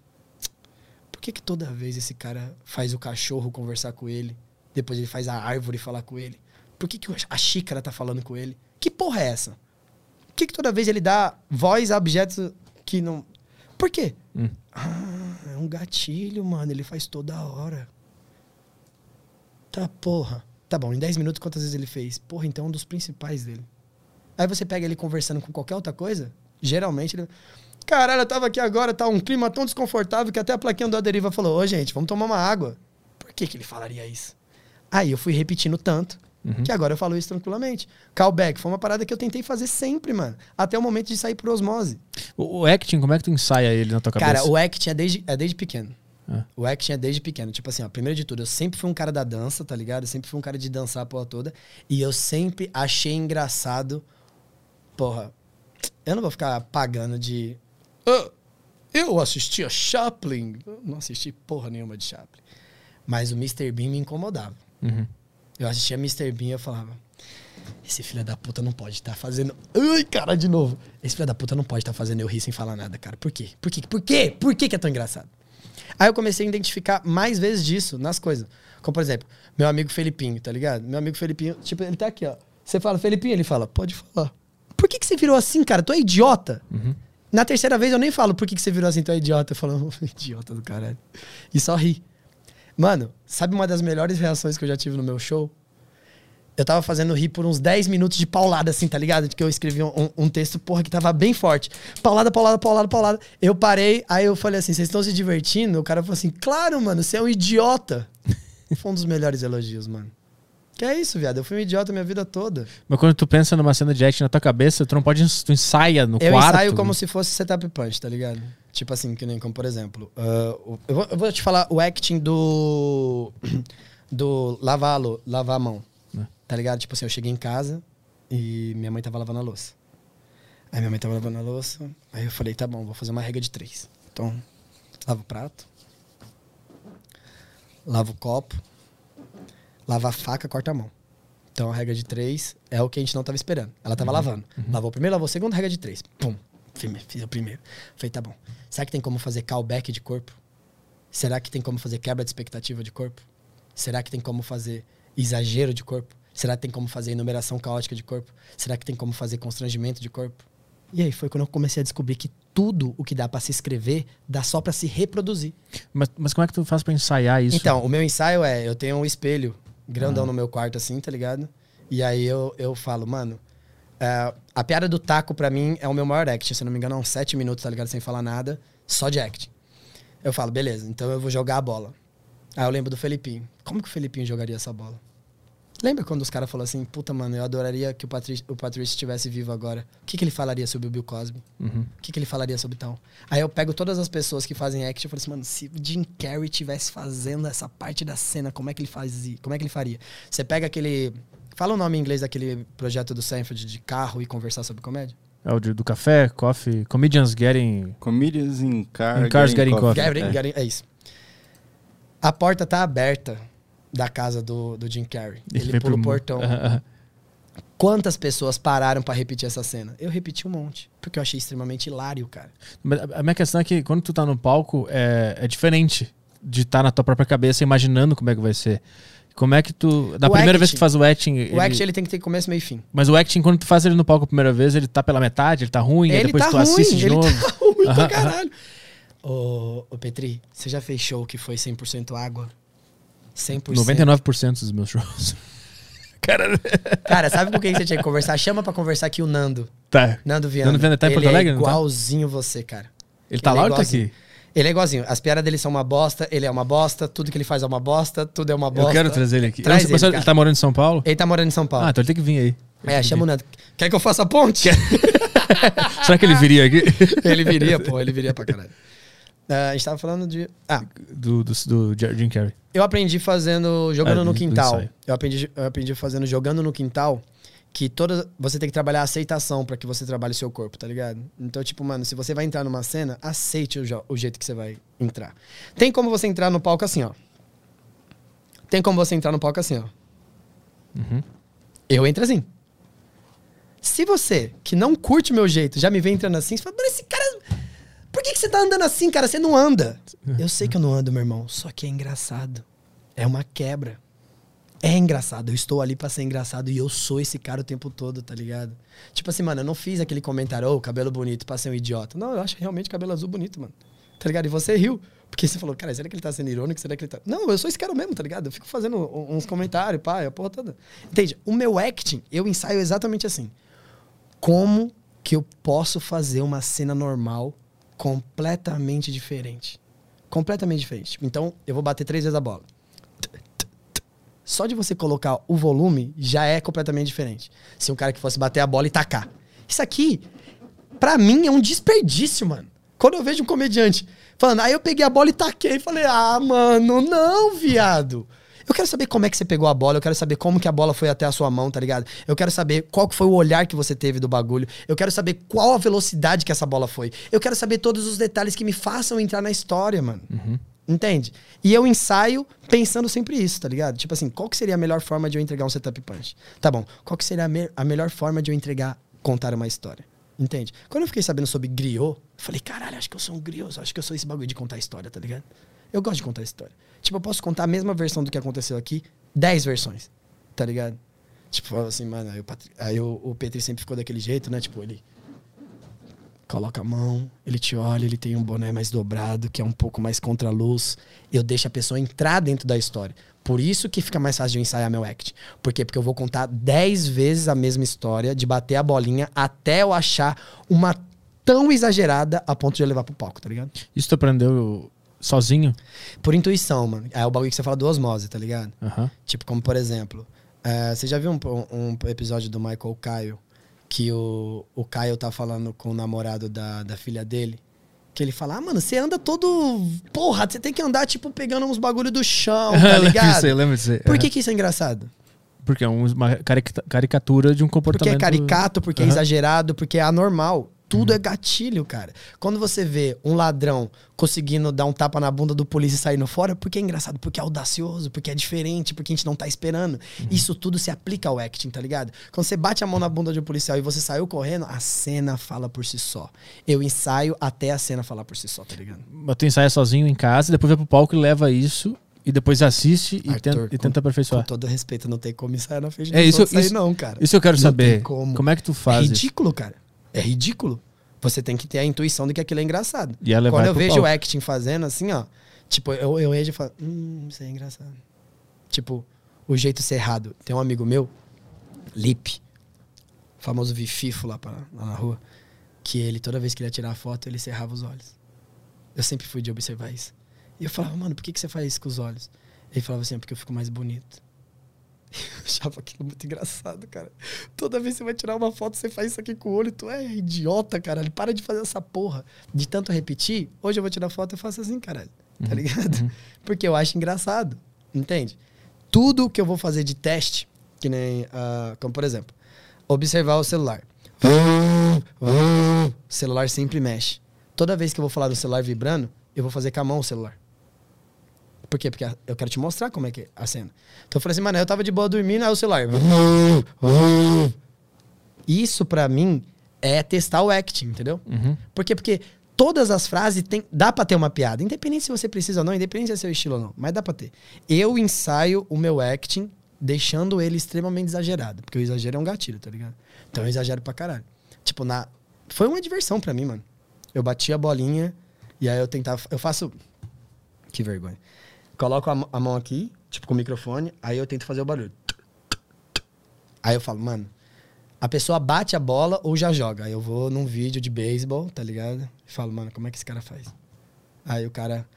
C: que que toda vez esse cara faz o cachorro conversar com ele, depois ele faz a árvore falar com ele? Por que que a xícara tá falando com ele? Que porra é essa? Por que que toda vez ele dá voz a objetos que não... Por quê?
A: Hum.
C: Ah, é um gatilho, mano. Ele faz toda hora. Tá, porra. Tá bom, em 10 minutos quantas vezes ele fez? Porra, então é um dos principais dele. Aí você pega ele conversando com qualquer outra coisa, geralmente ele. Caralho, eu tava aqui agora, tá um clima tão desconfortável que até a plaquinha do Aderiva falou: Ô, gente, vamos tomar uma água. Por que, que ele falaria isso? Aí eu fui repetindo tanto que agora eu falo isso tranquilamente. Callback foi uma parada que eu tentei fazer sempre, mano. Até o momento de sair por osmose.
A: O, o acting, como é que tu ensaia ele na tua cabeça?
C: Cara, o acting é desde, é desde pequeno.
A: Ah.
C: O acting é desde pequeno. Tipo assim, ó, primeiro de tudo, eu sempre fui um cara da dança, tá ligado? Eu sempre fui um cara de dançar a porra toda. E eu sempre achei engraçado. Porra, eu não vou ficar pagando de. "Ah, eu assistia Chaplin. Não assisti porra nenhuma de Chaplin. Mas o Mr. Bean me incomodava.
A: Uhum.
C: Eu assistia Mr. Bean e eu falava. Esse filho da puta não pode estar fazendo. Ai, cara, de novo. Esse filho da puta não pode estar fazendo eu rir sem falar nada, cara. Por quê? Por quê? Por quê? Por quê que é tão engraçado? Aí eu comecei a identificar mais vezes disso nas coisas. Como, por exemplo, meu amigo Felipinho, tá ligado? Meu amigo Felipinho, tipo, ele tá aqui, ó. Você fala, Felipinho, ele fala, pode falar. Por que, que você virou assim, cara? Tu é idiota. Na terceira vez eu nem falo por que, que você virou assim, tu é idiota. Eu falo, idiota do caralho. E só ri. Mano, sabe uma das melhores reações que eu já tive no meu show? Eu tava fazendo rir por uns 10 minutos de paulada, assim, tá ligado? De que eu escrevi um, um texto, porra, que tava bem forte. Paulada, paulada, paulada, paulada. Eu parei, aí eu falei assim: vocês estão se divertindo? O cara falou assim: claro, mano, você é um idiota. [LAUGHS] Foi um dos melhores elogios, mano. Que é isso, viado? Eu fui um idiota minha vida toda.
A: Mas quando tu pensa numa cena de acting na tua cabeça, tu não pode. Tu ensaia no
C: Eu
A: quarto.
C: ensaio como se fosse setup punch, tá ligado? Tipo assim, que nem como, por exemplo, o- eu, vou, eu vou te falar o acting do. [CLEARS THROAT] do lou- lavar a mão.
A: É.
C: Tá ligado? Tipo assim, eu cheguei em casa e minha mãe tava lavando a louça. Aí minha mãe tava lavando a louça, aí eu falei, tá bom, vou fazer uma regra de três. Então, lava o prato, lava o copo, lava a faca, corta a mão. Então a regra de três é o que a gente não tava esperando. Ela tava lavando. Lavou o primeiro, lavou o segundo, regra de três. Pum. Fiz, o primeiro. Falei, tá bom. Será que tem como fazer callback de corpo? Será que tem como fazer quebra de expectativa de corpo? Será que tem como fazer exagero de corpo? Será que tem como fazer enumeração caótica de corpo? Será que tem como fazer constrangimento de corpo? E aí foi quando eu comecei a descobrir que tudo o que dá pra se escrever dá só pra se reproduzir.
A: Mas, mas como é que tu faz pra ensaiar isso?
C: Então, o meu ensaio é, eu tenho um espelho grandão no meu quarto, assim, tá ligado? E aí eu, eu falo, mano, é, a piada do taco pra mim é o meu maior act. Se não me engano, é uns sete minutos, tá ligado? Sem falar nada, só de act. Eu falo, beleza, então eu vou jogar a bola. Aí eu lembro do Felipinho. Como que o Felipinho jogaria essa bola? Lembra quando os caras falaram assim, puta, mano, eu adoraria que o Patrício, o Patrício estivesse vivo agora. O que, que ele falaria sobre o Bill Cosby?
A: Uhum.
C: O que, que ele falaria sobre tal? Aí eu pego todas as pessoas que fazem act e falo assim, mano, se o Jim Carrey tivesse fazendo essa parte da cena, como é que ele fazia? Como é que ele faria? Você pega aquele. Fala o nome em inglês daquele projeto do Seinfeld de carro e conversar sobre comédia?
A: É o de- do café, coffee, comedians getting.
B: Comedians in, car,
A: In cars getting coffee.
C: Gary-
B: É.
C: Gary- é isso. A porta tá aberta da casa do, do Jim Carrey. Ele,
A: vem
C: pula
A: pro
C: o portão. Quantas pessoas pararam pra repetir essa cena? Eu repeti um monte. Porque eu achei extremamente hilário, cara.
A: Mas a minha questão é que quando tu tá no palco, é, é diferente de estar na tua própria cabeça imaginando como é que vai ser. Como é que tu. Da
C: O
A: primeira vez
C: acting-
A: que tu faz o acting.
C: O
A: ele-
C: act ele tem que ter começo, meio e fim.
A: Mas o acting, quando tu faz ele no palco a primeira vez, ele tá pela metade, ele tá ruim, aí
C: Ele
A: depois
C: tá
A: tu
C: ruim,
A: assiste de
C: ele
A: novo.
C: tá [LAUGHS] ruim pra caralho. Ô, ô, Petri, você já fez show que foi 100% água? 100%.
A: 99% dos meus shows. [LAUGHS] Cara,
C: Cara, sabe com quem você tinha que conversar? Chama pra conversar aqui o Nando.
A: tá.
C: Nando Viana.
A: Nando Viana tá em
C: ele
A: Porto Alegre,
C: é
A: não tá?
C: igualzinho você, cara.
A: Ele tá
C: Ele
A: lá
C: é
A: ou ele tá aqui?
C: Ele é igualzinho. As piadas dele são uma bosta, ele é uma bosta, tudo que ele faz é uma bosta, tudo é uma bosta.
A: Eu quero trazer ele aqui.
C: Traz ele,
A: ele, tá morando em São Paulo?
C: Ele tá morando em São Paulo.
A: Ah, então ele tem que vir aí.
C: é, chama o Nando. Quer que eu faça a ponte? [LAUGHS]
A: Será que ele viria aqui?
C: ele viria, pô, ele viria pra caralho. Ah, a gente tava falando de. Ah,
A: do, do, do Jim Carrey.
C: Eu aprendi fazendo jogando
A: É,
C: no quintal. Eu aprendi, eu aprendi fazendo jogando no quintal que toda você tem que trabalhar a aceitação pra que você trabalhe o seu corpo, tá ligado? Então, tipo, mano, se você vai entrar numa cena, aceite o, o jeito que você vai entrar. Tem como você entrar no palco assim, ó. Tem como você entrar no palco assim, ó.
A: Uhum.
C: Eu entro assim. Se você, que não curte o meu jeito, já me vem entrando assim, você fala, mas esse cara. Por que, que você tá andando assim, cara? Você não anda. Eu sei que eu não ando, meu irmão. Só que é engraçado. É uma quebra. É engraçado. Eu estou ali pra ser engraçado e eu sou esse cara o tempo todo, tá ligado? Tipo assim, mano, eu não fiz aquele comentário, ô, cabelo bonito, pra ser um idiota. Não, eu acho realmente cabelo azul bonito, mano. Tá ligado? E você riu. Porque você falou, cara, será que ele tá sendo irônico? Será que ele tá. Não, eu sou esse cara mesmo, tá ligado? Eu fico fazendo uns comentários, pá, a porra toda. Entende? O meu acting, eu ensaio exatamente assim. Como que eu posso fazer uma cena normal completamente diferente? Completamente diferente. Então, eu vou bater três vezes a bola. Só de você colocar o volume já é completamente diferente. Se um cara que fosse bater a bola e tacar. Isso aqui, pra mim, é um desperdício, mano. Quando eu vejo um comediante falando, aí eu peguei a bola e taquei, falei, ah, mano, não, viado. Eu quero saber como é que você pegou a bola, eu quero saber como que a bola foi até a sua mão, tá ligado? Eu quero saber qual que foi o olhar que você teve do bagulho. Eu quero saber qual a velocidade que essa bola foi. Eu quero saber todos os detalhes que me façam entrar na história, mano. Entende? E eu ensaio pensando sempre isso, tá ligado? Tipo assim, qual que seria a melhor forma de eu entregar um setup punch? Tá bom, qual que seria a, me- a melhor forma de eu entregar, contar uma história? Entende? Quando eu fiquei sabendo sobre griot, falei, caralho, acho que eu sou um griot, acho que eu sou esse bagulho de contar história, tá ligado? Eu gosto de contar história. Tipo, eu posso contar a mesma versão do que aconteceu aqui, 10 versões, tá ligado? Tipo, assim, mano, aí, o, Patri- aí o, o Petri sempre ficou daquele jeito, né? Tipo, ele coloca a mão, ele te olha, ele tem um boné mais dobrado, que é um pouco mais contra a luz. Eu deixo a pessoa entrar dentro da história. Por isso que fica mais fácil de eu ensaiar meu act. Por quê? Porque eu vou contar 10 vezes a mesma história, de bater a bolinha até eu achar uma tão exagerada a ponto de eu levar pro palco, tá ligado?
A: Isso tu aprendeu sozinho?
C: Por intuição, mano. É o bagulho que você fala do osmose, tá ligado?
A: Aham.
C: Tipo, como por exemplo, eh, você já viu um, um episódio do Michael Caio que o, o Caio tá falando com o namorado da, da filha dele? Que ele fala, ah, mano, você anda todo. Porra, você tem que andar, tipo, pegando uns bagulho do chão, [LAUGHS] tá ligado?
A: aí, lembro disso aí.
C: Por que, que isso é engraçado?
A: Porque é uma carica- caricatura de um
C: Porque
A: comportamento...
C: é caricato, porque é
A: Aham.
C: exagerado, porque é anormal. Tudo é gatilho, cara. Quando você vê um ladrão conseguindo dar um tapa na bunda do polícia e saindo fora, porque é engraçado, porque é audacioso, porque é diferente, porque a gente não tá esperando. Isso tudo se aplica ao acting, tá ligado? Quando você bate a mão na bunda de um policial e você saiu correndo, a cena fala por si só. Eu ensaio até a cena falar por si só, tá ligado?
A: Mas tu ensaia sozinho em casa, depois vai pro palco e leva isso, e depois assiste e,
C: Arthur,
A: tenta, e tenta aperfeiçoar.
C: Com todo respeito, não tem como ensaiar na frente
A: É, isso-
C: outros aí
A: isso-
C: não, cara.
A: Isso eu quero
C: Não
A: saber.
C: tem como.
A: Como é que tu
C: É
A: faz isso?
C: ridículo, cara. É ridículo. Você tem que ter a intuição de que aquilo é engraçado.
A: E ela
C: Quando eu vejo
A: palco.
C: o acting fazendo assim, ó. Tipo, eu, eu vejo e falo, hum, isso é engraçado. Tipo, o jeito cerrado. Tem um amigo meu, Lipe, famoso Vififo lá, pra, lá na rua, que ele, toda vez que ele ia tirar foto, ele cerrava os olhos. Eu sempre fui de observar isso. E eu falava, mano, por que, que você faz isso com os olhos? Ele falava assim, "É porque eu fico mais bonito. [LAUGHS] Eu achava aquilo muito engraçado, cara. Toda vez que você vai tirar uma foto, você faz isso aqui com o olho, tu é idiota, caralho. Para de fazer essa porra. De tanto repetir, hoje eu vou tirar foto, eu faço assim, caralho. Tá ligado? [LAUGHS] Porque eu acho engraçado. Entende? Tudo que eu vou fazer de teste, que nem, ah, como por exemplo, observar o celular. O celular sempre mexe. Toda vez que eu vou falar do celular vibrando, eu vou fazer com a mão o celular. Por quê? Porque eu quero te mostrar como é que é a cena. Então eu falei assim, mano, eu tava de boa dormindo, aí o celular. Isso pra mim é testar o acting, entendeu?
A: Uhum.
C: Por quê? Porque todas as frases tem, dá pra ter uma piada. Independente se você precisa ou não, independente se é seu estilo ou não. Mas dá pra ter. Eu ensaio o meu acting deixando ele extremamente exagerado. Porque o exagero é um gatilho, tá ligado? Então eu exagero pra caralho. Tipo, na... foi uma diversão pra mim, mano. Eu bati a bolinha e aí eu tentava... Eu faço... Que vergonha. Coloco a, mão- a mão aqui, tipo com o microfone, aí eu tento fazer o barulho. Aí eu falo, mano, a pessoa bate a bola ou já joga. Aí eu vou num vídeo de beisebol, tá ligado? E falo, mano, como é que esse cara faz? Aí o cara.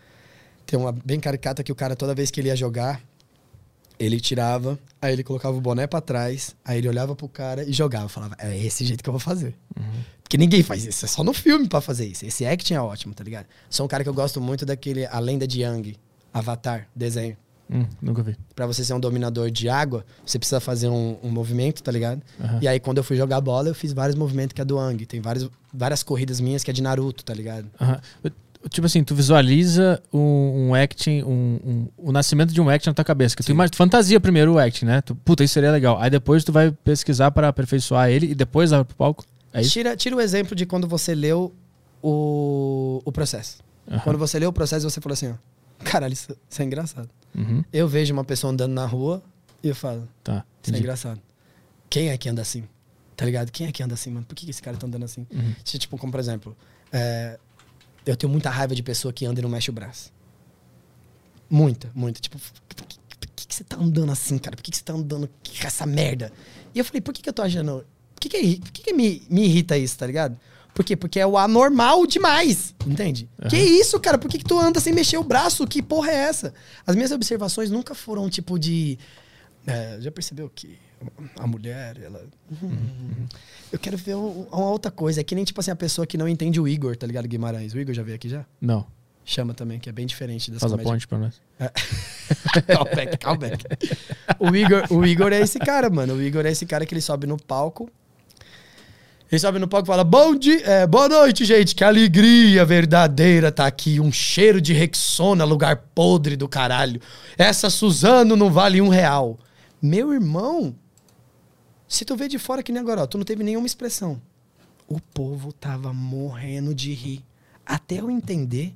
C: Tem uma bem caricata que o cara, toda vez que ele ia jogar, ele tirava, aí ele colocava o boné pra trás, aí ele olhava pro cara e jogava. Falava, é esse jeito que eu vou fazer. Porque ninguém faz isso, é só no filme pra fazer isso. Esse acting é ótimo, tá ligado? Sou um cara que eu gosto muito daquele A Lenda de Yang, Avatar, desenho.
A: Hum, nunca vi.
C: Pra você ser um dominador de água, você precisa fazer um, um movimento, tá ligado?
A: Aham.
C: E aí, quando eu fui jogar bola, eu fiz vários movimentos que é do Ang. Tem várias, várias corridas minhas que é de Naruto, tá ligado?
A: Aham. Tipo assim, tu visualiza um, um acting, um, um- o nascimento de um acting na tua cabeça. Que tu, imag- tu fantasia primeiro o acting, né? Tu, puta, isso seria legal. Aí depois tu vai pesquisar para aperfeiçoar ele e depois vai pro palco. É isso?
C: Tira, tira o exemplo de quando você leu o, o processo.
A: Aham.
C: Quando você leu o processo, você falou assim, ó. Caralho, isso, isso é engraçado.
A: Uhum,
C: Eu vejo uma pessoa andando na rua e eu falo,
A: tá.
C: isso é engraçado. Quem é que anda assim? Tá ligado? Quem é que anda assim, mano? Por que esse cara tá andando assim?
A: Uhum.
C: Tipo, como por exemplo, é, eu tenho muita raiva de pessoa que anda e não mexe o braço. Muita, muita. Tipo, por que, por que você tá andando assim, cara? Por que você tá andando com essa merda? E eu falei, por que, que eu tô achando. Por que, que, por que, que me, me irrita isso, tá ligado? Por quê? Porque é o anormal demais, entende? Que isso, cara? Por que, que tu anda sem mexer o braço? Que porra é essa? As minhas observações nunca foram tipo de. é, já percebeu que a mulher, ela. Hum, Eu quero ver um- uma outra coisa. É que nem tipo assim a pessoa que não entende o Igor, tá ligado? Guimarães. O Igor já veio aqui já?
A: Não,
C: Chama também, que é bem diferente dessa
A: faz a
C: comédia.
A: ponte pra nós. [LAUGHS]
C: Callback, callback. [LAUGHS] O Igor, o Igor é esse cara, mano. O Igor é esse cara que ele sobe no palco. Ele sobe no palco e fala: Bom dia, é, boa noite, gente. Que alegria verdadeira tá aqui. Um cheiro de Rexona, lugar podre do caralho. Essa Suzano não vale um real. Meu irmão, se tu vê de fora que nem agora, ó, tu não teve nenhuma expressão. O povo tava morrendo de rir. Até eu entender,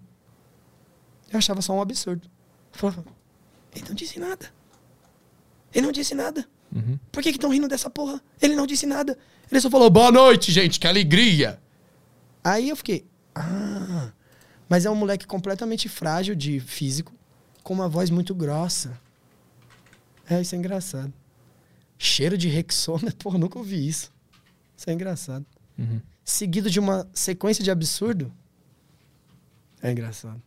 C: eu achava só um absurdo. Falava, ele não disse nada. Ele não disse nada.
A: Uhum.
C: Por que estão rindo dessa porra? Ele não disse nada. Ele só falou, boa noite, gente, que alegria. Aí eu fiquei, ah, mas é um moleque completamente frágil de físico, com uma voz muito grossa. É, isso é engraçado. Cheiro de Rexona, [LAUGHS] porra, nunca ouvi isso. Isso é engraçado.
A: Uhum.
C: Seguido de uma sequência de absurdo. É engraçado.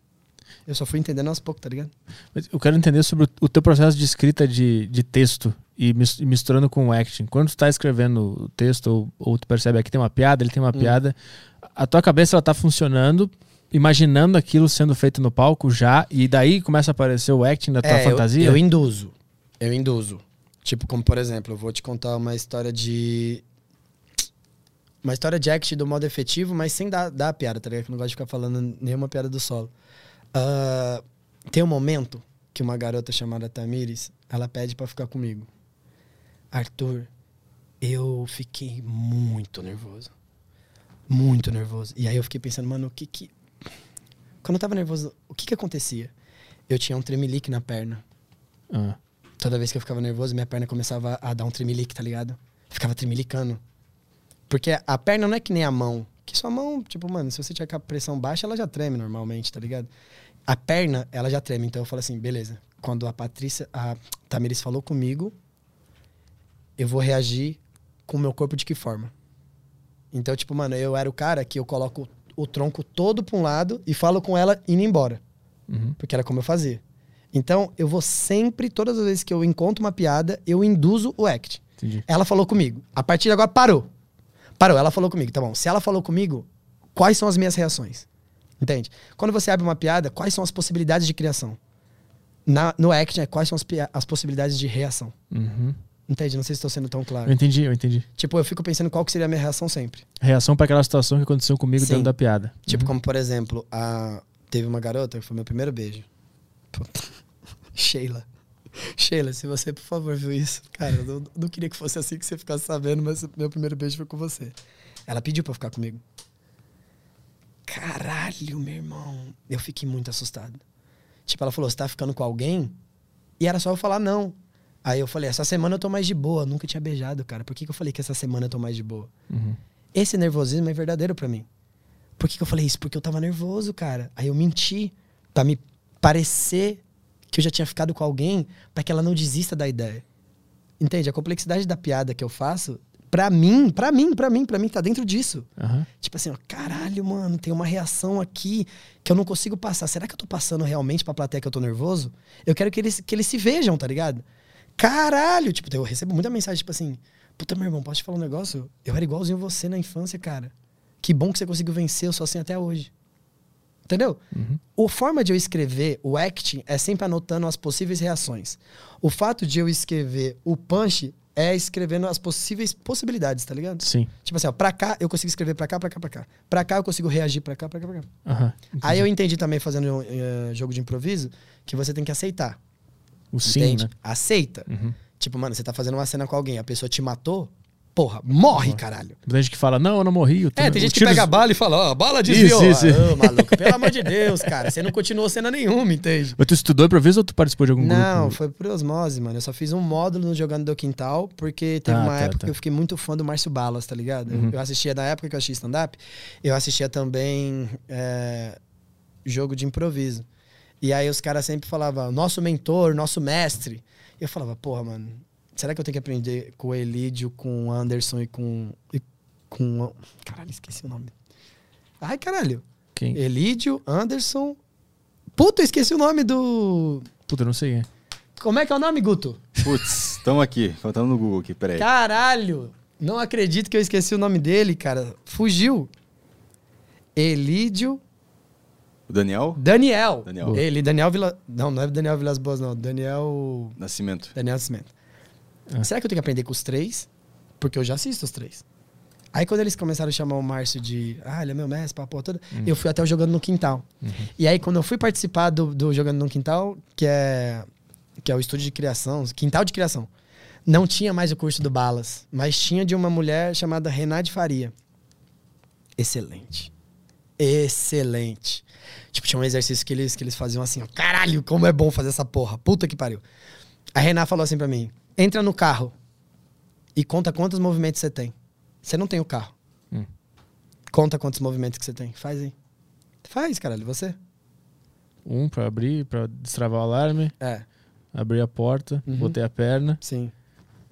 C: Eu só fui entendendo aos poucos, tá ligado?
A: Mas Eu quero entender sobre o, o teu processo de escrita de, de texto e mis- misturando com o acting. Quando tu tá escrevendo o texto, ou, ou tu percebe aqui tem uma piada, ele tem uma piada, a tua cabeça ela tá funcionando, imaginando aquilo sendo feito no palco já, e daí começa a aparecer o acting da tua
C: É, eu-
A: fantasia?
C: Eu, induzo. Eu induzo. Tipo, como por exemplo, eu vou te contar uma história de. Uma história de act do modo efetivo, mas sem dar, dar a piada, tá ligado? Que eu não gosto de ficar falando nenhuma piada do solo. Ah, tem um momento que uma garota chamada Tamires, ela pede pra ficar comigo. Arthur, eu fiquei muito nervoso. Muito nervoso. E aí eu fiquei pensando, mano, o que que. Quando eu tava nervoso, o que que acontecia? Eu tinha um tremelique na perna.
A: Ah,
C: Toda vez que eu ficava nervoso, minha perna começava a dar um tremelique, tá ligado? Ficava tremelicando. Porque a perna não é que nem a mão. Que sua mão, tipo, mano, se você tiver com a pressão baixa, ela já treme normalmente, tá ligado? A perna, ela já treme. Então eu falo assim, beleza. Quando a Patrícia, a Tamiris falou comigo, eu vou reagir com o meu corpo de que forma? Então, tipo, mano, eu era o cara que eu coloco o tronco todo pra um lado e falo com ela indo embora.
A: uhum.
C: Porque era como eu fazia. Então, eu vou sempre, todas as vezes que eu encontro uma piada, eu induzo o act.
A: Entendi.
C: Ela falou comigo. A partir de agora, parou. Parou, ela falou comigo. Tá bom. Se ela falou comigo, quais são as minhas reações? Entende? Quando você abre uma piada, quais são as possibilidades de criação? Na, no act, né, quais são as, as possibilidades de reação?
A: Uhum.
C: Entende? Não sei se estou sendo tão
A: Eu
C: claro.
A: entendi, eu entendi.
C: Tipo, eu fico pensando qual que seria a minha reação sempre.
A: Reação para aquela situação que aconteceu comigo
C: Sim.
A: dentro da piada.
C: Tipo, como por exemplo, a... teve uma garota que foi meu primeiro beijo. Puta. [LAUGHS] Sheila. Sheila, se você, por favor, viu isso. Cara, eu não, não queria que fosse assim que você ficasse sabendo, mas meu primeiro beijo foi com você. Ela pediu pra ficar comigo. Caralho, meu irmão. Eu fiquei muito assustado. Tipo, ela falou: você tá ficando com alguém? E era só eu falar não. Aí eu falei: essa semana eu tô mais de boa. Nunca tinha beijado, cara. Por que, que eu falei que essa semana eu tô mais de boa?
A: Uhum.
C: Esse nervosismo é verdadeiro pra mim. Por que, que eu falei isso? Porque eu tava nervoso, cara. Aí eu menti pra me parecer que eu já tinha ficado com alguém pra que ela não desista da ideia. Entende? A complexidade da piada que eu faço, pra mim, pra mim, pra mim, pra mim, tá dentro disso.
A: Aham.
C: Tipo assim, ó, caralho, mano, tem uma reação aqui que eu não consigo passar. Será que eu tô passando realmente pra plateia que eu tô nervoso? Eu quero que eles, que eles se vejam, tá ligado? Caralho! Tipo, eu recebo muita mensagem, tipo assim, puta, meu irmão, posso te falar um negócio? Eu era igualzinho você na infância, cara. Que bom que você conseguiu vencer, eu sou assim até hoje. Entendeu?
A: Uhum.
C: A forma de eu escrever o acting é sempre anotando as possíveis reações. O fato de eu escrever o punch é escrevendo as possíveis possibilidades, tá ligado?
A: Sim.
C: Tipo assim, ó, pra cá eu consigo escrever pra cá, pra cá, pra cá. Pra cá eu consigo reagir pra cá, pra cá, pra cá.
A: Aham.
C: Aí eu entendi também, fazendo eh, jogo de improviso, que você tem que aceitar.
A: O sim,
C: entende?
A: né?
C: Aceita.
A: Uhum.
C: Tipo, mano, você tá fazendo uma cena com alguém, a pessoa te matou, porra, morre, caralho.
A: Tem gente que fala, não, eu não morri. eu tô-
C: É, tem gente que pega a bala e fala, ó, a bala desviou.
A: Isso, isso.
C: Ah, ô, maluco, pelo amor de Deus, cara. Você não continuou cena nenhuma, entende?
A: Mas tu estudou improviso ou tu participou de algum
C: Não,
A: grupo?
C: foi por osmose, mano. Eu só fiz um módulo no Jogando do Quintal, porque teve
A: Ah,
C: uma
A: tá,
C: época
A: tá.
C: que eu fiquei muito fã do Márcio Balas, tá ligado?
A: Uhum.
C: Eu assistia, na época que eu assistia stand-up, eu assistia também é, jogo de improviso. E aí os caras sempre falavam, nosso mentor, nosso mestre. E eu falava, porra, mano, será que eu tenho que aprender com o Elídio, com o Anderson e com. E com. Caralho, esqueci o nome. Ai, caralho.
A: Quem?
C: Elídio, Anderson. Puta, eu esqueci o nome do.
A: Puta, eu não sei. É.
C: Como é que é o nome, Guto?
B: Putz, estamos aqui. Faltando no Google aqui, peraí.
C: Caralho! Não acredito que eu esqueci o nome dele, cara. Fugiu. Elídio
B: O Daniel
C: Daniel.
B: Daniel.
C: Ele, Daniel Vila... Não, não é Daniel Vilas Boas, não. Daniel...
B: Nascimento.
C: Daniel Nascimento.
A: Ah.
C: Será que eu tenho que aprender com os três? Porque eu já assisto os três. Aí quando eles começaram a chamar o Márcio de... Ah, ele é meu mestre, pra porra toda. Eu fui até o Jogando no Quintal. E aí quando eu fui participar do, do Jogando no Quintal, que é, que é o estúdio de criação, Quintal de Criação, não tinha mais o curso do Balas, mas tinha de uma mulher chamada Renate Faria. Excelente. Excelente. Tipo, tinha um exercício que eles, que eles faziam assim, ó, caralho, como é bom fazer essa porra. Puta que pariu. A Renata falou assim pra mim: entra no carro e conta quantos movimentos você tem. Você não tem o carro.
A: Hum.
C: Conta quantos movimentos que você tem. Faz aí. Faz, caralho, você.
A: Um pra abrir, pra destravar o alarme,
C: É,
A: abrir a porta,
C: Uhum.
A: botei a perna.
C: sim.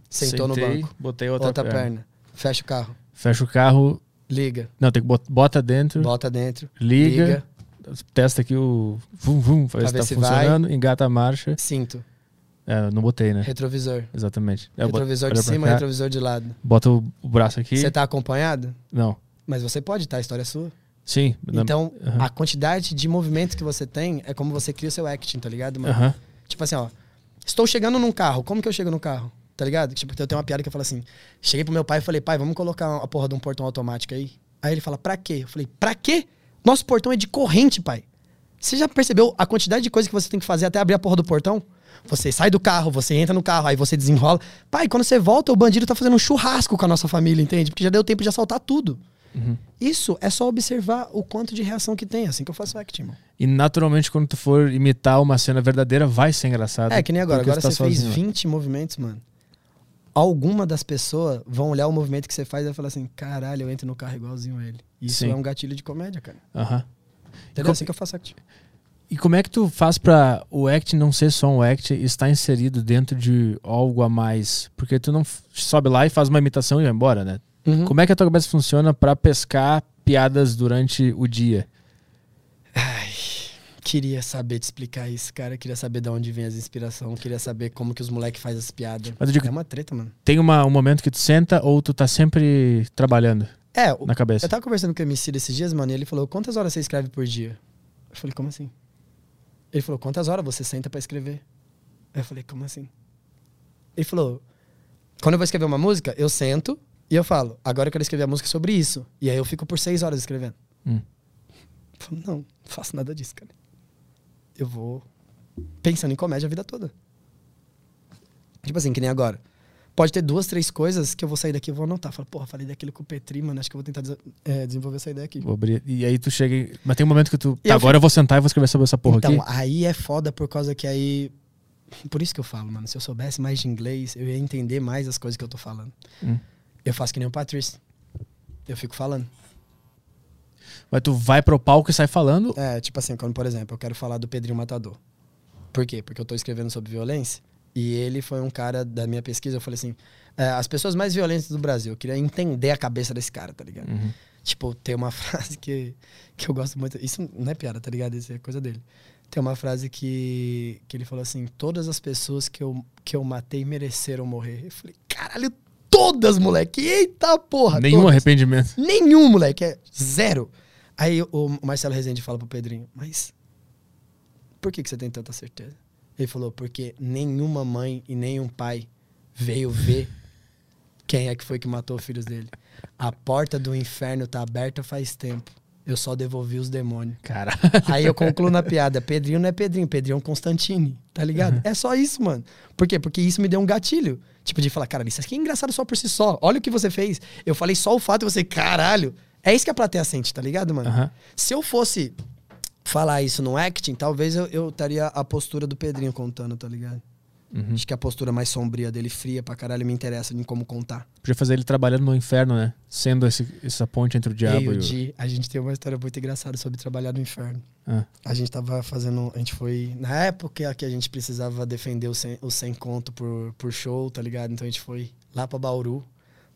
C: Sentou no
A: sentei,
C: banco.
A: Botei outra,
C: Outra,
A: perna.
C: perna. Fecha o carro.
A: Fecha o carro.
C: Liga.
A: Não, tem que bot- bota dentro,
C: Bota dentro.
A: liga, testa aqui o vum vum,
C: Pra
A: se
C: ver
A: tá
C: se
A: funcionando, engata a marcha.
C: Cinto.
A: É, não botei, né?
C: Retrovisor.
A: Exatamente. É,
C: retrovisor de cima,
A: cá,
C: retrovisor de lado.
A: Bota o, braço aqui.
C: Você tá acompanhado?
A: Não.
C: Mas você pode, tá? A história é sua.
A: Sim.
C: Então,
A: Aham.
C: a quantidade de movimentos que você tem é como você cria o seu acting, tá ligado, mano?
A: Aham.
C: Tipo assim, ó. Estou chegando num carro. Como que eu chego no carro? Tá ligado? Tipo, eu tenho uma piada que eu falo assim. Cheguei pro meu pai e falei, pai, vamos colocar a porra de um portão automático aí. Aí ele fala, pra quê? Eu falei, pra quê? Nosso portão é de corrente, pai. Você já percebeu a quantidade de coisa que você tem que fazer até abrir a porra do portão? Você sai do carro, você entra no carro, aí você desenrola. Pai, quando você volta, o bandido tá fazendo um churrasco com a nossa família, entende? Porque já deu tempo de assaltar tudo.
A: Uhum.
C: Isso é só observar o quanto de reação que tem, assim que eu faço acting, irmão.
A: E naturalmente, quando tu for imitar uma cena verdadeira, vai ser engraçado.
C: É, que nem agora. Agora
A: tu tá
C: você fez
A: sozinho.
C: 20 movimentos, mano. Alguma das pessoas vão olhar o movimento que você faz e vai falar assim: caralho, eu entro no carro igualzinho a ele. Isso
A: Sim.
C: é um gatilho de comédia, cara.
A: Aham.
C: Entendeu?
A: como-
C: assim que eu faço acting.
A: E como é que tu faz pra o act não ser só um act e estar inserido dentro de algo a mais? Porque tu não sobe lá e faz uma imitação e vai embora, né?
C: Uhum.
A: Como é que a tua cabeça funciona pra pescar piadas durante o dia?
C: Ai, queria saber te explicar isso, cara. Queria saber de onde vem as inspirações. Queria saber como que os moleques fazem as piadas.
A: Mas eu digo-
C: É uma treta, mano.
A: Tem uma- um momento que tu senta ou tu tá sempre trabalhando
C: É,
A: na cabeça?
C: eu tava conversando com o MC desses dias, mano, e ele falou: quantas horas você escreve por dia? Eu falei: como assim? Ele falou: quantas horas você senta pra escrever? Eu falei: como assim? Ele falou: quando eu vou escrever uma música, eu sento e eu falo: agora eu quero escrever a música sobre isso. E aí eu fico por seis horas escrevendo.
A: Hum.
C: Eu falo, não, não faço nada disso, cara. Eu vou pensando em comédia a vida toda. Tipo assim, que nem agora. Pode ter duas, três coisas que eu vou sair daqui e vou anotar. Falo, porra, falei daquilo com o Petri, mano. Acho que eu vou tentar des- é, desenvolver essa ideia aqui.
A: E aí tu chega. Mas tem um momento que tu. Tá,
C: eu
A: agora eu vou sentar e vou escrever sobre essa porra
C: então,
A: aqui.
C: aí é foda por causa que aí. Por isso que eu falo, mano. Se eu soubesse mais de inglês, eu ia entender mais as coisas que eu tô falando.
A: Hum.
C: Eu faço que nem o Patrício. Eu fico falando.
A: Mas tu vai pro palco e sai falando.
C: É, tipo assim, quando, por exemplo, eu quero falar do Pedrinho Matador. Por quê? Porque eu tô escrevendo sobre violência e ele foi um cara da minha pesquisa. Eu falei assim: é, as pessoas mais violentas do Brasil. Eu queria entender a cabeça desse cara, tá ligado?
A: Uhum.
C: Tipo, tem uma [LAUGHS] frase que, que eu gosto muito. Isso não é piada, tá ligado? Isso é coisa dele. Tem uma frase que, que ele falou assim: Todas as pessoas que eu, que eu matei mereceram morrer. Eu falei: Caralho, todas, moleque! Eita porra!
A: Nenhum
C: todas.
A: arrependimento.
C: Nenhum, moleque. É zero. Aí o Marcelo Rezende fala pro Pedrinho: Mas por que, que você tem tanta certeza? Ele falou: Porque nenhuma mãe e nenhum pai veio ver Quem é que foi que matou os filhos dele? A porta do inferno tá aberta faz tempo. Eu só devolvi os demônios.
A: Cara.
C: Aí eu concluo na piada: Pedrinho não é Pedrinho, Pedrinho é um Constantine, tá ligado? É só isso, mano. Por quê? Porque isso me deu um gatilho. Tipo, de falar, cara, isso aqui é engraçado só por si só. Olha o que você fez. Eu falei só o fato de você, caralho. É isso que a plateia sente, tá ligado, mano?
A: Aham.
C: Se eu fosse falar isso no acting, talvez eu, eu estaria a postura do Pedrinho contando, tá ligado?
A: Uhum.
C: Acho que a postura mais sombria dele, fria pra caralho, me interessa em como contar.
A: Podia fazer ele trabalhando no inferno, né? Sendo esse- essa ponte entre o diabo
C: e
A: e
C: o. Di, a gente tem uma história muito engraçada sobre trabalhar no inferno.
A: Ah,
C: A gente tava fazendo. A gente foi. Na época que a gente precisava defender o 100, o 100 conto por, por show, tá ligado? Então a gente foi lá pra Bauru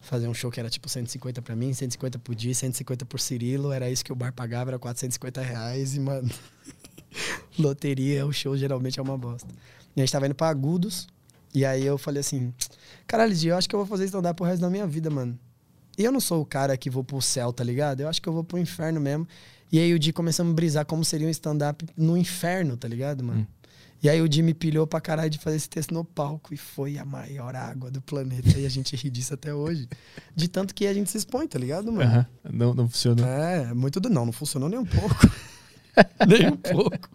C: fazer um show que era tipo 150 pra mim, 150 pro Di, 150 por Cirilo. Era isso que o bar pagava, era 450 reais. E, mano. [LAUGHS] loteria, o show geralmente é uma bosta. E a gente tava indo pra Agudos. E aí eu falei assim: caralho, Di, eu acho que eu vou fazer stand-up pro resto da minha vida, mano. E eu não sou o cara que vou pro céu, tá ligado? Eu acho que eu vou pro inferno mesmo. E aí o Di começamos a brisar como seria um stand-up no inferno, tá ligado, mano?
A: Hum.
C: E aí o me pilhou pra caralho de fazer esse texto no palco. E foi a maior água do planeta. E a gente ri disso até hoje. De tanto que a gente se expõe, tá ligado, mano?
A: Não, não funcionou.
C: É, muito do. Não, não funcionou nem um pouco. [LAUGHS] nem um pouco.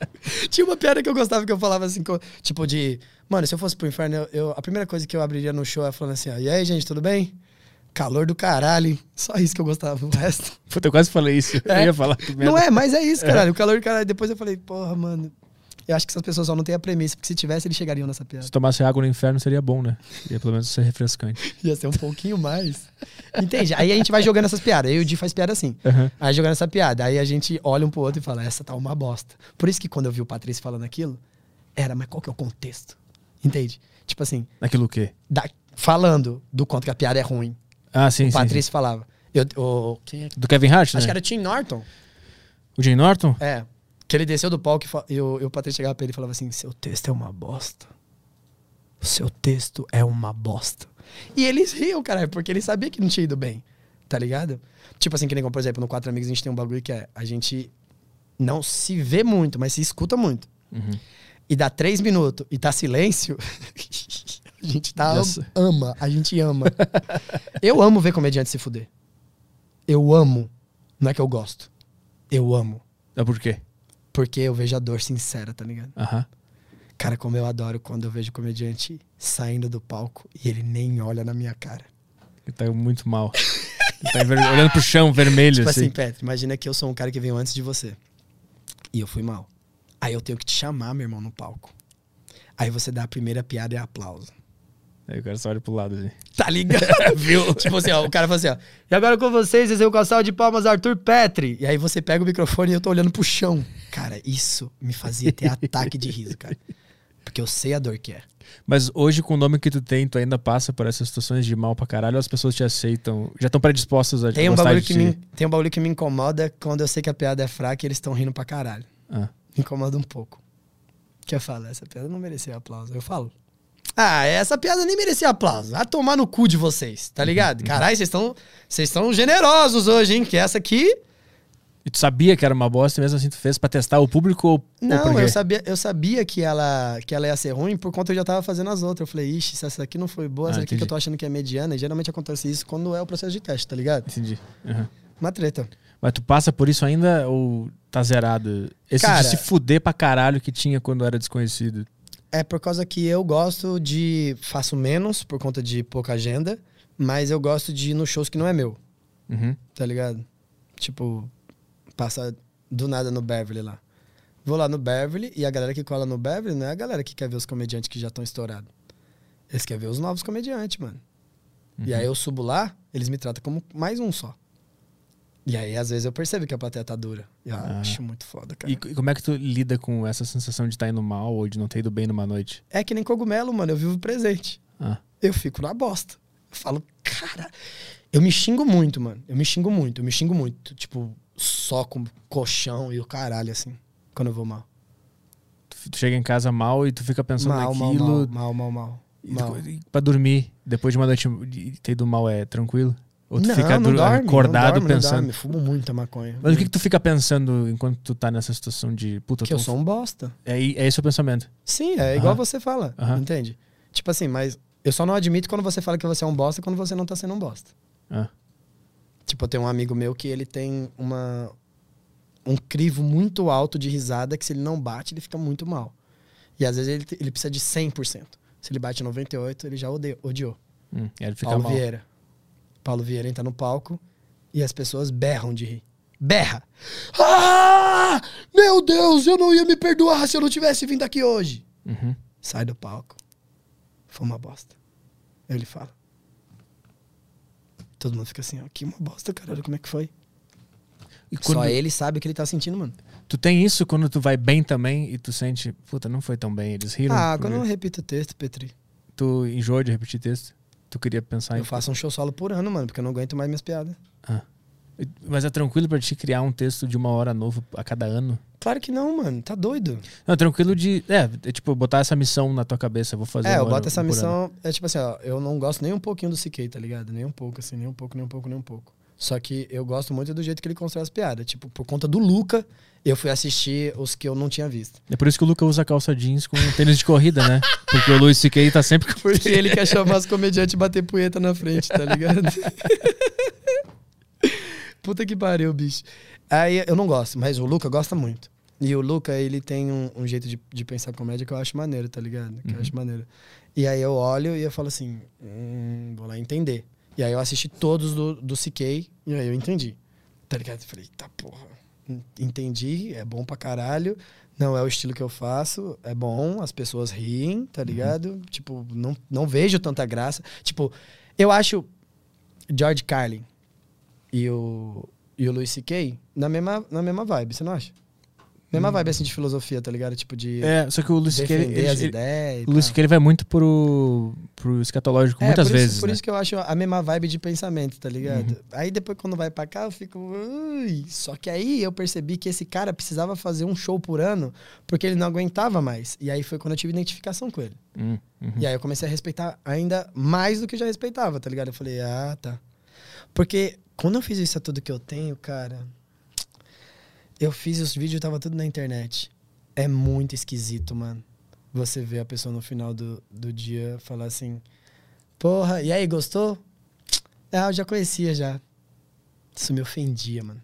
C: Tinha uma piada que eu gostava que eu falava assim, tipo de. Mano, se eu fosse pro inferno, eu, eu- a primeira coisa que eu abriria no show é falando assim, ó, e aí, gente, tudo bem? Calor do caralho. Só isso que eu gostava. O resto.
A: Puta, eu quase falei isso.
C: É.
A: Eu ia falar.
C: Não é, mas é isso, caralho. O calor do caralho. Depois eu falei, porra, mano. Eu acho que essas pessoas só não têm a premissa, porque se tivesse, eles chegariam nessa piada.
A: Se tomasse água no inferno seria bom, né? Ia pelo menos ser refrescante. [LAUGHS]
C: Ia ser um pouquinho mais. Entende? Aí a gente vai jogando essas piadas. Aí o Di faz piada assim.
A: Aham.
C: Aí jogando essa piada. Aí a gente olha um pro outro e fala, essa tá uma bosta. Por isso que quando eu vi o Patrício falando aquilo, era, mas qual que é o contexto? Entende? Tipo assim,
A: Naquilo o quê?
C: da- falando do quanto que a piada é ruim.
A: Ah, sim,
C: o
A: sim,
C: Patrício falava. Eu, o, quem é?
A: sim. Do Kevin Hart, né?
C: Acho que era o Tim Norton.
A: O Jay Norton?
C: É. Que ele desceu do palco e, o, e o Patrício chegava pra ele e falava assim: seu texto é uma bosta. Seu texto é uma bosta. E eles riam, cara, porque ele sabia que não tinha ido bem. Tá ligado? Tipo assim, que nem, como, por exemplo, no Quatro Amigos a gente tem um bagulho que é: a gente não se vê muito, mas se escuta muito.
A: Uhum.
C: E dá três minutos e tá silêncio. [LAUGHS] a gente tá
A: sei.
C: ama, a gente ama. eu amo ver comediante se fuder. Eu amo. Não é que eu gosto. Eu amo.
A: É por quê?
C: Porque eu vejo a dor sincera, tá ligado?
A: Aham.
C: Cara, como eu adoro quando eu vejo comediante saindo do palco e ele nem olha na minha cara.
A: Ele tá muito mal. Ele tá olhando pro chão, vermelho,
C: Tipo
A: assim.
C: assim, Petro, imagina que eu sou um cara que veio antes de você. E eu fui mal. Aí eu tenho que te chamar, meu irmão, no palco. Aí você dá a primeira piada e aplauso.
A: Aí o cara só olha pro lado, assim.
C: Tá ligado? [LAUGHS] Viu? tipo assim, ó, o cara fala assim, ó. E agora com vocês, esse é o casal de palmas Arthur Petri. E aí você pega o microfone e eu tô olhando pro chão. Cara, isso me fazia ter ataque de riso, cara. Porque eu sei a dor que é.
A: Mas hoje, com o nome que tu tem, tu ainda passa por essas situações de mal pra caralho ou as pessoas te aceitam? Já estão predispostas a
C: Tem um, bagulho que
A: ti?
C: me, tem um bagulho que me incomoda quando eu sei que a piada é fraca e eles estão rindo pra caralho.
A: Ah.
C: Me incomoda um pouco. Que eu falo, essa piada não merecia aplauso. Eu falo. Ah, essa piada nem merecia aplauso. Vai tomar no cu de vocês, tá ligado? Caralho, vocês estão vocês estão generosos hoje, hein? Que essa aqui.
A: E tu sabia que era uma bosta mesmo assim tu fez pra testar o público ou, ou
C: Não,
A: quê?
C: eu sabia, eu sabia que ela, que ela ia ser ruim por conta eu já tava fazendo as outras. Eu falei, ixi, se essa aqui não foi boa,
A: Ah,
C: essa aqui que
A: entendi.
C: eu tô achando que é mediana. E geralmente acontece isso quando é o processo de teste, tá ligado?
A: Entendi. Aham.
C: Uma treta.
A: Mas tu passa por isso ainda ou tá zerado? Esse
C: Cara-
A: de se fuder pra caralho que tinha quando era desconhecido.
C: É por causa que eu gosto de. Faço menos por conta de pouca agenda, mas eu gosto de ir nos shows que não é meu,
A: Uhum.
C: tá ligado? Tipo, passa do nada no Beverly lá. Vou lá no Beverly e a galera que cola no Beverly não é a galera que quer ver os comediantes que já estão estourados. Eles querem ver os novos comediantes, mano. E
A: Uhum.
C: aí eu subo lá, eles me tratam como mais um só. E aí, às vezes, eu percebo que a plateia tá dura. Eu
A: Ah.
C: acho muito foda, cara.
A: E, e como é que tu lida com essa sensação de estar indo mal ou de não ter ido bem numa noite?
C: É que nem cogumelo, mano. Eu vivo presente.
A: Ah.
C: eu fico na bosta. Eu falo, cara, eu me xingo muito, mano. Eu me xingo muito, eu me xingo muito. Tipo, só com colchão e o caralho, assim, quando eu vou mal.
A: Tu, tu chega em casa mal e tu fica pensando
C: Mal,
A: naquilo.
C: mal, mal, mal, mal.
A: E,
C: mal.
A: tu- e pra dormir, depois de uma noite de ter ido mal, é tranquilo? Ou tu
C: não,
A: fica
C: não dorme,
A: acordado
C: não dorme,
A: pensando?
C: Não dorme. Fumo muita maconha.
A: Mas o que, que tu fica pensando enquanto tu tá nessa situação de puta,
C: Que eu
A: tô-
C: sou um bosta.
A: É, é esse o pensamento.
C: Sim, é igual
A: Aham.
C: você fala,
A: Aham.
C: entende? Tipo assim, mas Eu só não admito quando você fala que você é um bosta quando você não tá sendo um bosta.
A: Ah.
C: Tipo, eu tenho um amigo meu que ele tem uma um crivo muito alto de risada que se ele não bate, ele fica muito mal. E às vezes ele, ele precisa de 100%. Se ele bate 98, ele já odeio, odiou.
A: Hum, ele fica
C: Paulo
A: mal.
C: Vieira. Paulo Vieira entra no palco e as pessoas berram de rir. Berra! Ah! Meu Deus, eu não ia me perdoar se eu não tivesse vindo aqui hoje.
A: Uhum.
C: Sai do palco. Foi uma bosta. Ele fala. Todo mundo fica assim, ó, que uma bosta, caralho, como é que foi?
A: E quando
C: Só ele sabe o que ele tá sentindo, mano.
A: tu tem isso quando tu vai bem também e tu sente, puta, não foi tão bem, eles riram.
C: Ah, quando eu repito o texto, Petri,
A: Tu enjoa de repetir texto? Tu queria pensar em.
C: eu faço um show solo por ano, mano, porque eu não aguento mais minhas piadas.
A: Ah. Mas é tranquilo pra te criar um texto de uma hora novo a cada ano?
C: Claro que não, mano, tá doido.
A: Não, tranquilo de. É, é tipo, botar essa missão na tua cabeça. Vou fazer.
C: É, eu boto essa
A: por ano.
C: missão. É tipo assim, ó, eu não gosto nem um pouquinho do CK, tá ligado? Nem um pouco, assim, nem um pouco, nem um pouco, nem um pouco. Só que eu gosto muito do jeito que ele constrói as piadas. Tipo, por conta do Luca, eu fui assistir os que eu não tinha visto.
A: É por isso que o Luca usa calça jeans com tênis de corrida, né? Porque o Luiz C.K. tá sempre com.
C: Porque ele quer chamar os [LAUGHS] comediantes e bater punheta na frente, tá ligado? [LAUGHS] Puta que pariu, bicho. Aí eu não gosto, mas o Luca gosta muito. E o Luca, ele tem um, um jeito de, de pensar comédia que eu acho maneiro, tá ligado? Que eu acho maneiro. E aí eu olho e eu falo assim, hum, vou lá entender. E aí eu assisti todos do, do CK e aí eu entendi. Tá ligado? Eu falei, tá porra. En- Entendi, é bom pra caralho. Não é o estilo que eu faço, é bom, as pessoas riem, tá ligado? Tipo, não, não vejo tanta graça. Tipo, eu acho George Carlin e o, e o Louis C.K. na mesma, na mesma vibe, você não acha? Mesma vibe assim de filosofia, tá ligado? Tipo, de
A: É, só que o Luiz
C: defender
A: ele-
C: as
A: ele-
C: ideias.
A: O Luiz ele vai muito pro, pro escatológico,
C: É,
A: muitas
C: por isso-
A: vezes.
C: Por
A: né?
C: isso que eu acho a mesma vibe de pensamento, tá ligado?
A: Uhum.
C: Aí depois quando vai pra cá, eu fico. Ui. Só que aí eu percebi que esse cara precisava fazer um show por ano porque ele não aguentava mais. E aí foi quando eu tive identificação com ele.
A: Hum, uhum.
C: E aí eu comecei a respeitar ainda mais do que eu já respeitava, tá ligado? Eu falei, ah, tá. Porque quando eu fiz isso tudo que eu tenho, cara. Eu fiz os vídeos, tava tudo na internet. É muito esquisito, mano. Você vê a pessoa no final do, do dia falar assim: Porra, e aí, gostou? Ah, eu já conhecia já. Isso me ofendia, mano.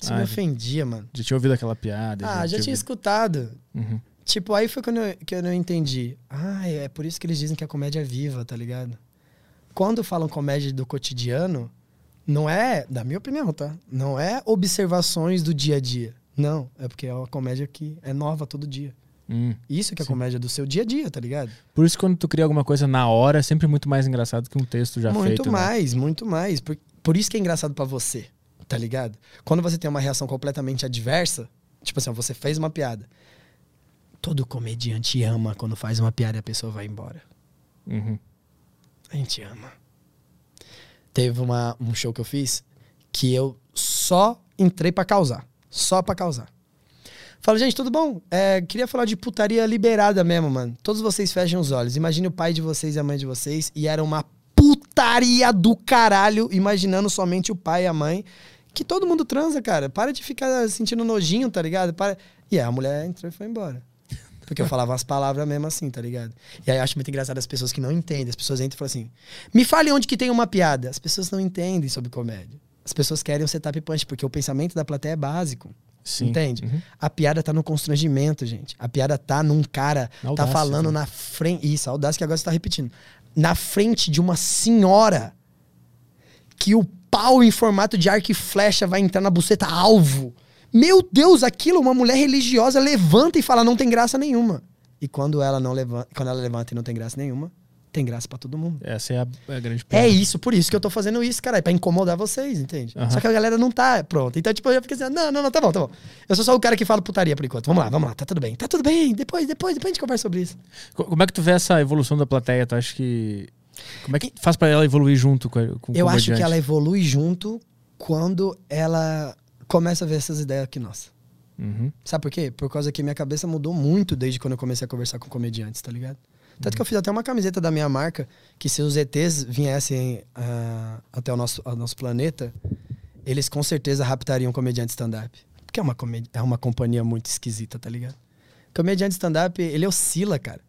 C: Isso
A: Ah,
C: me
A: já-
C: ofendia, mano.
A: Já tinha ouvido aquela piada?
C: Ah, já tinha
A: ouvido.
C: escutado.
A: Uhum.
C: Tipo, aí foi quando eu, que eu não entendi. Ah, é por isso que eles dizem que a comédia é viva, tá ligado? Quando falam comédia do cotidiano, não é, da minha opinião, tá? Não é observações do dia a dia. Não, é porque é uma comédia que é nova todo dia.
A: Hum.
C: Isso que é a
A: Sim.
C: comédia do seu dia a dia, tá ligado?
A: Por isso, quando tu cria alguma coisa na hora, é sempre muito mais engraçado que um texto já
C: muito
A: feito. né?
C: mais, muito mais. Por, por isso que é engraçado pra você, tá ligado? Quando você tem uma reação completamente adversa, tipo assim, você fez uma piada. Todo comediante ama quando faz uma piada e a pessoa vai embora.
A: Uhum.
C: A gente ama. Teve uma, um show que eu fiz que eu só entrei pra causar. Só pra causar. Falo, gente, tudo bom? É, queria falar de putaria liberada mesmo, mano. Todos vocês fechem os olhos. Imagine o pai de vocês e a mãe de vocês. E era uma putaria do caralho, imaginando somente o pai e a mãe. Que todo mundo transa, cara. Para de ficar sentindo nojinho, tá ligado? Para... E aí a mulher entrou e foi embora. Porque eu falava as palavras mesmo assim, tá ligado? E aí eu acho muito engraçado as pessoas que não entendem. As pessoas entram e falam assim: me fale onde que tem uma piada. As pessoas não entendem sobre comédia. As pessoas querem o setup punch, porque o pensamento da plateia é básico.
A: Sim.
C: Entende?
A: Uhum.
C: A piada tá no constrangimento, gente. A piada tá num cara,
A: Na audácia,
C: tá falando
A: né?
C: na frente. Isso, a audácia que agora você tá repetindo. Na frente de uma senhora que o pau em formato de arco e flecha vai entrar na buceta alvo. Meu Deus, aquilo, uma mulher religiosa levanta e fala, não tem graça nenhuma. E quando ela não levanta, quando ela levanta e não tem graça nenhuma, tem graça pra todo mundo.
A: Essa é a, é a grande
C: É isso, por isso que eu tô fazendo isso, cara, é pra incomodar vocês, entende?
A: Aham.
C: Só que a galera não tá pronta. Então, tipo, eu já fico assim, não, não, não, tá bom, tá bom. Eu sou só o cara que fala putaria por enquanto. Vamos lá, vamos lá, tá tudo bem. Tá tudo bem, depois, depois, depois a gente conversa sobre isso.
A: Co- Como é que tu vê essa evolução da plateia? Tu acha que. Como é que faz pra ela evoluir junto com, com
C: eu acho que ela evolui junto quando ela começa a ver essas ideias aqui, nossa.
A: Uhum.
C: Sabe por quê? Por causa que minha cabeça mudou muito desde quando eu comecei a conversar com comediantes, tá ligado? Tanto que eu fiz até uma camiseta da minha marca que se os ETs viessem ah, até o nosso, ao nosso planeta, eles com certeza raptariam comediante stand-up. Porque é uma, é uma companhia muito esquisita, tá ligado? Comediante stand-up, ele oscila, cara.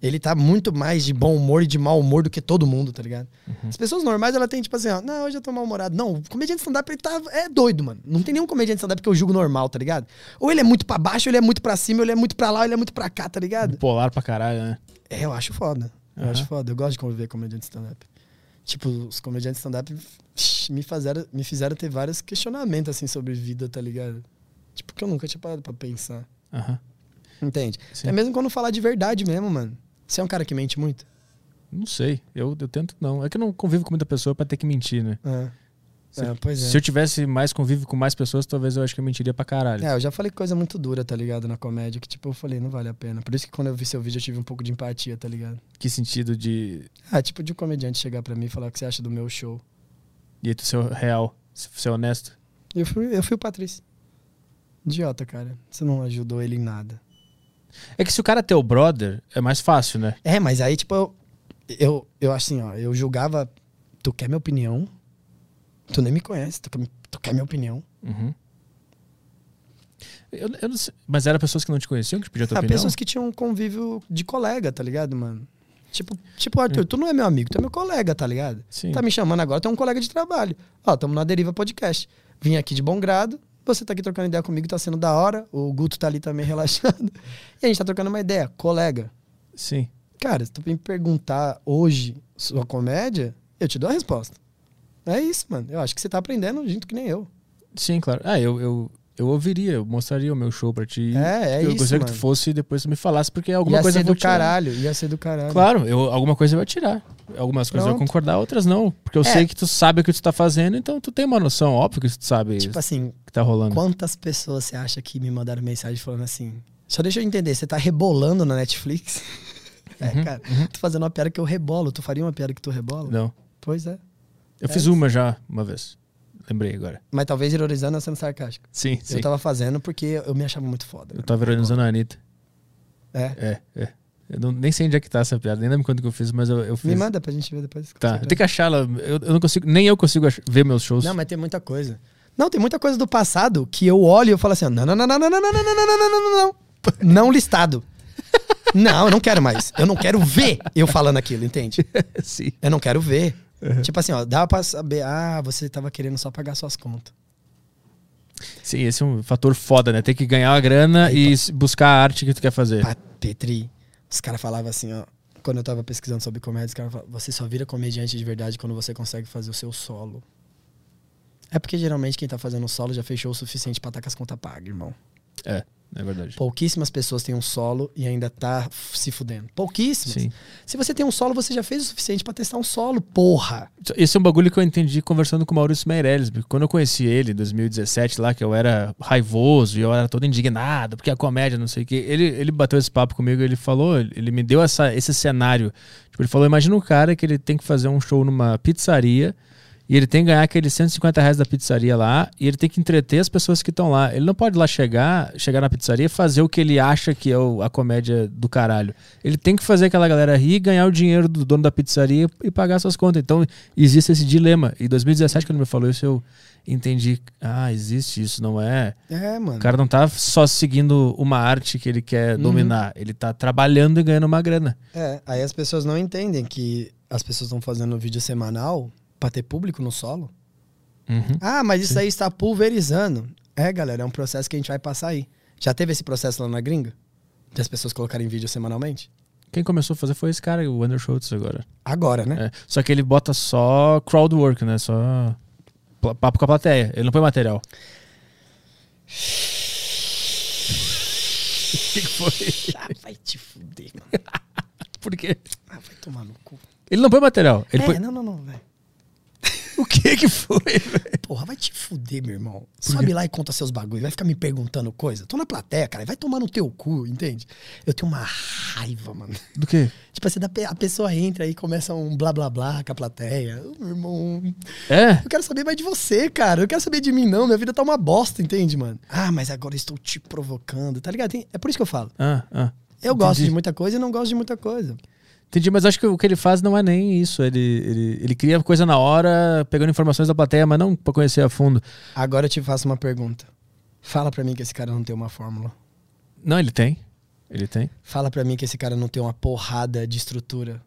C: Ele tá muito mais de bom humor e de mau humor do que todo mundo, tá ligado?
A: Uhum.
C: As pessoas normais, ela tem tipo assim, ó, não, hoje eu tô mal-humorado. Não, o comediante stand-up, ele tá, é doido, mano. Não tem nenhum comediante stand-up que eu julgo normal, tá ligado? Ou ele é muito pra baixo, ou ele é muito pra cima, ou ele é muito pra lá, ou ele é muito pra cá, tá ligado?
A: Polar pra caralho, né?
C: É, eu acho foda. Eu acho foda. Eu gosto de conviver com comediante stand-up. Tipo, os comediantes stand-up me fizeram, me fizeram ter vários questionamentos, assim, sobre vida, tá ligado? Tipo, que eu nunca tinha parado pra pensar.
A: Aham.
C: Entende?
A: Sim.
C: É mesmo quando falar de verdade mesmo, mano. Você é um cara que mente muito?
A: Não sei. Eu, eu tento não. É que eu não convivo com muita pessoa pra ter que mentir, né?
C: É.
A: Se,
C: É, pois é.
A: se eu tivesse mais convívio com mais pessoas, talvez eu acho que eu mentiria pra caralho.
C: É, eu já falei coisa muito dura, tá ligado? Na comédia, que tipo, eu falei, não vale a pena. Por isso que quando eu vi seu vídeo eu tive um pouco de empatia, tá ligado?
A: Que sentido de.
C: Ah, tipo de um comediante chegar pra mim e falar o que você acha do meu show.
A: E aí tu ser real, ser honesto.
C: Eu fui, eu fui o Patrício. Idiota, cara. Você não ajudou ele em nada.
A: É que se o cara é teu brother, é mais fácil, né?
C: É, mas aí, tipo, eu, eu, eu assim, ó, eu julgava, tu quer minha opinião? Tu nem me conhece, tu quer, tu quer minha opinião?
A: Uhum. Eu, eu sei, mas eram pessoas que não te conheciam que te pediam a tua
C: Ah,
A: opinião?
C: pessoas que tinham um convívio de colega, tá ligado, mano? Tipo, tipo, Arthur, tu não é meu amigo, tu é meu colega, tá ligado?
A: Sim.
C: Tá me chamando agora, tu é um colega de trabalho. Ó, tamo na Deriva Podcast. Vim aqui de bom grado, você tá aqui trocando ideia comigo, tá sendo da hora. O Guto tá ali também [LAUGHS] relaxado. E a gente tá trocando uma ideia, colega.
A: Sim.
C: Cara, se tu me perguntar hoje sua comédia, eu te dou a resposta. É isso, mano. Eu acho que você tá aprendendo junto que nem eu.
A: Sim, claro. Ah, eu, eu, eu ouviria, eu mostraria o meu show pra ti.
C: É, é
A: eu
C: isso,
A: gostaria que tu fosse e depois tu me falasse, porque alguma
C: ia
A: coisa
C: ser
A: eu vou
C: do
A: tirar.
C: caralho, ia ser do caralho.
A: Claro, eu, alguma coisa eu vou tirar. Algumas coisas eu vou
C: Pronto.
A: concordar, outras não. Porque eu
C: É.
A: sei que tu sabe o que tu tá fazendo, então tu tem uma noção, óbvio que tu sabe
C: Tipo assim,
A: que tá rolando.
C: quantas pessoas você acha que me mandaram mensagem falando assim? Só deixa eu entender, você tá rebolando na Netflix? [LAUGHS] é,
A: Uhum,
C: cara, tô fazendo uma piada que eu rebolo. Tu faria uma piada que tu rebola?
A: Não.
C: Pois é.
A: Eu
C: É
A: fiz
C: isso.
A: uma já, uma vez. Lembrei agora.
C: Mas talvez ironizando ou sendo sarcástico.
A: Sim, sim.
C: Eu tava fazendo porque eu me achava muito foda.
A: Eu tava ironizando a Anitta.
C: É.
A: É, é. Eu não, nem sei onde é que tá essa piada, nem lembro quanto que eu fiz, mas eu, eu fiz.
C: Me manda pra gente ver depois.
A: Tá, eu tenho que achar ela. Eu, eu não consigo, nem eu consigo ach- ver meus shows.
C: Não, mas tem muita coisa. Não, tem muita coisa do passado que eu olho e eu falo assim, não, não, não, não, não, não, não, não, não, não, não, não, não. Não listado. Não, eu não quero mais. Eu não quero ver eu falando aquilo, entende?
A: sim.
C: Eu não quero ver. Tipo assim, ó, dá pra saber, ah, você tava querendo só pagar suas contas.
A: Sim, esse é um fator foda, né? Tem que ganhar a grana e s- buscar a arte que tu quer fazer.
C: Petri, os caras falavam assim, ó, quando eu tava pesquisando sobre comédia, os caras falavam, você só vira comediante de verdade quando você consegue fazer o seu solo. É porque geralmente quem tá fazendo solo já fechou o suficiente pra estar com as contas pagas, irmão.
A: É, é verdade.
C: Pouquíssimas pessoas têm um solo e ainda tá se fudendo. Pouquíssimas.
A: Sim.
C: Se você tem um solo, você já fez o suficiente pra testar um solo, porra.
A: Esse é um bagulho que eu entendi conversando com o Maurício Meirelles. Quando eu conheci ele, em 2017, lá, que eu era raivoso e eu era todo indignado, porque a comédia, não sei o quê. Ele, ele bateu esse papo comigo, ele falou, ele me deu essa, esse cenário. Tipo, ele falou: imagina um cara que ele tem que fazer um show numa pizzaria. E ele tem que ganhar aqueles 150 reais da pizzaria lá, e ele tem que entreter as pessoas que estão lá. Ele não pode lá chegar, chegar na pizzaria e fazer o que ele acha que é o- a comédia do caralho. Ele tem que fazer aquela galera rir, ganhar o dinheiro do dono da pizzaria e pagar suas contas. Então, existe esse dilema. Em 2017, quando ele me falou isso, eu entendi. Ah, existe isso, não é?
C: É, mano.
A: O cara não tá só seguindo uma arte que ele quer
C: Uhum.
A: dominar. Ele tá trabalhando e ganhando uma grana.
C: É, aí as pessoas não entendem que as pessoas estão fazendo vídeo semanal pra ter público no solo.
A: Uhum.
C: Ah, mas isso aí está pulverizando. É, galera, é um processo que a gente vai passar aí. Já teve esse processo lá na gringa? De as pessoas colocarem vídeo semanalmente?
A: Quem começou a fazer foi esse cara, o Wander Schultz agora.
C: Agora, né?
A: É, Só que ele bota só crowd work, né? Só papo com a plateia. Ele não põe material. [LAUGHS] O que, que foi?
C: Ah, vai te fuder, mano. [LAUGHS]
A: Por quê?
C: Ah, vai tomar no cu.
A: Ele não põe material. Ele
C: é,
A: põe...
C: não, não, não, velho.
A: O que que foi, velho?
C: Porra, vai te fuder, meu irmão. Sobe lá e conta seus bagulhos. Vai ficar me perguntando coisa. Tô na plateia, cara. Vai tomar no teu cu, entende? Eu tenho uma raiva, mano.
A: Do quê?
C: Tipo assim, a pessoa entra e começa um blá blá blá com a plateia. Meu irmão,
A: É?
C: eu quero saber mais de você, cara. Eu quero saber de mim, não. Minha vida tá uma bosta, entende, mano? Ah, mas agora eu estou te provocando, tá ligado? É por isso que eu falo.
A: Ah, ah.
C: Eu gosto
A: Entendi.
C: de muita coisa e não gosto de muita coisa.
A: Entendi, mas acho que o que ele faz não é nem isso. Ele, ele, ele cria coisa na hora, pegando informações da plateia, mas não pra conhecer a fundo.
C: Agora eu te faço uma pergunta. Fala pra mim que esse cara não tem uma fórmula.
A: Não, ele tem. Ele tem?
C: Fala pra mim que esse cara não tem uma porrada de estrutura.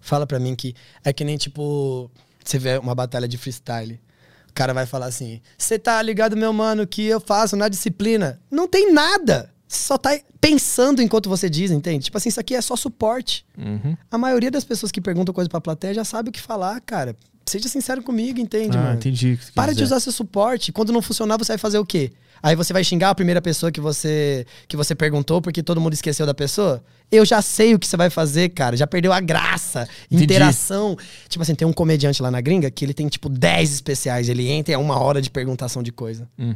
C: Fala pra mim que é que nem tipo, você vê uma batalha de freestyle. O cara vai falar assim: "Você tá ligado, meu mano, que eu faço na disciplina?". Não tem nada. Só tá pensando enquanto você diz, entende? Tipo assim, isso aqui é só suporte.
A: Uhum.
C: A maioria das pessoas que perguntam coisa pra plateia já sabe o que falar, cara. Seja sincero comigo, entende,
A: ah,
C: mano?
A: entendi. que
C: Para de
A: dizer.
C: usar seu suporte. Quando não funcionar, você vai fazer o quê? Aí você vai xingar a primeira pessoa que você que você perguntou porque todo mundo esqueceu da pessoa? Eu já sei o que você vai fazer, cara. Já perdeu a graça,
A: Entendi.
C: interação. Tipo assim, tem um comediante lá na gringa que ele tem tipo 10 especiais. Ele entra e é uma hora de perguntação de coisa.
A: Hum.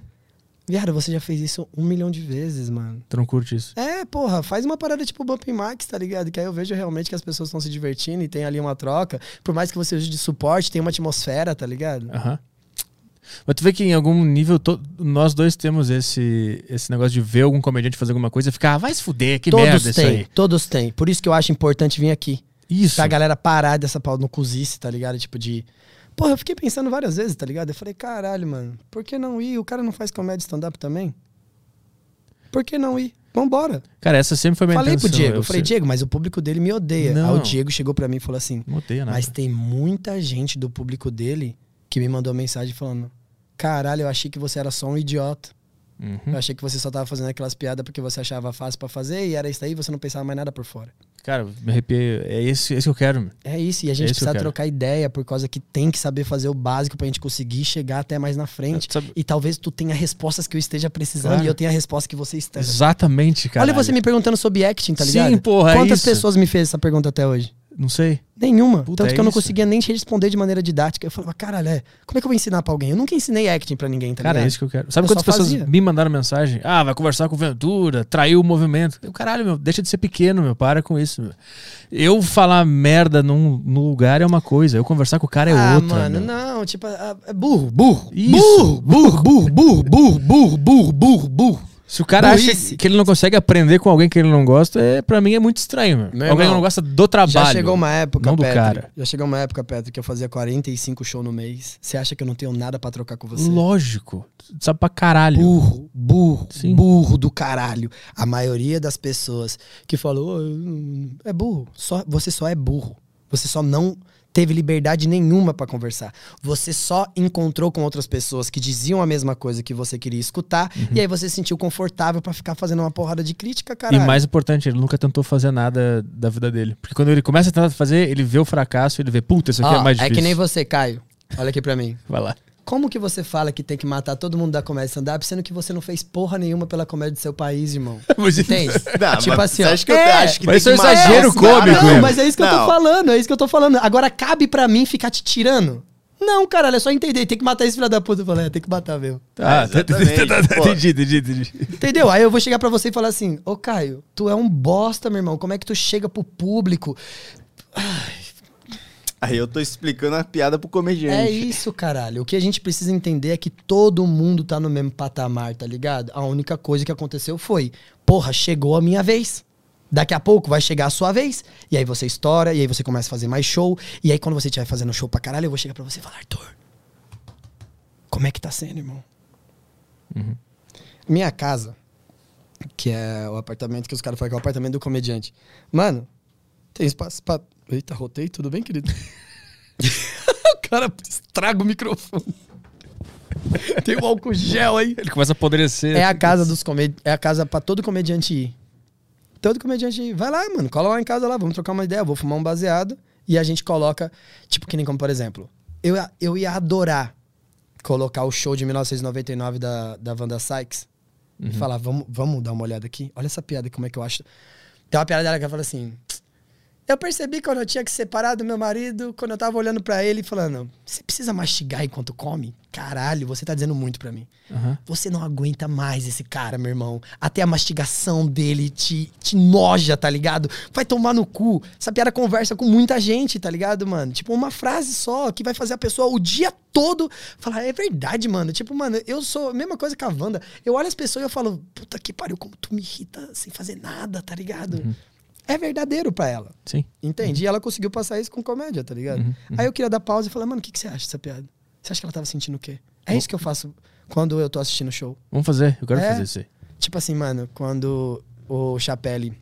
C: Viado, você já fez isso um milhão de vezes, mano.
A: Tu não curte isso?
C: É, porra, faz uma parada tipo Bumping Max, tá ligado? Que aí eu vejo realmente que as pessoas estão se divertindo e tem ali uma troca. Por mais que você use de suporte, tem uma atmosfera, tá ligado?
A: Aham. Mas tu vê que em algum nível to- nós dois temos esse, esse negócio de ver algum comediante fazer alguma coisa e ficar, ah, vai se fuder, que merda
C: todos
A: isso aí.
C: todos têm. Por isso que eu acho importante vir aqui.
A: Isso.
C: Pra galera parar dessa pau no cozice, tá ligado? Tipo de. Porra, eu fiquei pensando várias vezes, tá ligado? Eu falei, caralho, mano, por que não ir? O cara não faz comédia stand-up também? Por que não ir? Vambora.
A: Cara, essa sempre foi minha
C: Falei pro
A: intenção.
C: Diego, eu falei,
A: sei-
C: Diego, mas o público dele me odeia.
A: Não.
C: Aí o Diego chegou pra mim e falou assim:
A: Não odeia nada.
C: Mas tem muita gente do público dele que me mandou mensagem falando: Caralho, eu achei que você era só um idiota.
A: Uhum.
C: Eu achei que você só tava fazendo aquelas piadas porque você achava fácil pra fazer e era isso aí, você não pensava mais nada por fora.
A: Cara, me arrepiei. É esse, esse que eu quero. meu.
C: É isso, e a
A: É
C: gente
A: isso que eu
C: precisa
A: quero.
C: trocar ideia por causa que tem que saber fazer o básico pra gente conseguir chegar até mais na frente.
A: Sabe-
C: E talvez tu tenha respostas que eu esteja precisando
A: Claro.
C: e eu tenha a resposta que você esteja.
A: Exatamente, cara.
C: Olha você me perguntando sobre acting, tá
A: Sim,
C: ligado?
A: porra, é
C: Quantas
A: isso.
C: pessoas me fez essa pergunta até hoje?
A: Não sei.
C: Nenhuma.
A: Puta,
C: Tanto
A: é
C: que eu não
A: isso.
C: conseguia nem te responder de maneira didática. Eu falava, caralho, é, como é que eu vou ensinar pra alguém? Eu nunca ensinei acting pra ninguém, tá
A: Cara, é
C: ligado?
A: isso que eu quero. Sabe
C: Eu
A: quantas pessoas
C: fazia.
A: me mandaram mensagem? Ah, vai conversar com o Ventura, traiu o movimento. Eu, caralho, meu, deixa de ser pequeno, meu. Para com isso, meu. Eu falar merda num, num lugar é uma coisa, eu conversar com o cara é
C: ah,
A: outra.
C: mano,
A: meu.
C: não, tipo, ah, é burro, burro.
A: Isso.
C: Burro, burro, burro, burro, burro, burro, burro, burro, burro.
A: Se o cara acha
C: Burrice.
A: que ele não consegue aprender com alguém que ele não gosta, é, pra mim é muito estranho, meu.
C: Meu
A: alguém que não gosta do trabalho.
C: Já chegou uma época,
A: não do cara.
C: Já chegou uma época, Petro, que eu fazia 45 shows no mês. Você acha que eu não tenho nada pra trocar com você?
A: Lógico. Sabe pra caralho.
C: Burro, burro,
A: Sim.
C: burro do caralho. A maioria das pessoas que falou "Oh, é burro. Só, você só é burro. Você só não teve liberdade nenhuma pra conversar. Você só encontrou com outras pessoas que diziam a mesma coisa que você queria escutar e aí você se sentiu confortável pra ficar fazendo uma porrada de crítica,
A: E
C: caralho.
A: mais importante, ele nunca tentou fazer nada da vida dele. Porque quando ele começa a tentar fazer, ele vê o fracasso, ele vê, puta, isso aqui
C: Ó,
A: é mais
C: é
A: difícil.
C: que nem você, Caio. Olha aqui pra mim. [LAUGHS]
A: Vai lá.
C: Como que você fala que tem que matar todo mundo da comédia stand-up, sendo que você não fez porra nenhuma pela comédia do seu país, irmão? [LAUGHS]
A: Mas-
C: Entende? [LAUGHS]
B: Não,
C: tipo
B: mas
C: assim,
B: você
C: ó.
B: acha que eu
C: é,
B: acho que
A: mas
B: tem
A: isso
B: que
A: é um
B: matar
A: exagero cômico,
B: caras?
C: Não, mas é isso que eu
B: Não.
C: tô falando, é isso que eu tô falando. Agora cabe pra mim ficar te tirando? Não, caralho, é só entender. Tem que matar esse filho da puta. Eu falei, é, tem que matar mesmo.
A: Ah,
B: É, exatamente, pô.
A: entendi, entendi, entendi.
C: Entendeu? Aí eu vou chegar pra você e falar assim: Ô Caio, tu é um bosta, meu irmão. Como é que tu chega pro público?
B: Aí eu tô explicando a piada pro comediante.
C: É isso, caralho. O que a gente precisa entender é que todo mundo tá no mesmo patamar, tá ligado? A única coisa que aconteceu foi: porra, chegou a minha vez. Daqui a pouco vai chegar a sua vez. E aí você estoura, e aí você começa a fazer mais show. E aí quando você estiver fazendo show pra caralho, eu vou chegar pra você e falar: Arthur, como é que tá sendo, irmão? Minha casa, que é o apartamento que os caras falam que é o apartamento do comediante. Mano, tem espaço pra. Eita, rotei, tudo bem, querido? [LAUGHS] o cara estraga o microfone. Tem um álcool gel aí.
A: Ele começa a apodrecer.
C: É a casa dos comedi É a casa pra todo comediante ir. Todo comediante ir. Vai lá, mano. Cola lá em casa lá. Vamos trocar uma ideia. Eu vou fumar um baseado. E a gente coloca. Tipo, que nem como, por exemplo. Eu, ia- eu ia adorar colocar o show de 1999 da, da Wanda Sykes. E falar, vamos, vamos dar uma olhada aqui. Olha essa piada, como é que eu acho. Tem uma piada dela que ela fala assim. Eu percebi quando eu tinha que separar do meu marido, quando eu tava olhando pra ele e falando: Você precisa mastigar enquanto come? Caralho, você tá dizendo muito pra mim.
A: Aham.
C: Você não aguenta mais esse cara, meu irmão. Até a mastigação dele te, te noja, tá ligado? Vai tomar no cu. Essa piada conversa com muita gente, tá ligado, mano? Tipo, uma frase só que vai fazer a pessoa o dia todo falar, é verdade, mano. Tipo, mano, eu sou. Mesma coisa com a Wanda. Eu olho as pessoas e eu falo, puta que pariu, como tu me irrita sem fazer nada, tá ligado? É verdadeiro pra ela.
A: Sim.
C: Entende? E ela conseguiu passar isso com comédia, tá ligado? Aí eu queria dar pausa e falar, mano, o que, que você acha dessa piada? Você acha que ela tava sentindo o quê? É isso que eu faço quando eu tô assistindo o show.
A: Vamos fazer, eu quero
C: É.
A: fazer isso aí.
C: Tipo assim, mano, quando o Chapelle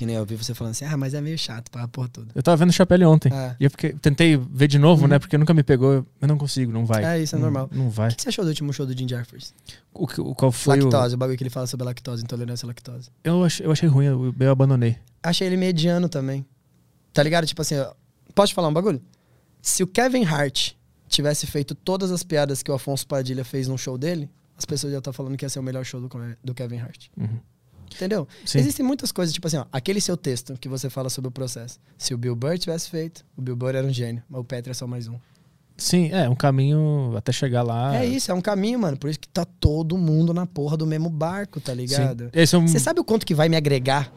C: Que nem eu vi você falando assim, ah, mas é meio chato pra porra toda.
A: Eu tava vendo o Chapelle ontem.
C: É.
A: E eu fiquei- tentei ver de novo, né? Porque nunca me pegou. Eu não consigo, não vai.
C: É, isso é
A: Não-
C: normal.
A: Não vai.
C: O que você achou do último show do Jim Jeffers?
A: O, o qual foi
C: lactose, o... bagulho que ele fala sobre lactose, intolerância à lactose.
A: o... Eu achei, eu achei ruim, eu, eu abandonei.
C: Achei ele mediano também. Tá ligado? Tipo assim, posso te falar um bagulho? Se o Kevin Hart tivesse feito todas as piadas que o Afonso Padilha fez no show dele, as pessoas já estão falando que ia ser o melhor show do, do Kevin Hart.
A: Uhum.
C: Entendeu?
A: Sim.
C: Existem muitas coisas, tipo assim, ó, aquele seu texto que você fala sobre o processo. Se o Bill Burr tivesse feito, o Bill Burr era um gênio, mas o Petri é só mais um.
A: Sim, é um caminho até chegar lá.
C: É isso, é um caminho, mano. Por isso que tá todo mundo na porra do mesmo barco, tá
A: Sim.
C: ligado?
A: Esse é um...
C: Você sabe o quanto que vai me agregar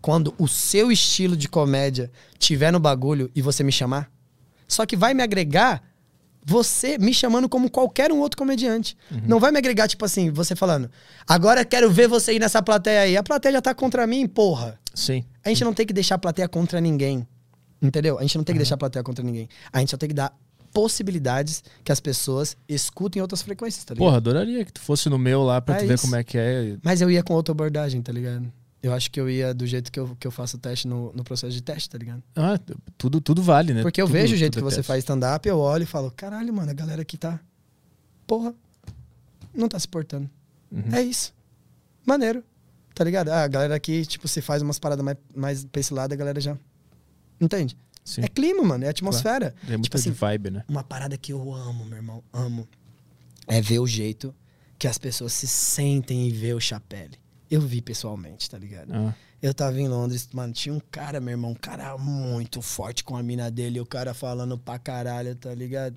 C: quando o seu estilo de comédia tiver no bagulho e você me chamar? Só que vai me agregar você me chamando como qualquer um outro comediante. Não vai me agregar, tipo assim, você falando, agora quero ver você ir nessa plateia aí. A plateia já tá contra mim, porra.
A: Sim.
C: A gente não tem que deixar a plateia contra ninguém. Entendeu? A gente não tem que deixar a plateia contra ninguém. A gente só tem que dar possibilidades que as pessoas escutem outras frequências, tá ligado?
A: Porra, adoraria que tu fosse no meu lá pra
C: É
A: tu ver
C: isso.
A: como é que é.
C: Mas eu ia com outra abordagem, tá ligado? Eu acho que eu ia do jeito que eu, que eu faço o teste no, no processo de teste, tá ligado?
A: Ah, tudo, tudo vale, né?
C: Porque eu
A: Tudo-
C: vejo o jeito
A: tudo
C: que
A: é
C: você
A: teste.
C: faz stand-up, eu olho e falo, caralho, mano, a galera aqui tá. Porra, não tá se portando.
A: Uhum.
C: É isso. Maneiro. Tá ligado? Ah, a galera aqui, tipo, se faz umas paradas mais, mais pra esse lado, a galera já. Entende?
A: Sim.
C: É clima, mano, é atmosfera.
A: É muito
C: tipo assim,
A: vibe, né?
C: uma parada que eu amo, meu irmão, amo, é ver o jeito que as pessoas se sentem e ver o Chapelle. Eu vi pessoalmente, tá ligado?
A: Ah,
C: Eu tava em Londres, mano, tinha um cara, meu irmão, um cara muito forte com a mina dele, e o cara falando pra caralho, tá ligado?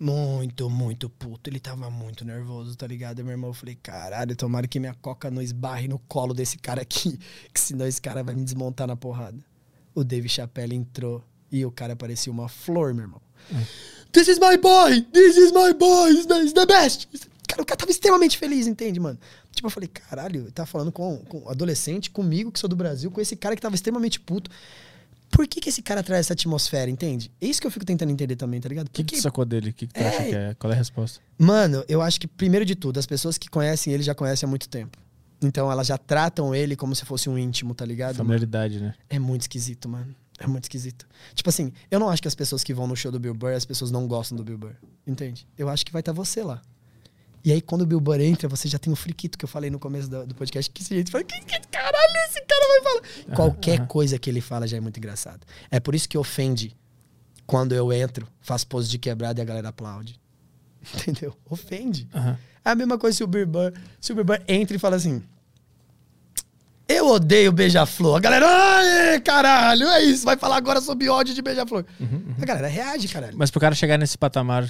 C: Muito, muito puto. Ele tava muito nervoso, tá ligado? E meu irmão, eu falei, caralho, tomara que minha coca não esbarre no colo desse cara aqui, [LAUGHS] que senão esse cara vai me desmontar na porrada. O Dave Chappelle entrou e o cara parecia uma flor, meu irmão. This is my boy! This is my boy! He's the best! Cara, o cara tava extremamente feliz, entende, mano? Tipo, eu falei, caralho, tá falando com, com um adolescente, comigo, que sou do Brasil, com esse cara que tava extremamente puto. Por que, que esse cara traz essa atmosfera, entende? É isso que eu fico tentando entender também, tá ligado?
A: O que, que tu sacou dele? O que, que tu
C: É.
A: acha que é? Qual é a resposta?
C: mano, eu acho que, primeiro de tudo, as pessoas que conhecem ele já conhecem há muito tempo. Então elas já tratam ele como se fosse um íntimo, tá ligado? mano?
A: Familiaridade, né?
C: É muito esquisito, mano. É muito esquisito. Tipo assim, eu não acho que as pessoas que vão no show do Bill Burr, as pessoas não gostam do Bill Burr. Entende? Eu acho que vai estar você lá. E aí, quando o Bill Burr entra, você já tem o friquito que eu falei no começo do, do podcast. Que esse gente fala, que, que caralho esse cara vai falar? Qualquer coisa que ele fala já é muito engraçado. É por isso que ofende quando eu entro, faço pose de quebrada e a galera aplaude. [LAUGHS] Entendeu? Ofende.
A: Aham.
C: É a mesma coisa se o Bill Burr, se o Bill Burr entra e fala assim. Eu odeio beija-flor. A galera, ai, caralho, é isso. Vai falar agora sobre ódio de beija-flor. A galera reage, caralho.
A: Mas pro cara chegar nesse patamar,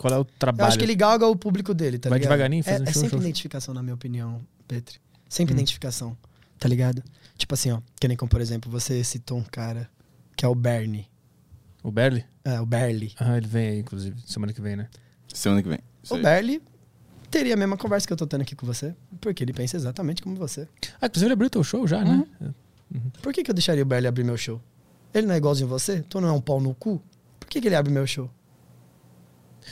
A: qual é o
C: Eu
A: trabalho?
C: acho que ele galga o público dele, tá
A: Vai
C: ligado?
A: devagarinho,
C: É,
A: fazendo
C: é
A: show,
C: sempre
A: show.
C: identificação, na minha opinião, Petri. Sempre
A: Hum.
C: identificação, tá ligado? Tipo assim, ó. Que nem como, por exemplo, você citou um cara que é o Bernie.
A: O Berly?
C: É, o Berly.
A: Aham, ele vem aí, inclusive, semana que vem, né?
B: Semana que vem. Isso
C: O
B: aí.
C: Berly teria a mesma conversa que eu tô tendo aqui com você. Porque ele pensa exatamente como você.
A: Ah, inclusive ele abriu teu show já, né?
C: Por que, que eu deixaria o Berly abrir meu show? Ele não é igualzinho a você? Tu não é um pau no cu? Por que, que ele abre meu show?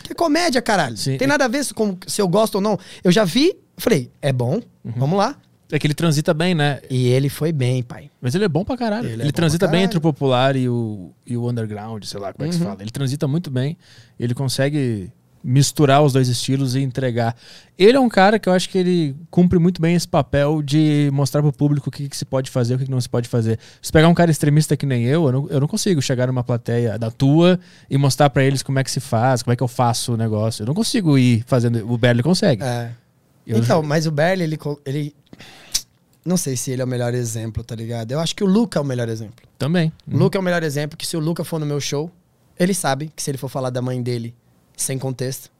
C: Que comédia, caralho.
A: Sim.
C: Tem nada a ver se, com, se eu gosto ou não. Eu já vi, falei, é bom,
A: Uhum.
C: vamos lá.
A: É que ele transita bem, né?
C: E ele foi bem, pai.
A: Mas ele é bom pra caralho.
C: Ele
A: Ele,
C: é
A: transita bem
C: caralho.
A: entre o popular e o, e o underground, sei lá como é que se
C: Uhum.
A: fala. Ele transita muito bem. Ele consegue misturar os dois estilos e entregar. Ele é um cara que eu acho que ele cumpre muito bem esse papel de mostrar pro público o que, que se pode fazer o que, que não se pode fazer. Se pegar um cara extremista que nem eu, eu não, eu não consigo chegar numa plateia da tua e mostrar pra eles como é que se faz, como é que eu faço o negócio. Eu não consigo ir fazendo. O Berli consegue.
C: É.
A: Eu
C: então,
A: já-
C: mas o Berly, ele, ele. Não sei se ele é o melhor exemplo, tá ligado? Eu acho que o Luca é o melhor exemplo.
A: Também.
C: O Luca é o melhor exemplo, que se o Luca for no meu show, ele sabe que se ele for falar da mãe dele sem contexto,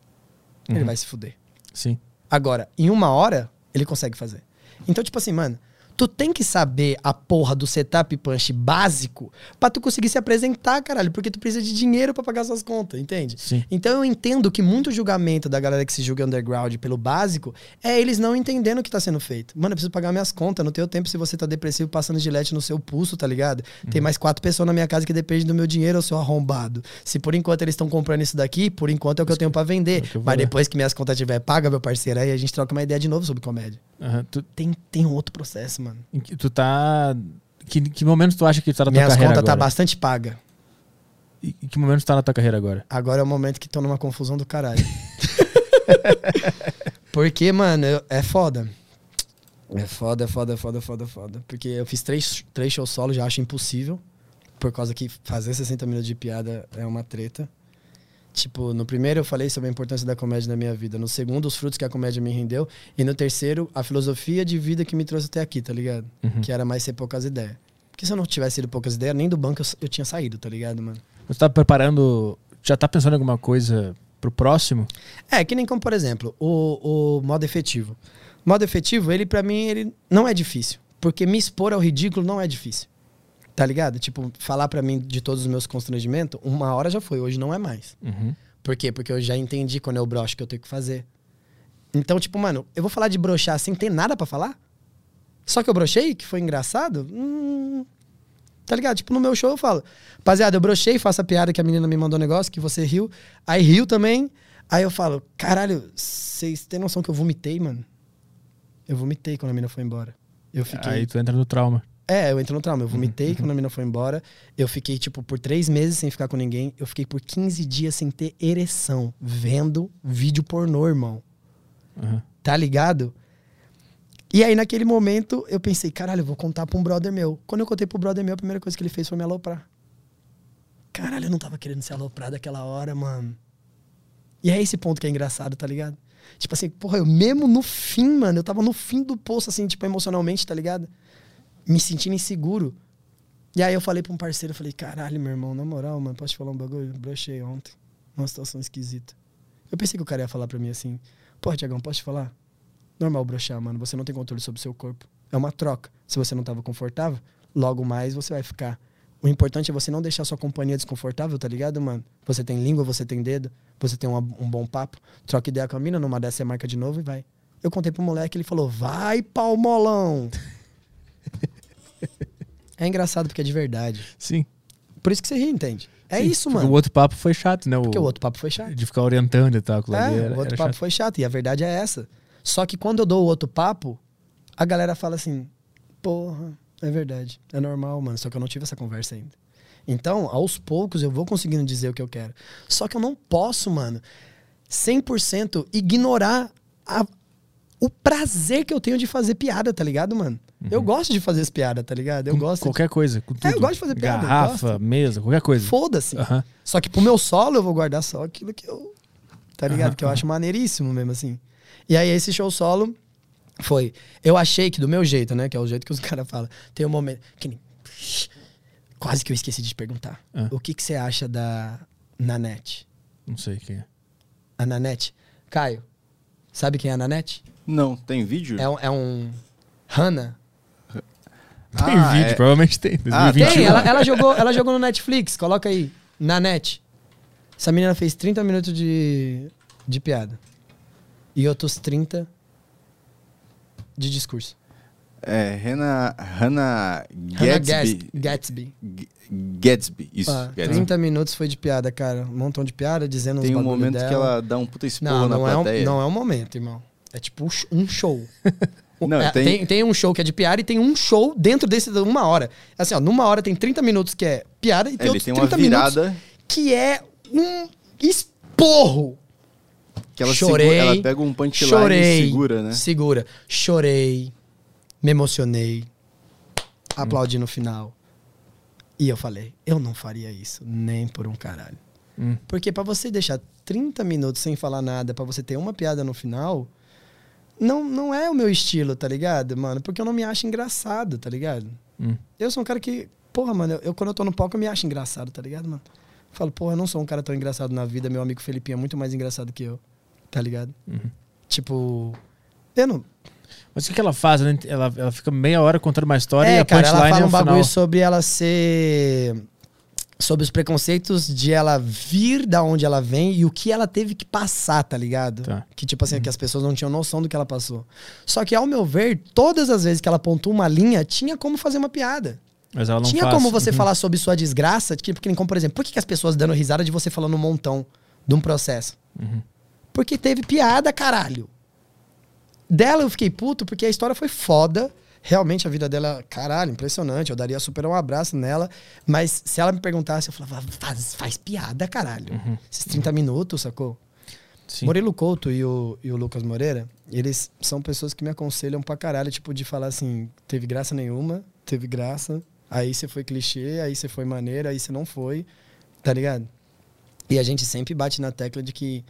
C: ele
A: Uhum.
C: vai se fuder.
A: Sim.
C: Agora, em uma hora, ele consegue fazer. Então, tipo assim, mano, tu tem que saber a porra do setup punch básico pra tu conseguir se apresentar, caralho, porque tu precisa de dinheiro pra pagar suas contas, entende?
A: Sim.
C: Então eu entendo que muito julgamento da galera que se julga underground pelo básico é eles não entendendo o que tá sendo feito. Mano, eu preciso pagar minhas contas, não tenho tempo se você tá depressivo passando gilete no seu pulso, tá ligado?
A: Uhum.
C: Tem mais quatro pessoas na minha casa que dependem do meu dinheiro, eu sou arrombado. Se por enquanto eles estão comprando isso daqui, por enquanto é o que eu tenho pra vender.
A: é
C: Mas depois que minhas contas tiver paga, meu parceiro, aí a gente troca uma ideia de novo sobre comédia.
A: Aham. Tu,
C: Tem, tem um outro processo, mano.
A: Em que tu tá Que, que momento tu acha que tu tá na tua
C: Minhas
A: carreira
C: contas tá bastante paga.
A: E e que momento tu tá na tua carreira agora?
C: Agora é o momento que tô numa confusão do caralho. [LAUGHS] [LAUGHS] Porque, mano, eu- é foda. É foda, é foda, é foda, é foda, é foda. Porque eu fiz três, três shows solo, já acho impossível. Por causa que fazer 60 minutos de piada é uma treta. Tipo, no primeiro eu falei sobre a importância da comédia na minha vida. No segundo, os frutos que a comédia me rendeu. E no terceiro, a filosofia de vida que me trouxe até aqui, tá ligado?
A: Uhum.
C: Que era mais ser poucas ideias. Porque se eu não tivesse ido poucas ideias, nem do banco eu, eu tinha saído, tá ligado, mano?
A: Você tá preparando. Já tá pensando em alguma coisa pro próximo?
C: É, que nem como, por exemplo, o, o modo efetivo. O modo efetivo, ele pra mim, ele não é difícil. Porque me expor ao ridículo não é difícil. Tá ligado? Tipo, falar pra mim de todos os meus constrangimentos, uma hora já foi, hoje não é mais.
A: Uhum.
C: Por quê? Porque eu já entendi quando eu broxo que eu tenho que fazer. Então, tipo, mano, eu vou falar de broxar sem ter nada pra falar? Só que eu brochei, que foi engraçado? Hum, tá ligado? Tipo, no meu show eu falo, rapaziada, eu brochei, faço a piada que a menina me mandou um negócio, que você riu. Aí riu também. Aí eu falo, caralho, vocês têm noção que eu vomitei, mano? Eu vomitei quando a menina foi embora. Eu fiquei.
A: Aí tu entra no trauma.
C: É, eu entro no trauma. Eu vomitei
A: uhum.
C: quando a menina foi embora. Eu fiquei, tipo, por três meses sem ficar com ninguém. Eu fiquei por 15 dias sem ter ereção, vendo vídeo pornô, irmão.
A: Uhum.
C: Tá ligado? E aí, naquele momento, eu pensei, caralho, eu vou contar pra um brother meu. Quando eu contei pro brother meu, a primeira coisa que ele fez foi me aloprar. Caralho, eu não tava querendo ser aloprado naquela hora, mano. E é esse ponto que é engraçado, tá ligado? Tipo assim, porra, eu mesmo no fim, mano, eu tava no fim do poço, assim, tipo, emocionalmente, tá ligado? Me sentindo inseguro. E aí eu falei pra um parceiro, eu falei, caralho, meu irmão, na moral, mano, posso te falar um bagulho? Eu brochei ontem. Uma situação esquisita. Eu pensei que o cara ia falar pra mim assim, pô, Tiagão, posso te falar? Normal brochar, mano. Você não tem controle sobre o seu corpo. É uma troca. Se você não tava confortável, logo mais você vai ficar. O importante é você não deixar sua companhia desconfortável, tá ligado, mano? Você tem língua, você tem dedo, você tem uma- um bom papo. Troca ideia com a mina, numa dessa você marca de novo e vai. Eu contei pro moleque, ele falou, vai, palmolão! É engraçado porque é de verdade.
A: Sim.
C: Por isso que você ri, entende? É
A: Sim,
C: isso, mano.
A: O outro papo foi chato, né?
C: Porque o outro papo foi chato.
A: De ficar orientando e tal.
C: É,
A: era-
C: o outro papo
A: chato.
C: foi chato. E a verdade é essa. Só que quando eu dou o outro papo, a galera fala assim: porra, é verdade. É normal, mano. Só que eu não tive essa conversa ainda. Então, aos poucos, eu vou conseguindo dizer o que eu quero. Só que eu não posso, mano, 100% ignorar a- o prazer que eu tenho de fazer piada, tá ligado, mano? Eu gosto de fazer as piadas, tá ligado? Eu
A: Com
C: gosto. de-
A: Qualquer coisa. Com tudo.
C: É, eu gosto de fazer piada,
A: Garrafa, mesa, qualquer coisa.
C: Foda-se.
A: Aham.
C: Só que pro meu solo eu vou guardar só aquilo que eu. Tá ligado?
A: Aham,
C: que eu acho maneiríssimo mesmo assim. E aí esse show solo foi. Eu achei que do meu jeito, né? Que é o jeito que os [LAUGHS] caras falam. Tem um momento. Que nem- Quase que eu esqueci de te perguntar.
A: Ah.
C: O que, que você acha da Nanete?
A: Não sei quem é.
C: A Nanete? Caio, sabe quem é a Nanete?
B: Não, tem vídeo?
C: É um. É um Hannah.
A: Tem
B: Ah,
A: vídeo,
B: é-
A: provavelmente tem.
B: Ah,
A: 2021.
C: Tem, ela, ela jogou, ela jogou no Netflix, coloca aí. Nanete. Essa menina fez 30 minutos de, de piada. E outros 30 de discurso.
B: É, Hannah, Hannah
C: Hannah
B: Gatsby.
C: Gatsby. Gatsby.
B: Gatsby, isso.
C: Ah,
B: Gatsby.
C: 30 minutos foi de piada, cara. Um montão de piada, dizendo
B: Tem
C: uns
B: um momento
C: dela.
B: que ela dá um puta esporro
C: Não,
B: na
C: não é, um,
B: plateia.
C: não é um momento, irmão. É tipo um sh- show. [LAUGHS]
B: Não,
C: É,
B: tem-
C: tem... Tem, um show que é de piada e tem um show dentro desse de uma hora. Assim, ó, numa hora tem 30 minutos que é piada e tem outros
B: tem uma
C: 30 minutos
B: virada
C: que é um esporro.
B: que ela,
C: Chorei,
B: segura, ela pega um punchline
C: Chorei.
B: e segura, né?
C: Segura. Chorei. Me emocionei. Aplaudi no final. E eu falei, eu não faria isso nem por um caralho.
A: Hum.
C: Porque pra você deixar 30 minutos sem falar nada, pra você ter uma piada no final, não, não é o meu estilo, tá ligado, mano? Porque eu não me acho engraçado, tá ligado?
A: Hum.
C: Eu sou um cara que, porra, mano, eu, eu quando eu tô no palco eu me acho engraçado, tá ligado, mano? Falo, porra, eu não sou um cara tão engraçado na vida, meu amigo Felipinho é muito mais engraçado que eu, tá ligado?
A: Uhum.
C: Tipo, eu não.
A: Mas o que que ela faz? Ela, ela, ela fica meia hora contando uma história e
C: É,
A: a
C: cara, ela fala
A: é
C: um
A: o
C: bagulho
A: final.
C: sobre ela ser. Sobre os preconceitos de ela vir da onde ela vem e o que ela teve que passar, tá ligado?
A: Tá.
C: Que, tipo assim, que as pessoas não tinham noção do que ela passou. Só que, ao meu ver, todas as vezes que ela pontua uma linha, tinha como fazer uma piada.
A: Mas ela não
C: Tinha
A: faz.
C: como você
A: Uhum.
C: falar sobre sua desgraça, tipo, que nem como, por exemplo, por que, que as pessoas dando risada de você falando um montão de um processo?
A: Uhum.
C: Porque teve piada, caralho. Dela eu fiquei puto porque a história foi foda, Realmente a vida dela, caralho, impressionante. Eu daria super um abraço nela. Mas se ela me perguntasse, eu falava, faz, faz piada, caralho. Esses 30 minutos, sacou?
A: Sim.
C: Murilo Couto e o, e o Lucas Moreira, eles são pessoas que me aconselham pra caralho, tipo, de falar assim, teve graça nenhuma, teve graça, aí você foi clichê, aí você foi maneira, aí você não foi, tá ligado? E a gente sempre bate na tecla de que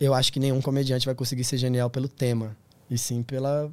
C: eu acho que nenhum comediante vai conseguir ser genial pelo tema, e sim pela,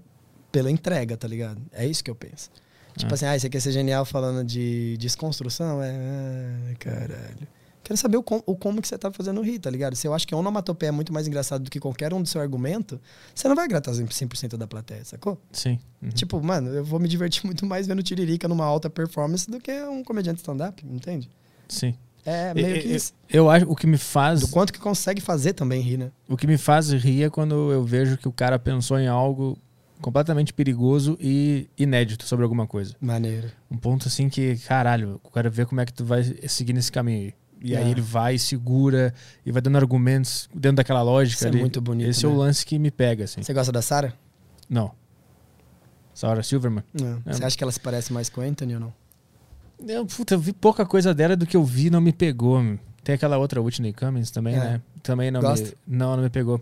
C: pela entrega, tá ligado? É isso que eu penso. Tipo
A: É.
C: assim, ah, você quer ser genial falando de desconstrução? É, ah, caralho. Quero saber o, com, o como que você tá fazendo rir, tá ligado? Se eu acho que a onomatopeia é muito mais engraçado do que qualquer um do seu argumento, você não vai agradar 100% da plateia, sacou?
A: Sim. Uhum.
C: Tipo, mano, eu vou me divertir [LAUGHS] muito mais vendo Tiririca numa alta performance do que um comediante stand-up, entende?
A: Sim.
C: É meio que isso.
A: Eu acho o que me faz
C: Do quanto que consegue fazer também rir, né?
A: o que me faz rir é quando eu vejo que o cara pensou em algo completamente perigoso e inédito sobre alguma coisa.
C: Maneiro.
A: Um ponto assim que, caralho, eu quero ver como é que tu vai seguir nesse caminho aí. E aí
C: É.
A: ele vai, segura e vai dando argumentos dentro daquela lógica
C: Isso é
A: ali.
C: muito bonito,
A: Esse é o
C: né?
A: lance que me pega, assim.
C: Você gosta da Sarah?
A: Não. Sarah Silverman.
C: Não.
A: É.
C: Você acha que ela se parece mais com o Anthony ou não?
A: Eu, puta, eu vi pouca coisa dela do que eu vi não me pegou. meu. Tem aquela outra Whitney Cummings também,
C: É.
A: né? Também não me,
C: Gosta?
A: não, não me pegou.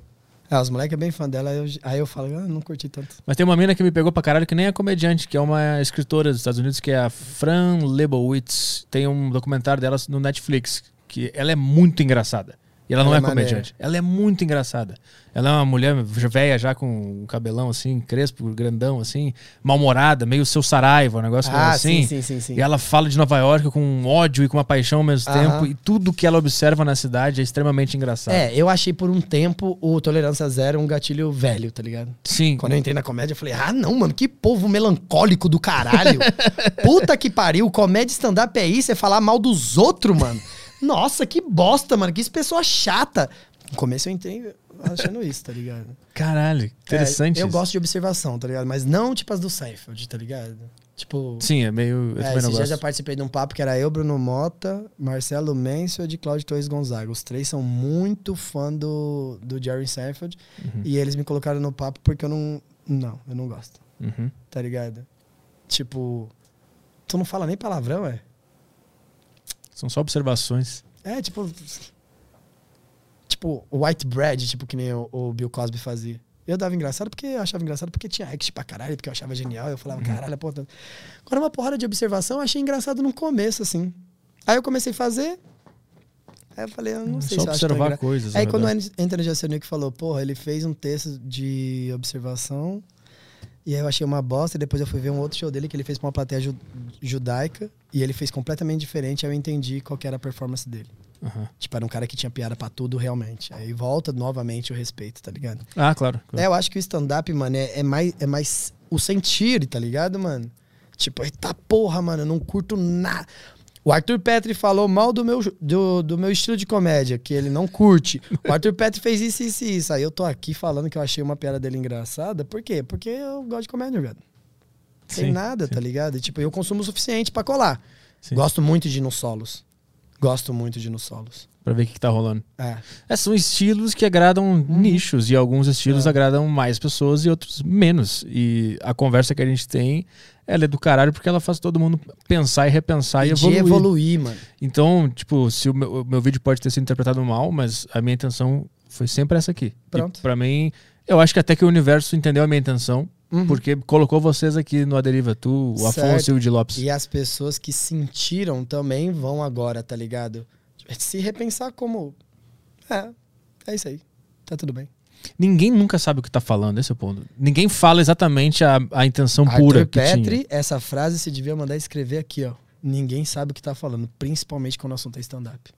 C: Ah, os moleques é bem fã dela, eu- aí eu falo, ah, não curti tanto.
A: Mas tem uma mina que me pegou pra caralho que nem é comediante, que é uma escritora dos Estados Unidos, que é a Fran Lebowitz. Tem um documentário dela no Netflix, que ela é muito engraçada. E ela, não
C: Ela
A: é,
C: é maneira.
A: comediante. Ela é muito engraçada. Ela é uma mulher velha já com um cabelão assim, crespo, grandão assim, mal-humorada, meio seu Saraiva, um negócio
C: Ah,
A: assim.
C: sim, sim, sim, sim.
A: E ela fala de Nova York com ódio e com uma paixão ao mesmo
C: Aham.
A: tempo. E tudo que ela observa na cidade é extremamente engraçado.
C: É, eu achei por um tempo o Tolerância Zero um gatilho velho, tá ligado?
A: Sim.
C: Quando eu entrei na comédia, eu falei, ah, não, mano, que povo melancólico do caralho. [LAUGHS] Puta que pariu, comédia stand-up é isso, é falar mal dos outros, mano. Nossa, que bosta, mano, que pessoa chata. No começo eu entrei achando isso, tá ligado?
A: Caralho, interessante.
C: É, eu
A: isso.
C: gosto de observação, tá ligado? Mas não tipo as do Seinfeld, tá ligado? Tipo...
A: Sim, é meio. Eu
C: É, esse
A: gosto.
C: já participei de um papo que era eu, Bruno Mota, Marcelo Mansfield e Claudio Torres Gonzaga. Os três são muito fã do, do Jerry Seinfeld.
A: Uhum.
C: E eles me colocaram no papo porque eu não... Não, eu não gosto,
A: Uhum.
C: tá ligado? Tipo... Tu não fala nem palavrão, é?
A: São só observações.
C: É, tipo... Tipo, white bread, tipo que nem o, o Bill Cosby fazia. Eu dava engraçado porque eu achava engraçado porque tinha act pra caralho, porque eu achava genial. Eu
A: Uhum.
C: falava, caralho, pô. tá- Agora, uma porrada de observação, eu achei engraçado no começo, assim. Aí eu comecei a fazer. Aí eu falei, eu não sei
A: só
C: se eu acho
A: observar coisas.
C: Aí quando o
A: verdade.
C: Anthony Jeselnik falou, porra, ele fez um texto de observação. E aí eu achei uma bosta. E depois eu fui ver um outro show dele que ele fez pra uma plateia ju- judaica. E ele fez completamente diferente. Aí eu entendi qual que era a performance dele.
A: Aham.
C: Tipo, era um cara que tinha piada pra tudo realmente. Aí volta novamente o respeito, tá ligado?
A: Ah, claro. claro.
C: É, eu acho que o stand-up, mano, é, é mais, é mais o sentir, tá ligado, mano? Tipo, eita porra, mano, eu não curto nada. O Arthur Petri falou mal do meu, do, do meu estilo de comédia, que ele não curte. O Arthur Petri fez isso, isso e isso. Aí eu tô aqui falando que eu achei uma piada dele engraçada. Por quê? Porque eu gosto de comédia, velho. Sem
A: Sim,
C: nada,
A: sim.
C: tá ligado? E, tipo, eu consumo o suficiente pra colar.
A: Sim.
C: Gosto muito de ir nos solos. Gosto muito de ir nos solos.
A: Pra ver o que, que tá rolando.
C: É.
A: É, são estilos que agradam nichos e alguns estilos
C: É.
A: agradam mais pessoas e outros menos. E a conversa que a gente tem, ela é do caralho porque ela faz todo mundo pensar e repensar e,
C: e
A: evoluir.
C: evoluir, mano.
A: Então, tipo, se o meu, o meu vídeo pode ter sido interpretado mal, mas a minha intenção foi sempre essa aqui.
C: Pronto.
A: E pra mim, eu acho que até que o universo entendeu a minha intenção,
C: Uhum.
A: porque colocou vocês aqui no Aderiva, tu, o
C: Certo.
A: Afonso e o de Lopes.
C: E as pessoas que sentiram também vão agora, tá ligado? Se repensar como. É, é isso aí. Tá tudo bem.
A: Ninguém nunca sabe o que tá falando, esse é o ponto. Ninguém fala exatamente a, a intenção pura
C: Arthur
A: que
C: Petri,
A: tinha.
C: essa frase se devia mandar escrever aqui, ó. Ninguém sabe o que tá falando, principalmente quando o assunto é stand-up.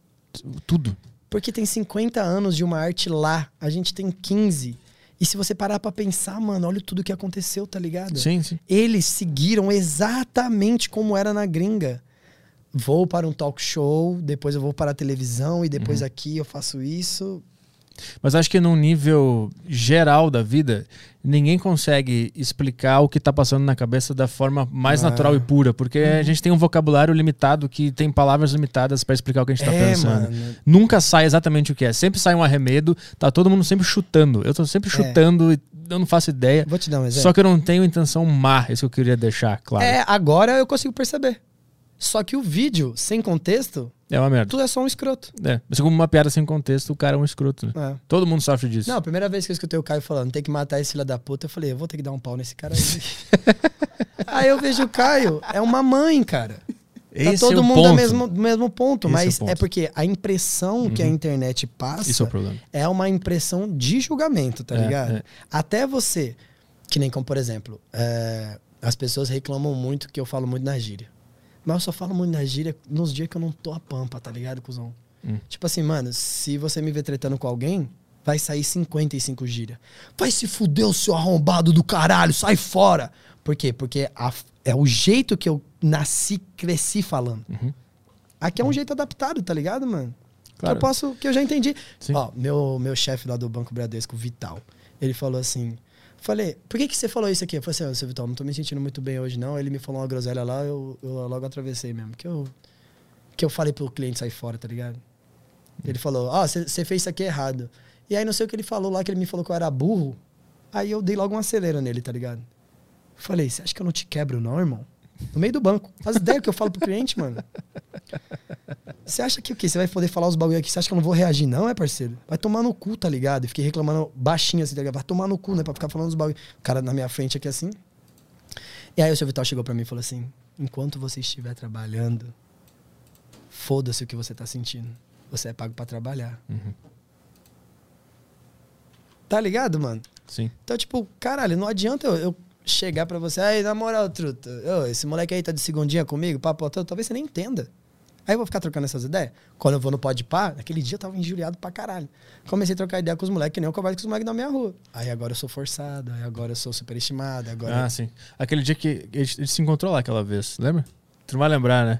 A: Tudo.
C: Porque tem 50 anos de uma arte lá, a gente tem 15. E se você parar pra pensar, mano, olha tudo que aconteceu, tá ligado?
A: Sim, sim.
C: Eles seguiram exatamente como era na gringa. Vou para um talk show, depois eu vou para a televisão e depois
A: Uhum.
C: aqui eu faço isso.
A: Mas acho que num nível geral da vida, ninguém consegue explicar o que tá passando na cabeça da forma mais
C: Ah.
A: natural e pura, porque a gente tem um vocabulário limitado que tem palavras limitadas pra explicar o que a gente tá
C: É,
A: pensando.
C: mano.
A: Nunca sai exatamente o que é. Sempre sai um arremedo, tá todo mundo sempre chutando. Eu tô sempre
C: É.
A: chutando e eu não faço ideia.
C: Vou te dar um exemplo.
A: Só que eu não tenho intenção má, isso que eu queria deixar claro.
C: É, agora eu consigo perceber. Só que o vídeo, sem contexto,
A: É uma merda.
C: tudo é só um escroto.
A: É. Mas como uma piada sem contexto, o cara é um escroto, né?
C: É.
A: Todo mundo sofre disso.
C: Não, a primeira vez que eu escutei o Caio falando, tem que matar esse filho da puta, eu falei, eu vou ter que dar um pau nesse cara aí. [LAUGHS] aí eu vejo o Caio, é uma mãe, cara. Tá
A: Esse
C: todo
A: é o
C: mundo
A: ponto.
C: no mesmo, do mesmo ponto,
A: Esse é
C: mas é,
A: ponto. Uhum.
C: porque a impressão que a internet passa
A: é
C: é uma impressão de julgamento, tá
A: É,
C: ligado?
A: é.
C: Até você, que nem como, por exemplo, é, as pessoas reclamam muito que eu falo muito na gíria. Mas eu só falo muito na gíria nos dias que eu não tô a pampa, tá ligado, cuzão?
A: Hum.
C: Tipo assim, mano, se você me ver tretando com alguém, vai sair 55 gíria. Vai se fuder o seu arrombado do caralho, sai fora! Por quê? Porque a- é o jeito que eu nasci, cresci falando.
A: Uhum.
C: Aqui é um jeito adaptado, tá ligado, mano?
A: Claro.
C: Que eu posso, que eu já entendi.
A: Sim.
C: Ó, meu, meu chefe lá do Banco Bradesco, Vital, ele falou assim. Falei, por que, que você falou isso aqui? Eu falei assim, ó, seu Vital, não tô me sentindo muito bem hoje, não. Ele me falou uma groselha lá, eu, eu logo atravessei mesmo. Que eu, que eu falei pro cliente sair fora, tá ligado? Ele falou, ó, você você fez isso aqui errado. E aí não sei o que ele falou lá, que ele me falou que eu era burro. Aí eu dei logo uma acelera nele, tá ligado? Falei, você acha que eu não te quebro, não, irmão? No meio do banco. Faz ideia que eu falo pro cliente, mano. Você acha que o quê? Você vai poder falar os bagulho aqui? Você acha que eu não vou reagir, não, é, parceiro? Vai tomar no cu, tá ligado? E fiquei reclamando baixinho assim, tá ligado? Vai tomar no cu, né? Pra ficar falando os bagulho. O cara na minha frente aqui assim. E aí o seu Vital chegou pra mim e falou assim: enquanto você estiver trabalhando, foda-se o que você tá sentindo. Você é pago pra trabalhar.
A: Uhum.
C: Tá ligado, mano?
A: Sim.
C: Então, tipo, caralho, não adianta eu, eu chegar pra você, aí, na moral, truta, ô, esse moleque aí tá de segundinha comigo, papo, todo, talvez você nem entenda. Aí eu vou ficar trocando essas ideias. Quando eu vou no pode pá, naquele dia eu tava injuriado pra caralho. Comecei a trocar ideia com os moleques, que nem eu converso com os moleques na minha rua. Aí agora eu sou forçado, aí agora eu sou superestimado, agora.
A: Ah, sim. Aquele dia que a gente, a gente se encontrou lá aquela vez, lembra? Tu não vai lembrar, né?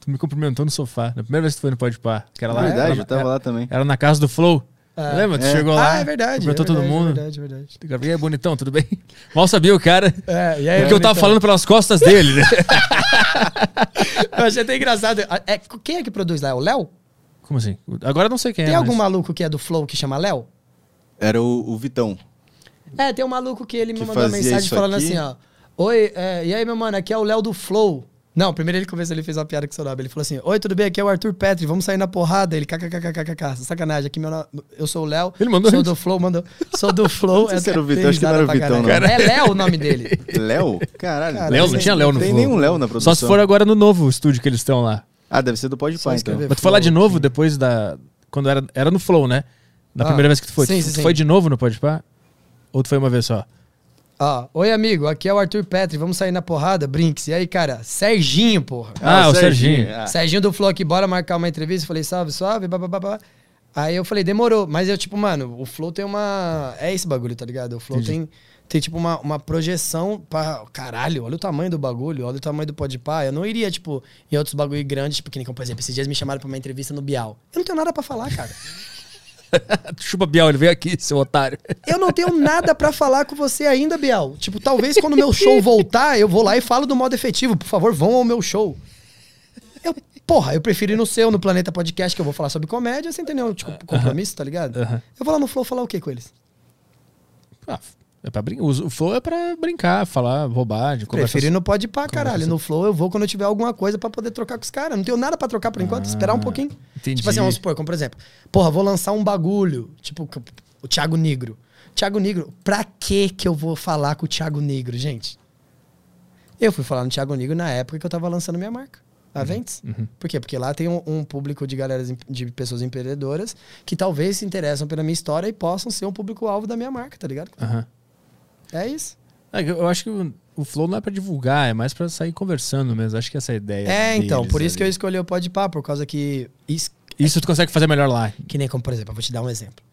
A: Tu me cumprimentou no sofá. Na primeira vez que tu foi no Pode Par. Que era lá.
B: Verdade,
A: era,
B: eu tava
A: era,
B: lá também.
A: era na casa do Flow.
C: Ah.
A: Lembra? Tu
B: É.
A: chegou lá.
C: Ah, é verdade.
A: Cumprimentou
C: é
A: todo
C: verdade,
A: mundo.
C: É verdade, é verdade.
A: E aí, bonitão, tudo bem? [LAUGHS] Mal sabia o cara.
C: É, e aí,
A: Porque eu tava falando pelas costas dele, né? [LAUGHS]
C: Eu achei até engraçado. É, quem é que produz lá? É o Léo?
A: Como assim? Agora eu não sei quem
C: Tem
A: é.
C: algum
A: mas-
C: maluco que é do Flow que chama Léo?
B: Era o, o Vitão.
C: É, tem um maluco que ele me
B: Que
C: mandou mensagem falando
B: aqui?
C: assim, ó. Oi, é, e aí, meu mano, aqui é o Léo do Flow. Não, primeiro ele começou, ele fez uma piada com o seu nome. Ele falou assim: Oi, tudo bem? Aqui é o Arthur Petri, vamos sair na porrada. Ele, kkkkkk, sacanagem, aqui meu nome, eu sou o Léo.
A: Ele mandou
C: Sou
A: isso?
C: do Flow, mandou. Sou do Flow. [LAUGHS]
B: Não sei se era o Vitão, acho que não era o Vitão,
A: não.
C: É Léo o nome dele. [LAUGHS]
B: Léo? Caralho.
C: Cara,
A: Léo, não
C: Tem-
A: tinha Léo no
B: Tem
A: Flow.
B: nenhum Léo na produção.
A: Só se for agora no novo estúdio que eles estão lá.
B: Ah, deve ser do Pode Pá, então.
A: Mas tu foi lá de novo depois da. Quando era, era no Flow, né? Na
C: Ah,
A: primeira vez que tu foi.
C: sim,
A: tu,
C: sim,
A: tu
C: sim.
A: foi de novo no Pode Par? Ou tu foi uma vez só?
C: Ó, oi, amigo, aqui é o Arthur Petri, vamos sair na porrada, Brinks. E aí, cara, Serginho, porra.
A: Ah, o Serginho.
B: Ah.
C: Serginho do Flow aqui, bora marcar uma entrevista. Eu falei, salve, salve, babá. Aí eu falei, demorou. Mas eu, tipo, mano, o Flow tem uma. É esse bagulho, tá ligado? O Flow
A: Entendi.
C: tem, tem, tipo, uma, uma projeção pra. Caralho, olha o tamanho do bagulho, olha o tamanho do podpah. Eu não iria, tipo, em outros bagulho grandes, tipo, que nem, como, por exemplo, esses dias me chamaram pra uma entrevista no Bial. Eu não tenho nada pra falar, cara. [LAUGHS] [LAUGHS]
A: Chupa Biel, ele veio aqui, seu otário.
C: Eu não tenho nada pra falar com você ainda, Bial. Tipo, talvez quando o meu show voltar, eu vou lá e falo do modo efetivo. Por favor, vão ao meu show. Eu, porra, eu prefiro ir no seu, no Planeta Podcast, que eu vou falar sobre comédia, você entendeu? Tipo, compromisso, tá ligado? Eu vou lá no Flow falar o quê com eles?
A: Ah, é pra brincar. O Flow é pra brincar, falar bobagem, conversar.
C: Prefiro ir no Pode Pá,
A: conversa
C: caralho. No Flow eu vou quando eu tiver alguma coisa pra poder trocar com os caras. Não tenho nada pra trocar por enquanto,
A: Ah,
C: esperar um pouquinho.
A: entendi.
C: Tipo assim, vamos supor, como por exemplo, porra, vou lançar um bagulho, tipo o Thiago Negro. Thiago Negro, pra que que eu vou falar com o Thiago Negro, gente? Eu fui falar no Thiago Negro na época que eu tava lançando minha marca, a Ventes.
A: Uhum.
C: Por quê? Porque lá tem um, um público de galera, de pessoas empreendedoras que talvez se interessam pela minha história e possam ser um público-alvo da minha marca, tá ligado?
A: Aham.
C: É isso.
A: É, eu acho que o, o Flow não é pra divulgar, é mais pra sair conversando mesmo. Acho que essa é a ideia.
C: É, então, por isso que eu
A: ali.
C: escolhi o Podpah, por causa que... Isso,
A: Isso tu consegue fazer melhor lá.
C: Que nem como, por exemplo, eu vou te dar um exemplo.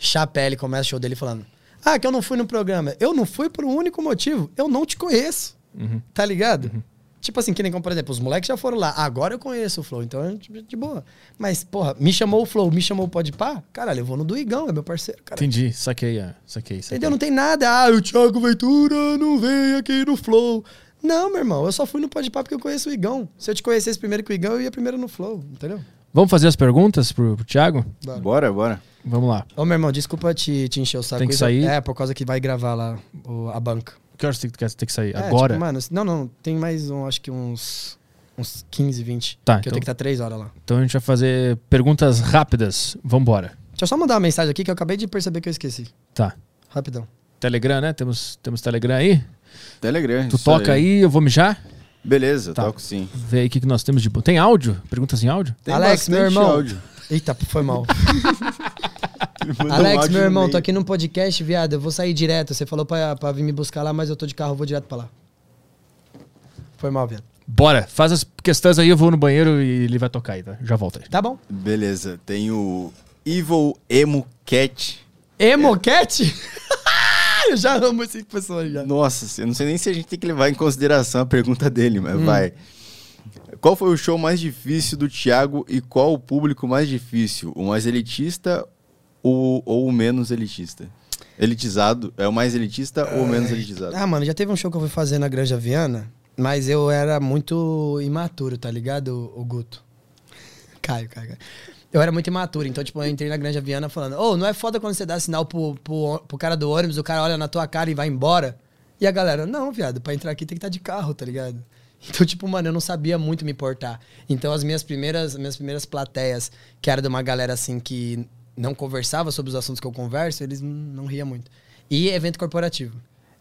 C: Chapelle começa o show dele falando: Ah, que eu não fui no programa. Eu não fui por um único motivo. Eu não te conheço.
A: Uhum.
C: Tá ligado? Tipo assim, que nem como, por exemplo, os moleques já foram lá. Agora eu conheço o Flow, então é de de boa. Mas, porra, me chamou o Flow, me chamou o Podpah, caralho, eu vou no do Igão, é meu parceiro, cara.
A: Entendi, saquei, é, saquei, saquei.
C: Entendeu? Não tem nada. Ah, o Thiago Ventura não veio aqui no Flow. Não, meu irmão, eu só fui no Podpah porque eu conheço o Igão. Se eu te conhecesse primeiro que o Igão, eu ia primeiro no Flow, entendeu?
A: Vamos fazer as perguntas pro, pro Thiago?
B: Bora, bora.
A: Vamos lá.
C: Ô, meu irmão, desculpa te, te encher o saco.
A: Tem que
C: Isso-
A: sair?
C: É, por causa que vai gravar lá o- a banca.
A: Que horas tem que, tem que sair?
C: É,
A: Agora?
C: tipo, mano, não, não, tem mais, um, acho que uns, uns 15, 20.
A: Tá,
C: que eu
A: então-
C: tenho que estar 3 horas lá.
A: Então a gente vai fazer perguntas rápidas. Vambora.
C: Deixa eu só mandar uma mensagem aqui que eu acabei de perceber que eu esqueci.
A: Tá.
C: Rapidão.
A: Telegram, né? Temos, temos Telegram aí?
B: Telegram.
A: Tu
B: isso
A: toca aí. eu vou mijar?
B: Beleza,
A: Tá.
B: toco sim.
A: Vê aí o que, que nós temos de bom. Tem áudio? Perguntas em áudio?
B: Tem
C: Alex, meu irmão.
B: áudio.
C: Eita, foi mal. [LAUGHS] [LAUGHS]
B: Um
C: Alex,
B: áudio
C: meu irmão, tô aqui num podcast, viado. Eu vou sair direto. Você falou pra, pra vir me buscar lá, mas eu tô de carro, eu vou direto pra lá. Foi mal, viado.
A: Bora, faz as questões aí, eu vou no banheiro e ele vai tocar aí, tá? Já volta aí.
C: Tá bom.
B: Beleza, tem o Evil Emo Cat.
C: Emocat? [LAUGHS] eu já amo esse pessoa já.
B: Nossa, eu não sei nem se a gente tem que levar em consideração a pergunta dele,
C: Hum.
B: mas vai. Qual foi o show mais difícil do Thiago e qual o público mais difícil? O mais elitista ou, ou o menos elitista? Elitizado? É o mais elitista ou o menos elitizado?
C: Ah, mano, já teve um show que eu fui fazer na Granja Viana, mas eu era muito imaturo, tá ligado, o Guto? Caio, Caio, Caio. Eu era muito imaturo, então, tipo, eu entrei na Granja Viana falando, ô, não é foda quando você dá sinal pro, pro, pro cara do ônibus, o cara olha na tua cara e vai embora? E a galera, não, viado, pra entrar aqui tem que estar de carro, tá ligado? [LAUGHS] Então, tipo, mano, eu não sabia muito me portar. Então, as minhas primeiras, minhas primeiras plateias, que era de uma galera, assim, que não conversava sobre os assuntos que eu converso, eles não, riam muito. E evento corporativo.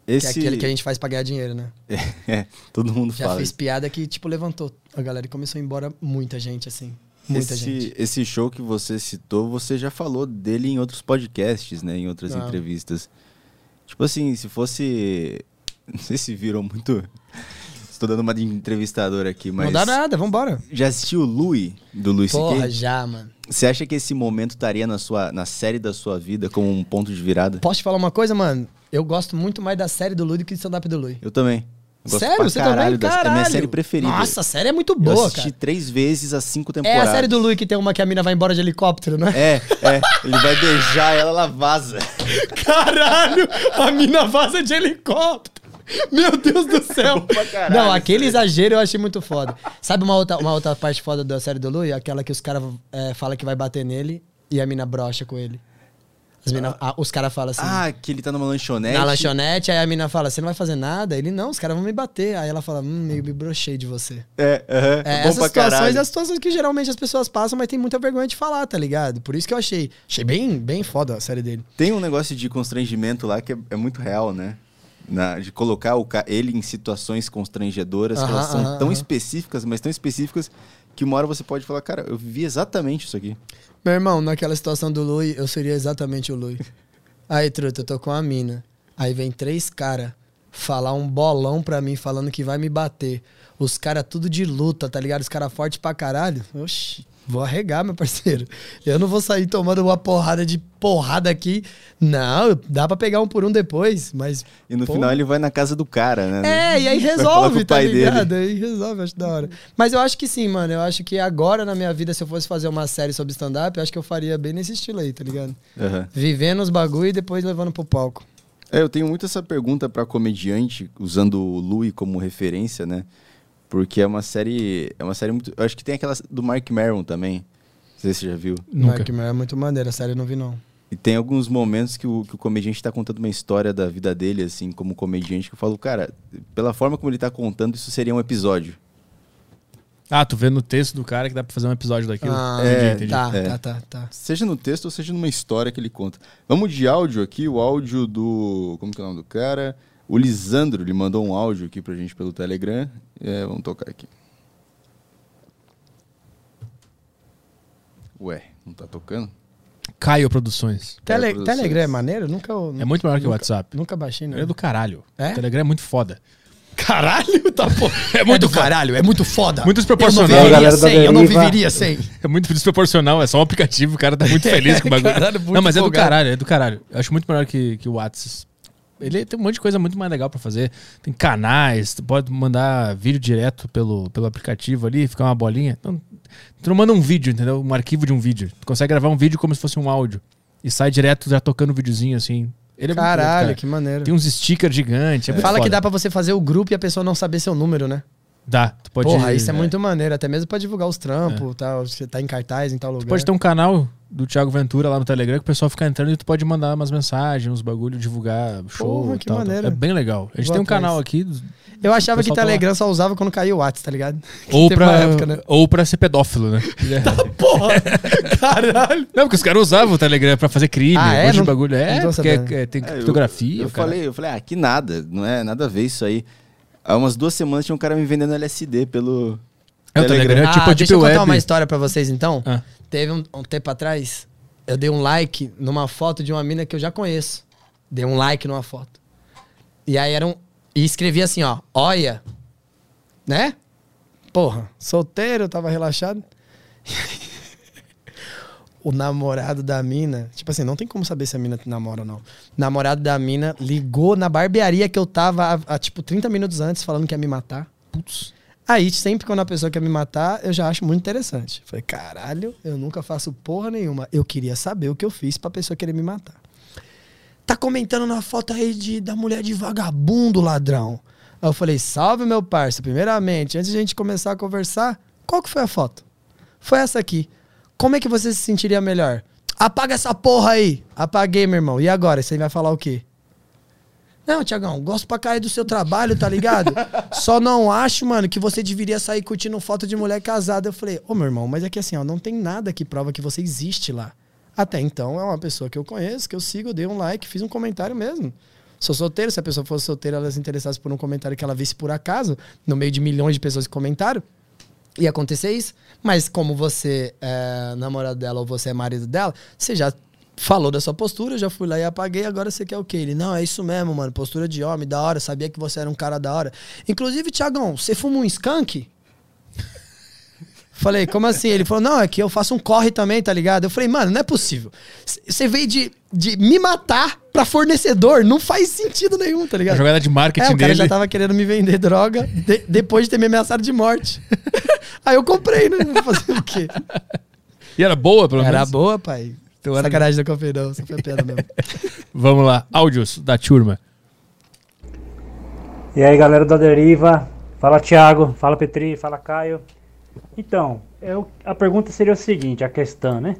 C: Que é aquele que a gente faz pra ganhar dinheiro, né? [LAUGHS]
B: É, todo mundo
C: Já
B: fala.
C: fiz piada que, tipo, levantou a galera e começou a ir embora muita gente, assim. Muita
B: esse,
C: gente.
B: esse show que você citou, você já falou dele em outros podcasts, né? Em outras
C: Ah.
B: entrevistas. Tipo assim, se fosse. [LAUGHS] Não sei se viram muito. Estou dando uma de entrevistador aqui, mas.
C: Não dá nada, vambora.
B: Já assistiu o Louis, do Louis
C: Porra,
B: C.K.?
C: já, mano.
B: Você acha que esse momento estaria na, sua, na série da sua vida como um ponto de virada?
C: Posso te falar uma coisa, mano? Eu gosto muito mais da série do Lui do que do stand-up do Lui.
B: Eu também. Eu
C: Sério? Você
B: caralho
C: também? Caralho.
B: É minha série preferida.
C: Nossa, a série é muito
B: eu
C: boa,
B: assisti
C: cara.
B: três vezes as cinco
C: É
B: temporadas.
C: a série do Lui que tem uma que a mina vai embora de helicóptero, né?
B: É, é. Ele vai beijar ela, ela vaza. [LAUGHS]
C: Caralho, a mina vaza de helicóptero. [LAUGHS] Meu Deus do céu.
B: pra caralho,
C: Não, aquele exagero eu achei muito foda. Sabe uma outra, uma outra parte foda da série do Lui? Aquela que os caras é, falam que vai bater nele e a mina brocha com ele. As mina, ah, os caras falam assim.
B: Ah, que ele tá numa lanchonete.
C: na lanchonete, aí a mina fala, você não vai fazer nada? Ele, não, os caras vão me bater. Aí ela fala, hum, eu me brochei de você.
B: É, aham.
C: É,
B: É, bom
C: essas
B: pra
C: situações
B: caralho.
C: é as situações que geralmente as pessoas passam, mas tem muita vergonha de falar, tá ligado? Por isso que eu achei. Achei bem, bem foda a série dele.
B: Tem um negócio de constrangimento lá que é, é muito real, né? Na- de colocar o ele em situações constrangedoras, que elas são tão específicas, mas tão específicas, que uma hora você pode falar, cara, eu vivi exatamente isso aqui.
C: Meu irmão, naquela situação do Lui, eu seria exatamente o Lui. [LAUGHS] Aí, truta, eu tô com a mina. Aí vem três caras falar um bolão pra mim, falando que vai me bater. Os caras tudo de luta, tá ligado? Os caras fortes pra caralho. Oxi, vou arregar, meu parceiro. Eu não vou sair tomando uma porrada de porrada aqui. Não, dá pra pegar um por um depois, mas...
B: E no
C: Pô.
B: final ele vai na casa do cara, né?
C: É, e aí resolve, tá ligado?
B: dele.
C: Aí resolve, acho da hora. Mas eu acho que sim, mano. Eu acho que agora na minha vida, se eu fosse fazer uma série sobre stand-up, eu acho que eu faria bem nesse estilo aí, tá ligado?
B: Aham.
C: Vivendo os bagulho e depois levando pro palco.
B: É, eu tenho muito essa pergunta pra comediante, usando o Louis como referência, né? Porque é uma série. É uma série muito. Eu acho que tem aquela do Mark Maron também. Não sei se você já viu.
A: Nunca.
C: Mark Maron é muito maneiro, a série eu não vi não.
B: E tem alguns momentos que o, que o comediante tá contando uma história da vida dele, assim, como comediante, que eu falo, cara, pela forma como ele tá contando, isso seria um episódio.
A: Ah, tu vê no texto do cara que dá pra fazer um episódio daquilo.
C: Ah,
B: É,
A: entendi.
C: Tá,
B: É.
C: tá, tá, tá.
B: Seja no texto ou seja numa história que ele conta. Vamos de áudio aqui, o áudio do. Como que é o nome do cara? O Lisandro, ele mandou um áudio aqui pra gente pelo Telegram. É, vamos tocar aqui. Ué, não tá tocando?
A: Caio Produções.
C: Tele,
B: produções.
C: Telegram é maneiro? Nunca,
A: É muito melhor que o
C: nunca-
A: WhatsApp.
C: Nunca baixei, não.
A: é do caralho.
C: É?
A: O Telegram é muito foda.
C: Caralho, tá pô. [LAUGHS]
A: É muito
C: do caralho, é muito foda.
A: Muito desproporcional.
C: Eu não viveria sem, eu não viveria sem. [LAUGHS]
A: É muito desproporcional, é só um aplicativo, o cara tá muito [LAUGHS] feliz com o bagulho.
C: Caralho, muito
A: não, mas é do caralho, é do caralho. Eu acho muito melhor que, que o WhatsApp. Ele tem um monte de coisa muito mais legal pra fazer. Tem canais, tu pode mandar vídeo direto pelo, pelo aplicativo ali, ficar uma bolinha. Então, tu não manda um vídeo, entendeu? Um arquivo de um vídeo. Tu consegue gravar um vídeo como se fosse um áudio. E sai direto já tocando o videozinho assim. Ele é muito
C: Caralho,
A: louco, cara.
C: que maneiro.
A: Tem uns stickers gigantes. É
C: Fala que
A: foda.
C: dá pra você fazer o grupo e a pessoa não saber seu número, né?
A: Dá. Tu pode,
C: Porra, isso é, muito maneiro, até mesmo pra divulgar os
A: É.
C: trampos, tal, você tá em cartaz em tal lugar.
A: Tu pode ter um canal do Thiago Ventura lá no Telegram que o pessoal fica entrando e tu pode mandar umas mensagens, uns bagulho, divulgar show
C: Porra, que
A: tal, tal. É bem legal. A gente
C: Vou
A: tem um
C: atrás.
A: canal aqui.
C: Eu achava que
A: tá.
C: Telegram só usava quando caiu o WhatsApp, tá ligado? [LAUGHS]
A: Ou pra,
C: época, né?
A: ou pra ser pedófilo, né? [LAUGHS]
C: Porra! [LAUGHS] Caralho!
A: Não, porque os caras usavam o Telegram pra fazer crime,
C: Ah,
A: um
C: é?
A: monte de
C: não-
A: bagulho. É, porque é- é- tem
B: É, eu-
A: criptografia.
B: Eu,
A: cara.
B: falei, eu falei, ah, que nada, não é nada a ver isso aí. Há umas duas semanas tinha um cara me vendendo LSD pelo.
A: É o Telegram, é tipo a
C: ah,
A: Deep
C: deixa eu contar uma história pra vocês então.
A: Ah.
C: Teve um, um tempo atrás, eu dei um like numa foto de uma mina que eu já conheço. Dei um like numa foto. E aí era um. E escrevi assim, ó, olha. Né? Porra, solteiro, tava relaxado. [LAUGHS] o namorado da mina, tipo assim, não tem como saber se a mina namora ou não. Namorado da mina ligou na barbearia que eu tava há, tipo 30 minutos antes falando que ia me matar.
A: Putz.
C: Aí, sempre quando a pessoa quer me matar, eu já acho muito interessante. Falei, caralho, eu nunca faço porra nenhuma. Eu queria saber o que eu fiz pra pessoa querer me matar. Tá comentando na foto aí de, da mulher de vagabundo, ladrão. Aí eu falei, salve meu parça. Primeiramente, antes de a gente começar a conversar, qual que foi a foto? Foi essa aqui. Como é que você se sentiria melhor? Apaga essa porra aí. Apaguei, meu irmão. E agora? Você vai falar o quê? Não, Tiagão, gosto pra cair do seu trabalho, tá ligado? [LAUGHS] Só não acho, mano, que você deveria sair curtindo foto de mulher casada. Eu falei, ô meu irmão, mas é que assim, ó, não tem nada que prova que você existe lá. Até então é uma pessoa que eu conheço, que eu sigo, eu dei um like, fiz um comentário mesmo. Sou solteiro, se a pessoa fosse solteira, ela se interessasse por um comentário que ela visse por acaso, no meio de milhões de pessoas que comentaram, ia acontecer isso. Mas como você é namorado dela ou você é marido dela, você já falou da sua postura, eu já fui lá e apaguei, agora você quer o quê? Ele, não, é isso mesmo, mano, postura de homem, da hora, sabia que você era um cara da hora. Inclusive, Tiagão, você fuma um skunk? [LAUGHS] Falei, como assim? Ele falou, não, é que eu faço um corre também, tá ligado? Eu falei, mano, não é possível. Você veio de, de me matar pra fornecedor, não faz sentido nenhum, tá
A: A
C: ligado?
A: jogada de marketing
C: É, o cara
A: dele.
C: já tava querendo me vender droga de- depois de ter me ameaçado de morte. [LAUGHS] Aí eu comprei, né? Vou fazer o quê?
A: E era boa, pelo
C: Era
A: menos.
C: boa, pai.
A: Era-
C: Sacanagem da comprei, não. Só foi piada mesmo. [LAUGHS]
A: Vamos lá. Áudios da turma.
D: E aí galera da Deriva, fala Thiago, fala Petri, fala Caio. Então, eu, a pergunta seria o seguinte, a questão, né?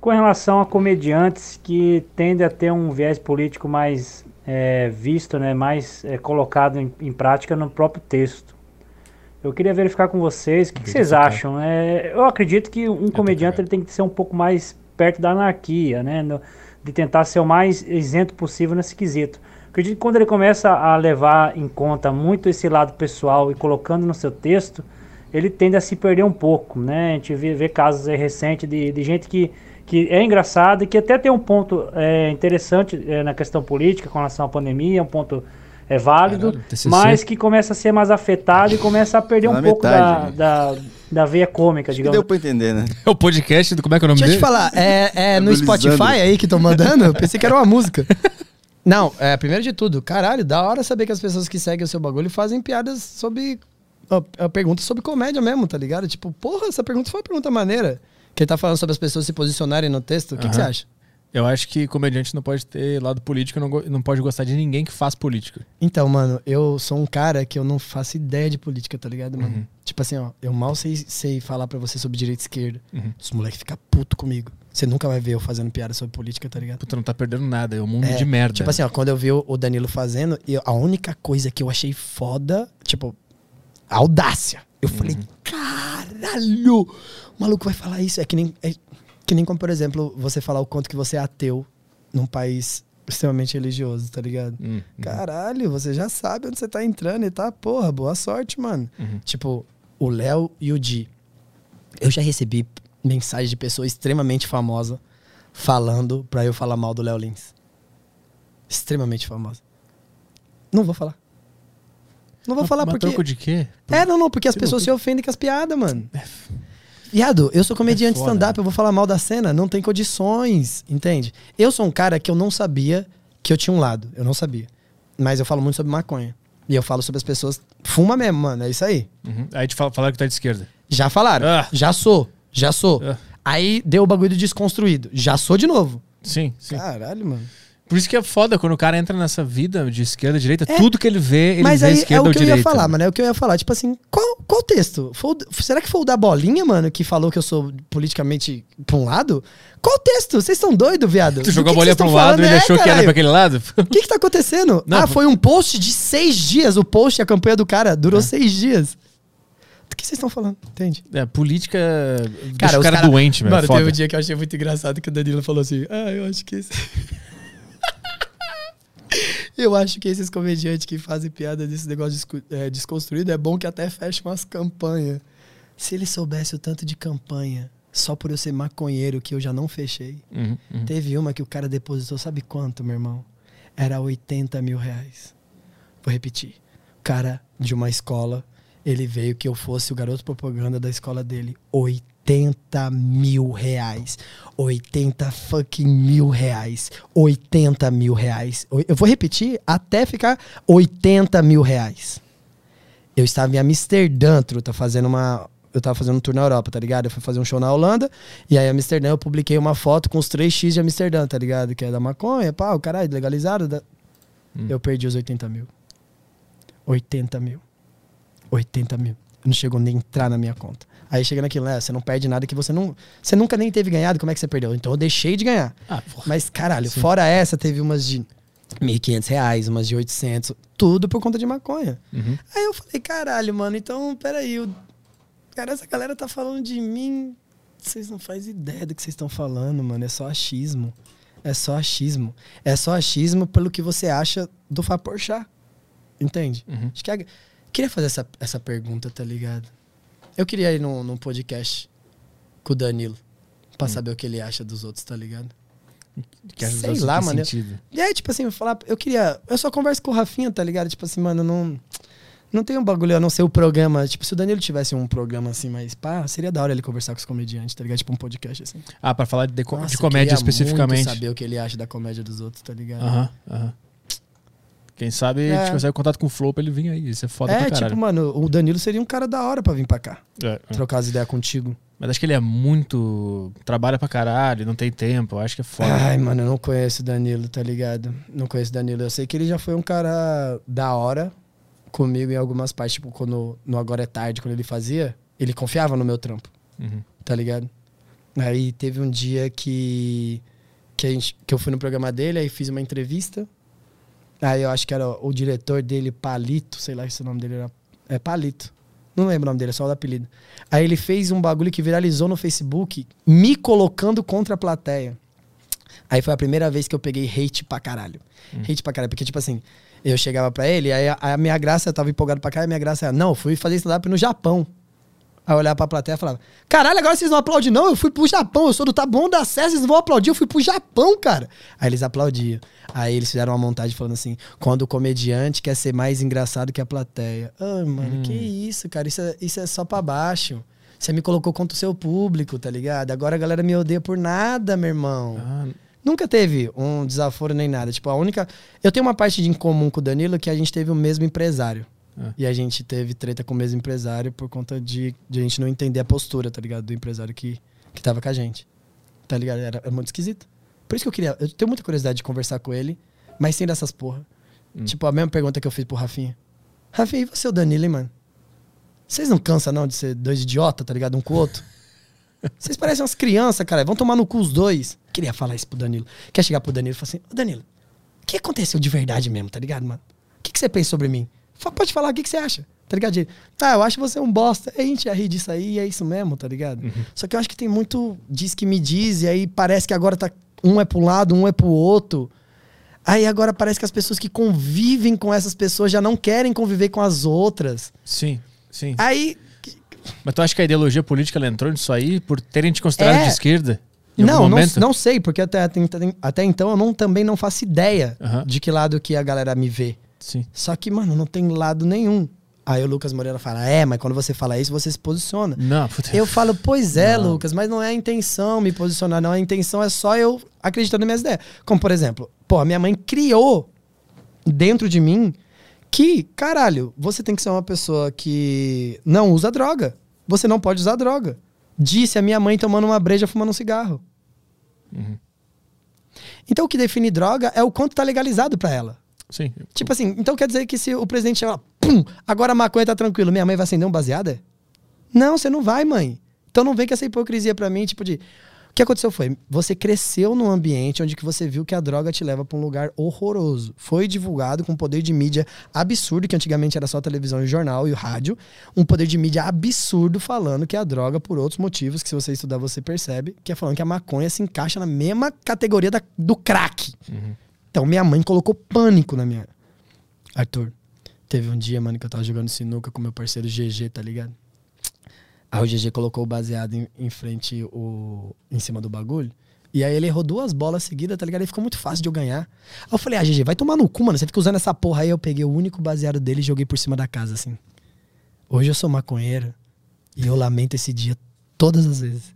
D: Com relação a comediantes que tendem a ter um viés político mais é, visto, né, mais é, colocado em, em prática no próprio texto. Eu queria verificar com vocês o que, que vocês
A: Verificar.
D: acham. É, eu acredito que um comediante ele tem que ser um pouco mais perto da anarquia, né? no- de tentar ser o mais isento possível nesse quesito. Acredito que quando ele começa a levar em conta muito esse lado pessoal e colocando no seu texto, ele tende a se perder um pouco, né? A gente vê, vê casos recentes de, de gente que, que é engraçada e que até tem um ponto é, interessante é, na questão política com relação à pandemia, um ponto é válido,
A: Caralho,
D: mas que começa a ser mais afetado e começa a perder um pouco
B: metade,
D: da, da, da veia cômica, digamos.
B: deu pra entender, né?
A: É o podcast do. Como é que é o nome
C: Deixa eu te
A: dele?
C: falar, é, é no Spotify aí que estão mandando? Eu pensei que era uma música. Não, é, primeiro de tudo, caralho, da hora saber que as pessoas que seguem o seu bagulho fazem piadas sobre. ó, ó, perguntas sobre comédia mesmo, tá ligado? Tipo, porra, essa pergunta foi uma pergunta maneira. Que ele tá falando sobre as pessoas se posicionarem no texto. O que, que você acha?
A: Eu acho que comediante não pode ter lado político, não, não pode gostar de ninguém que faz política.
C: Então, mano, eu sou um cara que eu não faço ideia de política, tá ligado, mano?
A: Uhum.
C: Tipo assim, ó, eu mal sei, sei falar pra você sobre direita e esquerda.
A: Uhum.
C: Os moleques ficam puto comigo. Você nunca vai ver eu fazendo piada sobre política, tá ligado?
A: Puta, não tá perdendo nada. É um mundo
C: É,
A: de merda.
C: Tipo assim, ó, quando eu vi o Danilo fazendo, eu- a única coisa que eu achei foda, tipo, audácia. Eu falei, caralho, o maluco vai falar isso. É que nem, é que nem como, por exemplo, você falar o quanto que você é ateu num país extremamente religioso, tá ligado?
A: Hum, hum.
C: Caralho, você já sabe onde você tá entrando e tá, porra, boa sorte, mano.
A: Uhum.
C: Tipo, o Léo e o Di. Eu já recebi mensagem de pessoa extremamente famosa falando pra eu falar mal do Léo Lins. Extremamente famosa. Não vou falar. Não vou
A: Mas-
C: falar
A: mas
C: porque.
A: troco de quê?
C: É, não, não, porque as pessoas se ofendem com as piadas, mano. Viado, eu sou comediante
A: É
C: stand-up, eu vou falar mal da cena, não tem condições, entende? Eu sou um cara que eu não sabia que eu tinha um lado. Eu não sabia. Mas eu falo muito sobre maconha. E eu falo sobre as pessoas. Fuma mesmo, mano. É isso aí.
A: Uhum. Aí te fala- falaram que tá de esquerda.
C: Já falaram.
A: Ah.
C: Já sou. Já sou.
A: Ah.
C: Aí deu o bagulho do desconstruído. Já sou de novo.
A: Sim, sim.
C: Caralho, mano.
A: Por isso que é foda quando o cara entra nessa vida de esquerda, direita, tudo que ele vê, ele
C: Mas
A: vê
C: aí é
A: esquerda
C: o
A: ou
C: que eu
A: direita.
C: ia falar, mano. É o que eu ia falar. Tipo assim, qual, qual texto? Foi o- será que foi o da bolinha, mano, que falou que eu sou politicamente pra um lado? Qual texto? Vocês estão doidos, viado?
A: Tu jogou a bolinha pra um lado e ele
C: falando?
A: achou
C: É,
A: que era
C: caralho.
A: pra aquele lado? [LAUGHS]
C: O que que tá acontecendo?
A: Não,
C: ah, foi um post de seis dias. O post, a campanha do cara, durou seis dias. Do que vocês estão falando? Entende?
A: É, política
C: Cara,
A: o cara
C: cara-
A: doente, velho.
C: Mano,
A: foda.
C: teve um dia que eu achei muito engraçado que o Danilo falou assim: Ah, eu acho que esse. [LAUGHS] eu acho que esses comediantes que fazem piada desse negócio é, desconstruído é bom que até fecham umas campanhas. Se ele soubesse o tanto de campanha, só por eu ser maconheiro, que eu já não fechei.
A: Uhum, uhum.
C: Teve uma que o cara depositou, sabe quanto, meu irmão? Era 80 mil reais. Vou repetir. O cara de uma escola, ele veio que eu fosse o garoto propaganda da escola dele. 80 mil reais. 80 fucking mil reais. 80 mil reais. Eu vou repetir até ficar 80 mil reais. Eu estava em Amsterdã, truta, fazendo uma. Eu tava fazendo um tour na Europa, tá ligado? Eu fui fazer um show na Holanda. E aí, em Amsterdã, eu publiquei uma foto com os 3x de Amsterdã, tá ligado? Que é da maconha, pá, o caralho, legalizado. da- Eu perdi os 80 mil. 80 mil. 80 mil. Não chegou nem a entrar na minha conta. Aí chega naquilo, né? Você não perde nada que você não. Você nunca nem teve ganhado, como é que você perdeu? Então eu deixei de ganhar.
A: Ah.
C: Mas, caralho, fora essa, teve umas de 1.500 reais, umas de 800, tudo por conta de maconha.
A: Uhum.
C: Aí eu falei, caralho, mano, então, peraí, o... cara, essa galera tá falando de mim, vocês não fazem ideia do que vocês estão falando, mano, é só achismo. É só achismo. É só achismo pelo que você acha do Faporchá. Entende?
A: Uhum.
C: Acho que a... Queria fazer essa, essa pergunta, tá ligado? Eu queria ir num, num podcast com o Danilo, pra saber o que ele acha dos outros, tá ligado?
A: Que
C: Sei lá, mano. E aí, tipo assim, eu falar, eu queria. Eu só converso com o Rafinha, tá ligado? Tipo assim, mano, não. Não tem um bagulho a não ser o programa. Tipo, se o Danilo tivesse um programa assim, mais pá, seria da hora ele conversar com os comediantes, tá ligado? Tipo um podcast assim.
A: Ah, pra falar de, deco-
C: Nossa,
A: de comédia
C: queria muito
A: especificamente.
C: saber o que ele acha da comédia dos outros, tá ligado?
A: Aham, aham. Quem sabe a
C: É.
A: gente consegue contato com o Flow pra ele vir aí. Isso é foda
C: é,
A: pra
C: tipo,
A: caralho.
C: mano, o Danilo seria um cara da hora pra vir pra cá.
A: É, é.
C: Trocar as ideias contigo.
A: Mas acho que ele é muito. Trabalha pra caralho, não tem tempo. Acho que é foda.
C: Ai, mano, eu não conheço o Danilo, tá ligado? Não conheço o Danilo. Eu sei que ele já foi um cara da hora comigo em algumas partes. Tipo, quando no Agora é Tarde, quando ele fazia, ele confiava no meu trampo.
A: Uhum.
C: tá ligado? Aí teve um dia que, que, a gente, que eu fui no programa dele, aí fiz uma entrevista. Aí eu acho que era o, diretor dele, Palito, sei lá se o nome dele era. É Palito. Não lembro o nome dele, é só o apelido. Aí ele fez um bagulho que viralizou no Facebook, me colocando contra a plateia. Aí foi a primeira vez que eu peguei hate pra caralho. Hate pra caralho. Porque, tipo assim, eu chegava pra ele, aí a, a minha graça, eu tava empolgado pra e a minha graça era, não, eu fui fazer stand-up no Japão. Aí eu olhava pra plateia e falava: Caralho, agora vocês não aplaudem, não? Eu fui pro Japão, eu sou do Bom da Sé, vocês vão aplaudir, eu fui pro Japão, cara. Aí eles aplaudiam. Aí eles fizeram uma montagem falando assim: quando o comediante quer ser mais engraçado que a plateia. Ai, mano, que isso, cara? Isso é, isso é só pra baixo. Você me colocou contra o seu público, tá ligado? Agora a galera me odeia por nada, meu irmão.
A: Ah,
C: Nunca teve um desaforo nem nada. Tipo, a única. Eu tenho uma parte de em comum com o Danilo que a gente teve o mesmo empresário.
A: Ah.
C: E a gente teve treta com o mesmo empresário por conta de, de a gente não entender a postura, tá ligado? Do empresário que, que tava com a gente. Tá ligado? Era, era muito esquisito. Por isso que eu queria. Eu tenho muita curiosidade de conversar com ele, mas sem dessas porra.
A: Hum.
C: Tipo, a mesma pergunta que eu fiz pro Rafinha. Rafinha, e você, o Danilo, hein, mano? Vocês não cansam, não, de ser dois idiotas, tá ligado? Um com o outro? [LAUGHS] Vocês parecem umas crianças, cara. Vão tomar no cu os dois. Queria falar isso pro Danilo. Quer chegar pro Danilo e falar assim: Ô Danilo, o que aconteceu de verdade mesmo, tá ligado, mano? O que, que você pensa sobre mim? Pode falar o que, que você acha, tá ligado? De, Tá, eu acho você um bosta. A gente ia rir disso aí e é isso mesmo, tá ligado? Só que eu acho que tem muito diz que me diz, e aí parece que agora tá. Um é pro lado, um é pro outro. Aí agora parece que as pessoas que convivem com essas pessoas já não querem conviver com as outras.
A: sim, sim.
C: Aí.
A: Mas tu acha que a ideologia política ela entrou nisso aí por terem te considerado
C: É.
A: de esquerda?
C: Não, não, não sei, porque até, até, até então eu não, também não faço ideia
A: Aham.
C: de que lado que a galera me vê.
A: Sim.
C: Só que, mano, não tem lado nenhum. Aí o Lucas Moreira fala: É, mas quando você fala isso, você se posiciona.
A: Não, puta.
C: Eu falo, pois é,
A: Não.
C: Lucas, mas não é a intenção me posicionar, não. A intenção é só eu acreditando nas minhas ideias. Como, por exemplo, pô, a minha mãe criou dentro de mim que, caralho, você tem que ser uma pessoa que não usa droga. Você não pode usar droga. Disse a minha mãe tomando uma breja fumando um cigarro. Então o que define droga é o quanto tá legalizado pra ela.
A: Sim.
C: Tipo assim, então quer dizer que se o presidente chegar lá, pum, agora a maconha tá tranquilo, minha mãe vai acender um baseado? é? Não, você não vai, mãe. Então não vem com essa hipocrisia pra mim, tipo de. O que aconteceu foi, você cresceu num ambiente onde que você viu que a droga te leva pra um lugar horroroso. Foi divulgado com um poder de mídia absurdo, que antigamente era só a televisão e jornal e o rádio, um poder de mídia absurdo falando que a droga, por outros motivos, que se você estudar você percebe, que é falando que a maconha se encaixa na mesma categoria da- do crack. Então minha mãe colocou pânico na minha. Arthur, teve um dia, mano, que eu tava jogando sinuca com meu parceiro GG, tá ligado? Aí o GG colocou o baseado em, em frente, o, em cima do bagulho. E aí ele errou duas bolas seguidas, tá ligado? Aí ficou muito fácil de eu ganhar. Aí eu falei, ah, GG, vai tomar no cu, mano. Você fica usando essa porra aí. Eu peguei o único baseado dele e joguei por cima da casa, assim. Hoje eu sou maconheiro e eu lamento esse dia todas as vezes.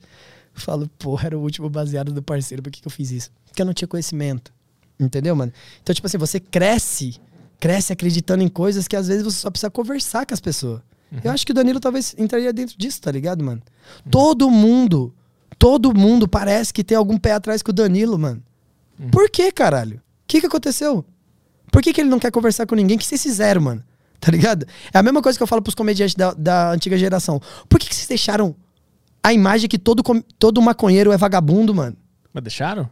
C: Eu falo, porra, era o último baseado do parceiro, por que, que eu fiz isso? Porque eu não tinha conhecimento. Entendeu, mano? Então, tipo assim, você cresce, cresce acreditando em coisas que às vezes você só precisa conversar com as pessoas. Eu acho que o Danilo talvez entraria dentro disso, tá ligado, mano? Todo mundo, todo mundo parece que tem algum pé atrás com o Danilo, mano. Por que, caralho? O que, que aconteceu? Por que, que ele não quer conversar com ninguém? O que vocês fizeram, mano? Tá ligado? É a mesma coisa que eu falo pros comediantes da, da antiga geração. Por que, que vocês deixaram a imagem que todo, todo maconheiro é vagabundo, mano?
A: Mas deixaram?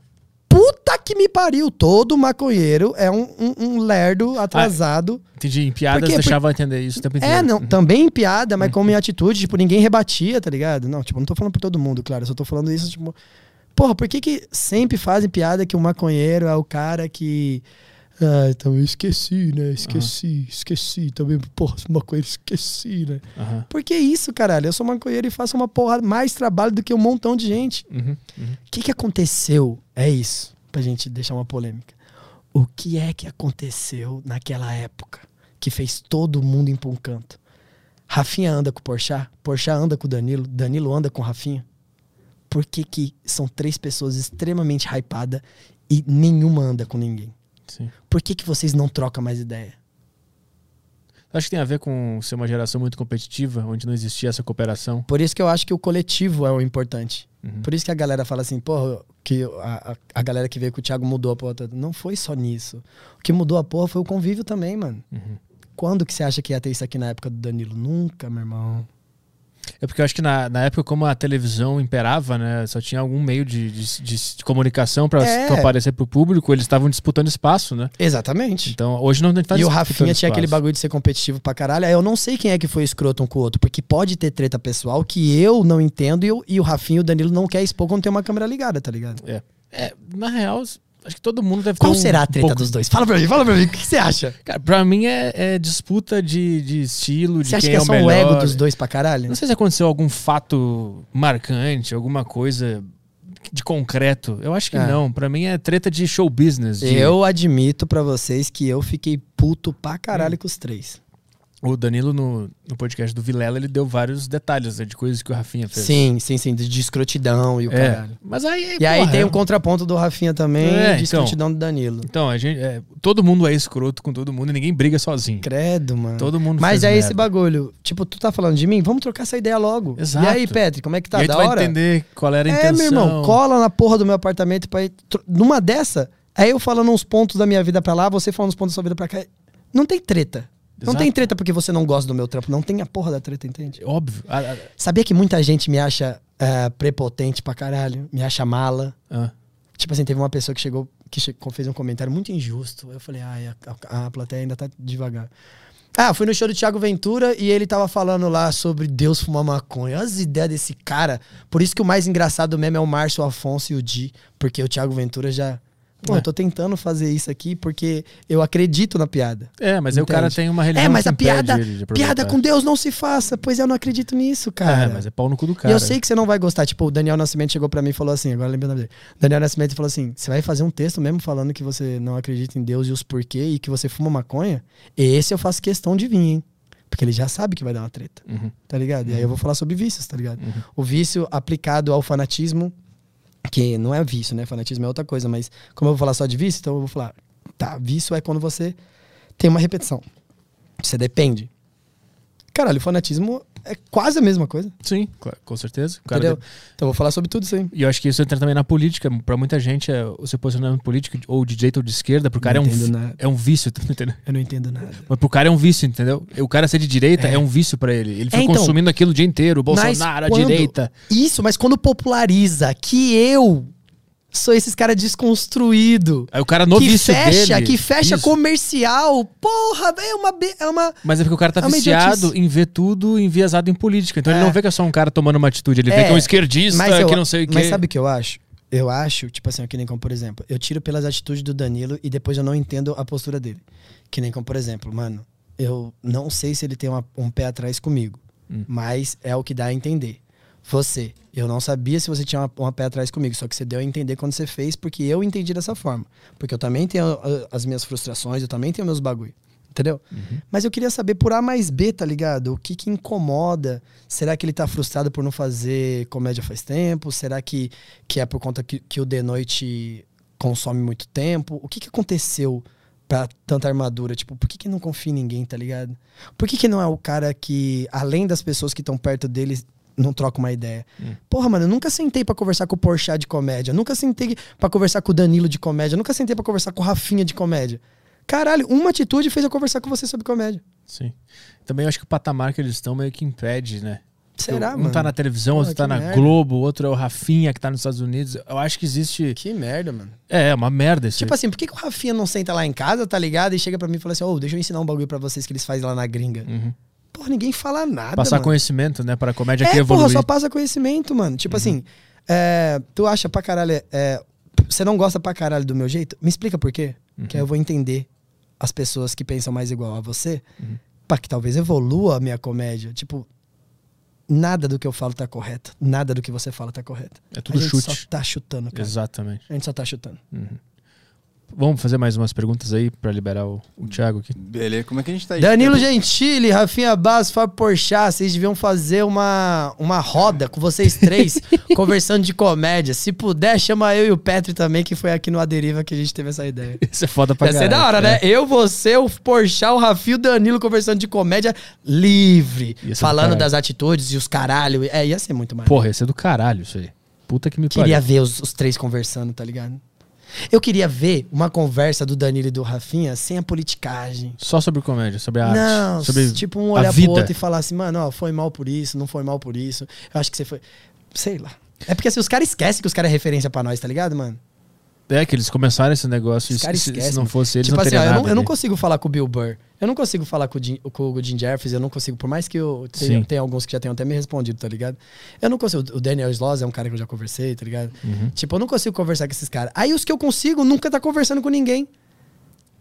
C: Puta que me pariu! Todo maconheiro é um, um, um lerdo atrasado.
A: Entendi. Em piadas
C: Por quê?
A: deixava entender isso o tempo inteiro.
C: É, não, também em piada, mas como em atitude, tipo, ninguém rebatia, tá ligado? Não, tipo, não tô falando pra todo mundo, claro, eu só tô falando isso, tipo. Porra, por que que sempre fazem piada que o maconheiro é o cara que. Ah, também esqueci, né? Esqueci, esqueci. Também, porra, maconheiro, esqueci, né?
A: Aham.
C: Por que isso, caralho? Eu sou maconheiro e faço uma porra mais trabalho do que um montão de gente.
A: Uhum. Uhum.
C: O que, que aconteceu? É isso, pra gente deixar uma polêmica. O que é que aconteceu naquela época que fez todo mundo ir pra um canto? Rafinha anda com o Porchat, Porchat anda com o Danilo, Danilo anda com o Rafinha. Por que, que são três pessoas extremamente hypadas e nenhuma anda com ninguém?
A: Sim.
C: Por que, que vocês não trocam mais ideia?
A: Acho que tem a ver com ser uma geração muito competitiva, onde não existia essa cooperação.
C: Por isso que eu acho que o coletivo é o importante.
A: Uhum.
C: Por isso que a galera fala assim, porra, que a, a, galera que veio com o Thiago mudou a porra toda. Não foi só nisso. O que mudou a porra foi o convívio também, mano.
A: Uhum.
C: Quando que você acha que ia ter isso aqui na época do Danilo? Nunca, meu irmão.
A: É porque eu acho que na, na época, como a televisão imperava, né? Só tinha algum meio de, de, de- de comunicação para
C: É.
A: aparecer pro público, eles estavam disputando espaço, né?
C: Exatamente.
A: Então, hoje não tá
C: e o
A: disputando
C: Rafinha tinha
A: espaço.
C: aquele bagulho de ser competitivo pra caralho. Aí eu não sei quem é que foi escroto um com o outro, porque pode ter treta pessoal que eu não entendo e, eu- e o Rafinha e o Danilo não quer expor quando tem uma câmera ligada, tá ligado?
A: É. É, na real, acho que todo mundo deve
C: Qual
A: ter um
C: será a treta
A: pouco-
C: dos dois? Fala pra mim, fala pra mim. O que que você acha?
A: Cara, pra mim é, é disputa de, de estilo, de
C: Você acha que é
A: o
C: só
A: melhor.
C: o ego dos dois pra caralho?
A: Não sei se aconteceu algum fato marcante, alguma coisa de concreto. Eu acho que
C: É.
A: não. Pra mim é treta de show business. de-
C: Eu admito pra vocês que eu fiquei puto pra
A: Hum.
C: caralho com os três.
A: O Danilo, no, no podcast do Vilela, ele deu vários detalhes né, de coisas que o Rafinha fez.
C: Sim, sim, sim, de de escrotidão e o
A: É.
C: caralho.
A: Mas aí.
C: E aí
A: porra,
C: tem
A: é-
C: um contraponto do Rafinha também,
A: É,
C: de
A: então.
C: escrotidão do Danilo.
A: Então, a gente, é, todo mundo é escroto com todo mundo e ninguém briga sozinho.
C: Credo, mano.
A: Todo mundo
C: Mas é
A: merda.
C: esse bagulho. Tipo, tu tá falando de mim? Vamos trocar essa ideia logo.
A: Exato.
C: E aí, Petri, como é que tá?
A: e aí
C: da
A: tu vai
C: hora?
A: entender qual era a
C: é,
A: intenção.
C: meu irmão, cola na porra do meu apartamento pra ir. Numa dessa, é eu falando uns pontos da minha vida pra lá, você falando uns pontos da sua vida pra cá. Não tem treta. Não
A: Exato.
C: tem treta porque você não gosta do meu trampo. Não tem a porra da treta, entende?
A: Óbvio. Ah, ah,
C: Sabia que muita gente me acha eh, prepotente pra caralho, me acha mala.
A: ah.
C: Tipo assim, teve uma pessoa que chegou, que fez um comentário muito injusto. Eu falei, ai, a, a- a plateia ainda tá devagar. Ah, fui no show do Thiago Ventura e ele tava falando lá sobre Deus fumar maconha. Olha as ideias desse cara. Por isso que o mais engraçado mesmo é o Márcio Afonso e o Di. Porque o Thiago Ventura já. Pô,
A: É.
C: eu tô tentando fazer isso aqui porque eu acredito na piada.
A: É, mas aí o cara tem uma religião
C: É, mas
A: que
C: a piada, piada com Deus não se faça. Pois eu não acredito nisso, cara.
A: É, mas é pau no cu do
C: E
A: cara.
C: eu sei que você não vai gostar. Tipo, o Daniel Nascimento chegou pra mim e falou assim, agora lembrando dele. Daniel Nascimento falou assim: você vai fazer um texto mesmo falando que você não acredita em Deus e os porquê e que você fuma maconha? Esse eu faço questão de vir, hein? Porque ele já sabe que vai dar uma treta,
A: Uhum.
C: tá ligado? E aí eu vou falar sobre vícios, tá ligado? O vício aplicado ao fanatismo, que não é vício, né? Fanatismo é outra coisa, mas como eu vou falar só de vício, então eu vou falar, tá, vício é quando você tem uma repetição. Você depende. Caralho, o fanatismo é quase a mesma coisa,
A: Sim, claro, com certeza.
C: Entendeu?
A: de-
C: Então vou falar sobre tudo isso aí.
A: E eu acho que isso entra também na política. Pra muita gente, é, o seu posicionamento político, ou de direita ou de esquerda, pro cara é
C: Não
A: um, vi-
C: nada.
A: é um vício, [LAUGHS] tá entendendo?
C: Eu não entendo nada.
A: Mas pro cara é um vício, entendeu? O cara ser de direita é, um vício pra ele. Ele fica
C: então,
A: consumindo aquilo o dia inteiro. O Bolsonaro, a
C: quando-
A: direita.
C: Isso, mas quando populariza que eu sou esses caras desconstruído.
A: Aí o cara no
C: que
A: vício
C: fecha,
A: dele.
C: que fecha
A: Isso.
C: comercial. Porra, é uma, é uma
A: Mas é porque o cara tá
C: É
A: viciado
C: idiotice.
A: em ver tudo enviesado em política. Então ele
C: É.
A: não vê que é só um cara tomando uma atitude. Ele vê
C: É,
A: que é um esquerdista,
C: mas eu-
A: que não sei o quê.
C: Mas sabe o que eu acho? Eu acho, tipo assim, que nem como, por exemplo, eu tiro pelas atitudes do Danilo e depois eu não entendo a postura dele. Que nem como, por exemplo, mano, eu não sei se ele tem uma- um pé atrás comigo,
A: Hum.
C: mas é o que dá a entender. Você, eu não sabia se você tinha uma, uma pé atrás comigo, só que você deu a entender quando você fez, porque eu entendi dessa forma. Porque eu também tenho ah, as minhas frustrações, eu também tenho meus bagulho. Entendeu? Mas eu queria saber por A mais B, tá ligado? O que que incomoda? Será que ele tá frustrado por não fazer comédia faz tempo? Será que, que é por conta que, que o The Noite consome muito tempo? O que que aconteceu pra tanta armadura? Tipo, por que que não confia em ninguém, tá ligado? Por que que não é o cara que, além das pessoas que estão perto dele, não troca uma ideia? Porra, mano, eu nunca sentei pra conversar com o Porchat de comédia. Nunca sentei pra conversar com o Danilo de comédia. Nunca sentei pra conversar com o Rafinha de comédia. Caralho, uma atitude fez eu conversar com você sobre comédia.
A: Sim. Também eu acho que o patamar que eles estão meio que impede, né?
C: Será,
A: um
C: mano?
A: tá na televisão, outro tá na
C: merda.
A: Globo, outro é o Rafinha que tá nos Estados Unidos. Eu acho que existe.
C: Que merda, mano.
A: É, é uma merda isso.
C: Tipo
A: aí.
C: assim, por que, que o Rafinha não senta lá em casa, tá ligado? E chega pra mim e fala assim, ô, deixa eu ensinar um bagulho pra vocês que eles fazem lá na gringa.
A: Uhum.
C: Porra, ninguém fala nada,
A: Passar
C: mano.
A: conhecimento, né? Para a comédia que
C: É,
A: evoluir.
C: porra, só passa conhecimento, mano. Tipo assim, é, tu acha pra caralho... é, você não gosta pra caralho do meu jeito? Me explica por quê. Que aí eu vou entender as pessoas que pensam mais igual a você, pra que talvez evolua a minha comédia. Tipo, nada do que eu falo tá correto. Nada do que você fala tá correto.
A: É tudo
C: a gente
A: chute.
C: só tá chutando, cara.
A: Exatamente.
C: A gente só tá chutando.
A: Vamos fazer mais umas perguntas aí pra liberar o, o Thiago aqui.
B: Beleza, como é que a gente tá aí?
C: Danilo Gentili, Rafinha Bass, Fábio Porchat, vocês deviam fazer uma, uma roda com vocês três, [LAUGHS] conversando de comédia. Se puder, chama eu e o Petri também, que foi aqui no Aderiva que a gente teve essa ideia. [LAUGHS]
A: Isso é foda pra
C: Ia ser da hora, né?
A: É.
C: Eu, você, o Porchat, o Rafinha e o Danilo conversando de comédia livre. Falando das atitudes e os caralho. É, ia ser muito mais.
A: Porra, ia ser do caralho isso aí. Puta que me
C: Queria
A: pariu.
C: ver os, os três conversando, tá ligado? Eu queria ver uma conversa do Danilo e do Rafinha sem a politicagem.
A: Só sobre comédia, sobre a
C: Não,
A: arte. Sobre
C: tipo, um olhar
A: vida.
C: pro outro e falar assim, mano, ó, foi mal por isso, não foi mal por isso. Eu acho que você foi. Sei lá. É porque assim, os caras esquecem que os caras é referência pra nós, tá ligado, mano?
A: É que eles começaram esse negócio e se, se- não fosse eles,
C: tipo
A: não
C: assim, ó, eu, não, eu não
A: ali.
C: consigo falar com o Bill Burr. Eu não consigo falar com o Jim, com o Jim Jeffries, eu não consigo, por mais que eu tenha,
A: Sim.
C: tenha alguns que já tenham até me respondido, tá ligado? Eu não consigo. O Daniel Sloss é um cara que eu já conversei, tá ligado?
A: Uhum.
C: Tipo, eu não consigo conversar com esses caras. Aí os que eu consigo nunca tá conversando com ninguém.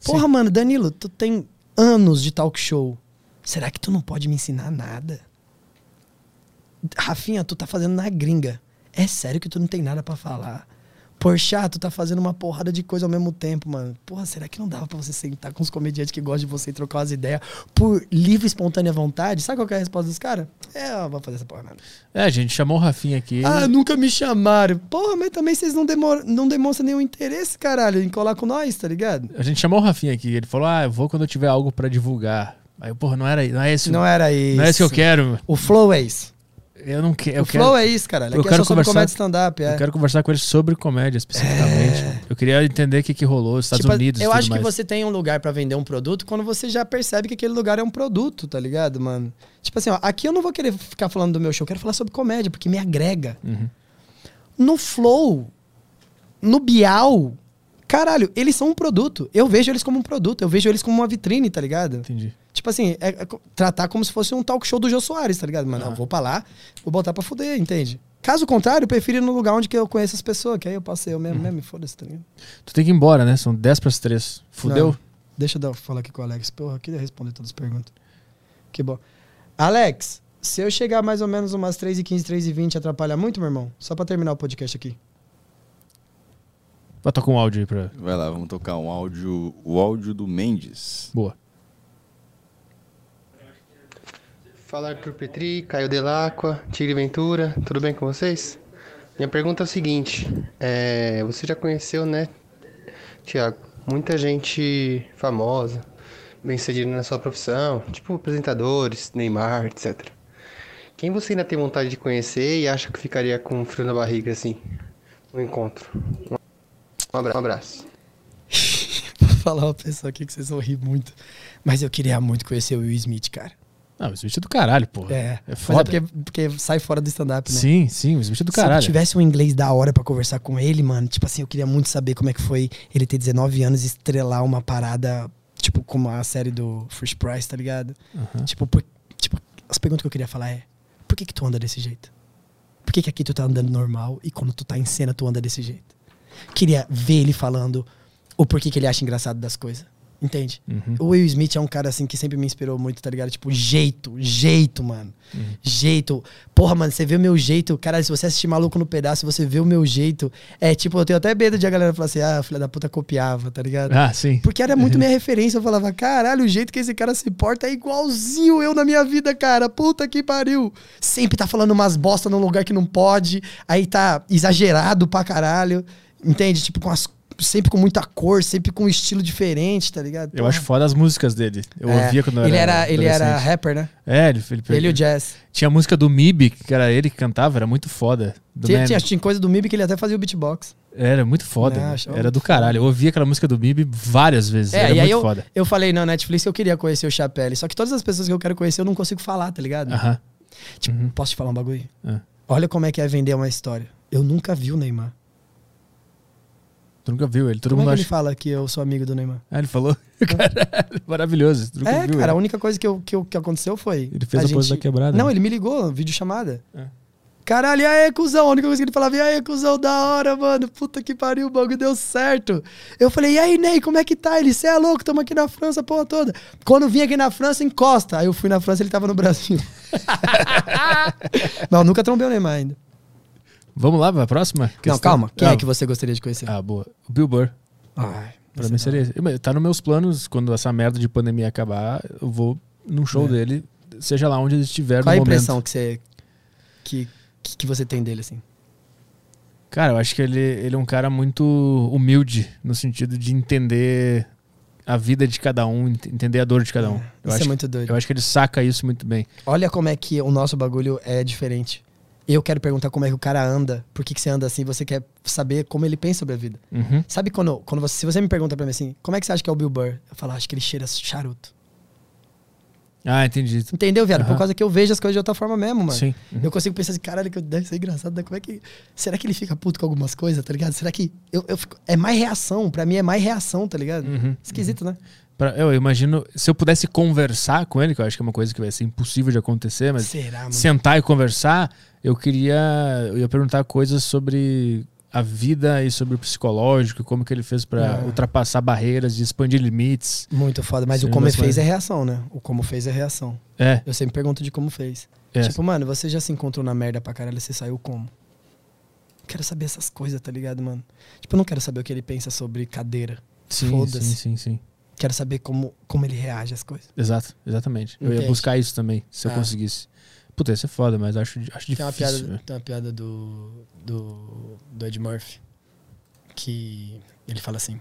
C: Porra, mano, Danilo, tu tem anos de talk show. Será que tu não pode me ensinar nada? Rafinha, tu tá fazendo na gringa. É sério que tu não tem nada pra falar? Porchat, tu tá fazendo uma porrada de coisa ao mesmo tempo, mano. Porra, será que não dava pra você sentar com os comediantes que gostam de você e trocar umas ideias por livre e espontânea vontade? Sabe qual que é a resposta dos caras? É, eu vou fazer essa porra nada.
A: É, a gente chamou o Rafinha aqui.
C: Ah, nunca me chamaram. Porra, mas também vocês não, demor- não demonstram nenhum interesse, caralho, em colar com nós, tá ligado?
A: A gente chamou o Rafinha aqui. Ele falou: Ah, eu vou quando eu tiver algo pra divulgar. Aí, porra, não era não é esse.
C: Não era isso.
A: não é esse que eu quero.
C: O flow é isso.
A: Eu não que, eu
C: o
A: quero.
C: flow é isso, caralho.
A: eu
C: Aqui é
A: quero
C: só sobre
A: conversar-
C: comédia stand-up, é.
A: Eu quero conversar com ele sobre comédia, especificamente. Eu queria entender o que, que rolou nos Estados
C: Tipo,
A: Unidos.
C: eu acho que
A: mais.
C: você tem um lugar pra vender um produto quando você já percebe que aquele lugar é um produto, tá ligado, mano? Tipo assim, ó, aqui eu não vou querer ficar falando do meu show, eu quero falar sobre comédia, porque me agrega.
A: Uhum.
C: No Flow, no Bial, caralho, eles são um produto. Eu vejo eles como um produto, eu vejo eles como uma vitrine, tá ligado?
A: Entendi.
C: Tipo assim, é, é tratar como se fosse um talk show do Jô Soares, tá ligado? Mano, eu vou pra lá, vou botar pra fuder, entende? Caso contrário, eu prefiro ir no lugar onde que eu conheço as pessoas, que aí eu passo eu mesmo, mesmo, e foda-se, tá ligado?
A: Tu tem que ir embora, né? São 10 pras 3. Fudeu?
C: Não. Deixa eu falar aqui com o Alex. Porra, eu queria responder todas as perguntas. Que bom. Alex, se eu chegar mais ou menos umas 3h15, 3h20, atrapalha muito, meu irmão? Só pra terminar o podcast aqui.
A: Vai tocar um áudio aí pra.
B: Vai lá, vamos tocar um áudio, o áudio do Mendes.
A: Boa.
E: Fala Arthur Petri, Caio Delacqua, Tigre Ventura, tudo bem com vocês? Minha pergunta é o seguinte: é, você já conheceu, né, Tiago, muita gente famosa, bem sucedida na sua profissão, tipo apresentadores, Neymar, etc. Quem você ainda tem vontade de conhecer e acha que ficaria com um frio na barriga assim, no encontro? Um abraço. Um [LAUGHS] abraço.
C: Vou falar uma pessoa aqui que vocês vão rir muito. Mas eu queria muito conhecer o Will Smith, cara.
A: Ah, o Smith é do caralho, porra.
C: É.
A: É
C: Mas
A: foda.
C: é porque, porque sai fora do stand-up, né?
A: Sim, sim, o Smith é do
C: Se eu
A: caralho.
C: tivesse um inglês da hora pra conversar com ele, mano, tipo assim, eu queria muito saber como é que foi ele ter 19 anos e estrelar uma parada, tipo, como a série do First Price, tá ligado? Tipo, por- tipo, as perguntas que eu queria falar é: por que que tu anda desse jeito? Por que que aqui tu tá andando normal e quando tu tá em cena tu anda desse jeito? Queria ver ele falando o porquê que ele acha engraçado das coisas. Entende?
A: Uhum.
C: O Will Smith é um cara assim que sempre me inspirou muito, tá ligado? Tipo, jeito, jeito, mano.
A: Uhum.
C: Jeito. Porra, mano, você vê o meu jeito. Cara, se você assistir Maluco no Pedaço, você vê o meu jeito. É tipo, eu tenho até medo de a galera falar assim, ah, filha da puta copiava, tá ligado?
A: Ah, sim.
C: Porque era muito [LAUGHS] minha referência. Eu falava, caralho, o jeito que esse cara se porta é igualzinho eu na minha vida, cara. Puta que pariu. Sempre tá falando umas bosta num lugar que não pode. Aí tá exagerado pra caralho. Entende? Tipo, com as. Sempre com muita cor, sempre com um estilo diferente, tá ligado?
A: Eu acho foda as músicas dele. Eu
C: É,
A: ouvia quando eu
C: ele
A: era.
C: era Ele era rapper, né?
A: É, ele, ele,
C: Ele e o Jazz.
A: Tinha a música do Mib, que era ele que cantava, era muito foda.
C: Tinha, tinha, tinha coisa do MIB que ele até fazia o beatbox.
A: Era muito foda.
C: Não,
A: né? era do caralho. Eu ouvia aquela música do Mib várias vezes.
C: É,
A: era
C: e aí
A: muito
C: eu,
A: foda.
C: eu falei na Netflix que eu queria conhecer o Chapelle. Só que todas as pessoas que eu quero conhecer eu não consigo falar, tá ligado?
A: Aham.
C: Tipo, posso te falar um bagulho?
A: Ah.
C: Olha como é que é vender uma história. Eu nunca vi o Neymar.
A: Tu nunca viu ele. Todo
C: como é
A: mundo
C: que ele
A: acha.
C: fala que eu sou amigo do Neymar?
A: Ah, ele falou. [LAUGHS] Caralho, maravilhoso. Tu nunca
C: É,
A: viu
C: cara, a
A: ele.
C: única coisa que, eu, que, eu- que aconteceu foi.
A: Ele fez a pose da quebrada,
C: Não,
A: né?
C: ele me ligou, vídeo chamada.
A: É.
C: Caralho, e aí, cuzão? A única coisa que ele falava, e aí, cuzão, da hora, mano. Puta que pariu, o bagulho deu certo. Eu falei, e aí, Ney, como é que tá? Ele, cê é louco, tamo aqui na França, a porra toda. Quando vim aqui na França, encosta. Aí eu fui na França, ele tava no Brasil. [LAUGHS] Não, nunca trombei o Neymar ainda.
A: Vamos lá pra próxima?
C: Não,
A: questão?
C: calma. Quem
A: Ah,
C: é que você gostaria de conhecer?
A: Ah, boa. O Bill Burr.
C: Ai,
A: Pra mim seria. Mas Tá nos meus planos, quando essa merda de pandemia acabar, eu vou num show
C: É.
A: dele, seja lá onde ele estiver
C: Qual a
A: no momento.
C: impressão que você, que, que, você tem dele, assim?
A: Cara, eu acho que ele, ele é um cara muito humilde, no sentido de entender a vida de cada um, ent- entender a dor de cada um. Eu,
C: Isso
A: acho,
C: é muito doido.
A: eu acho que ele saca isso muito bem.
C: Olha como é que o nosso bagulho é diferente. Eu quero perguntar como é que o cara anda, por que, que você anda assim, você quer saber como ele pensa sobre a vida.
A: Uhum.
C: Sabe quando, quando você, se você me pergunta pra mim assim, como é que você acha que é o Bill Burr? Eu falo, "Ah, acho que ele cheira charuto.
A: Ah, entendi.
C: Entendeu, viado? Por
A: Aham.
C: causa que eu vejo as coisas de outra forma mesmo, mano.
A: Sim. Uhum.
C: Eu consigo pensar assim, caralho, que deve ser engraçado, né? Como é que. Será que ele fica puto com algumas coisas, tá ligado? Será que. Eu, eu fico- é mais reação, pra mim é mais reação, tá ligado?
A: Uhum.
C: Esquisito, né?
A: Pra- eu imagino, se eu pudesse conversar com ele, que eu acho que é uma coisa que vai ser impossível de acontecer, mas
C: Será, mano?
A: sentar e conversar, eu queria, eu ia perguntar coisas sobre a vida e sobre o psicológico, como que ele fez pra
C: Ah.
A: ultrapassar barreiras e expandir limites.
C: Muito foda. Mas
A: Sim,
C: o como
A: mas-
C: fez é reação, né? O como fez é reação.
A: É,
C: Eu sempre pergunto de como fez.
A: é.
C: Tipo, mano, você já se encontrou na merda pra caralho, você saiu como? Quero saber essas coisas, tá ligado, mano? Tipo, eu não quero saber o que ele pensa sobre cadeira.
A: sim, sim, sim, sim.
C: Quero saber como, como ele reage às coisas.
A: Exato, exatamente. Eu ia buscar isso também, se eu
C: Ah.
A: conseguisse. Puta, ia ser foda, mas acho, acho
C: Tem uma
A: difícil.
C: piada,
A: né?
C: tem uma piada do, do, do Ed Murphy que ele fala assim.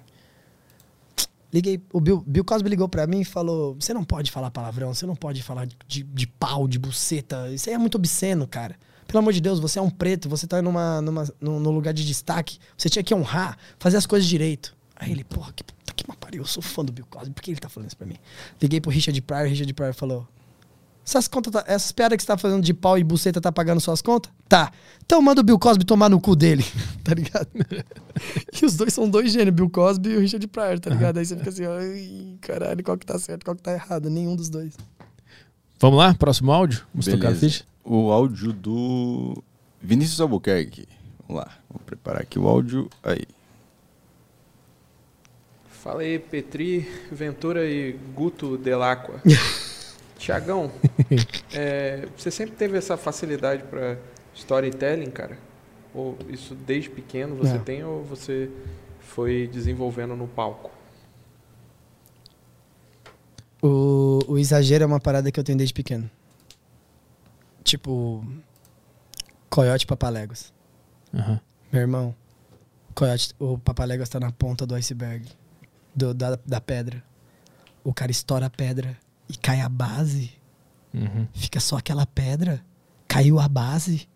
C: Liguei, o Bill, Bill Cosby ligou pra mim e falou: Você não pode falar palavrão, você não pode falar de, de pau, de buceta. Isso aí é muito obsceno, cara. Pelo amor de Deus, você é um preto, você tá numa, numa, num, num lugar de destaque. Você tinha que honrar, fazer as coisas direito. Aí ele, porra, que puta que pariu, eu sou fã do Bill Cosby, por que ele tá falando isso pra mim? Liguei pro Richard Pryor, Richard Pryor falou: essas, contas tá- essas piadas que você tá fazendo de pau e buceta tá pagando suas contas? Tá. Então manda o Bill Cosby tomar no cu dele, [LAUGHS] tá ligado? [LAUGHS] e os dois são dois gênios, Bill Cosby e o Richard Pryor, tá ligado? Aí você fica assim, ai, caralho, qual que tá certo, qual que tá errado? Nenhum dos dois.
A: Vamos lá, próximo áudio? Vamos tocar a
B: Beleza.
A: ficha?
B: O áudio do Vinícius Albuquerque. Vamos lá, vou preparar aqui o áudio. Aí.
F: Fala aí, Petri, Ventura e Guto Delacqua. [LAUGHS] Tiagão, [LAUGHS] é, você sempre teve essa facilidade para storytelling, cara? Ou isso desde pequeno você
C: Não.
F: tem ou você foi desenvolvendo no palco?
C: O, o exagero é uma parada que eu tenho desde pequeno. tipo. Coyote Papaléguas.
A: Aham.
C: Meu irmão, Coyote, o Papaléguas tá na ponta do iceberg, do- da, da pedra. O cara estoura a pedra e cai a base.
A: Uhum.
C: Fica só aquela pedra. Caiu a base.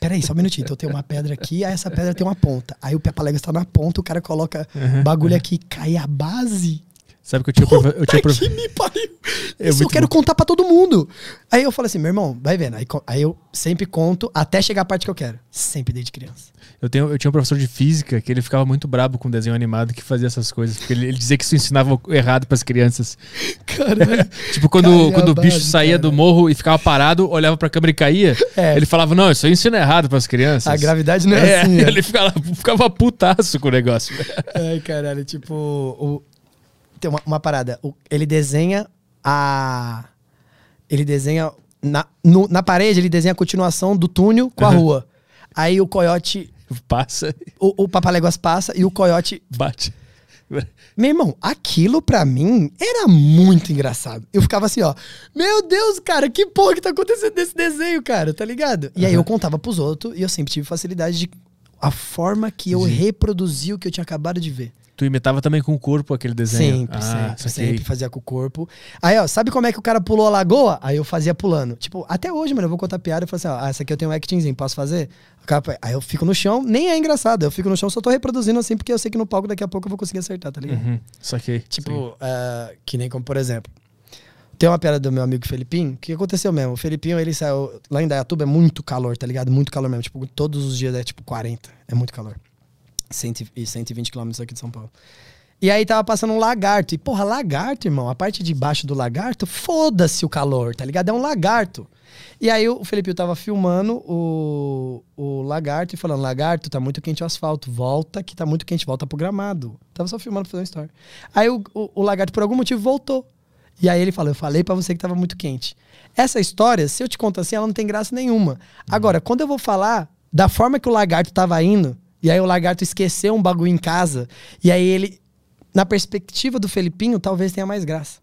C: Peraí, só um minutinho. Então tem uma pedra aqui, aí essa pedra tem uma ponta. Aí o Papaléguas tá na ponta, o cara coloca bagulho aqui, cai a base.
A: Sabe que eu tinha, profe- eu tinha
C: Puta
A: profe-
C: que me pariu. [LAUGHS]
A: É
C: Isso eu quero
A: bom.
C: contar pra todo mundo. Aí eu falo assim, meu irmão, vai vendo. Aí, aí eu sempre conto até chegar a parte que eu quero. Sempre desde criança.
A: Eu, tenho, eu tinha um professor de física que ele ficava muito brabo com desenho animado que fazia essas coisas. Porque ele, ele dizia que isso ensinava errado pras crianças. [LAUGHS]
C: Caralho. [LAUGHS]
A: Tipo, quando, quando o bicho saía
C: cara.
A: do morro e ficava parado, olhava pra câmera e caía,
C: É.
A: ele falava, não, isso aí ensina errado pras crianças.
C: A gravidade não é,
A: É,
C: assim.
A: ele ficava, ficava putaço com o negócio.
C: Ai, caralho, tipo. O... Tem uma, uma parada. Ele desenha a. Ele desenha. Na, no- na parede, ele desenha a continuação do túnel com a rua. Aí o coiote.
A: Passa,
C: O, o Papaléguas passa e o coiote.
A: bate.
C: Meu irmão, aquilo pra mim era muito engraçado. Eu ficava assim, ó. Meu Deus, cara, que porra que tá acontecendo nesse desenho, cara, tá ligado? E aí eu contava pros outros e eu sempre tive facilidade de. A forma que eu reproduzi o que eu tinha acabado de ver.
A: Tu imitava também com o corpo aquele desenho.
C: Sempre,
A: ah,
C: sempre, sempre fazia com o corpo. Aí, ó, sabe como é que o cara pulou a lagoa? Aí eu fazia pulando. Tipo, até hoje, mano, eu vou contar piada e falo assim, ó, ah, essa aqui eu tenho um actingzinho, posso fazer? Cara- aí eu fico no chão, nem é engraçado, eu fico no chão, só tô reproduzindo assim, porque eu sei que no palco daqui a pouco eu vou conseguir acertar, tá ligado?
A: Uhum, saquei.
C: Tipo, ah, que nem como, por exemplo, tem uma piada do meu amigo Felipinho, que aconteceu mesmo. O Felipinho, ele saiu, lá em Dayatuba é muito calor, tá ligado? Muito calor mesmo, tipo, todos os dias é tipo 40, é muito calor. 100 e 120 quilômetros aqui de São Paulo. E aí tava passando um lagarto. E, porra, lagarto, irmão, a parte de baixo do lagarto, foda-se o calor, tá ligado? É um lagarto. E aí o Felipe tava filmando o, o lagarto e falando, lagarto, tá muito quente o asfalto, volta que tá muito quente, volta pro gramado. Tava só filmando pra fazer uma story. Aí o, o, o lagarto, por algum motivo, voltou. E aí ele falou, eu falei pra você que tava muito quente. Essa história, se eu te conto assim, ela não tem graça nenhuma. Agora, quando eu vou falar da forma que o lagarto tava indo, e aí o lagarto esqueceu um bagulho em casa, e aí ele, na perspectiva do Felipinho, talvez tenha mais graça.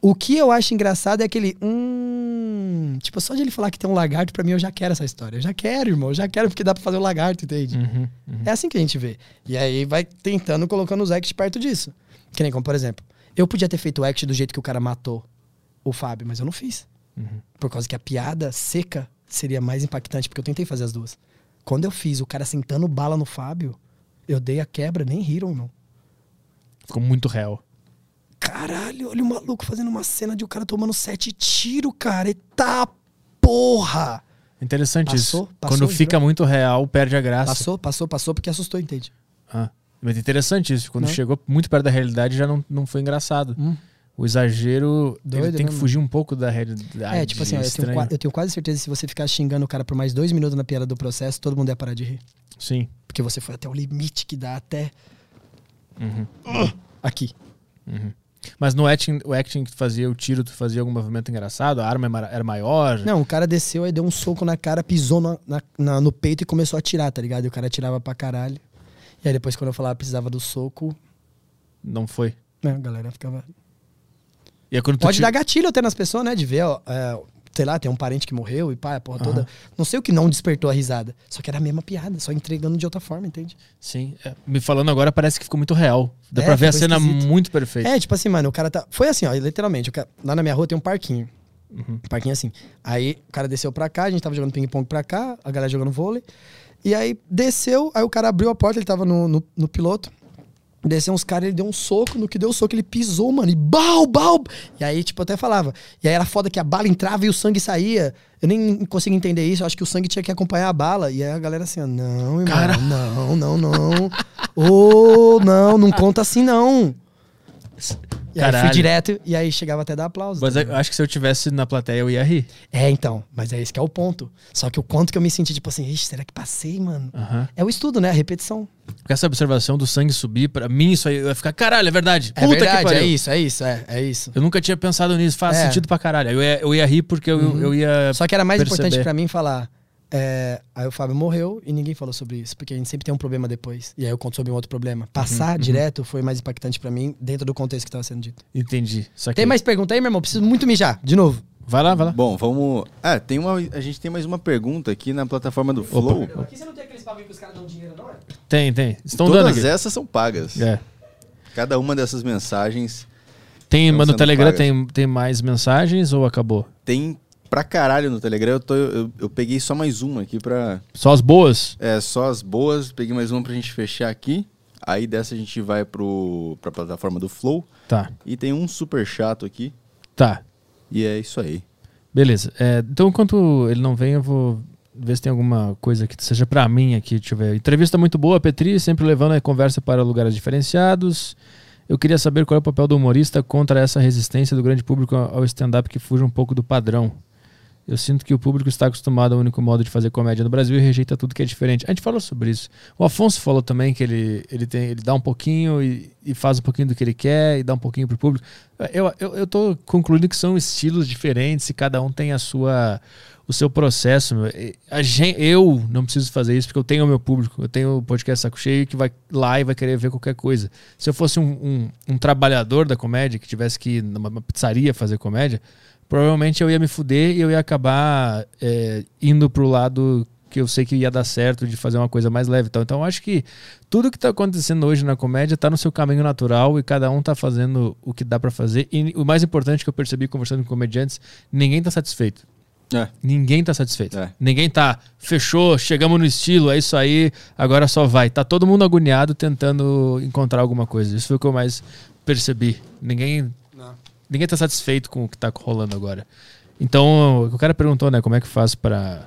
C: O que eu acho engraçado é aquele. Hum. Tipo, só de ele falar que tem um lagarto, pra mim eu já quero essa história. Eu já quero, irmão. Eu já quero porque dá pra fazer o lagarto, entende?
A: Uhum, uhum.
C: É assim que a gente vê. E aí vai tentando colocando os acts perto disso. Que nem como, por exemplo, eu podia ter feito o act do jeito que o cara matou o Fábio, mas eu não fiz. Por causa que a piada seca seria mais impactante, porque eu tentei fazer as duas. Quando eu fiz o cara sentando bala no Fábio, eu dei a quebra, nem riram, não.
A: Ficou muito real.
C: Caralho, olha o maluco fazendo uma cena de o cara tomando sete tiros, cara. Eita porra!
A: Interessante
C: Passou?
A: isso.
C: Passou,
A: Quando fica
C: juro.
A: muito real, perde a graça.
C: Passou, passou, passou porque assustou, entende?
A: Ah, mas é interessante isso. Quando
C: Não.
A: chegou muito perto da realidade, já não, não foi engraçado.
C: Hum.
A: O exagero ele
C: Doido,
A: tem
C: né,
A: que fugir um pouco da realidade.
C: é, tipo assim, ó, eu, tenho, eu tenho quase certeza que se você ficar xingando o cara por mais dois minutos na piada do processo, todo mundo ia parar de rir.
A: Sim.
C: Porque você foi até o limite que dá até
A: Uhum.
C: aqui.
A: Mas no acting, o acting que tu fazia o tiro, tu fazia algum movimento engraçado? A arma é era maior?
C: Não, o cara desceu aí deu um soco na cara, pisou na- na- na- no peito e começou a atirar, tá ligado? E o cara atirava pra caralho. E aí depois, quando eu falava precisava do soco,
A: Não foi.
C: né, a galera ficava.
A: Tu
C: Pode
A: ti-
C: dar gatilho até nas pessoas, né? De ver, ó, é, sei lá, tem um parente que morreu e pá, a porra
A: Aham.
C: toda. Não sei o que não despertou a risada. Só que era a mesma piada, só entregando de outra forma, entende?
A: Sim. é, me falando agora, parece que ficou muito real. Dá
C: É,
A: pra ver a cena
C: esquisito.
A: muito perfeita.
C: É, tipo assim, mano, o cara tá. Foi assim, ó, literalmente. o ca- Lá na minha rua tem um parquinho.
A: Uhum.
C: Um parquinho assim. Aí o cara desceu pra cá, a gente tava jogando ping-pong pra cá, a galera jogando vôlei. E aí desceu, aí o cara abriu a porta, ele tava no, no, no piloto. Desceu uns caras, ele deu um soco, no que deu o soco, ele pisou, mano, e bau, bau. E aí, tipo, eu até falava. E aí era foda que a bala entrava e o sangue saía. Eu nem consigo entender isso, eu acho que o sangue tinha que acompanhar a bala. E aí a galera assim, não, irmão,
A: Cara.
C: não, não, não. [LAUGHS] Ô, não, não conta assim, não. E aí eu fui direto, e aí chegava até dar aplauso.
A: Mas
C: tá
A: eu acho que se eu tivesse na plateia, eu ia rir.
C: É, então, mas é esse que é o ponto. Só que o quanto que eu me senti, tipo assim, ixi, será que passei, mano? É o estudo, né? A repetição.
A: Porque essa observação do sangue subir, pra mim, isso aí eu ia ficar, caralho, é verdade.
C: É
A: Puta que
C: verdade,
A: pariu.
C: é isso, é isso, é, é isso.
A: Eu nunca tinha pensado nisso, faz
C: É.
A: sentido pra caralho. Eu ia, eu ia rir porque eu, eu ia.
C: Só que era mais
A: perceber.
C: importante pra mim falar, É, aí o Fábio morreu e ninguém falou sobre isso, porque a gente sempre tem um problema depois. E aí eu conto sobre um outro problema. Passar direto foi mais impactante pra mim, dentro do contexto que tava sendo dito.
A: Entendi. Só que...
C: Tem mais pergunta aí, meu irmão? Preciso muito mijar, de novo.
A: Vai lá, vai lá.
B: Bom, vamos. Ah, tem uma. A gente tem mais uma pergunta aqui na plataforma do Flow.
C: Aqui você não tem aqueles bagulho que os caras dão dinheiro, não é?
A: Tem, tem. Estão dando
B: Todas essas são pagas.
A: É.
B: Cada uma dessas mensagens
A: Tem, mas no Telegram
B: pagas.
A: tem, tem mais mensagens ou acabou?
B: tem pra caralho no Telegram. Eu, tô, eu, eu peguei só mais uma aqui pra.
A: Só as boas?
B: É, só as boas. Peguei mais uma pra gente fechar aqui. Aí dessa a gente vai pro, pra plataforma do Flow.
A: Tá,
B: E tem um super chato aqui.
A: tá.
B: E é isso aí.
A: Beleza. É, então, enquanto ele não vem, eu vou ver se tem alguma coisa que seja pra mim aqui. Deixa eu ver. Entrevista muito boa, Petri, sempre levando a conversa para lugares diferenciados. Eu queria saber qual é o papel do humorista contra essa resistência do grande público ao stand-up que fuja um pouco do padrão. Eu sinto que o público está acostumado ao único modo de fazer comédia no Brasil e rejeita tudo que é diferente. A gente falou sobre isso. O Afonso falou também que ele, ele, tem, ele dá um pouquinho e, e faz um pouquinho do que ele quer e dá um pouquinho pro público. Eu, eu, eu tô concluindo que são estilos diferentes e cada um tem a sua o seu processo. meu. E A gen- eu não preciso fazer isso porque eu tenho o meu público. Eu tenho o podcast Saco Cheio que vai lá e vai querer ver qualquer coisa. Se eu fosse um, um, um trabalhador da comédia que tivesse que ir numa pizzaria fazer comédia, provavelmente eu ia me fuder e eu ia acabar é, indo pro lado que eu sei que ia dar certo de fazer uma coisa mais leve e tal. Então eu acho que tudo que tá acontecendo hoje na comédia tá no seu caminho natural e cada um tá fazendo o que dá pra fazer. E o mais importante que eu percebi conversando com comediantes, ninguém tá satisfeito.
B: É.
A: Ninguém tá satisfeito.
B: É.
A: Ninguém tá, fechou, chegamos no estilo, é isso aí, agora só vai. Tá todo mundo agoniado tentando encontrar alguma coisa. Isso foi o que eu mais percebi. Ninguém ninguém tá satisfeito com o que tá rolando agora. Então, o cara perguntou, né, como é que faz pra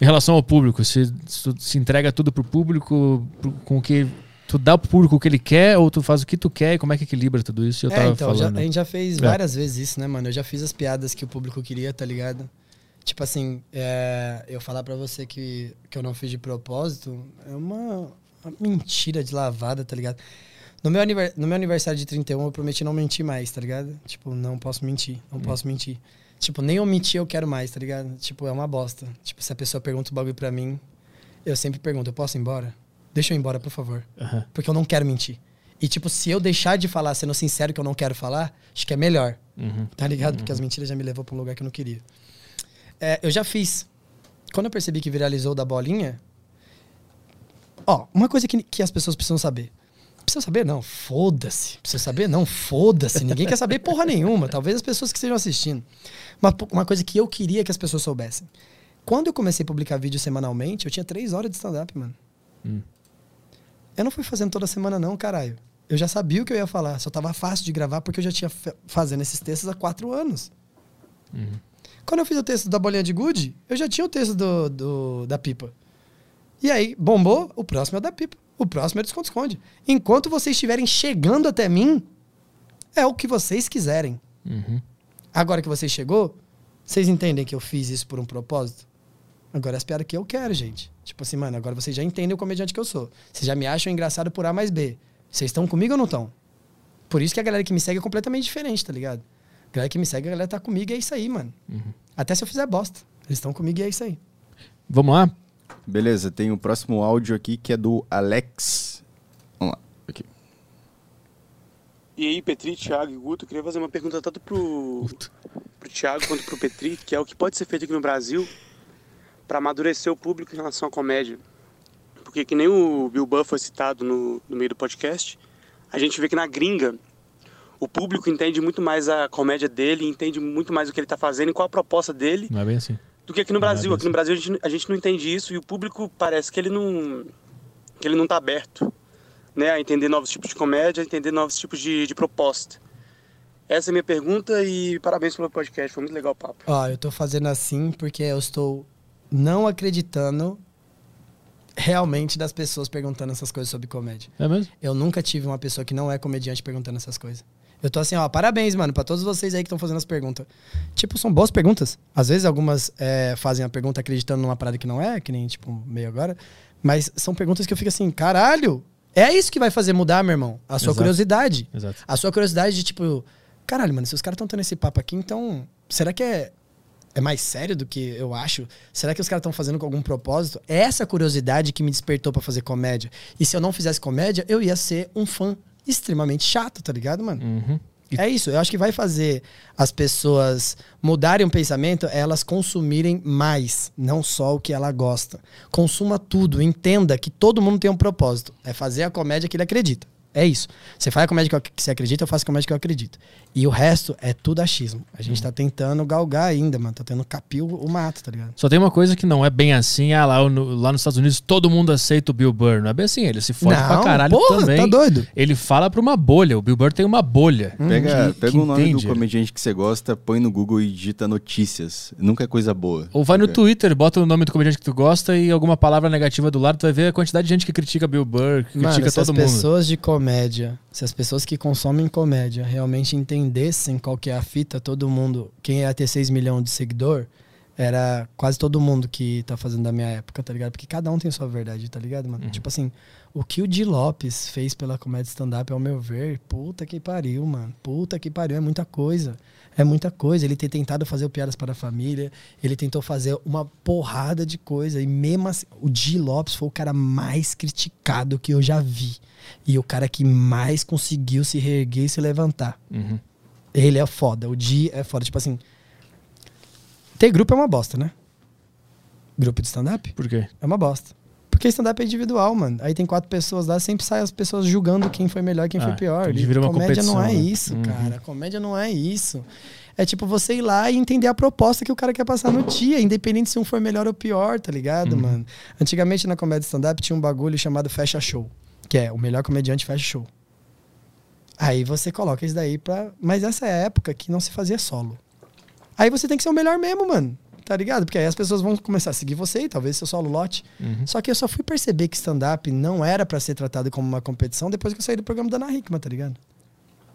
A: em relação ao público, se, se se entrega tudo pro público, pro- com o que tu dá pro público o que ele quer ou tu faz o que tu quer e como é que equilibra tudo isso? Eu
C: é,
A: tava
C: então, já-
A: falando.
C: a gente já fez
A: É.
C: várias vezes isso, né, mano? Eu já fiz as piadas que o público queria, tá ligado? Tipo assim, é, eu falar pra você que, que eu não fiz de propósito é uma, uma mentira de lavada, tá ligado? No meu, aniver- no meu aniversário de 31, eu prometi não mentir mais, tá ligado? Tipo, não posso mentir, não posso mentir. Tipo, nem omitir eu quero mais, tá ligado? Tipo, é uma bosta. Tipo, se a pessoa pergunta o bagulho pra mim, eu sempre pergunto, eu posso ir embora? Deixa eu ir embora, por favor. Porque eu não quero mentir. E, tipo, se eu deixar de falar sendo sincero que eu não quero falar, acho que é melhor.
A: Uhum.
C: Tá ligado? Porque as mentiras já me levou pra um lugar que eu não queria. É, eu já fiz. Quando eu percebi que viralizou da bolinha. Ó, uma coisa que, que as pessoas precisam saber. Precisa saber? Não, foda-se. Precisa saber? Não, foda-se. Ninguém quer saber porra nenhuma. Talvez as pessoas que estejam assistindo. Uma, uma coisa que eu queria que as pessoas soubessem. Quando eu comecei a publicar vídeo semanalmente, eu tinha três horas de stand-up, mano. Eu não fui fazendo toda semana, não, caralho. Eu já sabia o que eu ia falar. Só tava fácil de gravar porque eu já tinha fa- fazendo esses textos há quatro anos. Quando eu fiz o texto da bolinha de gude, eu já tinha o texto do, do- da pipa. E aí, bombou, o próximo é o da pipa. O próximo é do esconde-esconde. Enquanto vocês estiverem chegando até mim, é o que vocês quiserem.
A: Uhum.
C: Agora que você chegou, vocês entendem que eu fiz isso por um propósito? Agora é as piadas que eu quero, gente. Tipo assim, mano, agora vocês já entendem o comediante que eu sou. Vocês já me acham engraçado por A mais B. Vocês estão comigo ou não estão? Por isso que a galera que me segue é completamente diferente, tá ligado? A galera que me segue, a galera tá comigo e é isso aí, mano. Até se eu fizer bosta. Eles estão comigo e é isso aí.
A: Vamos lá?
B: Beleza, tem o próximo áudio aqui que é do Alex. Vamos lá. Aqui.
G: E aí, Petri, Thiago e Guto, eu queria fazer uma pergunta tanto pro, pro Thiago quanto pro Petri, que é o que pode ser feito aqui no Brasil para amadurecer o público em relação à comédia. Porque que nem o Bill Burr foi citado no, no meio do podcast, a gente vê que na gringa o público entende muito mais a comédia dele, entende muito mais o que ele tá fazendo e qual a proposta dele
A: Não é bem assim.
G: Do que aqui no Brasil. Aqui no Brasil a gente, a gente não entende isso e o público parece que ele não que ele não tá aberto, né, a entender novos tipos de comédia, a entender novos tipos de, de proposta. Essa é a minha pergunta e parabéns pelo podcast, foi muito legal o papo.
C: Ó, eu tô fazendo assim porque eu estou não acreditando realmente das pessoas perguntando essas coisas sobre comédia.
A: É mesmo?
C: Eu nunca tive uma pessoa que não é comediante perguntando essas coisas. Eu tô assim, ó, parabéns, mano, pra todos vocês aí que estão fazendo as perguntas. Tipo, são boas perguntas. Às vezes algumas é, fazem a pergunta acreditando numa parada que não é, que nem, tipo, meio agora. Mas são perguntas que eu fico assim, caralho, é isso que vai fazer mudar, meu irmão. A sua
A: Exato.
C: curiosidade.
A: Exato.
C: A sua curiosidade de, tipo, caralho, mano, se os caras estão tendo esse papo aqui, então, será que é, é mais sério do que eu acho? Será que os caras estão fazendo com algum propósito? É essa curiosidade que me despertou pra fazer comédia. E se eu não fizesse comédia, eu ia ser um fã extremamente chato, tá ligado, mano?
A: Uhum.
C: É isso, eu acho que vai fazer as pessoas mudarem o pensamento, é elas consumirem mais, não só o que ela gosta. Consuma tudo, entenda que todo mundo tem um propósito. É fazer a comédia que ele acredita. É isso. Você faz a comédia que você acredita, eu faço a comédia que eu acredito. E o resto é tudo achismo. A gente tá tentando galgar ainda, mano. Tá tendo capir o, mato, tá ligado?
A: Só tem uma coisa que não é bem assim. Ah, lá, no- lá nos Estados Unidos todo mundo aceita o Bill Burr. Não é bem assim. Ele se fode pra caralho
C: porra,
A: também.
C: tá doido?
A: Ele fala pra uma bolha. O Bill Burr tem uma bolha.
B: Pega,
A: que-
B: pega
A: que
B: o nome
A: entende.
B: do comediante que você gosta, põe no Google e digita notícias. Nunca é coisa boa.
A: Ou vai no
B: Nunca.
A: Twitter, bota o nome do comediante que tu gosta e alguma palavra negativa do lado, tu vai ver a quantidade de gente que critica Bill Burr, que
C: Mano,
A: critica todo mundo.
C: pessoas de comédia, se as pessoas que consomem comédia realmente entendessem qual que é a fita, todo mundo, quem ia ter 6 milhões de seguidor, era quase todo mundo que tá fazendo da minha época, tá ligado? Porque cada um tem sua verdade, tá ligado, mano? Tipo assim, o que o Di Lopes fez pela comédia stand-up, ao meu ver, puta que pariu, mano. Puta que pariu, é muita coisa. É muita coisa. Ele tem tentado fazer o Piadas para a Família, ele tentou fazer uma porrada de coisa. E mesmo assim, o Di Lopes foi o cara mais criticado que eu já vi. E o cara que mais conseguiu se reerguer e se levantar.
A: Uhum.
C: Ele é foda. O Di é foda. Tipo assim. Ter grupo é uma bosta, né? Grupo de stand-up?
A: Por quê?
C: É uma bosta. Porque stand-up é individual, mano. Aí tem quatro pessoas lá, sempre sai as pessoas julgando quem foi melhor e quem
A: Ah,
C: foi pior. E
A: vira uma
C: comédia não é
A: né?
C: isso,
A: Uhum.
C: cara. Comédia não é isso. É tipo você ir lá e entender a proposta que o cara quer passar no dia, independente se um for melhor ou pior, tá ligado,
A: Uhum.
C: mano? Antigamente na comédia stand-up tinha um bagulho chamado fecha show, que é o melhor comediante fecha show. Aí você coloca isso daí pra. Mas essa é a época que não se fazia solo. Aí você tem que ser o melhor mesmo, mano. Tá ligado? Porque aí as pessoas vão começar a seguir você e talvez seu solo lote.
A: Uhum.
C: Só que eu só fui perceber que stand-up não era pra ser tratado como uma competição depois que eu saí do programa da Ana Hickman, tá ligado?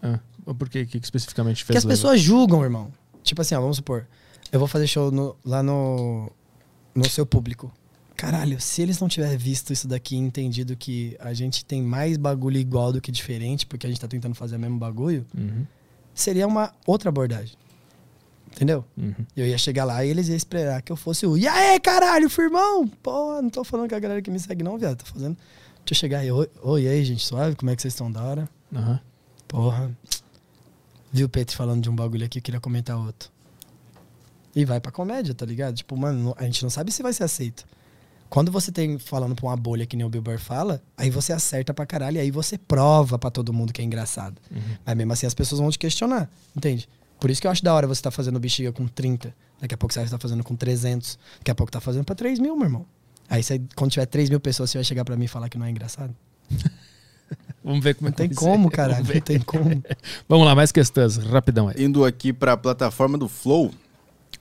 A: Ah, por que, que especificamente
C: Porque
A: fez?
C: as
A: levar?
C: pessoas julgam, irmão. Tipo assim, ó, vamos supor. Eu vou fazer show no- lá no, no seu público. Caralho, se eles não tiverem visto isso daqui e entendido que a gente tem mais bagulho igual do que diferente, porque a gente tá tentando fazer o mesmo bagulho,
A: Uhum,
C: seria uma outra abordagem. Entendeu?
A: uhum.
C: Eu ia chegar lá e eles iam esperar que eu fosse o. E aí, caralho, firmão? Pô, não tô falando com a galera que me segue, não, viado. Tô fazendo. Deixa eu chegar aí. Oi, oi, aí, gente, suave? Como é que vocês estão da hora?
A: Aham.
C: Porra. Vi o Petri falando de um bagulho aqui, eu queria comentar outro. E vai pra comédia, tá ligado? Tipo, mano, a gente não sabe se vai ser aceito. Quando você tem falando pra uma bolha que nem o Bill Burr fala, aí você acerta pra caralho e aí você prova pra todo mundo que é engraçado. Mas mesmo assim as pessoas vão te questionar, entende? Por isso que eu acho da hora você tá fazendo bexiga com 30. Daqui a pouco você vai estar fazendo com 300. Daqui a pouco tá fazendo pra 3 mil, meu irmão. Aí você, quando tiver 3 mil pessoas, você vai chegar pra mim e falar que não é engraçado? [LAUGHS]
A: Vamos ver como
C: Não
A: é que
C: tem como,
A: ver.
C: Não tem como. [LAUGHS]
A: Vamos lá, mais questões, rapidão aí.
B: Indo aqui para a plataforma do Flow,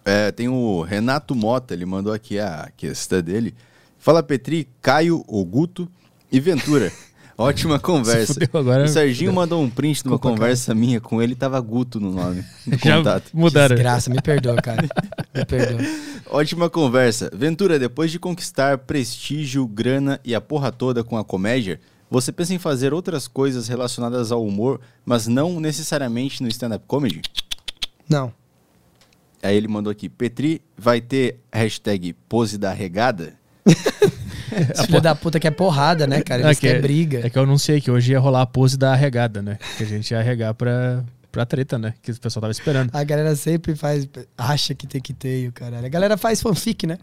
B: é, tem o Renato Mota, ele mandou aqui a questão dele. Fala Petri, Caio, Oguto e Ventura. [LAUGHS] Ótima conversa.
A: agora.
B: O Serginho mandou um print de uma conversa minha com ele, tava Guto no nome [LAUGHS] do
A: Já
B: contato.
A: mudaram.
C: Desgraça, me perdoa, cara. Me perdoa. [LAUGHS]
B: Ótima conversa. Ventura, depois de conquistar prestígio, grana e a porra toda com a comédia, você pensa em fazer outras coisas relacionadas ao humor, mas não necessariamente no stand-up comedy?
C: Não.
B: Aí ele mandou aqui, Petri vai ter hashtag pose da regada? [LAUGHS]
C: Esse [LAUGHS] filho da puta que é porrada, né, cara? Eles
A: É que é-
C: briga.
A: É que eu anunciei que hoje ia rolar a pose da arregada, né? Que a gente ia arregar pra, pra treta, né? Que o pessoal tava esperando.
C: A galera sempre faz, acha que tem que ter, o caralho. A galera faz fanfic, né?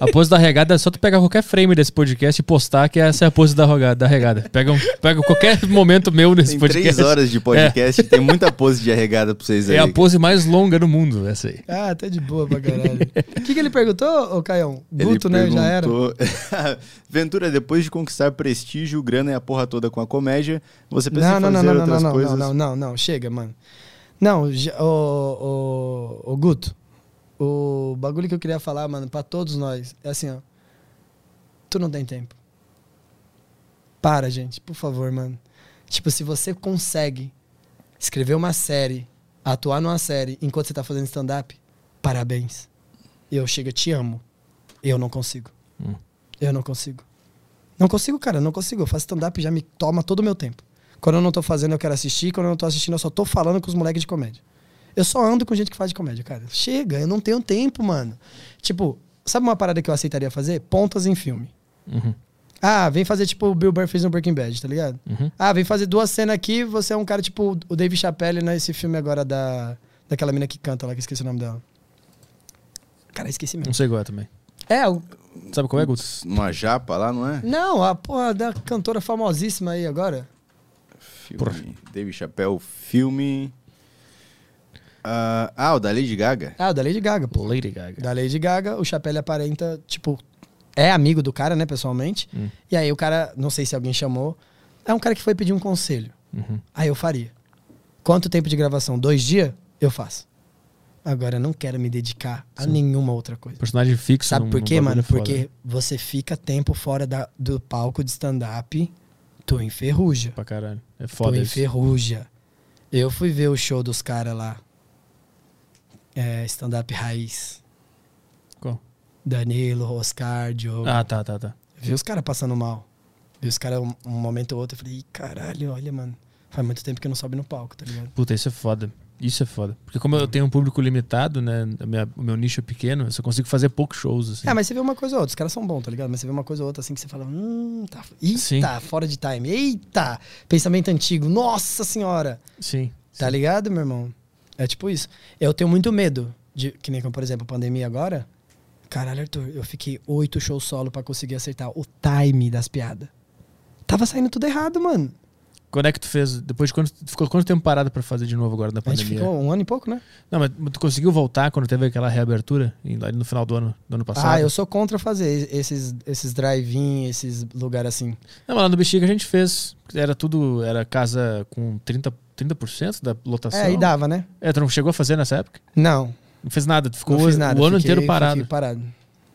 A: A pose da regada é só tu pegar qualquer frame desse podcast e postar que essa é a pose da regada. Da regada. Pega, um, pega qualquer momento meu nesse
B: Tem
A: podcast.
B: três horas de podcast, tem muita pose de arregada pra vocês aí.
A: É a pose mais longa do mundo, essa aí.
C: Ah, tá de boa pra caralho. O que, que ele perguntou, ô Caião?
B: Ele
C: Guto, né? Já era.
B: perguntou- [LAUGHS] Ventura, depois de conquistar prestígio, grana e a porra toda com a comédia, você pensa
C: Não,
B: em
C: não,
B: fazer
C: não, não, não,
B: outras
C: não,
B: coisas?
C: não, não, não, não, chega, mano. Não, ô, ô, ô, Guto, o bagulho que eu queria falar, mano, pra todos nós, é assim, ó. Tu não tem tempo. Para, gente, por favor, mano. Tipo, se você consegue escrever uma série, atuar numa série enquanto você tá fazendo stand-up, parabéns. Eu chego, te amo. Eu não consigo.
A: Hum.
C: Eu não consigo. Não consigo, cara, não consigo. Eu faço stand-up e já me toma todo o meu tempo. Quando eu não tô fazendo, eu quero assistir. Quando eu não tô assistindo, eu só tô falando com os moleques de comédia. Eu só ando com gente que faz de comédia, cara. Chega, eu não tenho tempo, mano. Tipo, sabe uma parada que eu aceitaria fazer? Pontas em filme.
A: Uhum.
C: Ah, vem fazer tipo o Bill Burr fez no Breaking Bad, tá ligado?
A: Uhum.
C: Ah, vem fazer duas cenas aqui, você é um cara tipo o Dave Chappelle nesse filme agora da daquela mina que canta lá, que esqueci o nome dela. Cara, esqueci
A: Não
C: mesmo.
A: sei qual é também.
C: É, o,
A: Sabe qual é, Guto?
B: Numa japa lá, não é?
C: não, a porra da cantora famosíssima aí agora.
B: Filme.
A: Porra.
B: David Chappelle, filme. Ah, ah, o da Lady Gaga.
C: Ah, o da Lady Gaga, pô.
A: Lady Gaga.
C: Da Lady Gaga, o Chappelle aparenta, tipo, é amigo do cara, né, pessoalmente.
A: Hum.
C: E aí o cara, não sei se alguém chamou, é um cara que foi pedir um conselho.
A: Uhum.
C: Aí eu faria. Quanto tempo de gravação? Dois dias? Eu faço. Agora eu não quero me dedicar a nenhuma outra coisa.
A: Personagem fixo.
C: Sabe
A: num-
C: por quê, mano?
A: foda.
C: Porque você fica tempo fora da- do palco de stand-up, tu enferruja.
A: Pra caralho. É foda isso.
C: enferruja. Eu fui ver o show dos caras lá. É, stand-up raiz.
A: Qual?
C: Danilo, Oscar, Diogo.
A: Ah, tá, tá, tá.
C: Vi os caras passando mal. Vi os caras um, um momento ou outro. Eu falei, "Ih, caralho, olha, mano. Faz muito tempo que eu não sobe no palco, tá ligado?
A: Puta, isso é foda. Isso é foda. Porque como eu tenho um público limitado, né? minha- o meu nicho é pequeno, eu só consigo fazer poucos shows, assim.
C: É, mas você vê uma coisa ou outra. Os caras são bons, tá ligado? Mas você vê uma coisa ou outra assim que você fala, hum, tá. Eita,
A: Sim.
C: fora de time. Eita, pensamento antigo. Nossa senhora.
A: Sim.
C: Tá ligado, meu irmão? É tipo isso. Eu tenho muito medo de, que nem como, por exemplo, a pandemia agora. Caralho, Arthur, eu fiquei oito shows solo pra conseguir acertar o time das piadas. Tava saindo tudo errado, mano.
A: Quando é que tu fez? Depois de quando ficou quanto tempo parado pra fazer de novo agora na
C: A gente
A: pandemia?
C: ficou um ano e pouco, né?
A: Não, mas tu conseguiu voltar quando teve aquela reabertura? No final do ano, do ano passado?
C: Ah, eu sou contra fazer esses, esses drive-in, esses lugares assim.
A: Não, mas lá no Bexiga a gente fez. Era tudo. Era casa com 30%, 30 da lotação.
C: É, e dava, né?
A: É, tu não chegou a fazer nessa época?
C: Não,
A: Não fez nada, tu ficou
C: não fiz nada.
A: o ano
C: fiquei-
A: inteiro parado.
C: parado.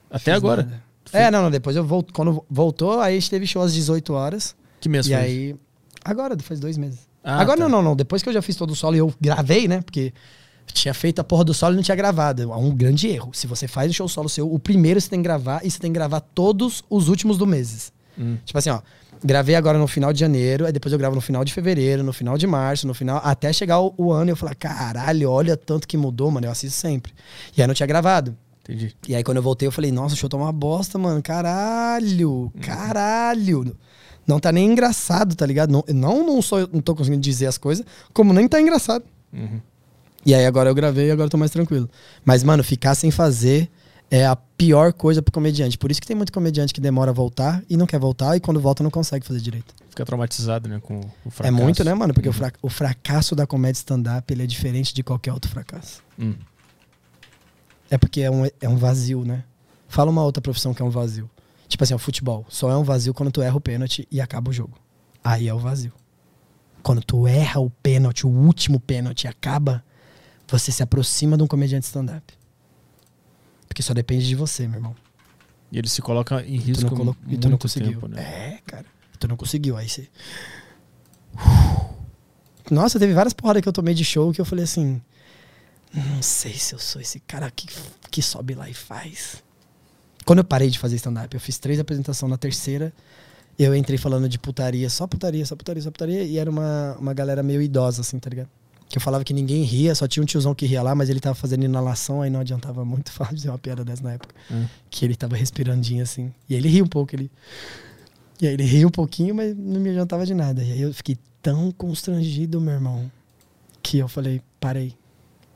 A: Até
C: Fiz
A: agora.
C: É, não, não, depois eu volto. Quando voltou, aí a gente teve show às 18 horas.
A: Que mês
C: e
A: foi?
C: aí. Agora, faz dois meses.
A: Ah,
C: agora
A: tá.
C: não, não, não. Depois que eu já fiz todo o solo e eu gravei, né? Porque tinha feito a porra do solo e não tinha gravado. É um grande erro. Se você faz o show solo seu, o primeiro você tem que gravar e você tem que gravar todos os últimos do meses.
A: Hum.
C: Tipo assim, ó. Gravei agora no final de janeiro, aí depois eu gravo no final de fevereiro, no final de março, no final. Até chegar o, o ano e eu falar, caralho, olha tanto que mudou, mano. Eu assisto sempre. E aí não tinha gravado.
A: Entendi.
C: E aí quando eu voltei, eu falei, nossa, o show tá uma bosta, mano. Caralho, caralho. Não tá nem engraçado, tá ligado? Não, não, não, sou, não tô conseguindo dizer as coisas, como nem tá engraçado.
A: Uhum.
C: E aí agora eu gravei e agora eu tô mais tranquilo. Mas, mano, ficar sem fazer é a pior coisa pro comediante. Por isso que tem muito comediante que demora a voltar e não quer voltar, e quando volta não consegue fazer direito.
A: Fica traumatizado, né? Com o fracasso.
C: É muito, né, mano? Porque
A: Uhum.
C: o, fra- o fracasso da comédia stand-up ele é diferente de qualquer outro fracasso.
A: Hum.
C: É porque é um, é um vazio, né? Fala uma outra profissão que é um vazio. Tipo assim, o futebol. Só é um vazio quando tu erra o pênalti e acaba o jogo. Aí é o vazio. Quando tu erra o pênalti, o último pênalti e acaba, você se aproxima de um comediante stand-up. Porque só depende de você, meu irmão.
A: E ele se coloca em
C: Tu
A: risco
C: não, colo... e tu não conseguiu.
A: tempo, né?
C: É, cara. Tu não conseguiu. Aí você. Nossa, teve várias porradas que eu tomei de show que eu falei assim. Não sei se eu sou esse cara que, que sobe lá e faz. Quando eu parei de fazer stand-up, eu fiz três apresentações na terceira. Eu entrei falando de putaria, só putaria, só putaria, só putaria. E era uma, uma galera meio idosa, assim, tá ligado? Que eu falava que ninguém ria, só tinha um tiozão que ria lá, mas ele tava fazendo inalação, aí não adiantava muito [LAUGHS] falar de uma piada dessa na época.
A: Hum.
C: Que ele tava respirandinho assim. E aí ele ria um pouco, ele. E aí ele ria um pouquinho, mas não me adiantava de nada. E aí eu fiquei tão constrangido, meu irmão, que eu falei, parei.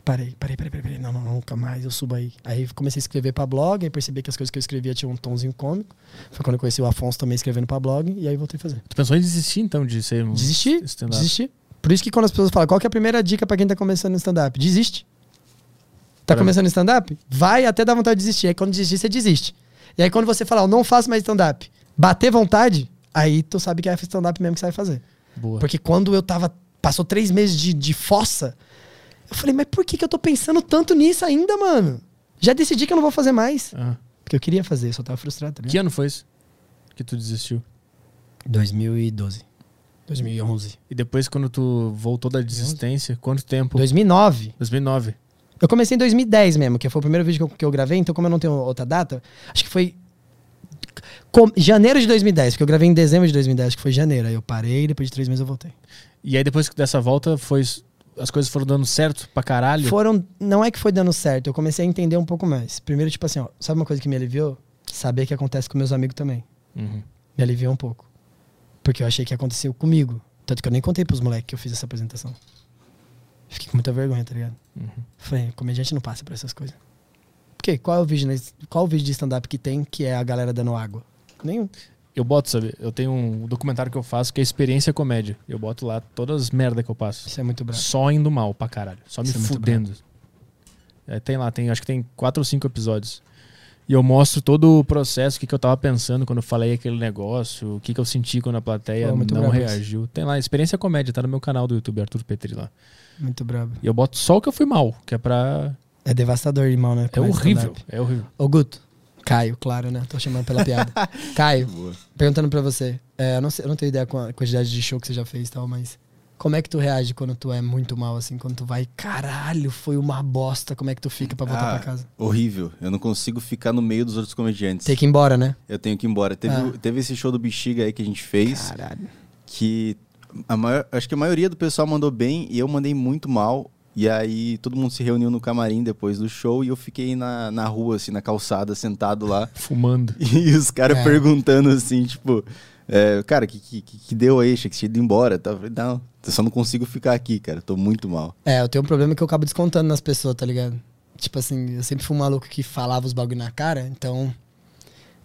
C: Parei, parei, parei, parei. Não, não, nunca mais, eu subo aí. Aí comecei a escrever pra blog, aí percebi que as coisas que eu escrevia tinham um tomzinho cômico. Foi quando eu conheci o Afonso também escrevendo pra blog, e aí voltei a fazer.
A: Tu pensou em desistir, então, de ser um
C: Desisti,
A: stand-up?
C: desisti. Por isso que quando as pessoas falam, qual que é a primeira dica pra quem tá começando no stand-up? Desiste. Tá começando no stand-up? Vai até dar vontade de desistir. Aí quando desistir, você desiste. E aí quando você falar, eu não faço mais stand-up, bater vontade, aí tu sabe que é stand-up mesmo que você vai fazer.
A: Boa.
C: Porque quando eu tava. Passou três meses de, de fossa, eu falei, mas por que, que eu tô pensando tanto nisso ainda, mano? Já decidi que eu não vou fazer mais.
A: Ah.
C: Porque eu queria fazer, só tava frustrado, tá
A: Que ano foi isso que tu desistiu?
C: 2012. 2011.
A: E depois, quando tu voltou da desistência, quanto tempo?
C: 2009.
A: 2009.
C: Eu comecei em 2010 mesmo, que foi o primeiro vídeo que eu, que eu gravei, então como eu não tenho outra data, acho que foi com- janeiro de 2010, porque eu gravei em dezembro de 2010, acho que foi janeiro. Aí eu parei, depois de três meses eu voltei.
A: E aí, depois dessa volta, foi as coisas foram dando certo pra caralho.
C: Foram. Não é que foi dando certo, eu comecei a entender um pouco mais. Primeiro, tipo assim, ó, sabe uma coisa que me aliviou? Saber que acontece com meus amigos também.
A: Uhum.
C: Me aliviou um pouco. Porque eu achei que aconteceu comigo. Tanto que eu nem contei pros moleques que eu fiz essa apresentação. Fiquei com muita vergonha, tá ligado? Falei, comediante não passa por essas coisas. Porque qual é o vídeo, qual é o vídeo de stand-up que tem que é a galera dando água? Nenhum.
A: Eu boto, sabe? Eu tenho um documentário que eu faço que é Experiência Comédia. Eu boto lá todas as merda que eu passo.
C: Isso é muito bravo.
A: Só indo mal pra caralho. Só me
C: Isso é muito
A: fudendo. É, tem lá, tem, acho que tem quatro ou cinco episódios. E eu mostro todo o processo, o que, que eu tava pensando quando eu falei aquele negócio, o que, que eu senti quando a plateia
C: Pô,
A: não
C: brabo isso.
A: reagiu. Tem lá, Experiência Comédia, tá no meu canal do YouTube, Arthur Petri lá.
C: Muito brabo.
A: E eu boto só o que eu fui mal, que é pra.
C: É devastador, irmão, né?
A: É horrível. É horrível.
C: Ô, Guto. Caio, claro, né? Tô chamando pela piada. [LAUGHS] Caio, perguntando pra você. É, eu, não sei, eu não tenho ideia com a quantidade de show que você já fez e tal, mas como é que tu reage quando tu é muito mal, assim? Quando tu vai, caralho, foi uma bosta. Como é que tu fica pra voltar
B: Ah,
C: pra casa?
B: Horrível. Eu não consigo ficar no meio dos outros comediantes.
C: Tem que ir embora, né?
B: Eu tenho que ir embora. Teve,
C: Ah.
B: teve esse show do Bexiga aí que a gente fez.
C: Caralho.
B: que a maior, acho que a maioria do pessoal mandou bem e eu mandei muito mal. E aí todo mundo se reuniu no camarim depois do show e eu fiquei na, na rua, assim, na calçada, sentado lá. [LAUGHS]
A: Fumando. [LAUGHS]
B: E os caras
C: É.
B: perguntando assim, tipo, é, cara, o que, que, que deu aí? Achei que tinha ido embora. tá? Eu falei, não, eu só não consigo ficar aqui, cara. Tô muito mal.
C: É, eu tenho um problema que eu acabo descontando nas pessoas, tá ligado? Tipo assim, eu sempre fui um maluco que falava os bagulho na cara, então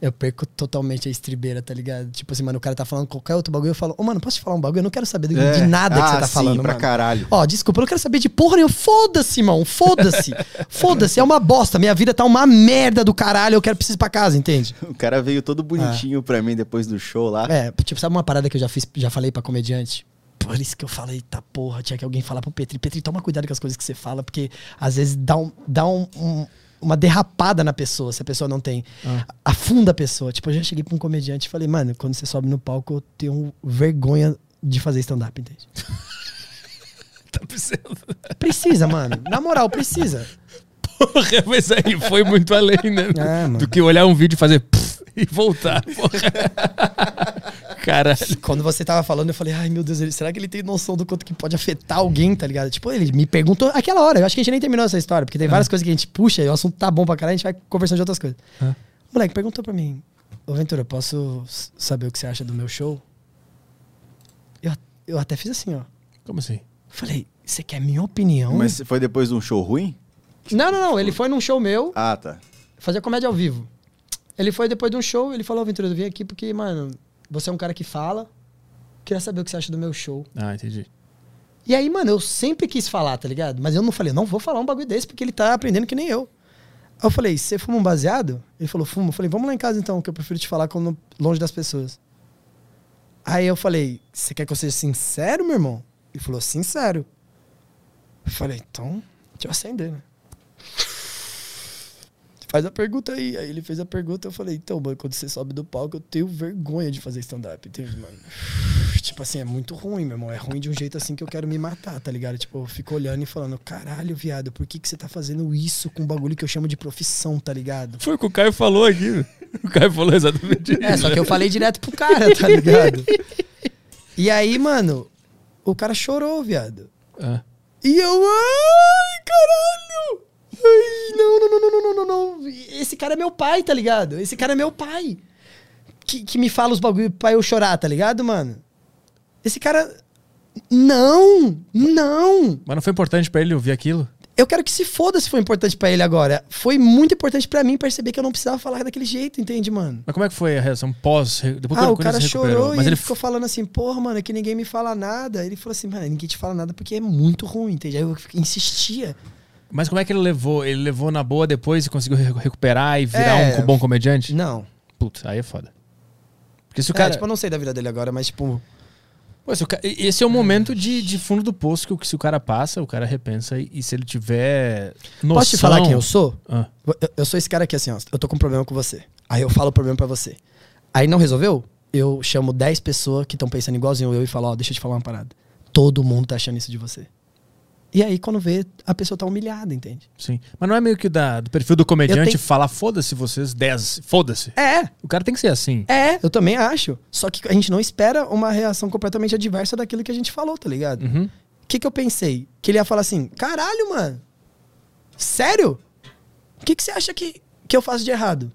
C: eu perco totalmente a estribeira, tá ligado? Tipo assim, mano, o cara tá falando qualquer outro bagulho, eu falo, ô, mano, posso te falar um bagulho? Eu não quero saber de,
B: É.
C: de nada que
B: Ah,
C: você tá
B: sim,
C: falando,
B: pra
C: mano.
B: caralho.
C: Ó, desculpa, eu não quero saber de porra nenhuma. Foda-se, irmão. Foda-se. [LAUGHS] Foda-se, é uma bosta. Minha vida tá uma merda do caralho. Eu quero preciso ir pra casa, entende? [LAUGHS]
B: O cara veio todo bonitinho pra mim depois do show lá.
C: É, tipo, sabe uma parada que eu já fiz, já falei pra comediante? Por isso que eu falei, tá porra, tinha que alguém falar pro Petri. Petri, toma cuidado com as coisas que você fala, porque às vezes dá, um, dá um- um- uma derrapada na pessoa, se a pessoa não tem. Afunda a pessoa. Tipo, eu já cheguei pra um comediante e falei, mano, quando você sobe no palco, eu tenho vergonha de fazer stand-up, entende? [LAUGHS]
A: Tá precisando.
C: Precisa, mano. Na moral, precisa.
A: Porra, mas aí foi muito além, né?
C: É.
A: Do que olhar um vídeo e fazer e voltar. Porra. Caralho. [LAUGHS]
C: Quando você tava falando, eu falei, ai meu Deus, ele- será que ele tem noção do quanto que pode afetar alguém, tá ligado? Tipo, ele me perguntou aquela hora, eu acho que a gente nem terminou essa história, porque tem várias coisas que a gente puxa e o assunto tá bom pra caralho, a gente vai conversando de outras coisas.
A: Ah.
C: O moleque perguntou pra mim, ô Ventura, posso saber o que você acha do meu show? Eu, eu até fiz assim, ó.
A: Como assim?
C: Falei, você quer minha opinião?
B: Mas foi depois de um show ruim?
C: Não, não, não, ele foi num show meu,
B: Ah, tá.
C: fazia comédia ao vivo. Ele foi depois de um show, ele falou, Ventura, eu vim aqui porque, mano, você é um cara que fala, queria saber o que você acha do meu show.
A: Ah, entendi.
C: E aí, mano, eu sempre quis falar, tá ligado? Mas eu não falei, não vou falar um bagulho desse porque ele tá aprendendo que nem eu. Aí eu falei, você fuma um baseado? Ele falou, fumo. Eu falei, vamos lá em casa então, que eu prefiro te falar quando longe das pessoas. Aí eu falei, você quer que eu seja sincero, meu irmão? Ele falou, sincero. Eu falei, então, deixa eu acender, né? Faz a pergunta aí. Aí ele fez a pergunta, eu falei, então, mano, quando você sobe do palco, eu tenho vergonha de fazer stand-up, mano? [SIGHS] Tipo assim, é muito ruim, meu irmão. É ruim de um jeito assim que eu quero me matar, tá ligado? Tipo, eu fico olhando e falando, caralho, viado, por que, que você tá fazendo isso com um bagulho que eu chamo de profissão, tá ligado?
A: Foi o que o Caio falou aqui. O Caio falou exatamente isso.
C: É, só que eu falei direto pro cara, tá ligado? [LAUGHS] E aí, mano, o cara chorou, viado.
A: Ah.
C: E eu, ai, caralho! Ai, não, não, não, não, não, não, não. Esse cara é meu pai, tá ligado? Esse cara é meu pai. Que, que me fala os bagulho pra eu chorar, tá ligado, mano? Esse cara. Não! Não!
A: Mas não foi importante para ele ouvir aquilo?
C: Eu quero que se foda se foi importante para ele agora. Foi muito importante para mim perceber que eu não precisava falar daquele jeito, entende, mano?
A: Mas como é que foi a reação pós? Depois
C: ah, o cara chorou
A: mas
C: e
A: ele,
C: ficou falando assim, porra, mano, é que ninguém me fala nada. Ele falou assim, mano, ninguém te fala nada porque é muito ruim, entende? Aí eu insistia.
A: Mas como é que ele levou? Ele levou na boa depois e conseguiu re- recuperar e virar
C: É.
A: um bom comediante?
C: Não.
A: Putz, aí é foda. Porque se o
C: É,
A: cara.
C: tipo, eu não sei da vida dele agora, mas tipo.
A: Pô, ca- Esse é o momento de, de fundo do poço que o- se o cara passa, o cara repensa e, e se ele tiver noção...
C: Posso te falar quem eu sou?
A: Ah.
C: Eu, eu sou esse cara aqui assim, ó. Eu tô com um problema com você. Aí eu falo o problema pra você. Aí não resolveu? Eu chamo 10 pessoas que estão pensando igualzinho eu e falo, ó, deixa eu te falar uma parada. Todo mundo tá achando isso de você. E aí, quando vê, a pessoa tá humilhada, entende?
A: Sim. Mas não é meio que da, do perfil do comediante
C: tenho-
A: falar foda-se vocês 10, foda-se.
C: É,
A: O cara tem que ser assim.
C: é, eu também acho. Só que a gente não espera uma reação completamente adversa daquilo que a gente falou, tá ligado?
A: Uhum.
C: O que, que eu pensei? Que ele ia falar assim: caralho, mano. Sério? O que, que você acha que, que eu faço de errado?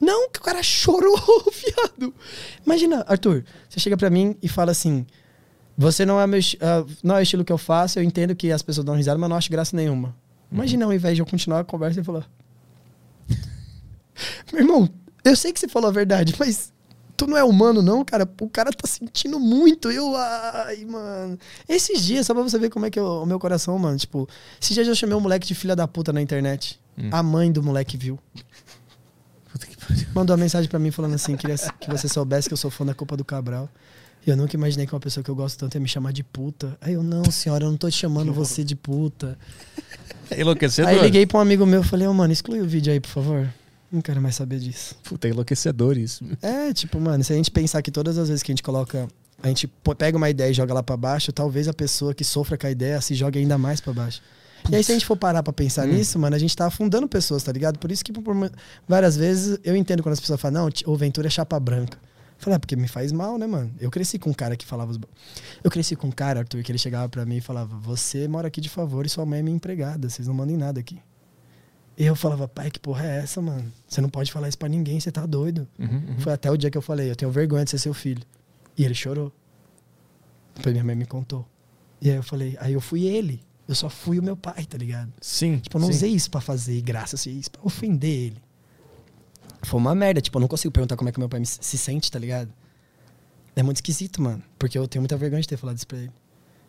C: Não, que o cara [LAUGHS] chorou, [LAUGHS] viado. Imagina, Arthur, você chega pra mim e fala assim: Você não é, meu, ah, não é o estilo que eu faço, eu entendo que as pessoas dão risada, mas não acho graça nenhuma. Imagina, ao invés de eu continuar a conversa e falar: [LAUGHS] Meu irmão, eu sei que você falou a verdade, mas tu não é humano, não, cara. O cara tá sentindo muito. Eu, ai, mano. Esses dias, só pra você ver como é que é o meu coração, mano. Tipo, esses dias eu chamei um moleque de filha da puta na internet. A mãe do moleque viu.
A: Puta que pariu.
C: Mandou uma mensagem pra mim falando assim: queria que você soubesse que eu sou fã da Copa do Cabral. Eu nunca imaginei que uma pessoa que eu gosto tanto ia me chamar de puta. Aí eu, não, senhora, eu não tô te chamando você de puta.
A: É enlouquecedor.
C: Aí liguei pra um amigo meu e falei, ô, mano, exclui o vídeo aí, por favor. Não quero mais saber disso.
A: Puta, é enlouquecedor isso.
C: É, tipo, mano, se a gente pensar que todas as vezes que a gente coloca. A gente pega uma ideia e joga lá pra baixo, talvez a pessoa que sofra com a ideia se jogue ainda mais pra baixo. E aí, se a gente for parar pra pensar nisso, mano, a gente tá afundando pessoas, tá ligado? Por isso que por várias vezes eu entendo quando as pessoas falam, não, o Ventura é chapa branca. Falei, ah, porque me faz mal, né, mano? Eu cresci com um cara que falava. Os... Eu cresci com um cara, Arthur, que ele chegava pra mim e falava: Você mora aqui de favor e sua mãe é minha empregada, vocês não mandam em nada aqui. E eu falava, pai, que porra é essa, mano? Você não pode falar isso pra ninguém, você tá doido.
A: Uhum,
C: Foi até o dia que eu falei, eu tenho vergonha de ser seu filho. E ele chorou. Depois minha mãe me contou. E aí eu falei, aí eu fui ele. Eu só fui o meu pai, tá ligado?
A: Sim.
C: Tipo, eu não
A: sim.
C: usei isso pra fazer graça, usei isso pra ofender ele. Foi uma merda, tipo, eu não consigo perguntar como é que meu pai me- se sente, tá ligado? É muito esquisito, mano. Porque eu tenho muita vergonha de ter falado isso pra ele.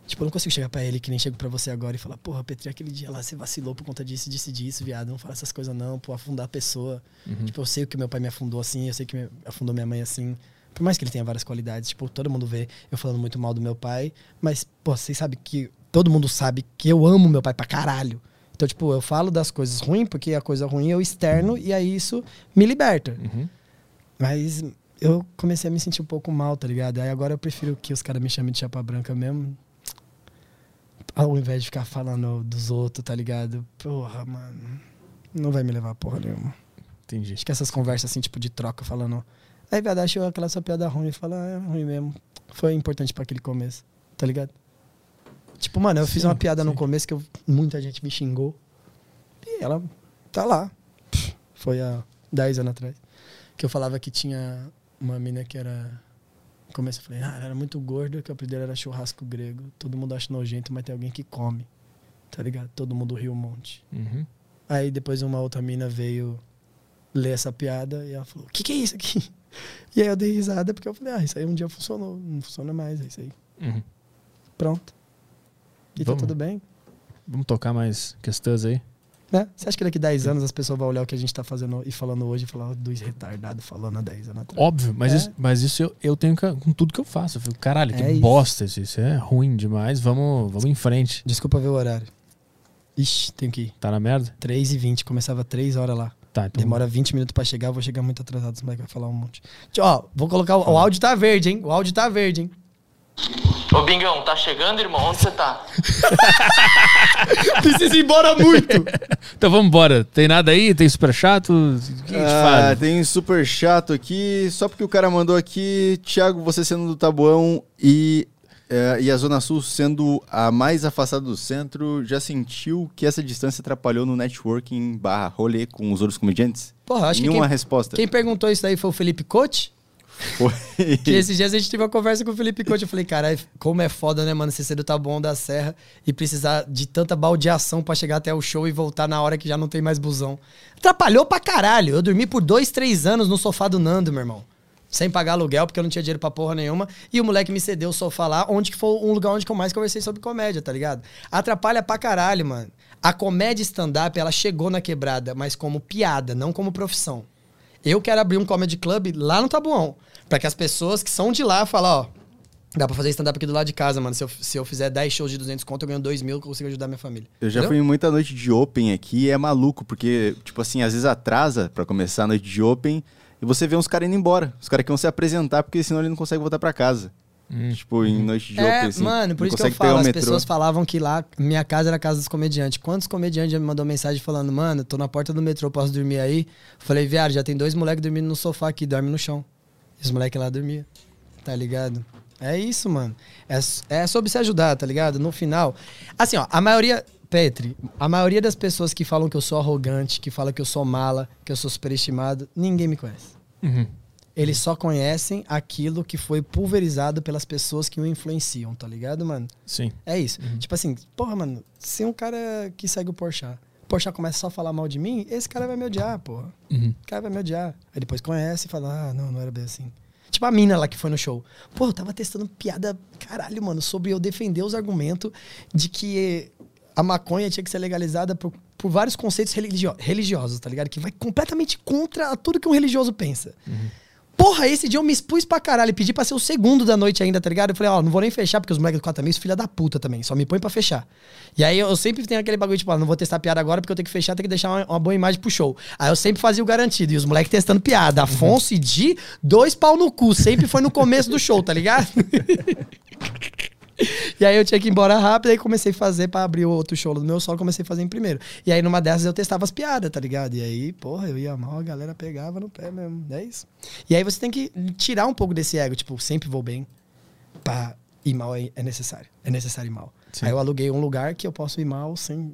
C: Tipo, eu não consigo chegar pra ele que nem chego pra você agora e falar, porra, Petri, aquele dia lá você vacilou por conta disso, disso e disso, viado. Não fala essas coisas não, pô, afundar a pessoa. Tipo, eu sei que meu pai me afundou assim, eu sei que me afundou minha mãe assim. Por mais que ele tenha várias qualidades, tipo, todo mundo vê eu falando muito mal do meu pai, mas, pô, vocês sabem que. Todo mundo sabe que eu amo meu pai pra caralho. Então, tipo, eu falo das coisas ruins, porque a coisa ruim eu externo e aí isso me liberta.
A: Uhum.
C: Mas eu comecei a me sentir um pouco mal, tá ligado? Aí agora eu prefiro que os caras me chamem de chapa branca mesmo. Ao invés de ficar falando dos outros, tá ligado? Porra, mano. Não vai me levar a porra nenhuma.
A: Entendi.
C: Acho que essas conversas assim, tipo, de troca, falando. Aí, viado, achou aquela sua piada ruim. Fala, ah, é ruim mesmo. Foi importante pra aquele começo, tá ligado? Tipo, mano, eu fiz
A: Sim,
C: uma piada no
A: sim.
C: começo que eu- muita gente me xingou. E ela tá lá. Foi há 10 anos atrás. Que eu falava que tinha uma mina que era. No começo eu falei, ah, ela era muito gorda, que o apelido era churrasco grego. Todo mundo acha nojento, mas tem alguém que come. Tá ligado? Todo mundo riu um monte.
A: Uhum.
C: Aí depois uma outra mina veio ler essa piada e ela falou: O que, que é isso aqui? [LAUGHS] E aí eu dei risada porque eu falei: Ah, isso aí um dia funcionou, não funciona mais, é isso aí.
A: Uhum.
C: Pronto. E
A: Vamos.
C: tá tudo bem.
A: Vamos tocar mais questões aí?
C: Né? Você acha que daqui a 10 anos as pessoas vão olhar o que a gente tá fazendo e falando hoje e falar "Ó, dois retardados falando há 10 anos atrás?
A: Óbvio, mas,
C: É.
A: isso, mas isso eu, eu tenho com tudo que eu faço. Eu fico, caralho, que
C: É
A: bosta isso. Isso é ruim demais. Vamos, vamos em frente.
C: Desculpa ver o horário. Ixi, tenho que ir.
A: Tá na merda?
C: 3 e 20 começava 3 horas lá.
A: Tá, então.
C: Demora 20 minutos pra chegar, eu vou chegar muito atrasado, moleque vai falar um monte. Ó, vou colocar. O, o áudio tá verde, hein? O áudio tá verde, hein?
H: Ô Bingão, tá chegando, irmão? Onde você tá? [LAUGHS]
C: Precisa ir embora muito!
A: Então vamos embora. Tem nada aí? Tem super chato? O que a gente
B: Ah,
A: faz?
B: tem um super chato aqui, só porque o cara mandou aqui, Thiago, você sendo do Tabuão e, eh, e a Zona Sul sendo a mais afastada do centro, já sentiu que essa distância atrapalhou no networking barra rolê com os outros comediantes?
C: Porra, acho que
B: Nenhuma
C: quem,
B: resposta.
C: quem perguntou isso daí foi o Felipe Coach. [LAUGHS] Que esses dias a gente teve uma conversa com o Felipe Coach. Eu falei, caralho, como é foda, né, mano? Você ser do Taboão da Serra e precisar de tanta baldeação pra chegar até o show e voltar na hora que já não tem mais busão. Atrapalhou pra caralho. Eu dormi por dois, três anos no sofá do Nando, meu irmão. Sem pagar aluguel, porque eu não tinha dinheiro pra porra nenhuma. E o moleque me cedeu o sofá lá, onde que foi um lugar onde eu mais conversei sobre comédia, tá ligado? Atrapalha pra caralho, mano. A comédia stand-up, ela chegou na quebrada, mas como piada, não como profissão. Eu quero abrir um comedy club lá no Tabuão. Pra que as pessoas que são de lá falem, ó. Dá pra fazer stand-up aqui do lado de casa, mano. Se eu, se eu fizer 10 shows de 200 conto, eu ganho 2 mil, eu consigo ajudar minha família.
B: Eu já
C: Entendeu?
B: fui em muita noite de Open aqui e é maluco, porque, tipo assim, às vezes atrasa pra começar a noite de Open e você vê uns caras indo embora. Os caras que vão se apresentar, porque senão ele não consegue voltar pra casa. Tipo, em noite de
C: É,
B: Open, assim.
C: mano, por
B: não
C: isso que eu falo, as
B: metrô.
C: pessoas falavam que lá, minha casa era a casa dos comediantes. Quantos comediantes já me mandou mensagem falando, mano, tô na porta do metrô, posso dormir aí? Falei, viado, já tem dois moleques dormindo no sofá aqui, dorme no chão. E os moleques lá dormiam, tá ligado? É isso, mano. É, é sobre se ajudar, tá ligado? No final. Assim, ó, a maioria. Petri, a maioria das pessoas que falam que eu sou arrogante, que falam que eu sou mala, que eu sou superestimado, ninguém me conhece.
A: Uhum.
C: Eles só conhecem aquilo que foi pulverizado pelas pessoas que o influenciam, tá ligado, mano?
A: Sim.
C: É isso. Tipo assim, porra, mano, se um cara que segue o Porchat, o Porchat começa só a falar mal de mim, esse cara vai me odiar, porra.
A: Uhum.
C: O cara vai me odiar. Aí depois conhece e fala, ah, não, não era bem assim. Tipo a mina lá que foi no show. Pô, eu tava testando piada, caralho, mano, sobre eu defender os argumentos de que a maconha tinha que ser legalizada por, por vários conceitos religio- religiosos, tá ligado? Que vai completamente contra tudo que um religioso pensa. Porra, esse dia eu me expus pra caralho e pedi pra ser o segundo da noite ainda, tá ligado? Eu falei, ó, não vou nem fechar, porque os moleques do 4 amigos, filha da puta também, só me põe pra fechar. E aí eu sempre tenho aquele bagulho, tipo, ó, não vou testar piada agora porque eu tenho que fechar, tenho que deixar uma, uma boa imagem pro show. Aí eu sempre fazia o garantido, e os moleques testando piada. Afonso e Di, dois pau no cu, sempre foi no começo do show, tá ligado? [LAUGHS] [LAUGHS] E aí eu tinha que ir embora rápido, aí comecei a fazer pra abrir o outro show do meu solo, comecei a fazer em primeiro. E aí numa dessas eu testava as piadas, tá ligado? E aí, porra, eu ia mal, a galera pegava no pé mesmo. É isso. E aí você tem que tirar um pouco desse ego, tipo, sempre vou bem. Pá, ir mal é, é necessário. É necessário ir mal.
A: Sim.
C: Aí eu aluguei um lugar que eu posso ir mal sem.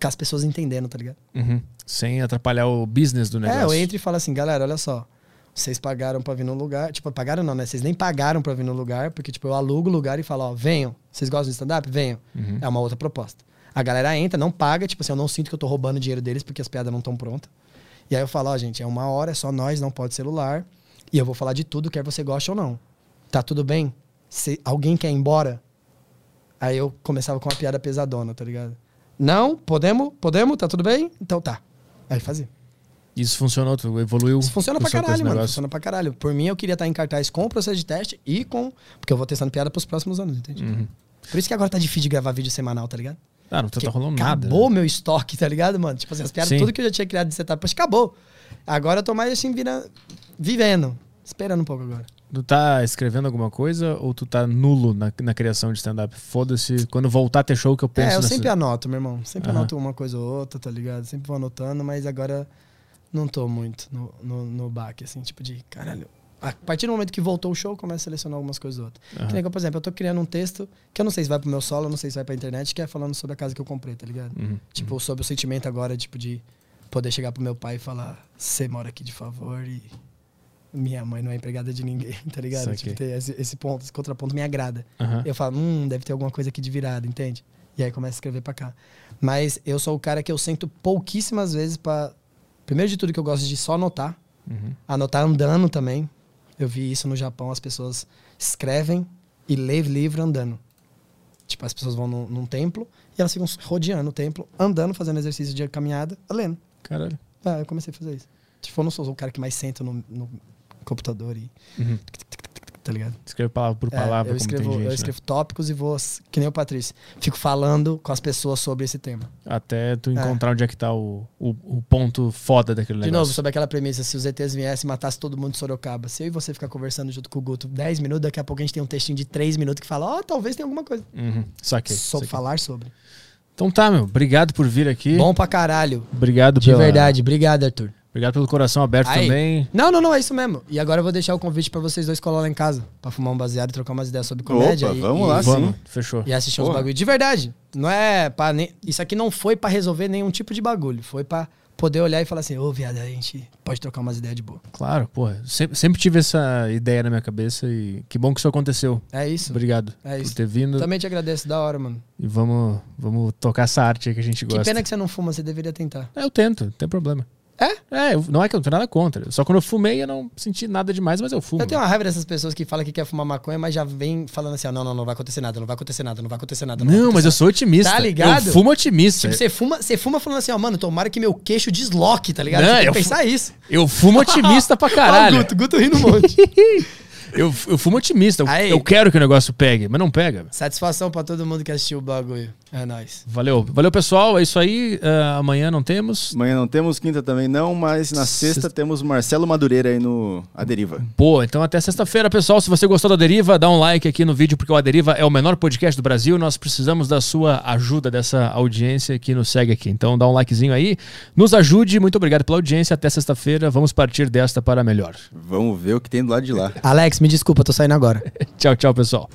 C: com as pessoas entendendo, tá ligado?
A: Uhum. Sem atrapalhar o business do negócio.
C: É, eu entro e falo assim, galera, olha só. Vocês pagaram pra vir no lugar. Tipo, pagaram não, né? Vocês nem pagaram pra vir no lugar, porque, tipo, eu alugo o lugar e falo, ó, venham. Vocês gostam de stand-up? Venham. É uma outra proposta. A galera entra, não paga, tipo assim, eu não sinto que eu tô roubando dinheiro deles porque as piadas não estão prontas. E aí eu falo, ó, gente, é uma hora, é só nós, não pode celular. E eu vou falar de tudo, quer você goste ou não. Tá tudo bem? Se alguém quer ir embora, aí eu começava com uma piada pesadona, tá ligado? Não, podemos? Podemos? Tá tudo bem? Então tá. Aí fazia.
A: Isso funcionou, tu evoluiu.
C: Isso funciona pra caralho, mano. Funciona pra caralho. Por mim, eu queria estar em cartaz com o processo de teste e com. Porque eu vou testando piada pros próximos anos, entende?
A: Uhum.
C: Por isso que agora tá difícil de gravar vídeo semanal, tá ligado?
A: Ah, não tá, tá rolando nada.
C: Acabou meu estoque, tá ligado, mano? Tipo assim, as piadas,
A: Sim.
C: tudo que eu já tinha criado de setup, poxa, acabou. Agora eu tô mais assim, vira... vivendo. Esperando um pouco agora.
A: Tu tá escrevendo alguma coisa ou tu tá nulo na, na criação de stand-up? Foda-se. Quando voltar a ter show que eu penso
C: é, eu
A: nessa-
C: sempre anoto, meu irmão. Sempre
A: Aham.
C: anoto uma coisa ou outra, tá ligado? Sempre vou anotando, mas agora não tô muito no, no, no baque, assim, tipo de, caralho. A partir do momento que voltou o show, eu começo a selecionar algumas coisas ou outras.
A: Aham.
C: Que nem por exemplo, eu tô criando um texto que eu não sei se vai pro meu solo, eu não sei se vai pra internet, que é falando sobre a casa que eu comprei, tá ligado?
A: Uhum.
C: Tipo, sobre o sentimento agora, tipo, de poder chegar pro meu pai e falar, você mora aqui de favor e minha mãe não é empregada de ninguém, [LAUGHS] tá ligado? Tipo, ter esse, esse ponto, esse contraponto me agrada.
A: Aham.
C: Eu falo, hum, deve ter alguma coisa aqui de virada, entende? E aí começa a escrever pra cá. Mas eu sou o cara que eu sento pouquíssimas vezes pra. Primeiro de tudo que eu gosto de só anotar.
A: Uhum.
C: Anotar andando também. Eu vi isso no Japão, as pessoas escrevem e lêem livro andando. Tipo, as pessoas vão num, num templo e elas ficam rodeando o templo, andando, fazendo exercício de caminhada, lendo.
A: Caralho.
C: Ah, eu comecei a fazer isso. Tipo, eu não sou o cara que mais senta no, no computador e.
A: Uhum.
C: Tá ligado?
A: Escreve palavra por
C: É,
A: palavra,
C: eu
A: como
C: escrevo,
A: gente,
C: eu
A: né?
C: escrevo tópicos e vou, que nem o Patrício, fico falando com as pessoas sobre esse tema.
A: Até tu encontrar onde é que tá o, o, o ponto foda daquele
C: De
A: negócio.
C: novo, sobre aquela premissa, se os ETs viessem e matassem todo mundo de Sorocaba, se eu e você ficar conversando junto com o Guto 10 minutos, daqui a pouco a gente tem um textinho de 3 minutos que fala, ó, talvez tenha alguma coisa.
A: Uhum. Saquei.
C: sobre
A: saquei.
C: falar sobre.
A: Então tá, meu. Obrigado por vir aqui.
C: Bom pra caralho.
A: Obrigado
C: De
A: pela-
C: verdade. Obrigado, Arthur.
A: Obrigado pelo coração aberto
C: Aí.
A: também.
C: Não, não, não, é isso mesmo. E agora eu vou deixar o convite pra vocês dois colar lá em casa, pra fumar um baseado e trocar umas ideias sobre comédia.
B: Opa,
C: e,
B: vamos
C: e-
B: lá,
A: Vamos,
B: sim.
A: fechou.
C: E assistir uns
B: Porra.
C: bagulho. De verdade. Não é pra. nem- Isso aqui não foi pra resolver nenhum tipo de bagulho. Foi pra poder olhar e falar assim: ô, viado, a gente pode trocar umas ideias de boa.
A: Claro, porra. Sempre, sempre tive essa ideia na minha cabeça e que bom que isso aconteceu.
C: É isso.
A: Obrigado
C: É
A: por
C: isso.
A: ter vindo.
C: Também te agradeço, da hora, mano.
A: E vamos, vamos tocar essa arte aí que a gente
C: Que
A: gosta.
C: pena que você não fuma, você deveria tentar.
A: É, Eu tento, não tem problema.
C: É?
A: É, não é que eu não tenho nada contra. Só quando eu fumei eu não senti nada demais, mas eu fumo.
C: Eu tenho uma raiva dessas pessoas que falam que quer fumar maconha, mas já vem falando assim: ó, não, não, não vai acontecer nada, não vai acontecer nada, não vai acontecer nada. vai
A: Não, mas
C: acontecer
A: eu sou otimista.
C: Tá ligado?
A: Eu fumo otimista.
C: Tipo, você fuma, você fuma falando assim, ó, mano, tomara que meu queixo desloque, tá ligado?
A: Não,
C: você tem
A: eu
C: que pensar isso.
A: Eu fumo [LAUGHS] otimista pra
C: Ó, o
A: caralho.
C: Guto, Guto rindo um monte. [LAUGHS]
A: Eu, eu fumo otimista. Eu, eu quero que o negócio pegue, mas não pega.
C: Satisfação pra todo mundo que assistiu o bagulho. É nóis.
A: Valeu. Valeu, pessoal. É isso aí. Ah, amanhã não temos.
B: Amanhã não temos, quinta também não, mas na sexta temos Marcelo Madureira aí no A Deriva.
A: Boa, então até sexta-feira, pessoal. Se você gostou da Deriva, dá um like aqui no vídeo, porque o A Deriva é o menor podcast do Brasil. Nós precisamos da sua ajuda, dessa audiência que nos segue aqui. Então dá um likezinho aí, nos ajude. Muito obrigado pela audiência. Até sexta-feira. Vamos partir desta para melhor.
B: Vamos ver o que tem do lado de lá.
C: Alex, me desculpa, tô saindo agora. [LAUGHS]
A: tchau, tchau, pessoal.